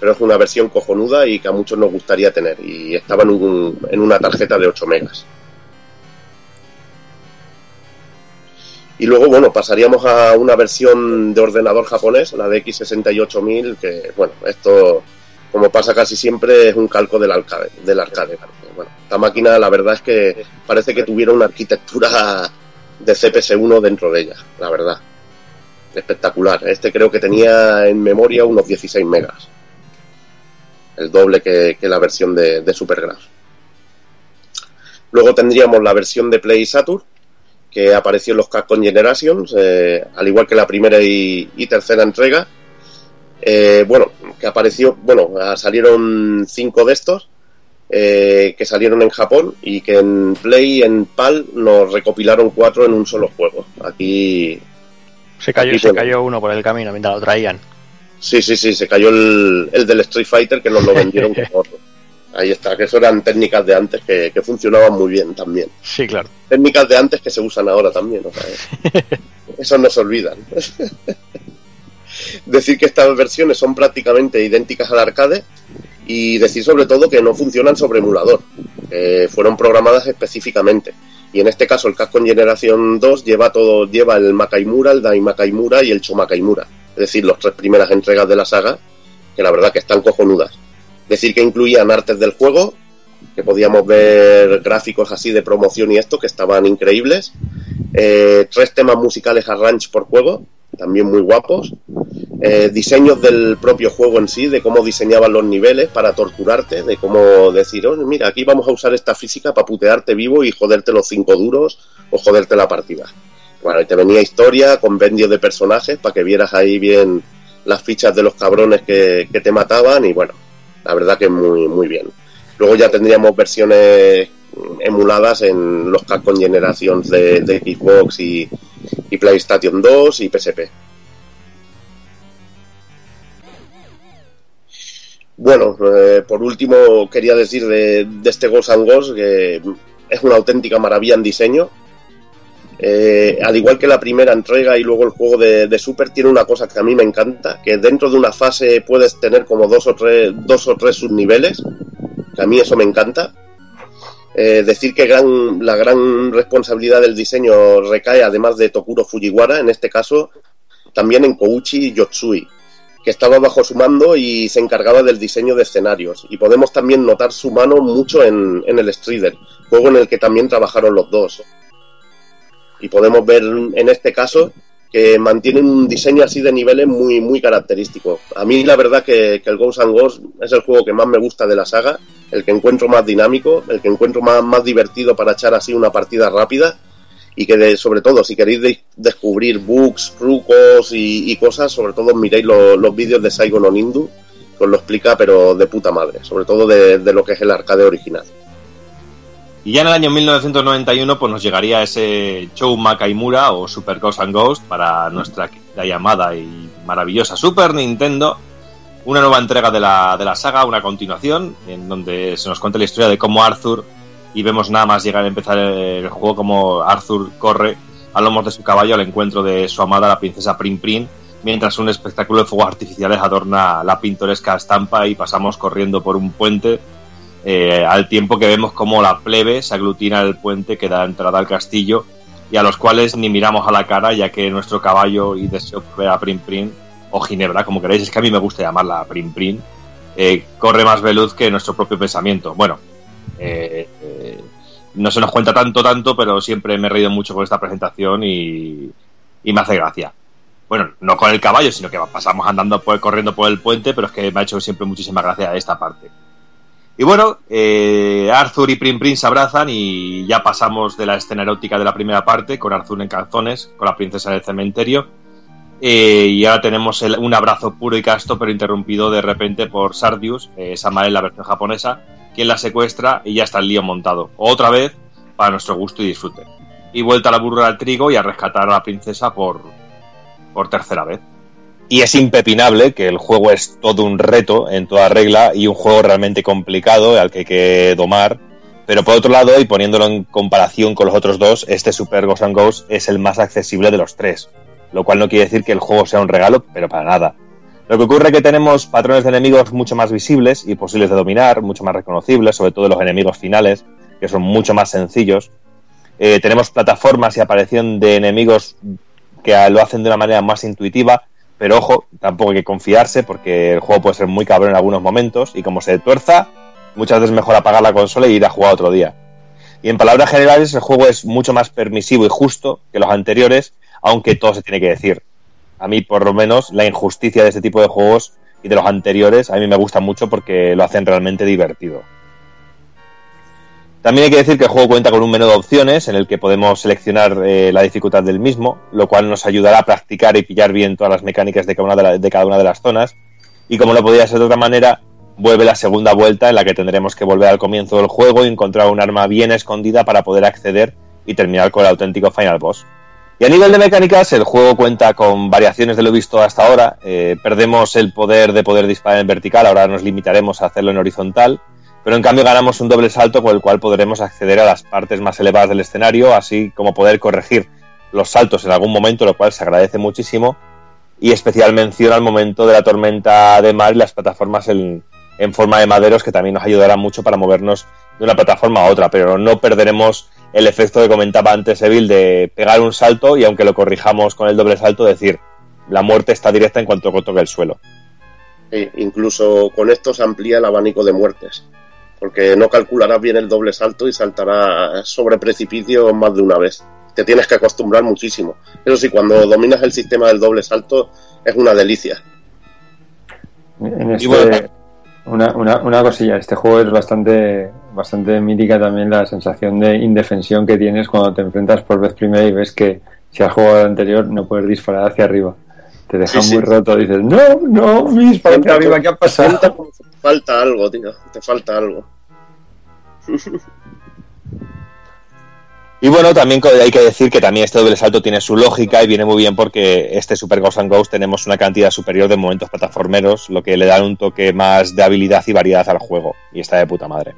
Speaker 2: pero es una versión cojonuda y que a muchos nos gustaría tener. Y estaba en, un- en una tarjeta de 8 megas. Y luego, bueno, pasaríamos a una versión de ordenador japonés, la de X68000, que, bueno, esto, como pasa casi siempre, es un calco del arcade. Esta máquina, la verdad es que parece que tuviera una arquitectura de CPS1 dentro de ella, la verdad. Espectacular. Este creo que tenía en memoria unos 16 megas. El doble que, la versión de, de Supergraph. Luego tendríamos la versión de Play Saturn, que apareció en los Capcom Generations, eh, al igual que la primera y tercera entrega. Eh, bueno, que apareció, bueno, ah, salieron cinco de estos, eh, que salieron en Japón y que en Play, en PAL, nos recopilaron cuatro en un solo juego. Aquí
Speaker 1: Se cayó,
Speaker 2: Aquí,
Speaker 1: se
Speaker 2: bueno.
Speaker 1: cayó uno por el camino mientras lo traían.
Speaker 2: Sí, sí, sí, se cayó el, el del Street Fighter que nos lo *laughs* vendieron otro. Ahí está, que eso eran técnicas de antes que, que funcionaban muy bien también.
Speaker 1: Sí, claro.
Speaker 2: Técnicas de antes que se usan ahora también, o sea, *laughs* eso no se olvidan. *laughs* decir que estas versiones son prácticamente idénticas al arcade y decir sobre todo que no funcionan sobre emulador, fueron programadas específicamente. Y en este caso el Capcom Generación 2 lleva todo, lleva el Makaimura, el Dai Makaimura y el Chomakaimura. Es decir, las tres primeras entregas de la saga, que la verdad que están cojonudas. Decir que incluían artes del juego, que podíamos ver gráficos así de promoción y esto, que estaban increíbles. Eh, tres temas musicales arrange por juego, también muy guapos. Eh, diseños del propio juego en sí, de cómo diseñaban los niveles para torturarte, de cómo decir, "Oh, mira, aquí vamos a usar esta física para putearte vivo y joderte los cinco duros o joderte la partida. Bueno, y te venía historia, compendio de personajes para que vieras ahí bien las fichas de los cabrones que, que te mataban y bueno, la verdad que muy, muy bien. Luego ya tendríamos versiones emuladas en los Capcom Generations de, Xbox y, PlayStation 2 y PSP. Bueno, eh, por último quería decir de, este Ghost and Ghost que es una auténtica maravilla en diseño. Eh, al igual que la primera entrega y luego el juego de, de Super tiene una cosa que a mí me encanta, que dentro de una fase puedes tener como dos o tres, dos o tres subniveles, a mí eso me encanta. Eh, decir que la gran responsabilidad del diseño recae, además de Tokuro Fujiwara, en este caso, también en Kouchi Yotsui, que estaba bajo su mando y se encargaba del diseño de escenarios. Y podemos también notar su mano mucho en, en el Strider, juego en el que también trabajaron los dos. Y podemos ver en este caso que mantienen un diseño así de niveles muy, muy característico. A mí la verdad que, el Ghost and Ghost es el juego que más me gusta de la saga, el que encuentro más dinámico, el que encuentro más, más divertido para echar así una partida rápida y que sobre todo si queréis de- descubrir bugs, trucos y, cosas, sobre todo miréis lo- los vídeos de Saigon Onindu, que os lo explica pero de puta madre, sobre todo de lo que es el arcade original.
Speaker 4: Y ya en el año 1991 pues nos llegaría ese Show Makaimura o Super Ghost and Ghost para nuestra llamada y maravillosa Super Nintendo. Una nueva entrega de la, de la saga, una continuación, en donde se nos cuenta la historia de cómo Arthur, y vemos nada más llegar a empezar el juego, como Arthur corre a lomos de su caballo al encuentro de su amada, la princesa Prin Prin, mientras un espectáculo de fuegos artificiales adorna la pintoresca estampa y pasamos corriendo por un puente eh, al tiempo que vemos cómo la plebe se aglutina al puente que da entrada al castillo y a los cuales ni miramos a la cara ya que nuestro caballo y deseo ver a Prin Prin o Ginebra, como queréis, es que a mí me gusta llamarla Prin Prin, eh, corre más veloz que nuestro propio pensamiento. Bueno, eh, no se nos cuenta tanto, tanto, pero siempre me he reído mucho con esta presentación y, y me hace gracia. Bueno, no con el caballo, sino que pasamos andando corriendo por el puente, pero es que me ha hecho siempre muchísima gracia esta parte. Y bueno, eh, Arthur y Prin Prin se abrazan y ya pasamos de la escena erótica de la primera parte, con Arthur en calzones, con la princesa en el cementerio. Eh, y ahora tenemos el- un abrazo puro y casto, pero interrumpido de repente por Sardius, eh, Samael la versión japonesa, quien la secuestra y ya está el lío montado. Otra vez, para nuestro gusto y disfrute. Y vuelta a la burra al trigo y a rescatar a la princesa por, por tercera vez. Y es impepinable que el juego es todo un reto en toda regla y un juego realmente complicado al que hay que domar. Pero por otro lado, y poniéndolo en comparación con los otros dos, este Super Ghost and Ghost es el más accesible de los tres. Lo cual no quiere decir que el juego sea un regalo, pero para nada. Lo que ocurre es que tenemos patrones de enemigos mucho más visibles y posibles de dominar, mucho más reconocibles, sobre todo los enemigos finales, que son mucho más sencillos. Eh, tenemos plataformas y aparición de enemigos que lo hacen de una manera más intuitiva, pero ojo, tampoco hay que confiarse porque el juego puede ser muy cabrón en algunos momentos y como se tuerza, muchas veces mejor apagar la consola y ir a jugar otro día. Y en palabras generales, el juego es mucho más permisivo y justo que los anteriores, aunque todo se tiene que decir. A mí, por lo menos, la injusticia de este tipo de juegos y de los anteriores, a mí me gusta mucho porque lo hacen realmente divertido. También hay que decir que el juego cuenta con un menú de opciones en el que podemos seleccionar eh, la dificultad del mismo, lo cual nos ayudará a practicar y pillar bien todas las mecánicas de cada una de, las zonas. Y como no podía ser de otra manera, vuelve la segunda vuelta en la que tendremos que volver al comienzo del juego y encontrar un arma bien escondida para poder acceder y terminar con el auténtico final boss. Y a nivel de mecánicas, el juego cuenta con variaciones de lo visto hasta ahora. Eh, perdemos el poder de poder disparar en vertical, ahora nos limitaremos a hacerlo en horizontal. Pero en cambio ganamos un doble salto con el cual podremos acceder a las partes más elevadas del escenario, así como poder corregir los saltos en algún momento, lo cual se agradece muchísimo. Y especial mención al momento de la tormenta de mar y las plataformas en, forma de maderos, que también nos ayudará mucho para movernos de una plataforma a otra, pero no perderemos el efecto que comentaba antes Evil de pegar un salto y aunque lo corrijamos con el doble salto, decir, la muerte está directa en cuanto toque el suelo.
Speaker 2: E incluso con esto se amplía el abanico de muertes, porque no calcularás bien el doble salto y saltarás sobre precipicios más de una vez. Te tienes que acostumbrar muchísimo. Eso sí, cuando dominas el sistema del doble salto es una delicia.
Speaker 5: En este,
Speaker 2: bueno,
Speaker 5: una, una, una cosilla, este juego es bastante, bastante mítica también la sensación de indefensión que tienes cuando te enfrentas por vez primera y ves que si has jugado al anterior no puedes disparar hacia arriba. Te deja
Speaker 2: Sí, sí.
Speaker 5: muy roto, dices, no, no, mi disparo hacia arriba, ¿qué ha pasado?
Speaker 2: Te falta algo, tío. Te falta algo. *laughs*
Speaker 4: Y bueno, también hay que decir que también este doble salto tiene su lógica y viene muy bien porque este Super Ghost and Ghost tenemos una cantidad superior de momentos plataformeros, lo que le da un toque más de habilidad y variedad al juego. Y está de puta madre.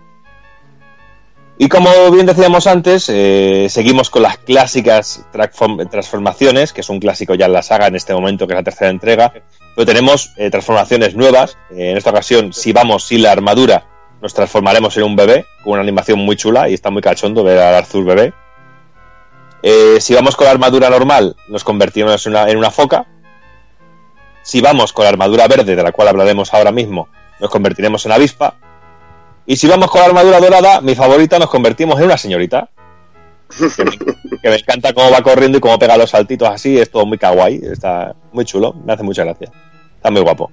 Speaker 4: Y como bien decíamos antes, eh, seguimos con las clásicas transform- transformaciones, que es un clásico ya en la saga en este momento, que es la tercera entrega. Pero tenemos eh, transformaciones nuevas. Eh, en esta ocasión, si vamos sin la armadura, nos transformaremos en un bebé, con una animación muy chula y está muy cachondo ver al Arthur bebé. Si vamos con la armadura normal, nos convertimos en una, en una foca. Si vamos con la armadura verde, de la cual hablaremos ahora mismo, nos convertiremos en avispa. Y si vamos con la armadura dorada, mi favorita, nos convertimos en una señorita. Que me, encanta cómo va corriendo y cómo pega los saltitos así, es todo muy kawaii, está muy chulo, me hace mucha gracia. Está muy guapo.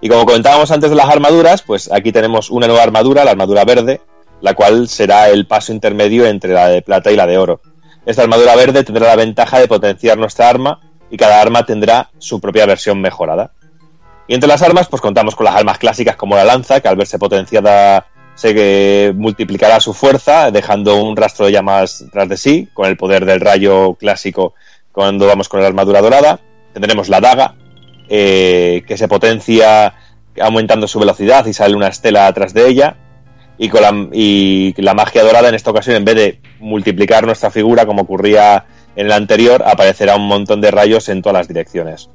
Speaker 4: Y como comentábamos antes de las armaduras, pues aquí tenemos una nueva armadura, la armadura verde, la cual será el paso intermedio entre la de plata y la de oro. Esta armadura verde tendrá la ventaja de potenciar nuestra arma y cada arma tendrá su propia versión mejorada. Y entre las armas, pues contamos con las armas clásicas como la lanza, que al verse potenciada se eh, multiplicará su fuerza, dejando un rastro de llamas tras de sí, con el poder del rayo clásico cuando vamos con la armadura dorada. Tendremos la daga, eh, que se potencia aumentando su velocidad y sale una estela atrás de ella. Y, con la, y la magia dorada en esta ocasión, en vez de multiplicar nuestra figura como ocurría en el anterior, aparecerá un montón de rayos en todas las direcciones.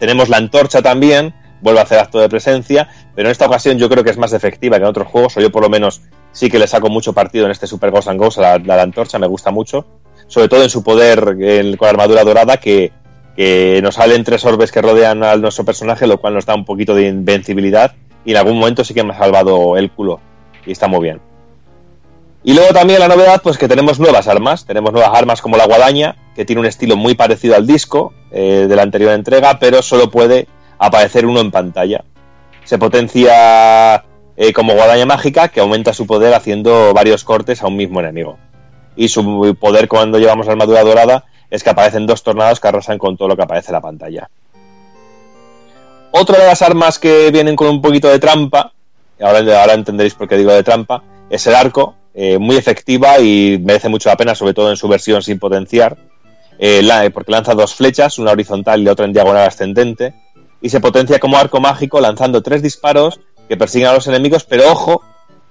Speaker 4: Tenemos la antorcha también, vuelve a hacer acto de presencia, pero en esta ocasión yo creo que es más efectiva que en otros juegos, o yo por lo menos sí que le saco mucho partido en este Super Ghost and Ghost a la, la antorcha, me gusta mucho, sobre todo en su poder con la armadura dorada que, que nos salen tres orbes que rodean a nuestro personaje, lo cual nos da un poquito de invencibilidad y en algún momento sí que me ha salvado el culo y está muy bien. Y luego también la novedad, pues que tenemos nuevas armas. Tenemos nuevas armas como la guadaña, que tiene un estilo muy parecido al disco eh, de la anterior entrega, pero solo puede aparecer uno en pantalla. Se potencia eh, como guadaña mágica, que aumenta su poder haciendo varios cortes a un mismo enemigo. Y su poder cuando llevamos la armadura dorada es que aparecen dos tornados que arrasan con todo lo que aparece en la pantalla. Otra de las armas que vienen con un poquito de trampa, ahora, ahora entenderéis por qué digo de trampa, es el arco, eh, muy efectiva y merece mucho la pena, sobre todo en su versión sin potenciar, eh, porque lanza dos flechas, una horizontal y la otra en diagonal ascendente, y se potencia como arco mágico lanzando tres disparos que persiguen a los enemigos, pero ojo,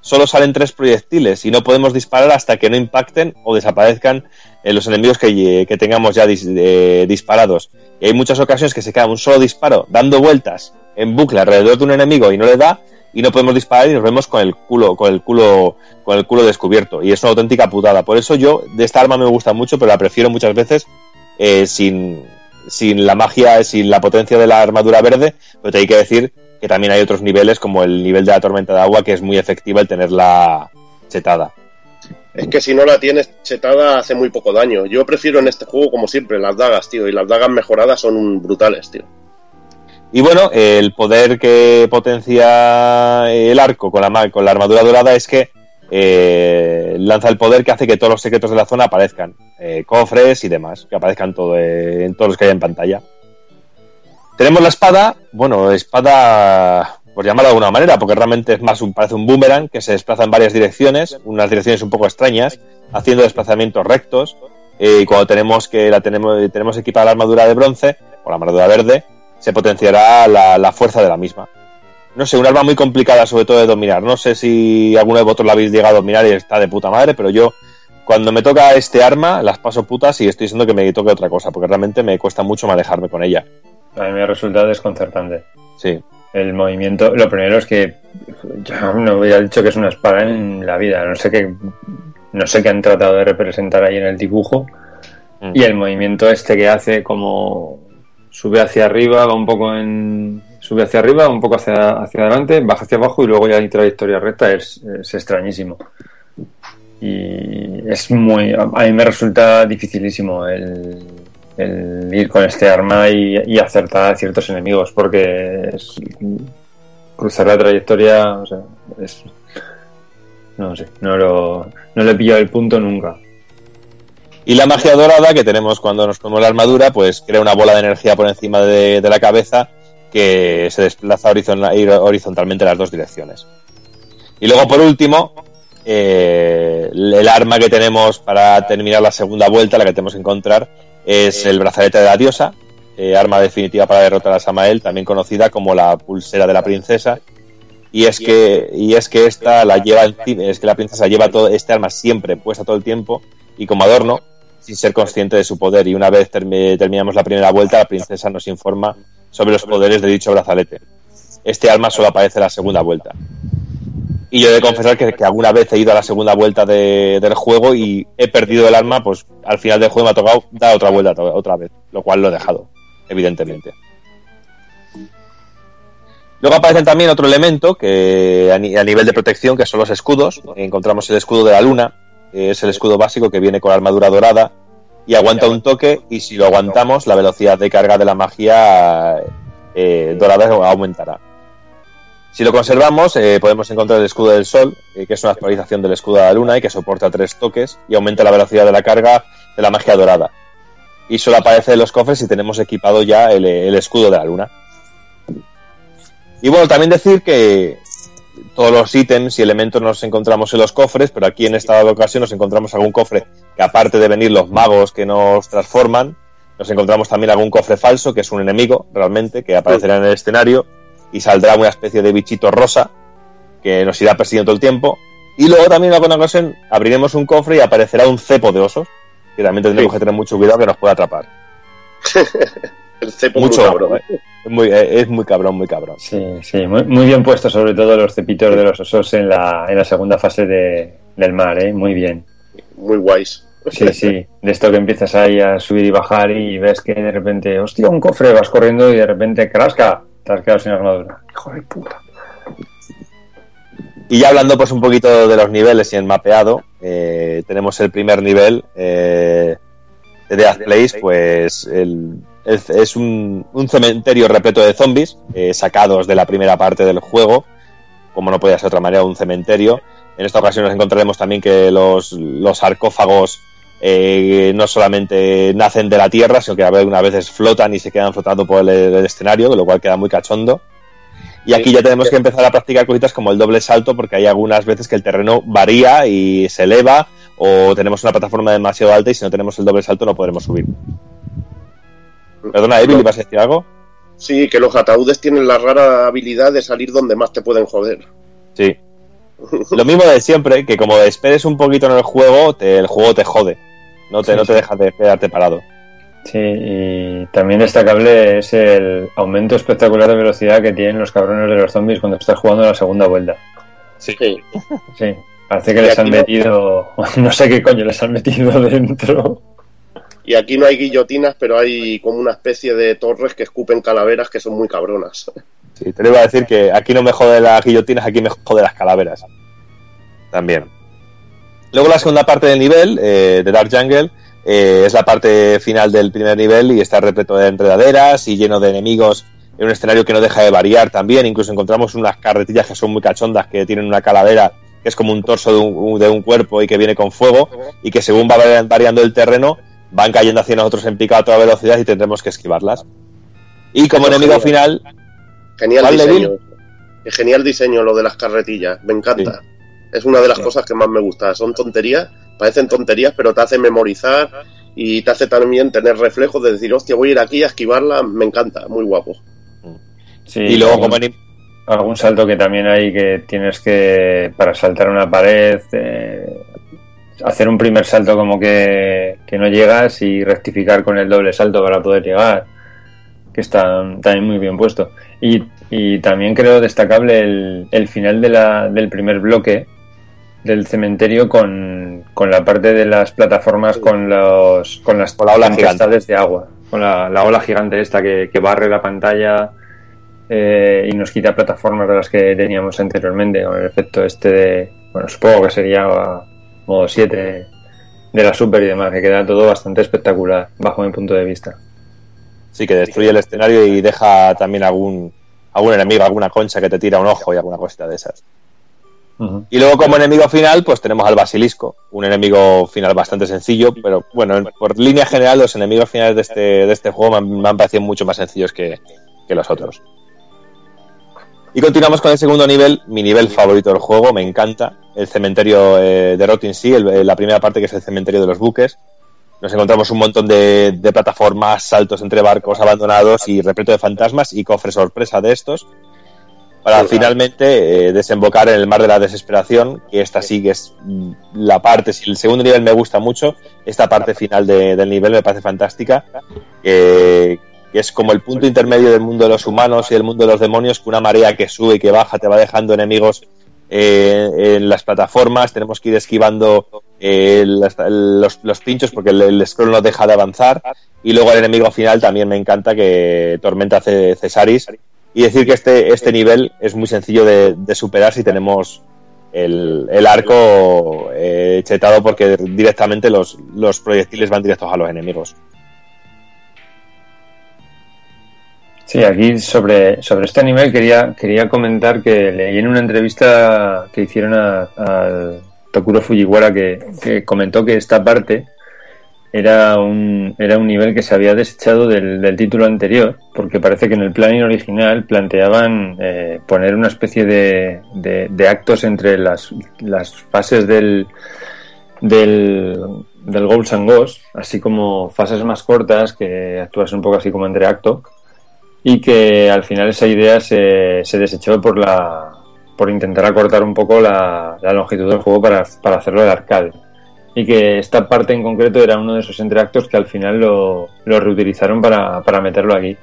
Speaker 4: solo salen tres proyectiles y no podemos disparar hasta que no impacten o desaparezcan eh, los enemigos que, que tengamos ya dis- eh, disparados. Y hay muchas ocasiones que se queda un solo disparo dando vueltas en bucle alrededor de un enemigo y no le da y no podemos disparar y nos vemos con el culo con el culo con el culo descubierto y es una auténtica putada. Por eso yo de esta arma me gusta mucho, pero la prefiero muchas veces eh, sin sin la magia, sin la potencia de la armadura verde, pero te hay que decir que también hay otros niveles, como el nivel de la tormenta de agua, que es muy efectiva el tenerla chetada.
Speaker 2: Es que si no la tienes chetada hace muy poco daño. Yo prefiero en este juego, como siempre, las dagas, tío. Y las dagas mejoradas son brutales, tío.
Speaker 4: Y bueno, el poder que potencia el arco con la, con la armadura dorada es que eh, lanza el poder que hace que todos los secretos de la zona aparezcan. eh, cofres y demás, que aparezcan todo, eh, en todos los que hay en pantalla. Tenemos la espada, bueno, espada, por llamarla de alguna manera, porque realmente es más un, parece un boomerang que se desplaza en varias direcciones, unas direcciones un poco extrañas, haciendo desplazamientos rectos. y cuando tenemos que la tenemos, tenemos equipada la armadura de bronce, o la armadura verde, se potenciará la, la fuerza de la misma. No sé, un arma muy complicada sobre todo de dominar. No sé si alguno de vosotros la habéis llegado a dominar y está de puta madre, pero yo cuando me toca este arma las paso putas y estoy diciendo que me toque otra cosa, porque realmente me cuesta mucho manejarme con ella.
Speaker 5: A mí me ha resultado desconcertante.
Speaker 4: Sí.
Speaker 5: El movimiento, lo primero es que yo no hubiera dicho que es una espada en la vida. No sé qué, no sé qué han tratado de representar ahí en el dibujo.
Speaker 4: Mm.
Speaker 5: Y el movimiento este que hace como sube hacia arriba, va un poco en. sube hacia arriba, un poco hacia, hacia adelante, baja hacia abajo y luego ya hay trayectoria recta, es, es extrañísimo. Y es muy. A mí me resulta dificilísimo el, ir con este arma y, y acertar a ciertos enemigos, porque es, cruzar la trayectoria, o sea, es. No sé, no lo, no le he pillado el punto nunca.
Speaker 4: Y la magia dorada que tenemos cuando nos ponemos la armadura, pues crea una bola de energía por encima de, la cabeza que se desplaza horizon- horizontalmente en las dos direcciones. Y luego, por último, eh, el arma que tenemos para terminar la segunda vuelta, la que tenemos que encontrar, es el brazalete de la diosa, eh, arma definitiva para derrotar a Samael, también conocida como la pulsera de la princesa. Y es que, y es que esta la lleva es que la princesa lleva todo este arma siempre puesta todo el tiempo y como adorno, sin ser consciente de su poder. Y una vez termi- terminamos la primera vuelta, la princesa nos informa sobre los poderes de dicho brazalete. Este arma solo aparece en la segunda vuelta. Y yo he de confesar que, que alguna vez he ido a la segunda vuelta de- del juego y he perdido el arma, pues al final del juego me ha tocado dar otra vuelta otra vez, lo cual lo he dejado, evidentemente. Luego aparecen también otro elemento que a, ni- a nivel de protección, que son los escudos. Encontramos el escudo de la luna, es el escudo básico que viene con armadura dorada y aguanta un toque y si lo aguantamos la velocidad de carga de la magia eh, dorada aumentará. Si lo conservamos eh, podemos encontrar el escudo del sol, eh, que es una actualización del escudo de la luna y que soporta tres toques y aumenta la velocidad de la carga de la magia dorada. Y solo aparece en los cofres si tenemos equipado ya el, el escudo de la luna. Y bueno, también decir que todos los ítems y elementos nos encontramos en los cofres, pero aquí en esta ocasión nos encontramos algún cofre que aparte de venir los magos que nos transforman, nos encontramos también algún cofre falso, que es un enemigo realmente, que aparecerá en el escenario y saldrá una especie de bichito rosa que nos irá persiguiendo todo el tiempo. Y luego también en alguna ocasión abriremos un cofre y aparecerá un cepo de osos, que también tendremos que tener mucho cuidado que nos pueda atrapar. *laughs*
Speaker 2: El cepo
Speaker 4: Mucho
Speaker 2: muy cabrón.
Speaker 4: eh. Es muy, eh, es muy cabrón, muy cabrón.
Speaker 5: Sí, sí, muy, muy bien puesto, sobre todo los cepitos de los osos en la, en la segunda fase de- del mar, ¿eh? Muy bien.
Speaker 2: Muy guays.
Speaker 5: Sí, sí, de esto que empiezas ahí a subir y bajar y ves que de repente, hostia, un cofre, vas corriendo y de repente, crasca, te has quedado sin armadura. Hijo de puta.
Speaker 4: Y ya hablando pues un poquito de los niveles y el mapeado, eh, tenemos el primer nivel eh, de Death Place, pues el- es un, un cementerio repleto de zombies eh, sacados de la primera parte del juego, como no podía ser de otra manera, un cementerio. En esta ocasión nos encontraremos también que los, los sarcófagos eh, no solamente nacen de la tierra, sino que algunas veces flotan y se quedan flotando por el, el escenario, lo cual queda muy cachondo. Y aquí ya tenemos que empezar a practicar cositas como el doble salto, porque hay algunas veces que el terreno varía y se eleva, o tenemos una plataforma demasiado alta y si no tenemos el doble salto no podremos subir. Perdona, Evil, ¿ibas a decir algo?
Speaker 2: Sí, que los ataúdes tienen la rara habilidad de salir donde más te pueden joder.
Speaker 4: Sí. *laughs* Lo mismo de siempre, que como esperes un poquito en el juego, te- el juego te jode. No te,
Speaker 5: Sí,
Speaker 4: no te
Speaker 5: sí.
Speaker 4: deja de quedarte parado.
Speaker 5: Sí, y también destacable es el aumento espectacular de velocidad que tienen los cabrones de los zombies cuando estás jugando la segunda vuelta.
Speaker 4: Sí.
Speaker 5: Sí, parece que
Speaker 2: Y
Speaker 5: les han
Speaker 2: no-
Speaker 5: metido, *laughs* no sé qué coño les han metido *laughs* dentro.
Speaker 2: Y aquí no hay guillotinas, pero hay como una especie de torres que escupen calaveras que son muy cabronas.
Speaker 4: Sí, te iba a decir que aquí no me jode las guillotinas, aquí me jode las calaveras. También. Luego la segunda parte del nivel, eh, de Dark Jungle, eh, es la parte final del primer nivel y está repleto de enredaderas y lleno de enemigos en un escenario que no deja de variar también. Incluso encontramos unas carretillas que son muy cachondas, que tienen una calavera que es como un torso de un, de un cuerpo y que viene con fuego y que según va vari- variando el terreno van cayendo hacia nosotros en picado a toda velocidad y tendremos que esquivarlas. Y como enemigo
Speaker 2: genial.
Speaker 4: final,
Speaker 2: Genial
Speaker 4: ¿Cuál,
Speaker 2: diseño.
Speaker 4: Levin?
Speaker 2: Genial diseño lo de las carretillas, me encanta. Es una de las cosas que más me gusta. Son tonterías, parecen tonterías, pero te hace memorizar y te hace también tener reflejos de decir, hostia, voy a ir aquí a esquivarla, me encanta, muy guapo.
Speaker 5: Sí,
Speaker 4: Y luego
Speaker 5: algún,
Speaker 4: como
Speaker 5: algún salto que también hay que tienes que, para saltar una pared, eh, hacer un primer salto como que, que no llegas y rectificar con el doble salto para poder llegar, que está también muy bien puesto. Y, y también creo destacable el, el final de la, del primer bloque del cementerio con, con la parte de las plataformas con los con las
Speaker 4: la ola
Speaker 5: tempestades de agua con la, la ola gigante esta que, que barre la pantalla eh, y nos quita plataformas de las que teníamos anteriormente con el efecto este de bueno supongo que sería modo 7 de la super y demás que queda todo bastante espectacular bajo mi punto de vista
Speaker 4: Sí, que destruye el escenario y deja también algún, algún enemigo, alguna concha que te tira un ojo y alguna cosita de esas. Y luego como enemigo final, pues tenemos al basilisco, un enemigo final bastante sencillo, pero bueno, en- por línea general los enemigos finales de este, de este juego me han, me han parecido mucho más sencillos que, que los otros. Y continuamos con el segundo nivel, mi nivel favorito del juego, me encanta, el cementerio eh, de Rotting Sea, el- la primera parte que es el cementerio de los buques. Nos encontramos un montón de, de plataformas, saltos entre barcos abandonados y repleto de fantasmas y cofre sorpresa de estos para finalmente eh, desembocar en el mar de la desesperación, que esta sí que es mm, la parte, si el segundo nivel me gusta mucho, esta parte final de- del nivel me parece fantástica, que, que es como el punto intermedio del mundo de los humanos y el mundo de los demonios, que una marea que sube y que baja te va dejando enemigos eh, en las plataformas, tenemos que ir esquivando eh, los, los pinchos porque el, el scroll no deja de avanzar, y luego el enemigo final también me encanta, que Tormenta Ce- Cesaris, y decir que este, este nivel es muy sencillo de, de superar si tenemos el, el arco eh, chetado porque directamente los, los proyectiles van directos a los enemigos.
Speaker 5: Sí, aquí sobre, sobre este nivel quería, quería comentar que leí en una entrevista que hicieron al Tokuro Fujiwara que, que comentó que esta parte era un, era un nivel que se había desechado del, del título anterior, porque parece que en el planning original planteaban eh, poner una especie de, de- actos entre las, las fases del, del, del Ghosts and Ghosts, así como fases más cortas que actúas un poco así como entre acto, y que al final esa idea se, se desechó por la por intentar acortar un poco la, la longitud del juego para, para hacerlo de arcade y que esta parte en concreto era uno de esos entreactos que al final lo, lo reutilizaron para, para meterlo aquí.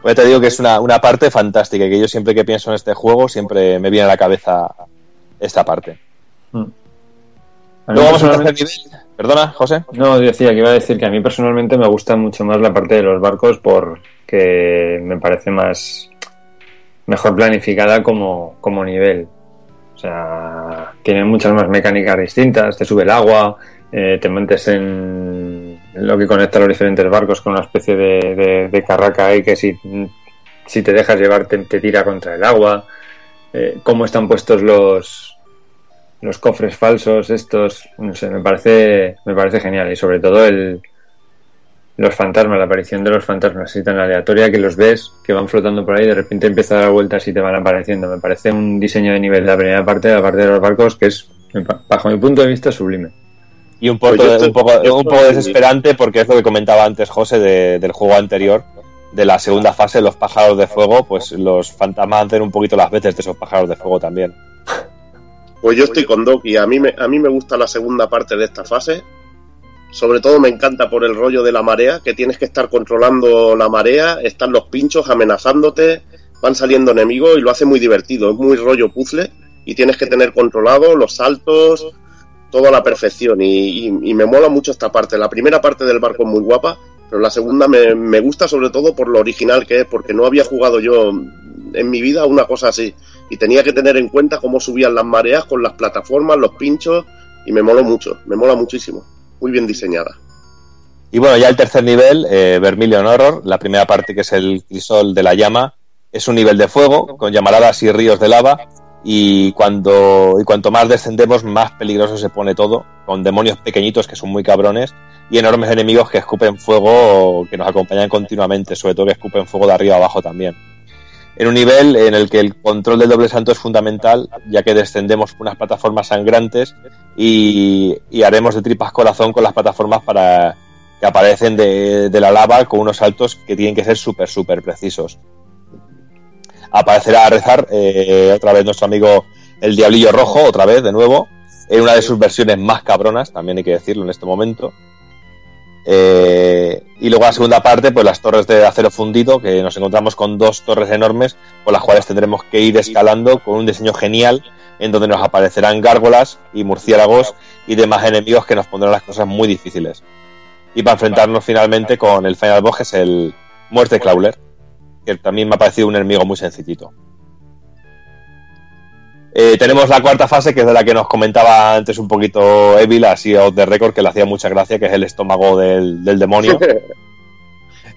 Speaker 4: Pues te digo que es una, una parte fantástica y que yo siempre que pienso en este juego siempre me viene a la cabeza esta parte.
Speaker 5: A mí
Speaker 4: Luego vamos al tercer
Speaker 5: personalmente-
Speaker 4: nivel. Perdona, José.
Speaker 5: No, decía que iba a decir que a mí personalmente me gusta mucho más la parte de los barcos porque me parece más mejor planificada como, como nivel. O sea, tiene muchas más mecánicas distintas, te sube el agua, eh, te metes en lo que conecta los diferentes barcos con una especie de, de- carraca ahí que si, si te dejas llevar te, te tira contra el agua, eh, cómo están puestos los, los cofres falsos estos no sé me parece me parece genial. Y sobre todo el los fantasmas la aparición de los fantasmas así tan aleatoria que los ves que van flotando por ahí y de repente empieza a dar vueltas y te van apareciendo. Me parece un diseño de nivel de la primera parte de la parte de los barcos que es bajo mi punto de vista sublime.
Speaker 4: Y un poco,
Speaker 5: Pues
Speaker 4: un poco, un poco desesperante porque es lo que comentaba antes José de- del juego anterior, de la segunda fase, los pájaros de fuego, pues los fantasmas hacen un poquito las veces de esos pájaros de fuego también.
Speaker 2: Pues yo estoy con Doki. A mí, me, a mí me gusta la segunda parte de esta fase. Sobre todo me encanta por el rollo de la marea, que tienes que estar controlando la marea, están los pinchos amenazándote, van saliendo enemigos y lo hace muy divertido. Es muy rollo puzzle y tienes que tener controlado los saltos, todo a la perfección. Y, y- y me mola mucho esta parte. La primera parte del barco es muy guapa, pero la segunda me, me gusta sobre todo por lo original que es, porque no había jugado yo en mi vida una cosa así. Y tenía que tener en cuenta cómo subían las mareas con las plataformas, los pinchos, y me moló mucho, me mola muchísimo. Muy bien diseñada.
Speaker 4: Y bueno, ya el tercer nivel, eh, Vermilion Horror, la primera parte que es el crisol de la llama, es un nivel de fuego con llamaradas y ríos de lava y cuando y cuanto más descendemos más peligroso se pone todo, con demonios pequeñitos que son muy cabrones y enormes enemigos que escupen fuego que nos acompañan continuamente, sobre todo que escupen fuego de arriba abajo también. En un nivel en el que el control del doble salto es fundamental, ya que descendemos unas plataformas sangrantes y, y haremos de tripas corazón con las plataformas para que aparecen de, de la lava con unos saltos que tienen que ser súper, súper precisos. Aparecerá a rezar eh, otra vez nuestro amigo el Diablillo Rojo, otra vez, de nuevo, en una de sus versiones más cabronas, también hay que decirlo en este momento. Eh, y luego la segunda parte, pues las torres de acero fundido, que nos encontramos con dos torres enormes, por las cuales tendremos que ir escalando con un diseño genial, en donde nos aparecerán gárgolas y murciélagos y demás enemigos que nos pondrán las cosas muy difíciles. Y para enfrentarnos finalmente con el final boss, que es el Muerte Crawler, que también me ha parecido un enemigo muy sencillito. Eh, tenemos la cuarta fase, que es de la que nos comentaba antes un poquito Evil, así off the record, que le hacía mucha gracia, que es el estómago del, del demonio.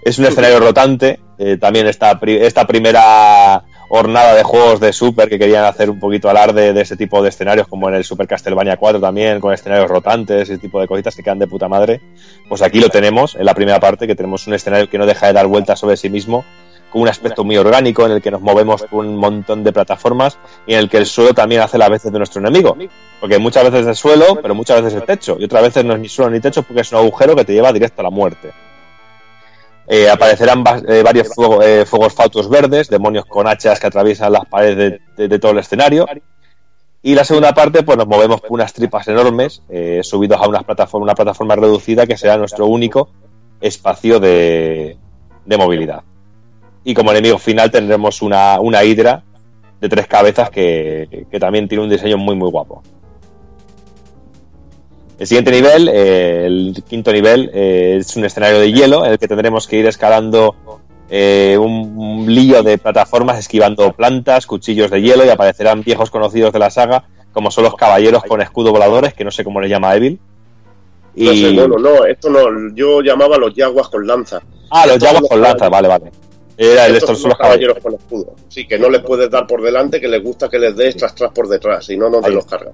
Speaker 4: es un escenario rotante. eh, también esta, pri- esta primera hornada de juegos de Super que querían hacer un poquito alarde de ese tipo de escenarios, como en el Super Castlevania 4 también, con escenarios rotantes, ese tipo de cositas que quedan de puta madre. Pues aquí lo tenemos, en la primera parte, que tenemos un escenario que no deja de dar vueltas sobre sí mismo, con un aspecto muy orgánico en el que nos movemos por un montón de plataformas y en el que el suelo también hace las veces de nuestro enemigo. Porque muchas veces es el suelo, pero muchas veces el techo. Y otras veces no es ni suelo ni techo porque es un agujero que te lleva directo a la muerte. Eh, aparecerán eh, varios eh, fuegos fautos verdes, demonios con hachas que atraviesan las paredes de, todo el escenario. Y la segunda parte, pues nos movemos por unas tripas enormes, subidos a unas plataforma, una plataforma reducida que será nuestro único espacio de movilidad. Y como enemigo final tendremos una, una hidra de tres cabezas que, que también tiene un diseño muy muy guapo. El siguiente nivel, eh, el quinto nivel, eh, es un escenario de hielo en el que tendremos que ir escalando eh, un, un lío de plataformas, esquivando plantas, cuchillos de hielo y aparecerán viejos conocidos de la saga, como son los caballeros con escudo voladores, que no sé cómo le llama Evil.
Speaker 2: No sé, bueno, no, esto no, yo llamaba los yaguas con lanza.
Speaker 4: Ah, los yaguas con lanza, vale, vale. Era el,
Speaker 2: Estos
Speaker 4: caballeros.
Speaker 2: con escudo. Sí, que no les puedes dar por delante, que les gusta que les des tras tras por detrás, si no, no te los cargan.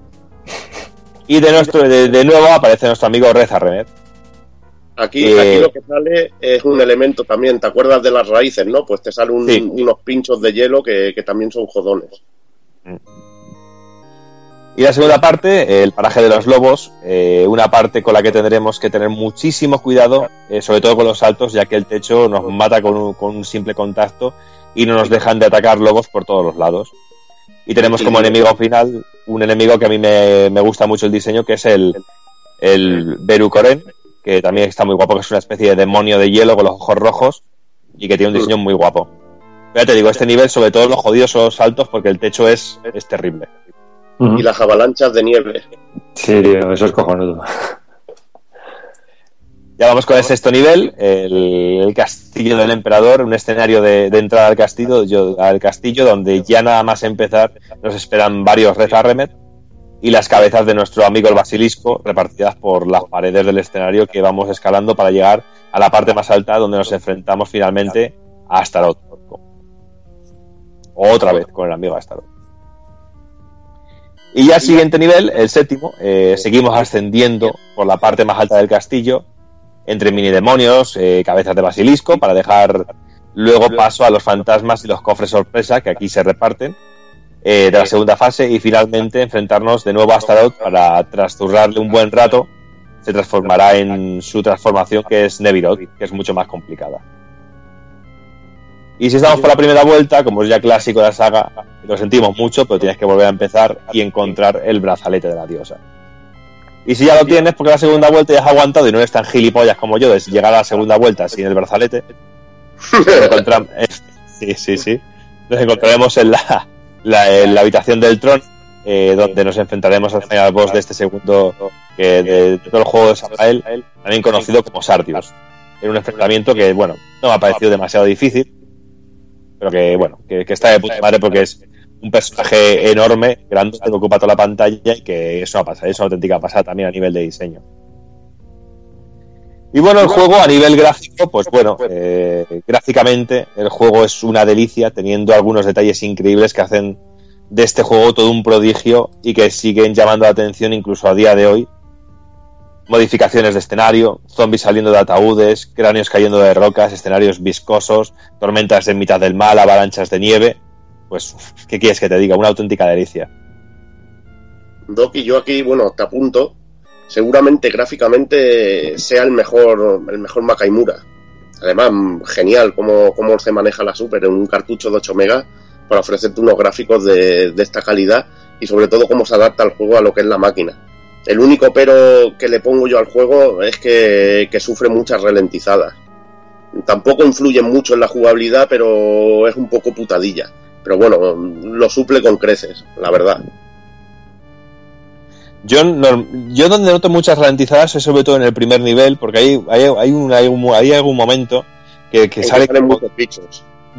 Speaker 4: Y de, nuestro, de, de nuevo aparece nuestro amigo Reza Remet.
Speaker 2: Aquí,
Speaker 4: Eh,
Speaker 2: aquí lo que sale es un elemento también, ¿te acuerdas de las raíces, no? Pues te salen un-
Speaker 4: Sí.
Speaker 2: unos pinchos de hielo que, que también son jodones.
Speaker 4: Y la segunda parte, el paraje de los lobos, eh, una parte con la que tendremos que tener muchísimo cuidado, eh, sobre todo con los saltos, ya que el techo nos mata con un, con un simple contacto y no nos dejan de atacar lobos por todos los lados. Y tenemos como enemigo final un enemigo que a mí me, me gusta mucho el diseño, que es el, el Berukoren, que también está muy guapo, que es una especie de demonio de hielo con los ojos rojos y que tiene un diseño muy guapo. Pero ya te digo, este nivel, sobre todo los jodidos son los saltos, porque el techo es, es terrible.
Speaker 2: Y las avalanchas de nieve.
Speaker 5: Sí, tío, eso es cojonudo.
Speaker 4: Ya vamos con el sexto nivel, el, el castillo del emperador, un escenario de, de entrada al castillo, yo- al castillo donde ya nada más empezar nos esperan varios Rezarremet y las cabezas de nuestro amigo el basilisco repartidas por las paredes del escenario que vamos escalando para llegar a la parte más alta donde nos enfrentamos finalmente a Astaroth. Otra vez con el amigo Astaroth. Y ya el siguiente nivel, el séptimo, eh, seguimos ascendiendo por la parte más alta del castillo, entre mini demonios, eh, cabezas de basilisco, para dejar luego paso a los fantasmas y los cofres sorpresa que aquí se reparten eh, de la segunda fase y finalmente enfrentarnos de nuevo a Astaroth para trasturrarle un buen rato. Se transformará en su transformación que es Neviroth, que es mucho más complicada. Y si estamos por la primera vuelta, como es ya clásico de la saga, lo sentimos mucho, pero tienes que volver a empezar y encontrar el brazalete de la diosa. Y si ya lo tienes, porque la segunda vuelta ya has aguantado y no eres tan gilipollas como yo de llegar a la segunda vuelta sin el brazalete, encontramos, *laughs* sí, sí, sí, nos encontraremos en la, la, en la habitación del trono, eh, donde nos enfrentaremos al final boss de este segundo, que de, todo el juego de Samael, también conocido como Sardius. Era un enfrentamiento que, bueno, no me ha parecido demasiado difícil, pero que, bueno, que, que está de puta madre porque es un personaje enorme, grande, que ocupa toda la pantalla y que es una pasada, es una auténtica pasada también a nivel de diseño. Y bueno, el juego a nivel gráfico, pues bueno, eh, gráficamente el juego es una delicia, teniendo algunos detalles increíbles que hacen de este juego todo un prodigio y que siguen llamando la atención incluso a día de hoy. Modificaciones de escenario, zombies saliendo de ataúdes, cráneos cayendo de rocas, escenarios viscosos, tormentas en mitad del mar, avalanchas de nieve. Pues, ¿qué quieres que te diga? Una auténtica delicia.
Speaker 2: Doc, y yo aquí, bueno, te apunto, seguramente gráficamente sea el mejor, el mejor Makaimura. Además, genial cómo, cómo se maneja la Super en un cartucho de 8 megas para ofrecerte unos gráficos de, de esta calidad y sobre todo cómo se adapta el juego a lo que es la máquina. El único pero que le pongo yo al juego es que, que sufre muchas ralentizadas. Tampoco influye mucho en la jugabilidad, pero es un poco putadilla. Pero bueno, lo suple con creces, la verdad.
Speaker 4: Yo, no- yo donde noto muchas ralentizadas es sobre todo en el primer nivel, porque hay, hay, hay, un, hay, un- hay algún momento que, sale
Speaker 2: salen
Speaker 4: como-.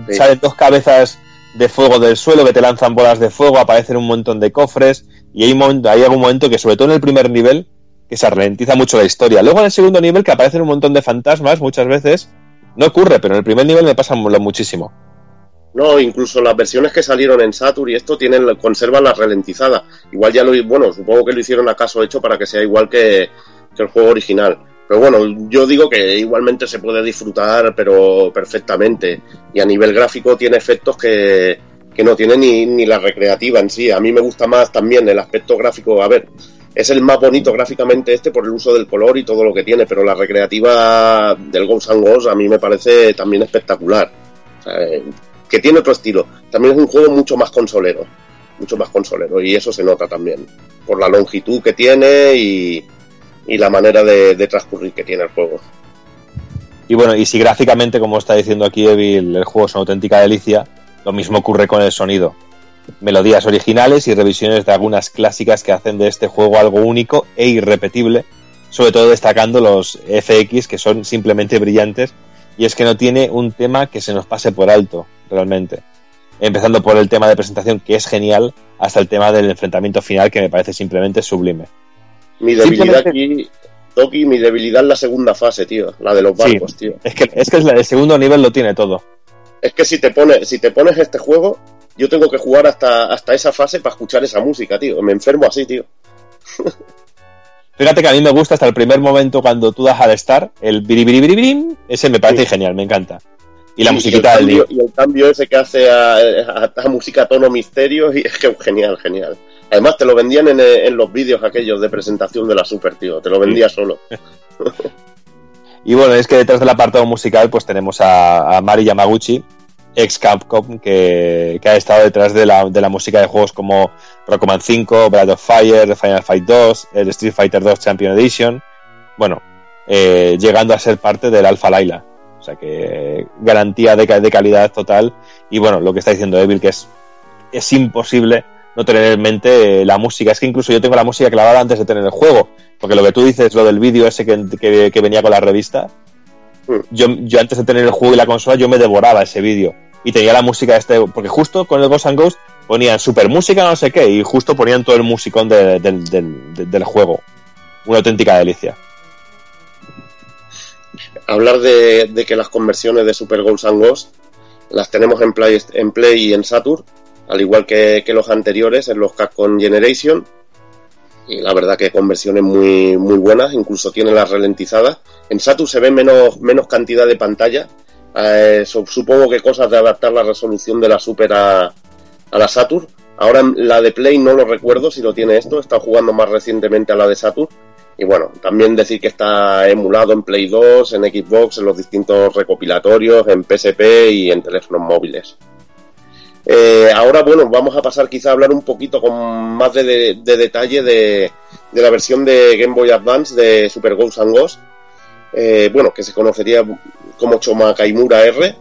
Speaker 2: Sí.
Speaker 4: salen dos cabezas de fuego del suelo que te lanzan bolas de fuego, aparecen un montón de cofres y hay, un momento, hay algún momento que sobre todo en el primer nivel que se ralentiza mucho la historia. Luego en el segundo nivel que aparecen un montón de fantasmas muchas veces, no ocurre, pero en el primer nivel me pasa mu- muchísimo.
Speaker 2: No, incluso las versiones que salieron en Saturn y esto tienen conservan la ralentizada. Igual ya lo bueno, supongo que lo hicieron acaso hecho para que sea igual que, el juego original. Pero bueno, yo digo que igualmente se puede disfrutar, pero perfectamente. Y a nivel gráfico tiene efectos que, que no tiene ni, ni la recreativa en sí. A mí me gusta más también el aspecto gráfico. A ver, es el más bonito gráficamente este por el uso del color y todo lo que tiene, pero la recreativa del Ghosts and Ghosts a mí me parece también espectacular. O sea, que tiene otro estilo. También es un juego mucho más consolero. Mucho más consolero. Y eso se nota también. Por la longitud que tiene y, la manera de, de transcurrir que tiene el juego.
Speaker 4: Y bueno, y si gráficamente, como está diciendo aquí Evil, el juego es una auténtica delicia, lo mismo ocurre con el sonido. Melodías originales y revisiones de algunas clásicas que hacen de este juego algo único e irrepetible, sobre todo destacando los FX que son simplemente brillantes, y es que no tiene un tema que se nos pase por alto, realmente. Empezando por el tema de presentación, que es genial, hasta el tema del enfrentamiento final, que me parece simplemente sublime.
Speaker 2: Mi debilidad
Speaker 4: Simplemente-
Speaker 2: aquí, Toki, mi debilidad es la segunda fase, tío. La de los
Speaker 4: Sí.
Speaker 2: barcos, tío.
Speaker 4: Es que, es que el segundo nivel lo tiene todo.
Speaker 2: Es que si te pones, si te pones este juego, yo tengo que jugar hasta, hasta esa fase para escuchar esa música, tío. Me enfermo así, tío.
Speaker 4: Fíjate que a mí me gusta hasta el primer momento cuando tú das al estar, el biribiribiribim, ese me parece genial, me encanta. Y la musiquita
Speaker 2: el
Speaker 4: del.
Speaker 2: Y el cambio ese que hace a, a- a música a tono misterio, *laughs* y es que genial, genial. Además, te lo vendían en, en los vídeos aquellos de presentación de la Super, tío. Te lo vendía solo. *laughs*
Speaker 4: Y bueno, es que detrás del apartado musical pues tenemos a, a Mari Yamaguchi, ex Capcom, que, que ha estado detrás de la, de la música de juegos como Rockman 5, Breath of Fire, Final Fight 2, el Street Fighter 2 Champion Edition. Bueno, eh, llegando a ser parte del Alpha Laila. O sea que garantía de, ca- de calidad total. Y bueno, lo que está diciendo Evil, que es, es imposible no tener en mente eh, la música. Es que incluso yo tengo la música clavada antes de tener el juego. Porque lo que tú dices, lo del vídeo ese que, que- que venía con la revista, yo, yo antes de tener el juego y la consola, yo me devoraba ese vídeo. Y tenía la música este, porque justo con el Ghost and Ghost ponían super música, no sé qué, y justo ponían todo el musicón de- del juego. Una auténtica delicia.
Speaker 2: Hablar de, que las conversiones de Super Ghosts and Ghosts las tenemos en Play, en Play y en Saturn, al igual que, los anteriores, en los Capcom Generation. Y la verdad que conversiones muy, muy buenas, incluso tienen las ralentizadas. En Saturn se ve menos, menos cantidad de pantalla. Eh, su- supongo que cosas de adaptar la resolución de la Super a, a la Saturn. Ahora la de Play no lo recuerdo si lo tiene esto, he estado jugando más recientemente a la de Saturn. Y bueno, también decir que está emulado en Play 2, en Xbox, en los distintos recopilatorios, en PSP y en teléfonos móviles. Eh, ahora, bueno, vamos a pasar quizá a hablar un poquito con más de, de- de detalle de, la versión de Game Boy Advance de Super Ghosts and Ghosts. Eh, bueno, que se conocería como Choma Kaimura R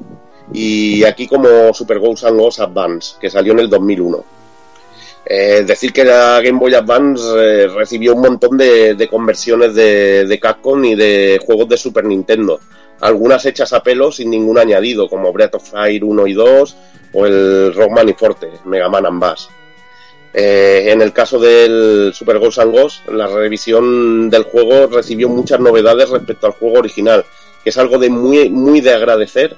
Speaker 2: y aquí como Super Ghosts and Ghosts Advance, que salió en el 2001. Eh, decir que la Game Boy Advance eh, recibió un montón de, conversiones de, Capcom y de juegos de Super Nintendo. Algunas hechas a pelo sin ningún añadido, como Breath of Fire 1 y 2 o el Rockman y Forte, Mega Man and Bass. Eh, en el caso del Super Ghosts and la revisión del juego recibió muchas novedades respecto al juego original, que es algo de muy, muy de agradecer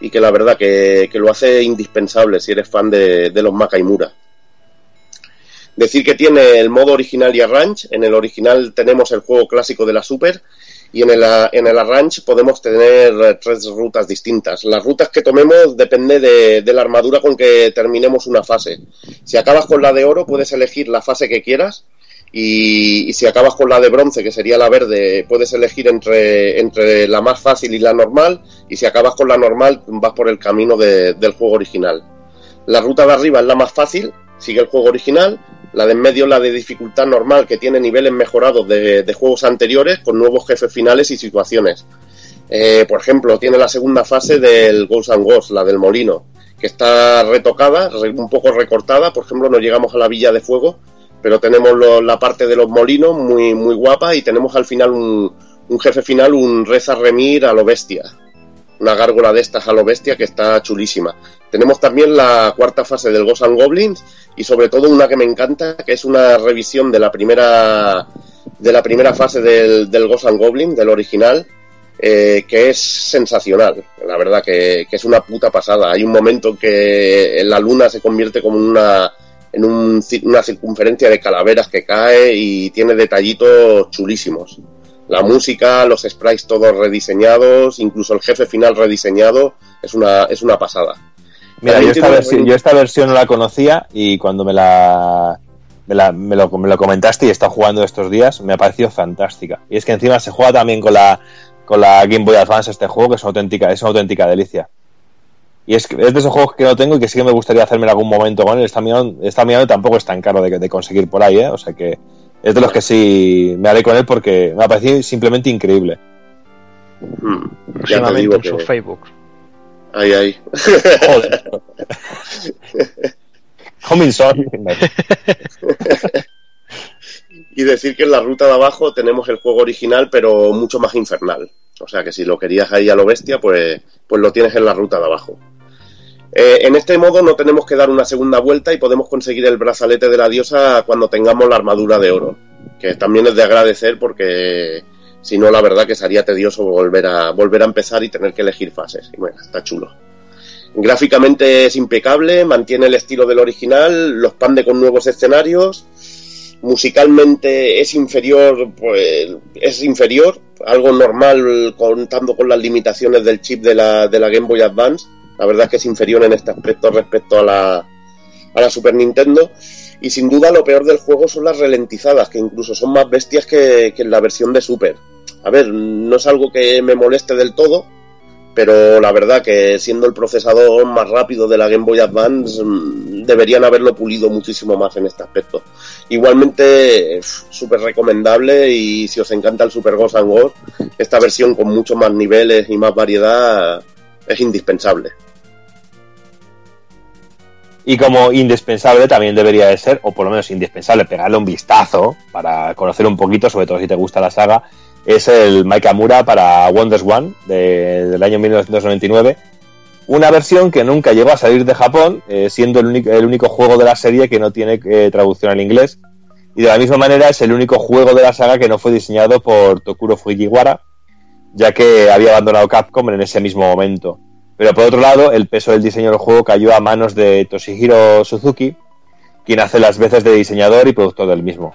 Speaker 2: y que la verdad que, que lo hace indispensable si eres fan de, de los Makaimura. Decir que tiene el modo original y arrange. En el original tenemos el juego clásico de la Super y en el, en el arrange podemos tener eh, tres rutas distintas. Las rutas que tomemos depende de, la armadura con que terminemos una fase. Si acabas con la de oro puedes elegir la fase que quieras y, si acabas con la de bronce, que sería la verde, puedes elegir entre, entre la más fácil y la normal y si acabas con la normal vas por el camino de- del juego original. La ruta de arriba es la más fácil, sigue el juego original. La de en medio la de dificultad normal, que tiene niveles mejorados de, juegos anteriores con nuevos jefes finales y situaciones. Eh, por ejemplo, tiene la segunda fase del Ghosts and Ghosts, la del molino, que está retocada, re- un poco recortada. Por ejemplo, no llegamos a la Villa de Fuego, pero tenemos la parte de los molinos muy, muy guapa y tenemos al final un, un jefe final, un Reza Remir a lo bestia una gárgola de estas a bestia que está chulísima. Tenemos también la cuarta fase del Ghosts and Goblins y sobre todo una que me encanta, que es una revisión de la primera de la primera fase del, del Ghosts and Goblins, del original, eh, que es sensacional. La verdad que, es una puta pasada. Hay un momento en que la luna se convierte como una en un una circunferencia de calaveras que cae y tiene detallitos chulísimos. La música, los sprites todos rediseñados, incluso el jefe final rediseñado, es una, es una pasada.
Speaker 4: Mira, yo esta, versión, yo esta versión no la conocía y cuando me la, me, la- me lo, me lo comentaste y he estado jugando estos días, me ha parecido fantástica. Y es que encima se juega también con la, con la Game Boy Advance este juego, que es una auténtica, es una auténtica delicia. Y es, que es de esos juegos que no tengo y que sí que me gustaría hacerme en algún momento con él. Está mirando, está mirando y tampoco es tan caro de, de conseguir por ahí, ¿eh? O sea que es de los que sí me haré con él porque me ha parecido simplemente increíble.
Speaker 2: Mm, ya te digo
Speaker 1: en su
Speaker 2: que...
Speaker 1: Facebook.
Speaker 2: Ahí, ahí.
Speaker 4: Joder. Coming soon.
Speaker 2: y decir que en la ruta de abajo tenemos el juego original, pero mucho más infernal. O sea que si lo querías ahí a lo bestia, pues, pues lo tienes en la ruta de abajo. Eh, en este modo no tenemos que dar una segunda vuelta y podemos conseguir el brazalete de la diosa cuando tengamos la armadura de oro, que también es de agradecer porque si no la verdad que sería tedioso volver a volver a empezar y tener que elegir fases. Y bueno, está chulo. Gráficamente es impecable, mantiene el estilo del original, lo expande con nuevos escenarios. Musicalmente es inferior, pues es inferior, algo normal contando con las limitaciones del chip de la, de la Game Boy Advance. La verdad es que es inferior en este aspecto respecto a la, a la Super Nintendo. Y sin duda lo peor del juego son las ralentizadas, que incluso son más bestias que, que en la versión de Super. A ver, no es algo que me moleste del todo, pero la verdad que siendo el procesador más rápido de la Game Boy Advance mm, deberían haberlo pulido muchísimo más en este aspecto. Igualmente súper recomendable y si os encanta el Super Ghost and Ghost, esta versión con muchos más niveles y más variedad es indispensable.
Speaker 4: Y como indispensable también debería de ser, o por lo menos indispensable, pegarle un vistazo para conocer un poquito, sobre todo si te gusta la saga, es el Maikamura para Wonders One de- del año 1999. Una versión que nunca llegó a salir de Japón, eh, siendo el único, el único juego de la serie que no tiene eh, traducción al inglés. Y de la misma manera es el único juego de la saga que no fue diseñado por Tokuro Fujiwara, ya que había abandonado Capcom en ese mismo momento. Pero por otro lado, el peso del diseño del juego cayó a manos de Toshihiro Suzuki, quien hace las veces de diseñador y productor del mismo.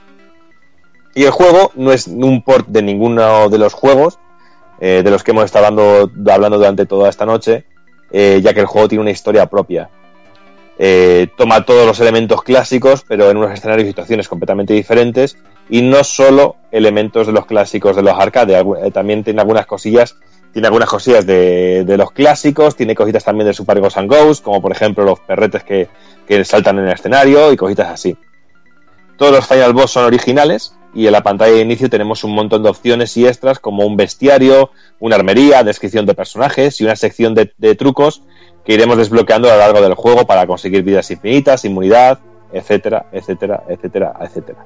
Speaker 4: Y el juego no es un port de ninguno de los juegos eh, de los que hemos estado hablando, durante toda esta noche, eh, ya que el juego tiene una historia propia. Eh, toma todos los elementos clásicos, pero en unos escenarios y situaciones completamente diferentes, y no solo elementos de los clásicos de los arcades, eh, también tiene algunas cosillas, tiene algunas cosillas de, los clásicos, tiene cositas también de Super Ghosts and Ghosts, como por ejemplo los perretes que, saltan en el escenario y cositas así. Todos los Final Boss son originales y en la pantalla de inicio tenemos un montón de opciones y extras como un bestiario, una armería, descripción de personajes y una sección de trucos que iremos desbloqueando a lo largo del juego para conseguir vidas infinitas, inmunidad, etcétera, etcétera, etcétera, etcétera.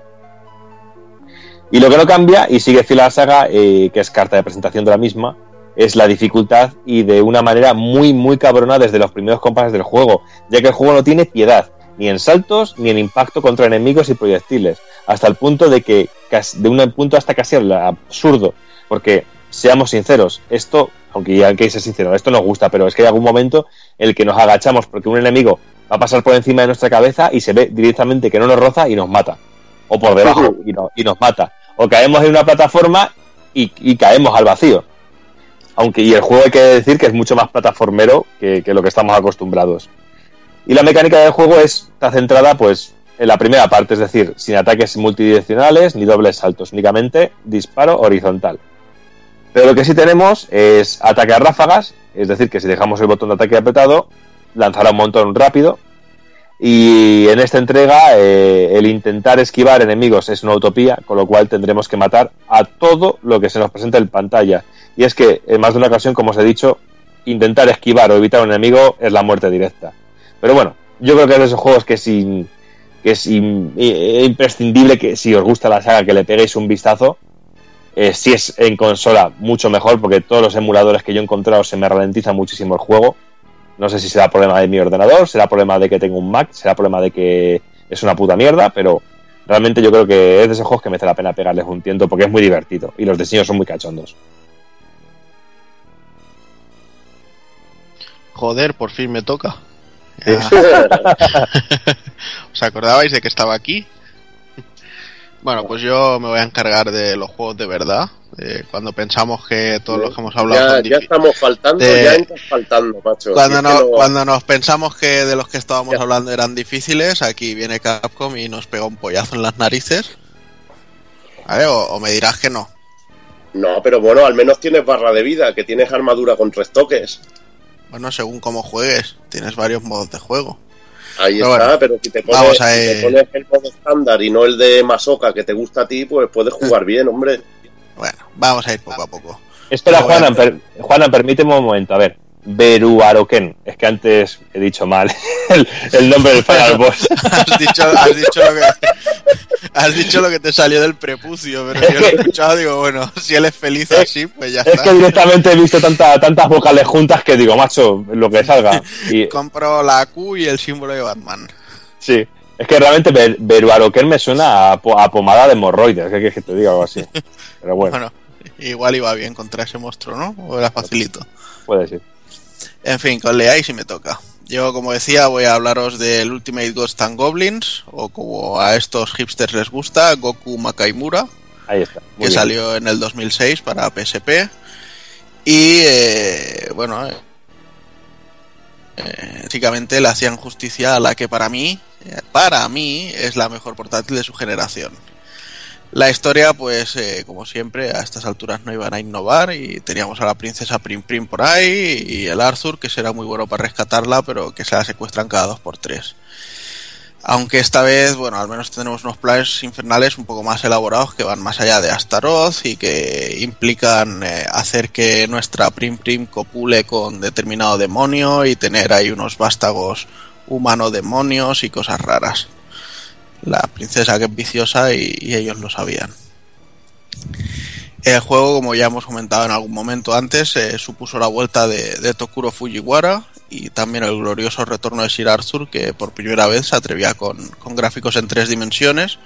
Speaker 4: Y lo que no cambia y sigue fiel a la saga, eh, que es carta de presentación de la misma, es la dificultad y de una manera muy, muy cabrona desde los primeros compases del juego, ya que el juego no tiene piedad, ni en saltos ni en impacto contra enemigos y proyectiles, hasta el punto de que, de un punto hasta casi absurdo, porque seamos sinceros, esto, aunque ya hay que ser sincero, esto nos gusta, pero es que hay algún momento en el que nos agachamos porque un enemigo va a pasar por encima de nuestra cabeza y se ve directamente que no nos roza y nos mata, o por debajo y, no- y nos mata, o caemos en una plataforma y, caemos al vacío. Aunque, y el juego hay que decir que es mucho más plataformero que, lo que estamos acostumbrados. Y la mecánica del juego es, está centrada pues en la primera parte, es decir, sin ataques multidireccionales ni dobles saltos, únicamente disparo horizontal. Pero lo que sí tenemos es ataque a ráfagas, es decir, que si dejamos el botón de ataque apretado, lanzará un montón rápido. Y en esta entrega, eh, el intentar esquivar enemigos es una utopía, con lo cual tendremos que matar a todo lo que se nos presente en pantalla. Y es que, en más de una ocasión, como os he dicho, intentar esquivar o evitar un enemigo es la muerte directa. Pero bueno, yo creo que es de esos juegos que es, in- que es i- imprescindible que si os gusta la saga que le peguéis un vistazo. Eh, si es en consola, mucho mejor, porque todos los emuladores que yo he encontrado se me ralentiza muchísimo el juego. No sé si será problema de mi ordenador, será problema de que tengo un Mac, será problema de que es una puta mierda, pero realmente yo creo que es de esos juegos que merece la pena pegarles un tiento porque es muy divertido y los diseños son muy cachondos.
Speaker 3: Joder, por fin me toca. *laughs* ¿Os acordabais de que estaba aquí? Bueno, pues yo me voy a encargar de los juegos de verdad. Eh, cuando pensamos que todos los que hemos hablado
Speaker 2: Ya, estamos faltando,
Speaker 3: de-
Speaker 2: ya estás faltando, macho.
Speaker 3: Cuando, no- cuando nos pensamos que de los que estábamos hablando eran difíciles, aquí viene Capcom y nos pega un pollazo en las narices. O, o me dirás que no.
Speaker 2: No, pero bueno, al menos tienes barra de vida, que tienes armadura con tres toques.
Speaker 3: Bueno, según cómo juegues, tienes varios modos de juego.
Speaker 2: Ahí
Speaker 3: Pero
Speaker 2: está,
Speaker 3: bueno,
Speaker 2: pero si te, pones, si te pones el modo estándar y no el de Masoka que te gusta a ti, pues puedes jugar *laughs* bien, hombre.
Speaker 3: Bueno, vamos a ir poco a poco.
Speaker 4: Espera, Juana, per- Juana, permíteme un momento. A ver, Beruaroken. Es que antes he dicho mal *laughs* el, el nombre del Final Boss. *laughs*
Speaker 3: Has dicho, has dicho lo que has dicho lo que te salió del prepucio, pero yo lo he escuchado digo, bueno, si él es feliz así, pues ya
Speaker 4: Es
Speaker 3: está.
Speaker 4: que directamente he visto tanta, tantas vocales juntas que digo, macho, lo que salga. *laughs* Y,
Speaker 3: Compro la Q y el símbolo de Batman.
Speaker 4: sí, es que realmente Ber- Beruaroken me suena a, a pomada de hemorroides. ¿Qué quieres que te diga algo así? Pero bueno,
Speaker 3: Bueno, igual iba bien contra ese monstruo, ¿no? O era facilito.
Speaker 4: puede ser.
Speaker 3: En fin, que os leáis y me toca. Yo, como decía, voy a hablaros del Ultimate Ghost and Goblins, o como a estos hipsters les gusta, Goku Makaimura,
Speaker 4: Ahí está.
Speaker 3: que
Speaker 4: bien.
Speaker 3: salió en el 2006 para PSP. Y, eh, bueno, básicamente le hacían justicia a la que para mí, eh, para mí, es la mejor portátil de su generación. La historia, pues, eh, como siempre, a estas alturas no iban a innovar y teníamos a la princesa Prim Prim por ahí y el Arthur, que será muy bueno para rescatarla, pero que se la secuestran cada dos por tres. Aunque esta vez, bueno, al menos tendremos unos planes infernales un poco más elaborados que van más allá de Astaroth y que implican eh, hacer que nuestra Prim Prim copule con determinado demonio y tener ahí unos vástagos humano-demonios y cosas raras. La princesa que es viciosa y, ellos lo sabían. El juego, como ya hemos comentado en algún momento antes, eh, supuso la vuelta de Tokuro Fujiwara y también el glorioso retorno de Sir Arthur, que por primera vez se atrevía con, con gráficos en tres dimensiones,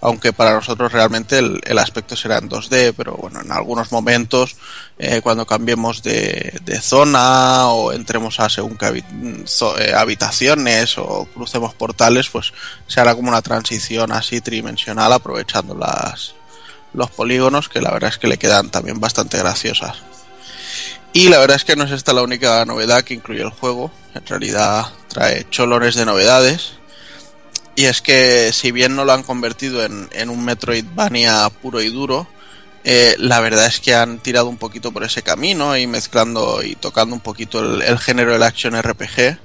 Speaker 3: aunque para nosotros realmente el, el aspecto será en 2D, pero bueno, en algunos momentos, eh, cuando cambiemos de, de zona o entremos a según zo- eh, habitaciones o crucemos portales, pues se hará como una transición así tridimensional aprovechando las, los polígonos que la verdad es que le quedan también bastante graciosas. Y la verdad es que no es esta la única novedad que incluye el juego, en realidad trae cholones de novedades. Y es que si bien no lo han convertido en, en un Metroidvania puro y duro, eh, la verdad es que han tirado un poquito por ese camino y mezclando y tocando un poquito el, el género del action RPG.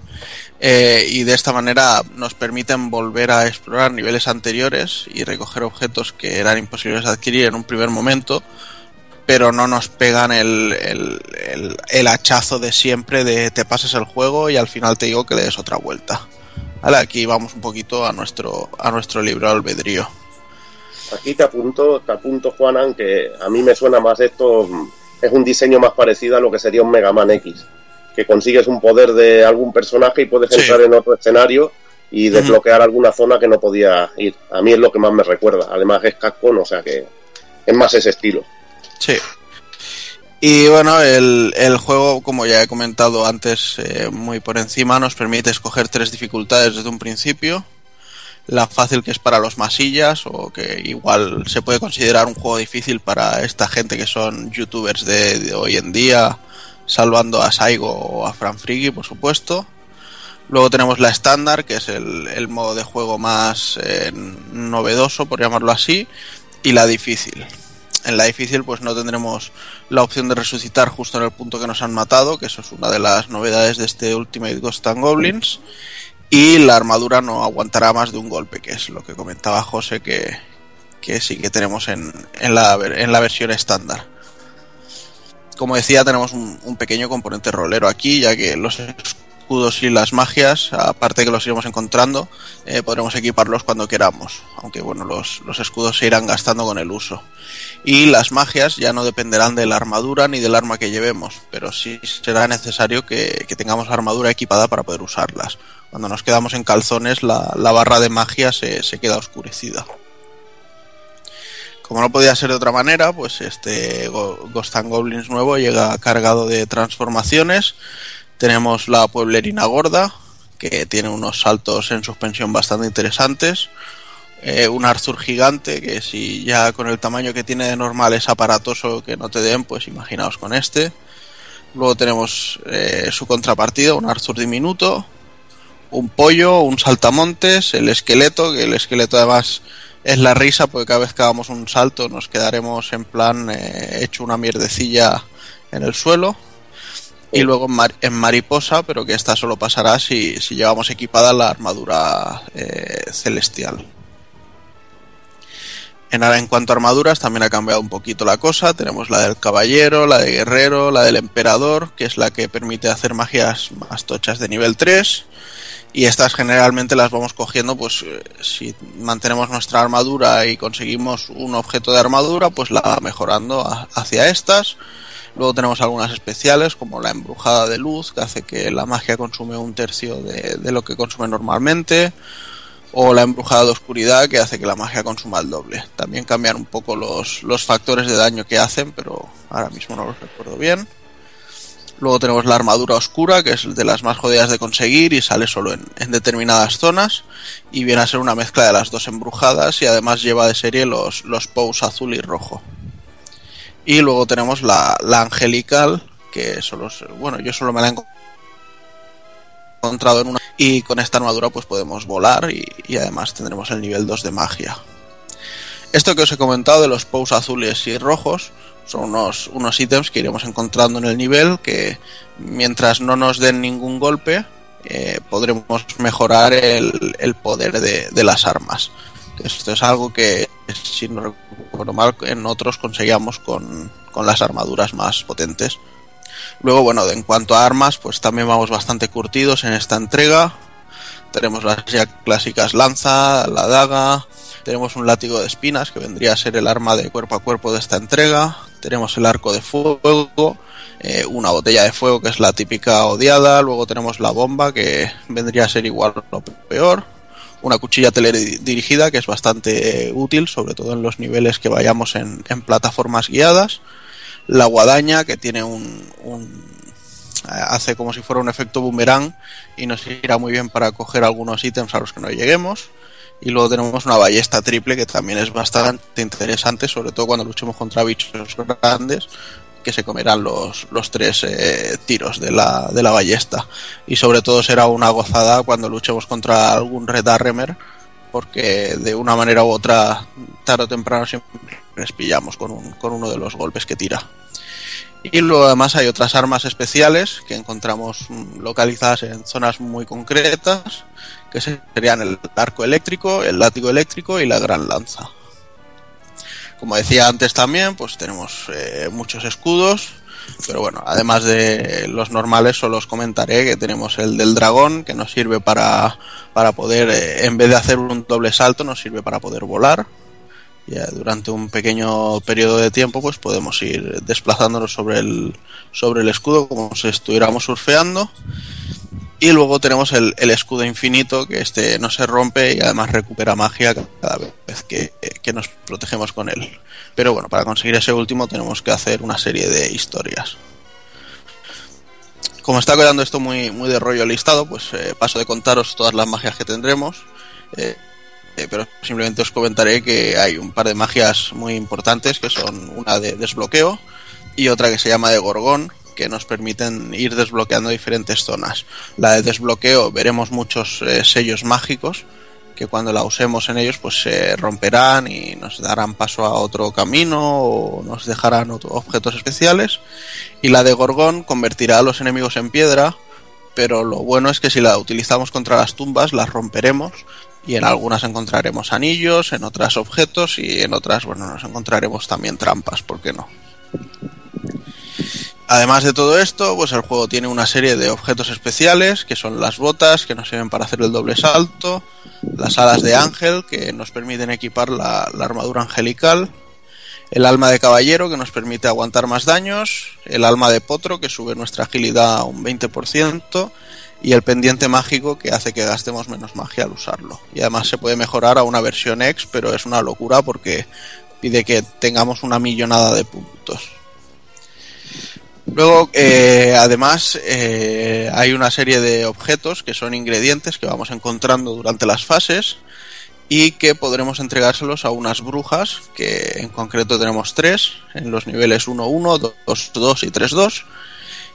Speaker 3: Eh, y de esta manera nos permiten volver a explorar niveles anteriores y recoger objetos que eran imposibles de adquirir en un primer momento, pero no nos pegan el, el, el, el hachazo de siempre de te pases el juego y al final te digo que le des otra vuelta. Vale, aquí vamos un poquito a nuestro, a nuestro libro albedrío.
Speaker 2: Aquí te apunto, te apunto, Juanan, que a mí me suena más esto, es un diseño más parecido a lo que sería un Mega Man X, que consigues un poder de algún personaje y puedes
Speaker 3: Sí.
Speaker 2: entrar en otro escenario y desbloquear alguna zona que no podía ir. A mí es lo que más me recuerda. Además es Capcom, o sea que es más ese estilo.
Speaker 3: Sí. Y bueno, el, el juego, como ya he comentado antes eh, muy por encima, nos permite escoger tres dificultades desde un principio. La fácil que es para los masillas o que igual se puede considerar un juego difícil para esta gente que son youtubers de, hoy en día, salvando a Saigo o a Fran Frigi, por supuesto. Luego tenemos la estándar, que es el, el modo de juego más eh, novedoso, por llamarlo así, y la difícil. En la difícil pues no tendremos la opción de resucitar justo en el punto que nos han matado, que eso es una de las novedades de este Ultimate Ghost and Goblins. Y la armadura no aguantará más de un golpe, que es lo que comentaba José que, que sí que tenemos en, en, la, en la versión estándar. Como decía, tenemos un, un pequeño componente rolero aquí, ya que los escudos y las magias, aparte que los iremos encontrando, eh, podremos equiparlos cuando queramos. Aunque bueno, los, los escudos se irán gastando con el uso. Y las magias ya no dependerán de la armadura ni del arma que llevemos, pero sí será necesario que, que tengamos armadura equipada para poder usarlas. Cuando nos quedamos en calzones, la, la barra de magia se, se queda oscurecida. Como no podía ser de otra manera, pues este Ghost and Goblins nuevo llega cargado de transformaciones. Tenemos la pueblerina gorda, que tiene unos saltos en suspensión bastante interesantes. Eh, un Arthur gigante, que si ya con el tamaño que tiene de normal es aparatoso que no te den, pues imaginaos con este. Luego tenemos eh, su contrapartida, un Arthur diminuto, un pollo, un saltamontes, el esqueleto, que el esqueleto además es la risa, porque cada vez que hagamos un salto nos quedaremos en plan eh, hecho una mierdecilla en el suelo. Y luego en, mar- en mariposa, pero que esta solo pasará si, si llevamos equipada la armadura eh, celestial. En, en cuanto a armaduras, también ha cambiado un poquito la cosa. Tenemos la del caballero, la de guerrero, la del emperador, que es la que permite hacer magias más tochas de nivel 3. Y estas generalmente las vamos cogiendo, pues eh, si mantenemos nuestra armadura y conseguimos un objeto de armadura, pues la va mejorando hacia estas. Luego tenemos algunas especiales, como la embrujada de luz, que hace que la magia consume un tercio de, de lo que consume normalmente o la embrujada de oscuridad que hace que la magia consuma el doble. También cambian un poco los, los factores de daño que hacen, pero ahora mismo no los recuerdo bien. Luego tenemos la armadura oscura, que es de las más jodidas de conseguir y sale solo en, en determinadas zonas. Y viene a ser una mezcla de las dos embrujadas y además lleva de serie los, los pows azul y rojo. Y luego tenemos la, la angelical, que solo, bueno, yo solo me la he encontrado encontrado en una y con esta armadura pues podemos volar y, y además tendremos el nivel 2 de magia. Esto que os he comentado de los pows azules y rojos son unos, unos ítems que iremos encontrando en el nivel que mientras no nos den ningún golpe eh, podremos mejorar el, el poder de, de las armas. Esto es algo que si no recuerdo mal en otros conseguíamos con, con las armaduras más potentes. Luego, bueno, en cuanto a armas, pues también vamos bastante curtidos en esta entrega. Tenemos las ya clásicas lanza, la daga, tenemos un látigo de espinas que vendría a ser el arma de cuerpo a cuerpo de esta entrega. Tenemos el arco de fuego, eh, una botella de fuego que es la típica odiada. Luego tenemos la bomba que vendría a ser igual o peor. Una cuchilla teledirigida que es bastante útil, sobre todo en los niveles que vayamos en, en plataformas guiadas. La guadaña que tiene un, un, hace como si fuera un efecto boomerang y nos irá muy bien para coger algunos ítems a los que no lleguemos. Y luego tenemos una ballesta triple que también es bastante interesante sobre todo cuando luchemos contra bichos grandes que se comerán los, los tres eh, tiros de la, de la ballesta y sobre todo será una gozada cuando luchemos contra algún Red Arremer porque de una manera u otra, tarde o temprano siempre les pillamos con, un- con uno de los golpes que tira. Y luego además hay otras armas especiales que encontramos mm, localizadas en zonas muy concretas, que serían el arco eléctrico, el látigo eléctrico y la gran lanza. Como decía antes también, pues tenemos eh, muchos escudos, pero bueno, además de los normales, solo os comentaré que tenemos el del dragón, que nos sirve para, para poder, eh, en vez de hacer un doble salto, nos sirve para poder volar. Ya durante un pequeño periodo de tiempo, pues podemos ir desplazándonos sobre el, sobre el escudo como si estuviéramos surfeando. Y luego tenemos el, el escudo infinito, que este no se rompe y además recupera magia cada vez que, que nos protegemos con él. Pero bueno, para conseguir ese último tenemos que hacer una serie de historias. Como está quedando esto muy, muy de rollo listado, pues eh, paso de contaros todas las magias que tendremos. eh, eh, pero simplemente os comentaré que hay un par de magias muy importantes que son una de desbloqueo y otra que se llama de gorgón que nos permiten ir desbloqueando diferentes zonas. La de desbloqueo veremos muchos eh, sellos mágicos que cuando la usemos en ellos pues se romperán y nos darán paso a otro camino o nos dejarán objetos especiales y la de gorgón convertirá a los enemigos en piedra pero lo bueno es que si la utilizamos contra las tumbas las romperemos y en algunas encontraremos anillos, en otras objetos y en otras, bueno, nos encontraremos también trampas, ¿por qué no? Además de todo esto, pues el juego tiene una serie de objetos especiales, que son las botas, que nos sirven para hacer el doble salto, las alas de ángel, que nos permiten equipar la, armadura angelical, el alma de caballero, que nos permite aguantar más daños, el alma de potro, que sube nuestra agilidad a un 20%, y el pendiente mágico, que hace que gastemos menos magia al usarlo. Y además se puede mejorar a una versión X, pero es una locura porque pide que tengamos una millonada de puntos. Luego, eh, además, eh, hay una serie de objetos que son ingredientes que vamos encontrando durante las fases y que podremos entregárselos a unas brujas, que en concreto tenemos tres, en los niveles 1-1, 2-2 y 3-2,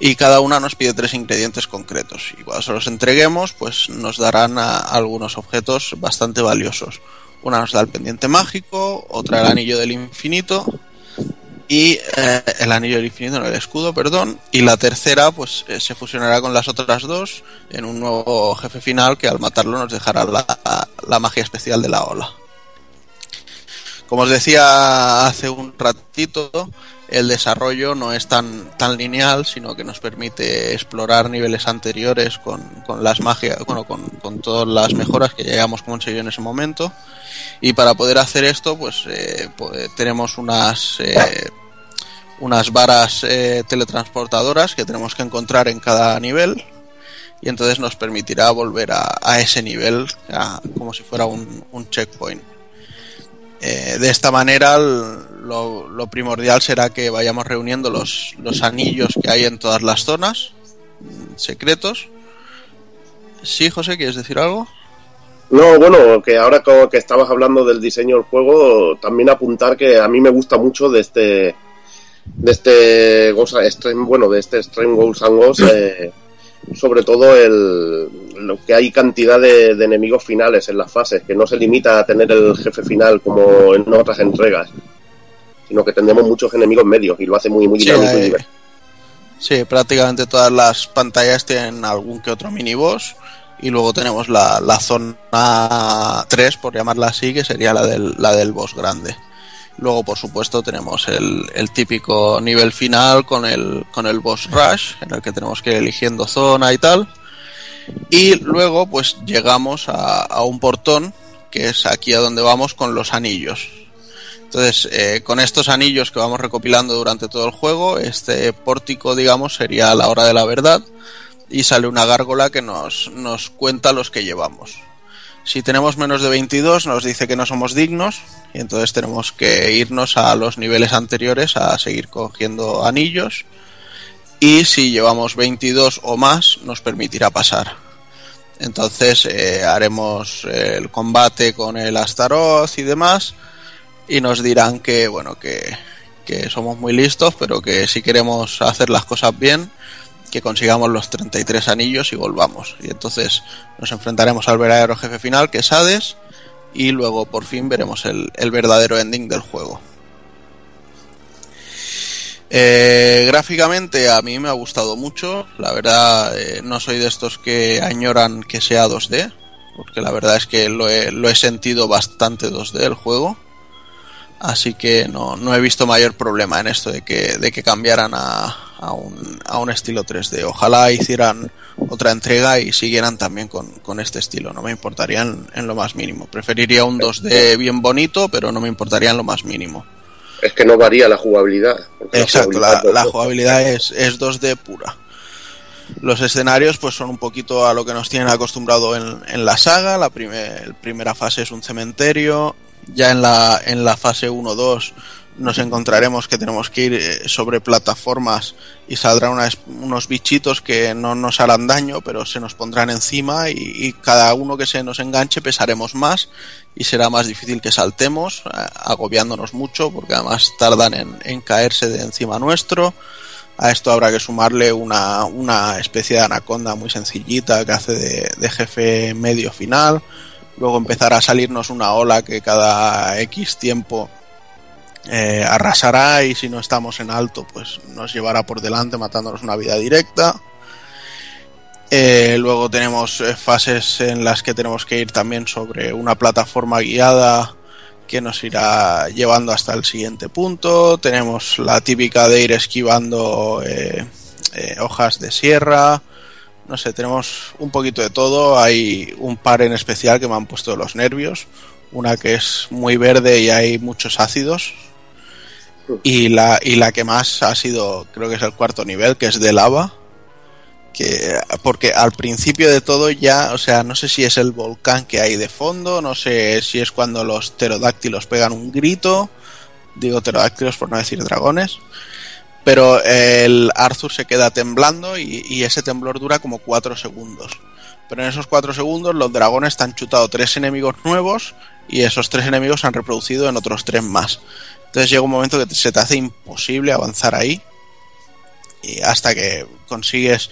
Speaker 3: y cada una nos pide tres ingredientes concretos. Y cuando se los entreguemos, pues nos darán a- algunos objetos bastante valiosos. Una nos da el pendiente mágico, otra el anillo del infinito, y eh, el anillo del infinito, no el escudo, perdón, y la tercera pues eh, se fusionará con las otras dos en un nuevo jefe final que al matarlo nos dejará la, la magia especial de la ola. Como os decía hace un ratito, el desarrollo no es tan, tan lineal, sino que nos permite explorar niveles anteriores con, con las magias, bueno, con, con todas las mejoras que ya hayamos conseguido en ese momento. Y para poder hacer esto, pues eh, eh, tenemos unas eh, unas varas eh, teletransportadoras que tenemos que encontrar en cada nivel y entonces nos permitirá volver a, ese nivel como si fuera un, un checkpoint. Eh, de esta manera lo, lo primordial será que vayamos reuniendo los, los anillos que hay en todas las zonas mm, secretos. Sí, José, ¿quieres decir algo?
Speaker 2: No, bueno, que ahora que estabas hablando del diseño del juego, también apuntar que a mí me gusta mucho de este de este bueno, de este Extreme Ghosts and *clears throat* eh, sobre todo el lo que hay cantidad de, de enemigos finales en las fases, que no se limita a tener el jefe final como en otras entregas, sino que tendremos muchos enemigos medios y lo hace muy muy
Speaker 3: Sí,
Speaker 2: dinámico y
Speaker 3: hay-
Speaker 2: divertido.
Speaker 3: Sí, prácticamente todas las pantallas tienen algún que otro miniboss. Y luego tenemos la, la zona 3, por llamarla así, que sería la del, la del boss grande. Luego, por supuesto, tenemos el, el típico nivel final con el, con el boss rush, en el que tenemos que ir eligiendo zona y tal. Y luego, pues llegamos a, un portón, que es aquí a donde vamos con los anillos. Entonces, eh, con estos anillos que vamos recopilando durante todo el juego, este pórtico, digamos, sería la hora de la verdad y sale una gárgola que nos, nos cuenta los que llevamos. Si tenemos menos de 22 nos dice que no somos dignos y entonces tenemos que irnos a los niveles anteriores a seguir cogiendo anillos y si llevamos 22 o más nos permitirá pasar. Entonces eh, haremos el combate con el Astaroth y demás y nos dirán que bueno que, que somos muy listos pero que si queremos hacer las cosas bien que consigamos los 33 anillos y volvamos. Y entonces nos enfrentaremos al verdadero jefe final que es Hades y luego por fin veremos el, verdadero ending del juego. Eh, gráficamente a mí me ha gustado mucho, la verdad eh, no soy de estos que añoran que sea 2D, porque la verdad es que lo he sentido bastante 2D el juego, así que no, no, he visto mayor problema en esto de que, de que cambiaran a, a, un, a un estilo 3D. Ojalá hicieran otra entrega y siguieran también con, con este estilo, no me importaría en, en lo más mínimo. Preferiría un 2D bien bonito, pero no me importaría en lo más mínimo.
Speaker 2: Es que no varía la jugabilidad.
Speaker 3: Exacto, la, la, jugabilidad es, es 2D pura. Los escenarios pues son un poquito a lo que nos tienen acostumbrado en, en la saga. La primer, primera fase es un cementerio. Ya en la, en la fase 1-2 nos encontraremos que tenemos que ir eh, sobre plataformas y saldrán unas, unos bichitos que no nos harán daño, pero se nos pondrán encima y, y, cada uno que se nos enganche pesaremos más y será más difícil que saltemos, eh, agobiándonos mucho, porque además tardan en, en, caerse de encima nuestro. A esto habrá que sumarle una, una especie de anaconda muy sencillita que hace de, de jefe medio final. Luego empezará a salirnos una ola que cada X tiempo eh, arrasará y si no estamos en alto pues nos llevará por delante matándonos una vida directa. Eh, luego tenemos eh, fases en las que tenemos que ir también sobre una plataforma guiada que nos irá llevando hasta el siguiente punto. Tenemos la típica de ir esquivando hojas de sierra. No sé, tenemos un poquito de todo. Hay un par en especial que me han puesto los nervios. Una que es muy verde y hay muchos ácidos. Y la, y la que más ha sido, creo que es el cuarto nivel, que es de lava que porque al principio de todo ya, o sea, no sé si es el volcán que hay de fondo, no sé si es cuando los pterodáctilos pegan un grito, digo pterodáctilos por no decir dragones, pero el Arthur se queda temblando y, y ese temblor dura como 4 segundos. Pero en esos 4 segundos los dragones te han chutado tres enemigos nuevos y esos tres enemigos se han reproducido en otros tres más. Entonces llega un momento que se te hace imposible avanzar ahí y hasta que consigues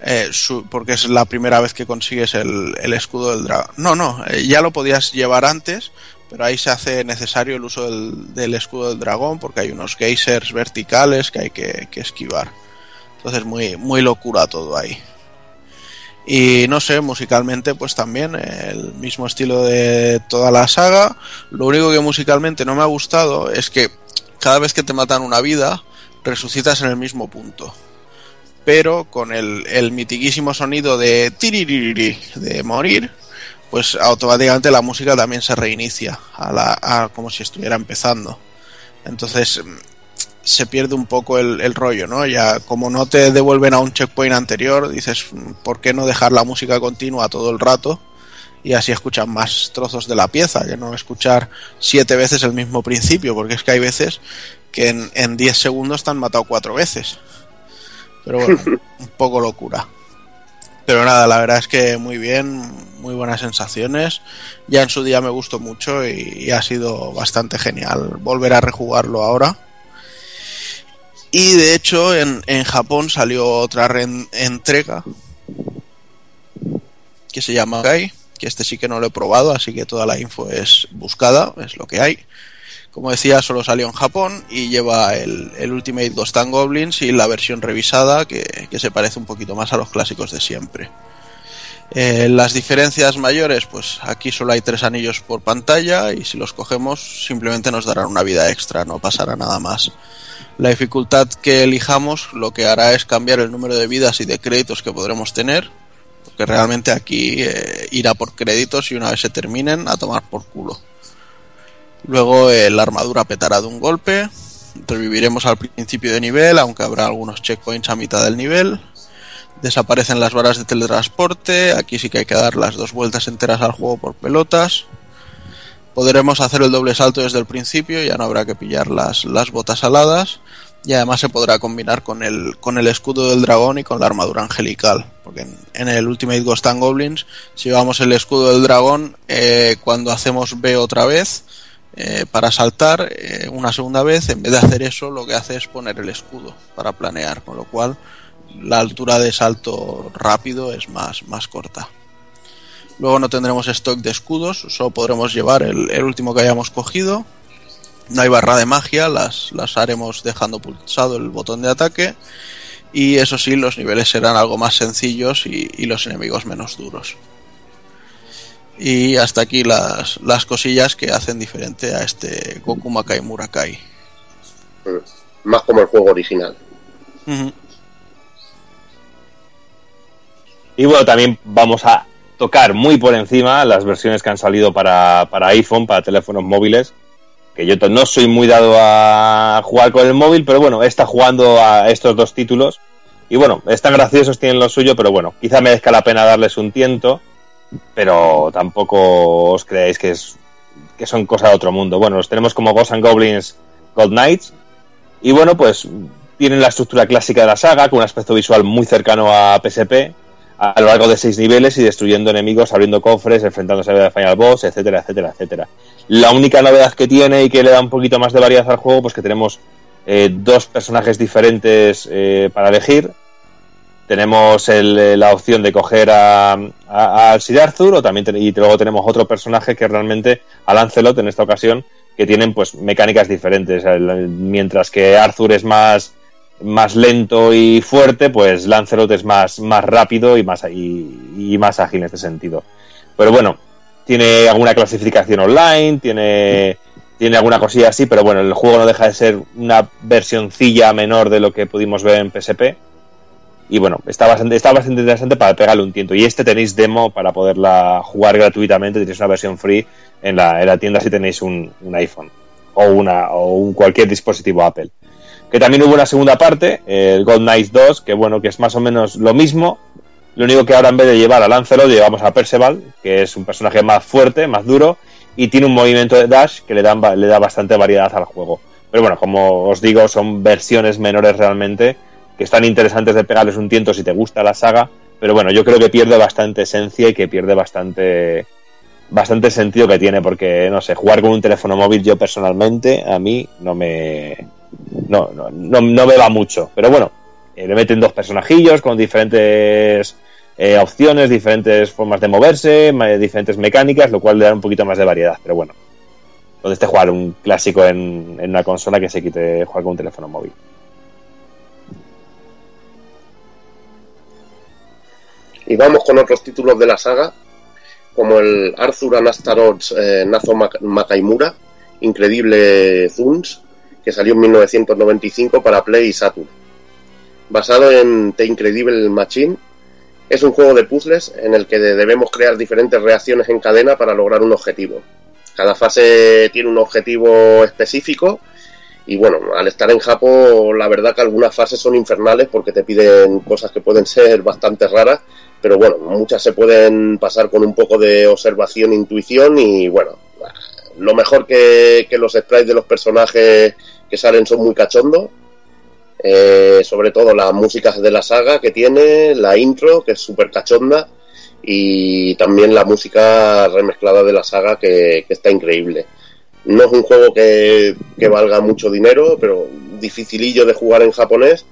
Speaker 3: eh, porque es la primera vez que consigues el, el escudo del dragón. No, no, eh, ya lo podías llevar antes, pero ahí se hace necesario el uso del, escudo del dragón porque hay unos geysers verticales que hay que, que esquivar. Entonces muy, muy locura todo ahí. Y no sé, musicalmente pues también el mismo estilo de toda la saga. Lo único que musicalmente no me ha gustado es que cada vez que te matan una vida, resucitas en el mismo punto. Pero con el, el mitiquísimo sonido de tiririri de morir, pues automáticamente la música también se reinicia a la, a, como si estuviera empezando. Entonces se pierde un poco el, el, rollo, ¿no? Ya como no te devuelven a un checkpoint anterior, dices, ¿por qué no dejar la música continua todo el rato? Y así escuchan más trozos de la pieza, que no escuchar siete veces el mismo principio, porque es que hay veces que en, en 10 segundos te han matado cuatro veces. Pero bueno, *laughs* un poco locura. Pero nada, la verdad es que muy bien, muy buenas sensaciones. Ya en su día me gustó mucho y, ha sido bastante genial volver a rejugarlo ahora. Y de hecho en, en Japón salió otra entrega que se llama Kai, que este sí que no lo he probado, así que toda la info es buscada, es lo que hay. Como decía, solo salió en Japón y lleva el, Ultimate Ghost and Goblins y la versión revisada que, que, se parece un poquito más a los clásicos de siempre. Eh, las diferencias mayores, pues aquí solo hay tres anillos por pantalla y si los cogemos simplemente nos darán una vida extra, no pasará nada más. La dificultad que elijamos lo que hará es cambiar el número de vidas y de créditos que podremos tener, porque realmente aquí eh, irá por créditos y una vez se terminen a tomar por culo. Luego eh, la armadura petará de un golpe, reviviremos al principio de nivel, aunque habrá algunos checkpoints a mitad del nivel. Desaparecen las varas de teletransporte, aquí sí que hay que dar las dos vueltas enteras al juego por pelotas. Podremos hacer el doble salto desde el principio, ya no habrá que pillar las, las botas aladas. Y además se podrá combinar con el, con el escudo del dragón y con la armadura angelical, porque en, el Ultimate Ghost and Goblins, si llevamos el escudo del dragón, eh, cuando hacemos B otra vez, eh, para saltar eh, una segunda vez, en vez de hacer eso, lo que hace es poner el escudo para planear, con lo cual la altura de salto rápido es más, más corta. Luego no tendremos stock de escudos, solo podremos llevar el, el último que hayamos cogido. No hay barra de magia, las, las haremos dejando pulsado el botón de ataque. Y eso sí, los niveles serán algo más sencillos y, y los enemigos menos duros. Y hasta aquí las, las cosillas que hacen diferente a este Goku Makai Murakai.
Speaker 2: Mm, Más como el juego original.
Speaker 4: Y bueno, también vamos a tocar muy por encima las versiones que han salido para, para iPhone, para teléfonos móviles. Que yo no soy muy dado a jugar con el móvil, pero bueno, está jugando a estos dos títulos. Y bueno, están graciosos, tienen lo suyo, pero bueno, quizá merezca la pena darles un tiento. Pero tampoco os creáis que, es, que son cosas de otro mundo. Bueno, los tenemos como Ghosts and Goblins Gold Knights. Y bueno, pues tienen la estructura clásica de la saga, con un aspecto visual muy cercano a PSP, a lo largo de seis niveles y destruyendo enemigos, abriendo cofres, enfrentándose a Final Boss, etcétera, etcétera, etcétera. La única novedad que tiene y que le da un poquito más de variedad al juego, pues que tenemos eh, dos personajes diferentes eh, para elegir. Tenemos el- eh, la opción de coger a, a, a Arthur o también y luego tenemos otro personaje que realmente a Lancelot en esta ocasión que tienen pues mecánicas diferentes. Mientras que Arthur es más más lento y fuerte, pues Lancelot es más, más rápido y más, y, y más ágil en este sentido. Pero bueno, tiene alguna clasificación online, tiene, tiene alguna cosilla así, pero bueno, el juego no deja de ser una versioncilla menor de lo que pudimos ver en PSP. Y bueno, está bastante, está bastante interesante para pegarle un tiento. Y este tenéis demo para poderla jugar gratuitamente, tenéis una versión free en la, en la tienda si tenéis un, un iPhone o, una, o un cualquier dispositivo Apple que también hubo una segunda parte, el Gold Knights 2, que bueno, que es más o menos lo mismo. Lo único que ahora en vez de llevar a Lancelot, llevamos a Perceval, que es un personaje más fuerte, más duro, y tiene un movimiento de dash que le, dan, le da bastante variedad al juego. Pero bueno, como os digo, son versiones menores realmente, que están interesantes de pegarles un tiento si te gusta la saga, pero bueno, yo creo que pierde bastante esencia y que pierde bastante bastante sentido que tiene, porque no sé, jugar con un teléfono móvil yo personalmente, a mí no me no, no, no, me va mucho. Pero bueno, eh, le meten dos personajillos con diferentes eh, opciones, diferentes formas de moverse, diferentes mecánicas, lo cual le da un poquito más de variedad. Pero bueno, donde esté jugar un clásico en, en una consola que se quite jugar con un teléfono móvil.
Speaker 2: Y vamos con otros títulos de la saga, como el Arthur and Astaroth's eh, Nazo Mak- Makaimura, Increíble Zuns, que salió en 1995 para Play y Saturn. Basado en The Incredible Machine, es un juego de puzzles en el que debemos crear diferentes reacciones en cadena para lograr un objetivo. Cada fase tiene un objetivo específico y bueno, al estar en Japón, la verdad que algunas fases son infernales porque te piden cosas que pueden ser bastante raras, pero bueno, muchas se pueden pasar con un poco de observación intuición y bueno, lo mejor que, que los sprites de los personajes que salen son muy cachondos. Eh, sobre todo las músicas de la saga que tiene, la intro que es súper cachonda y también la música remezclada de la saga que, que está increíble. No es un juego que, que valga mucho dinero, pero dificilillo de jugar en japonés,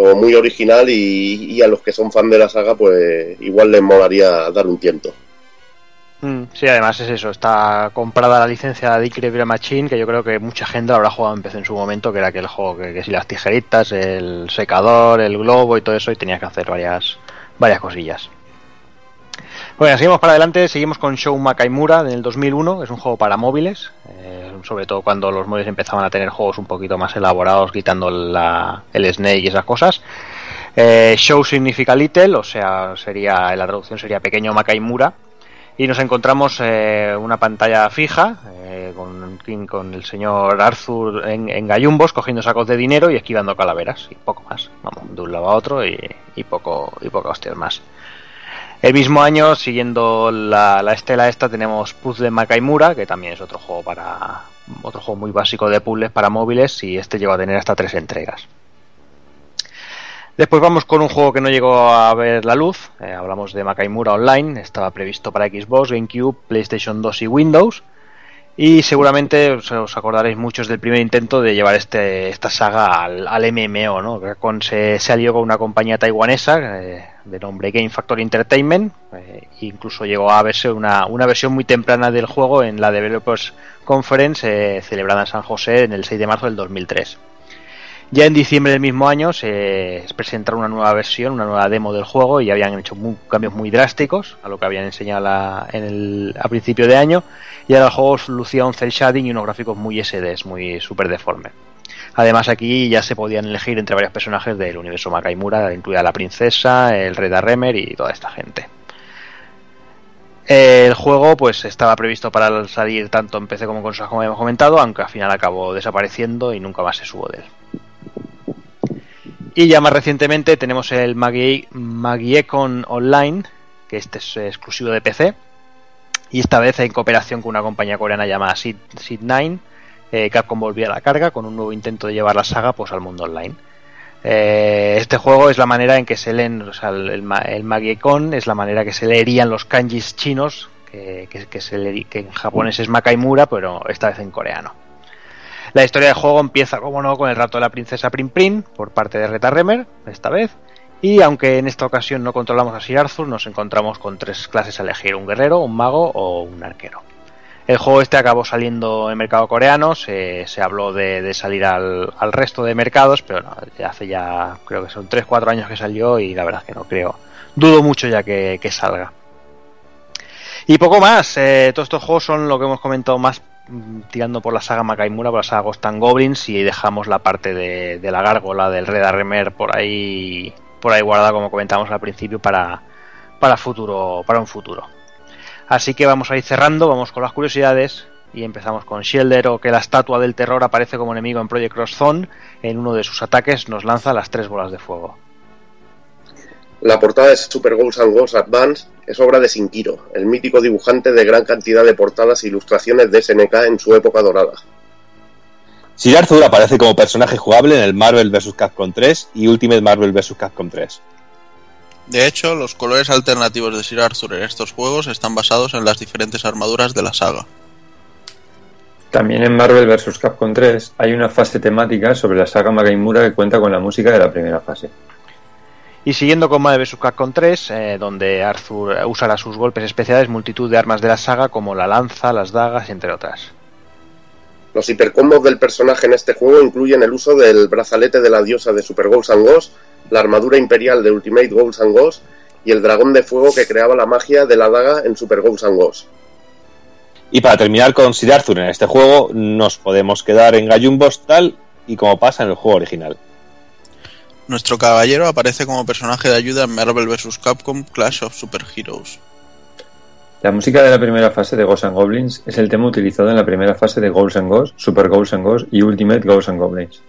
Speaker 2: pero muy original y, a los que son fan de la saga pues igual les molaría dar un tiento.
Speaker 1: Mm, Sí, además es eso, está comprada la licencia de Incredible Machine, que yo creo que mucha gente lo habrá jugado en PC en su momento, que era aquel juego que, que si las tijeritas, el secador, el globo y todo eso, y tenías que hacer varias, varias cosillas. Bueno, seguimos para adelante, seguimos con Show Makaimura del 2001, es un juego para móviles, eh, sobre todo cuando los móviles empezaban a tener juegos un poquito más elaborados, quitando la, el Snake y esas cosas. Eh, show significa little, o sea, sería la traducción sería pequeño Makaimura, y nos encontramos eh, una pantalla fija eh, con, con el señor Arthur en, en gallumbos cogiendo sacos de dinero y esquivando calaveras y poco más. Vamos, de un lado a otro y, y poco y poca hostias más. El mismo año, siguiendo la, la estela esta, tenemos Puzzle Makaimura, que también es otro juego para otro juego muy básico de puzzles para móviles y este llegó a tener hasta tres entregas. Después vamos con un juego que no llegó a ver la luz. Eh, hablamos de Makaimura Online. Estaba previsto para Xbox, GameCube, PlayStation 2 y Windows. Y seguramente os, acordaréis muchos del primer intento de llevar este, esta saga al, al MMO, ¿no? Con, se, se alió con una compañía taiwanesa, eh, de nombre Game Factory Entertainment. eh, incluso llegó a verse una, una versión muy temprana del juego en la Developers Conference eh, celebrada en San José en el 6 de marzo del 2003. Ya en diciembre del mismo año se presentaron una nueva versión, una nueva demo del juego y habían hecho cambios muy drásticos a lo que habían enseñado a principio de año. Y ahora el juego lucía un cel shading y unos gráficos muy SDs, muy super deforme. Además aquí ya se podían elegir entre varios personajes del universo Makaimura, incluida la princesa, el Red Arremer y toda esta gente. El juego pues estaba previsto para salir tanto en PC como en consolas como habíamos comentado, aunque al final acabó desapareciendo y nunca más se supo de él. Y ya más recientemente tenemos el Magie, Magiecon Online, que este es exclusivo de PC. Y esta vez en cooperación con una compañía coreana llamada Seed, Seed9, eh, Capcom volvía a la carga con un nuevo intento de llevar la saga pues al mundo online. Eh, este juego es la manera en que se leen, el, el, ma- el Magiecon es la manera que se leerían los kanjis chinos, que, se que en japonés es Makaimura, pero esta vez en coreano. La historia del juego empieza, como no, con el rato de la princesa Prim Prim por parte de Reta Remer, esta vez. Y aunque en esta ocasión no controlamos a Sir Arthur, nos encontramos con tres clases a elegir: un guerrero, un mago o un arquero. El juego este acabó saliendo en mercado coreano, se, habló de, salir al, resto de mercados, pero no, hace ya, creo que son 3-4 años que salió y la verdad es que no creo. Dudo mucho ya que, que salga. Y poco más, eh, todos estos juegos son lo que hemos comentado más mm, tirando por la saga Makaimura, por la saga Ghost and Goblins y dejamos la parte de, de la gárgola del Red Arremer por ahí por ahí guardada como comentamos al principio para, para futuro para un futuro. Así que vamos a ir cerrando, vamos con las curiosidades y empezamos con Shielder o que la estatua del terror aparece como enemigo en Project Cross Zone. En uno de sus ataques nos lanza las tres bolas de fuego.
Speaker 2: La portada de Super Ghosts and Ghosts Advance es obra de Sinkiro, el mítico dibujante de gran cantidad de portadas e ilustraciones de SNK en su época dorada.
Speaker 4: Sir Arthur aparece como personaje jugable en el Marvel vs. Capcom 3 y Ultimate Marvel vs. Capcom 3.
Speaker 3: De hecho, los colores alternativos de Sir Arthur en estos juegos están basados en las diferentes armaduras de la saga.
Speaker 5: También en Marvel vs. Capcom 3 hay una fase temática sobre la saga Magaimura que cuenta con la música de la primera fase.
Speaker 1: Y siguiendo con Marvel vs. Capcom 3, eh, donde Arthur usará sus golpes especiales, multitud de armas de la saga como la lanza, las dagas, entre otras.
Speaker 2: Los hipercombos del personaje en este juego incluyen el uso del brazalete de la diosa de Super Ghosts and la armadura imperial de Ultimate Ghosts and Ghosts y el dragón de fuego que creaba la magia de la daga en Super Ghosts and Ghosts.
Speaker 4: Y para terminar con Sir Arthur en este juego, nos podemos quedar en Gallumbos tal y como pasa en el juego original.
Speaker 3: Nuestro caballero aparece como personaje de ayuda en Marvel vs. Capcom Clash of Super Heroes.
Speaker 5: La música de la primera fase de Ghosts and Goblins es el tema utilizado en la primera fase de Ghosts and Ghosts, Super Ghosts and Ghosts y Ultimate Ghosts and Goblins.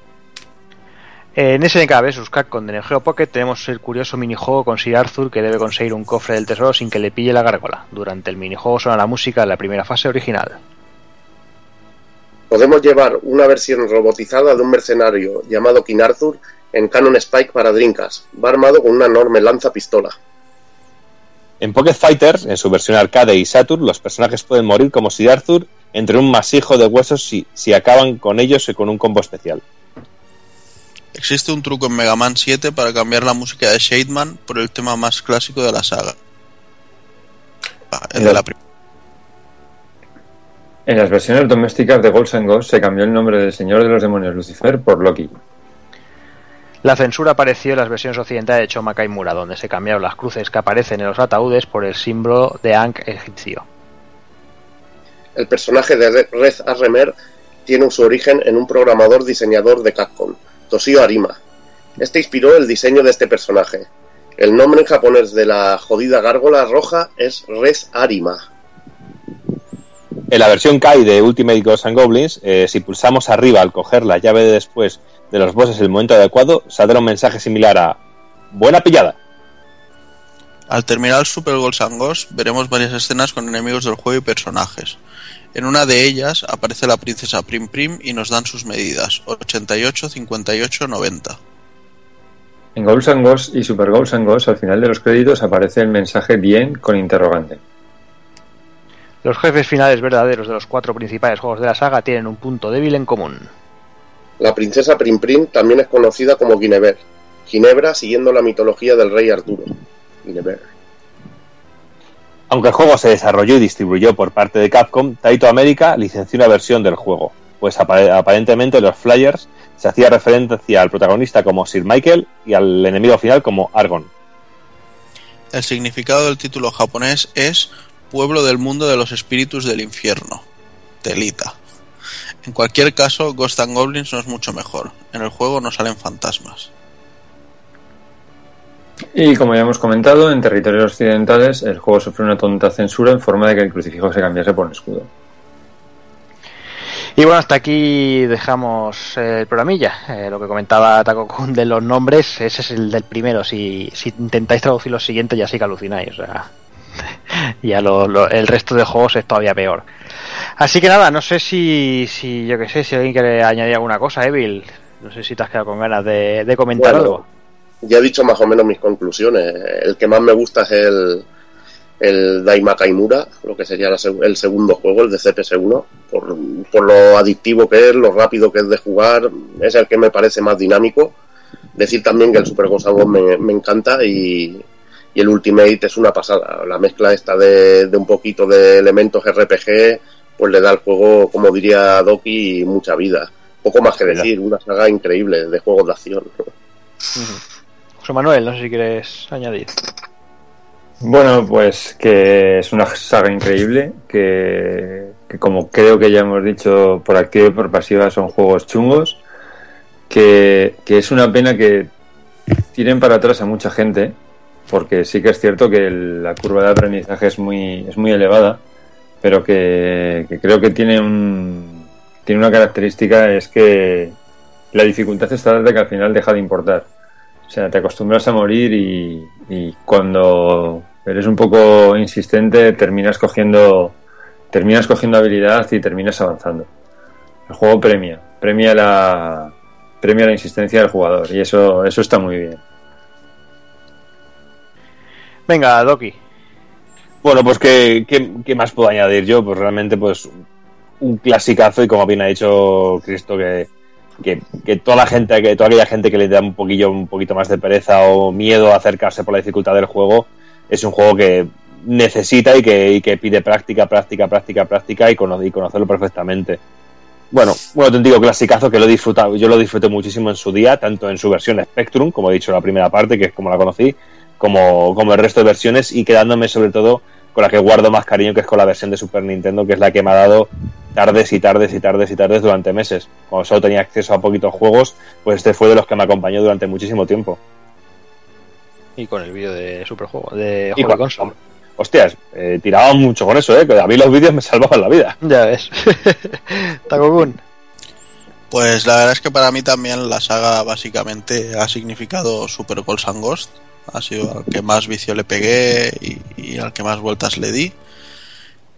Speaker 1: En SNK vs. Capcom de Neo Geo Pocket tenemos el curioso minijuego con Sir Arthur que debe conseguir un cofre del tesoro sin que le pille la gárgola. Durante el minijuego suena la música de la primera fase original.
Speaker 2: Podemos llevar una versión robotizada de un mercenario llamado King Arthur en Canon Spike para Dreamcast. Va armado con una enorme lanza pistola.
Speaker 4: En Pocket Fighters, en su versión arcade y Saturn, los personajes pueden morir como Sir Arthur entre un masijo de huesos si, si acaban con ellos y con un combo especial.
Speaker 3: Existe un truco en Mega Man 7 para cambiar la música de Shademan por el tema más clásico de la saga. Ah, El de la
Speaker 5: En las versiones domésticas de Ghosts and Ghosts se cambió el nombre del Señor de los Demonios Lucifer por Loki.
Speaker 1: La censura apareció en las versiones occidentales de Choma Kaimura, donde se cambiaron las cruces que aparecen en los ataúdes por el símbolo de Ankh egipcio.
Speaker 2: El personaje de Red Arremer tiene su origen en un programador diseñador de Capcom, Toshio Arima. Este inspiró el diseño de este personaje. El nombre en japonés de la jodida gárgola roja es Red Arima.
Speaker 4: En la versión Kai de Ultimate Ghosts and Goblins, eh, si pulsamos arriba al coger la llave de después de los bosses en el momento adecuado, saldrá un mensaje similar a Buena pillada.
Speaker 3: Al terminar Super Ghosts and Ghosts veremos varias escenas con enemigos del juego y personajes. En una de ellas aparece la princesa Prim Prim y nos dan sus medidas 88, 58, 90.
Speaker 5: En Ghosts and Ghosts y Super Ghosts and Ghosts al final de los créditos aparece el mensaje bien con interrogante.
Speaker 1: Los jefes finales verdaderos de los cuatro principales juegos de la saga tienen un punto débil en común.
Speaker 2: La princesa Prim Prim también es conocida como Guinevere, Ginebra siguiendo la mitología del rey Arturo. y Never.
Speaker 4: Aunque el juego se desarrolló y distribuyó por parte de Capcom, Taito América licenció una versión del juego, pues apa- aparentemente en los flyers se hacía referencia al protagonista como Sir Michael y al enemigo final como Argon.
Speaker 3: El significado del título japonés es Pueblo del mundo de los espíritus del infierno. Telita. En cualquier caso, Ghost and Goblins no es mucho mejor. En el juego no salen fantasmas.
Speaker 5: Y como ya hemos comentado, en territorios occidentales el juego sufrió una tonta censura en forma de que el crucifijo se cambiase por un escudo.
Speaker 1: Y bueno, hasta aquí dejamos eh, el programilla. Eh, lo que comentaba Taco Kun de los nombres, ese es el del primero. Si, si intentáis traducir los siguientes, ya sí que alucináis. O sea, *laughs* ya lo- lo- el resto de juegos es todavía peor. Así que nada, no sé si, si yo que sé, si alguien quiere añadir alguna cosa, Evil. No sé si te has quedado con ganas de, de comentar
Speaker 2: Bueno,
Speaker 1: algo.
Speaker 2: Ya he dicho más o menos mis conclusiones. El que más me gusta es el, el Daima Kaimura, lo que sería la el segundo juego, el de CPS1, por, por lo adictivo que es, lo rápido que es de jugar, es el que me parece más dinámico. Decir también que el Super Ghost me, me encanta y, y el Ultimate es una pasada. La mezcla esta de, de un poquito de elementos RPG, pues le da al juego, como diría Doki, mucha vida. Poco más que decir, una saga increíble de juegos de acción.
Speaker 1: Manuel, no sé si quieres añadir.
Speaker 5: Bueno, pues que es una saga increíble, que, como creo que ya hemos dicho por activa y por pasiva son juegos chungos, que, que es una pena que tiren para atrás a mucha gente, porque sí que es cierto que la curva de aprendizaje es muy, es muy elevada, pero que, que creo que tiene un tiene una característica es que la dificultad está desde que al final deja de importar. O sea, te acostumbras a morir y, y cuando eres un poco insistente terminas cogiendo terminas cogiendo habilidad y terminas avanzando. El juego premia, premia la premia la insistencia del jugador y eso eso está muy bien.
Speaker 1: Venga, Doki.
Speaker 4: Bueno, pues ¿qué, qué, qué más puedo añadir yo? Pues realmente pues un clasicazo y como bien ha dicho Cristo que, que, toda la gente, que toda aquella gente que le da un poquillo, un poquito más de pereza o miedo a acercarse por la dificultad del juego, es un juego que necesita y que, que pide práctica, práctica, práctica, práctica y, y conocerlo perfectamente. Bueno, un auténtico clasicazo que lo he disfrutado, yo lo disfruté muchísimo en su día, tanto en su versión Spectrum, como he dicho en la primera parte, que es como la conocí, como, como el resto de versiones, y quedándome sobre todo con la que guardo más cariño, que es con la versión de Super Nintendo, que es la que me ha dado tardes y tardes y tardes y tardes durante meses. Cuando solo tenía acceso a poquitos juegos, pues este fue de los que me acompañó durante muchísimo tiempo.
Speaker 1: Y con el vídeo de Superjuego, de Juego de
Speaker 4: con-
Speaker 1: Consola.
Speaker 4: Hostias, eh, tiraba mucho con eso, ¿eh? Que a mí los vídeos me salvaban la vida.
Speaker 1: Ya ves. *laughs* Takokun.
Speaker 3: Pues la verdad es que para mí también la saga básicamente ha significado Super Ghosts and Ghost. Ha sido al que más vicio le pegué y, y al que más vueltas le di.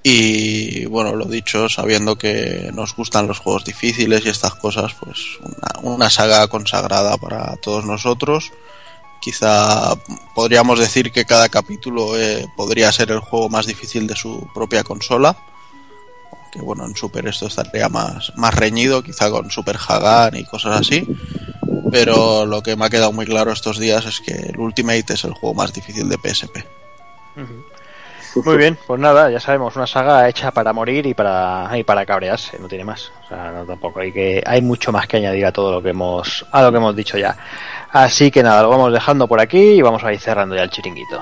Speaker 3: Y bueno, lo dicho, sabiendo que nos gustan los juegos difíciles y estas cosas, pues una, una saga consagrada para todos nosotros. Quizá podríamos decir que cada capítulo eh, podría ser el juego más difícil de su propia consola que bueno, en Super esto estaría más, más reñido, quizá con Super Hagan y cosas así. Pero lo que me ha quedado muy claro estos días es que el Ultimate es el juego más difícil de PSP.
Speaker 1: Muy bien, pues nada, ya sabemos, una saga hecha para morir y para y para cabrearse, no tiene más. O sea, no, tampoco hay que hay mucho más que añadir a todo lo que hemos a lo que hemos dicho ya. Así que nada, lo vamos dejando por aquí y vamos a ir cerrando ya el chiringuito.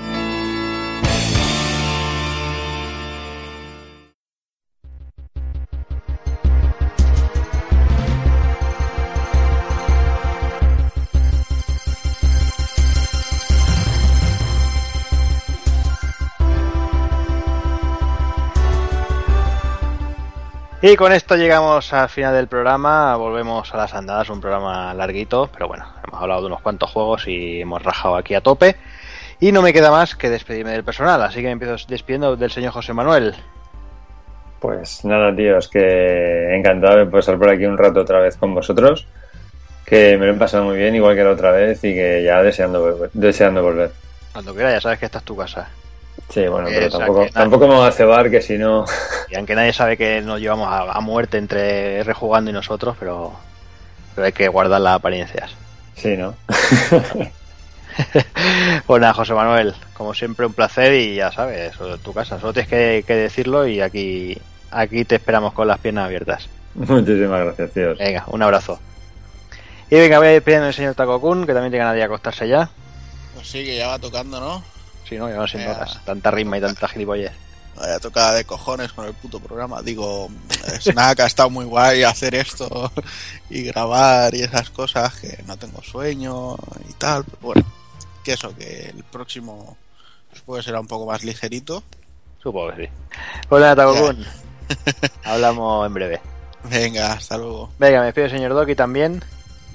Speaker 1: Y con esto llegamos al final del programa, volvemos a las andadas, un programa larguito, pero bueno, hemos hablado de unos cuantos juegos y hemos rajado aquí a tope. Y no me queda más que despedirme del personal, así que me empiezo despidiendo del señor José Manuel.
Speaker 5: Pues nada, tío, es que encantado de pasar por aquí un rato otra vez con vosotros. Que me lo he pasado muy bien, igual que la otra vez, y que ya deseando. Deseando volver.
Speaker 1: Cuando quieras, ya sabes que esta es tu casa.
Speaker 5: Sí, bueno, pero
Speaker 1: Esa
Speaker 5: tampoco,
Speaker 1: que-
Speaker 5: tampoco me voy a cebar, que si no.
Speaker 1: Y aunque nadie sabe que nos llevamos a, a muerte entre rejugando y nosotros, pero, pero hay que guardar las apariencias.
Speaker 5: Sí, ¿no? *laughs*
Speaker 1: Pues nada, José Manuel, como siempre un placer y ya sabes, eso es tu casa. Solo tienes que, que decirlo y aquí, aquí te esperamos con las piernas abiertas.
Speaker 5: Muchísimas gracias, tíos.
Speaker 1: Venga, un abrazo. Y venga, voy a despedirme del señor Taco Kun, que también tiene ganas de acostarse ya.
Speaker 3: Pues sí, que ya va tocando, ¿no?
Speaker 1: Sí, no, ya no siendo horas. Tanta rima y tanta gilipollez.
Speaker 3: Vaya tocada de cojones con el puto programa. Digo, Snack ha estado muy guay hacer esto y grabar y esas cosas, que no tengo sueño y tal. Pero bueno, que eso, que el próximo puede será un poco más ligerito.
Speaker 1: Supongo que sí. Hola, Taco
Speaker 3: Ya.
Speaker 1: Kun. *laughs* Hablamos en breve.
Speaker 3: Venga, hasta luego.
Speaker 1: Venga, me despido señor Doki también.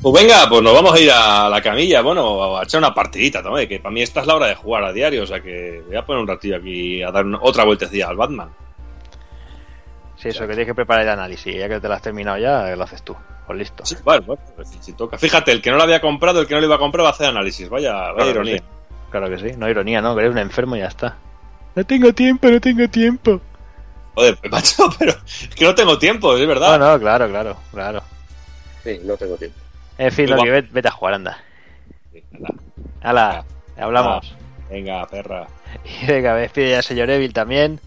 Speaker 4: Pues venga, pues nos vamos a ir a la camilla, bueno, a echar una partidita también, que para mí esta es la hora de jugar a diario, o sea que voy a poner un ratillo aquí a dar una- otra vueltecilla al Batman.
Speaker 1: Sí, eso, que tienes que preparar el análisis. Ya que te lo has terminado ya, lo haces tú. Pues listo.
Speaker 4: Sí, bueno, bueno, pues si, si toca. Fíjate, el que no lo había comprado, el que no lo iba a comprar va a hacer análisis, vaya, vaya
Speaker 1: Claro que
Speaker 4: ironía.
Speaker 1: sí. Claro que sí. No ironía, ¿no? Que eres un enfermo y ya está. No tengo tiempo, no tengo tiempo.
Speaker 4: Joder, *laughs* macho, pero es que no tengo tiempo, es verdad.
Speaker 1: No, no, claro, claro, claro.
Speaker 2: Sí, no tengo tiempo.
Speaker 1: En fin. Doki, vete, vete a jugar, anda. Hala, hablamos.
Speaker 4: Venga, perra. *laughs*
Speaker 1: Y venga, me despide ya el señor Evil también.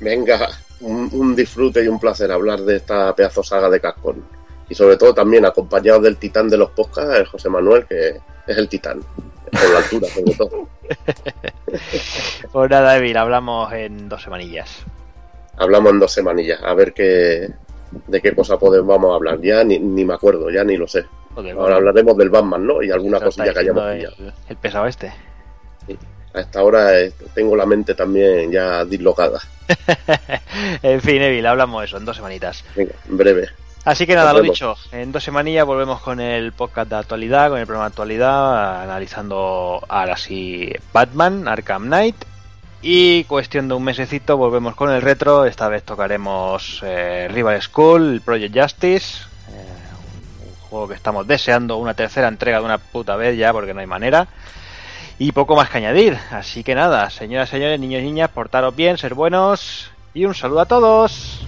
Speaker 2: Venga, un, un disfrute y un placer hablar de esta pedazo saga de Cascón. Y sobre todo también acompañado del titán de los podcasts, el José Manuel, que es el titán. Por la altura, *laughs* sobre todo. *laughs*
Speaker 1: Pues nada, Evil, hablamos en dos semanillas.
Speaker 2: Hablamos en dos semanillas, a ver qué, de qué cosa podemos vamos a hablar. Ya ni, ni me acuerdo, ya ni lo sé.
Speaker 1: Joder,
Speaker 2: Ahora hablaremos del Batman, ¿no? Y alguna cosilla que hayamos pillado.
Speaker 1: el, el pesado este.
Speaker 2: A esta hora eh, tengo la mente también ya dislocada. *laughs*
Speaker 1: En fin, Evil, hablamos eso en dos semanitas.
Speaker 2: Venga, en breve.
Speaker 1: Así que nada, lo dicho, en dos semanillas volvemos con el podcast de actualidad, con el programa de actualidad, analizando ahora sí Batman, Arkham Knight. Y cuestión de un mesecito volvemos con el retro, esta vez tocaremos eh, Rival School, Project Justice, eh, un juego que estamos deseando, una tercera entrega de una puta vez ya porque no hay manera. Y poco más que añadir, así que nada, señoras, señores, niños y niñas, portaros bien, ser buenos y un saludo a todos.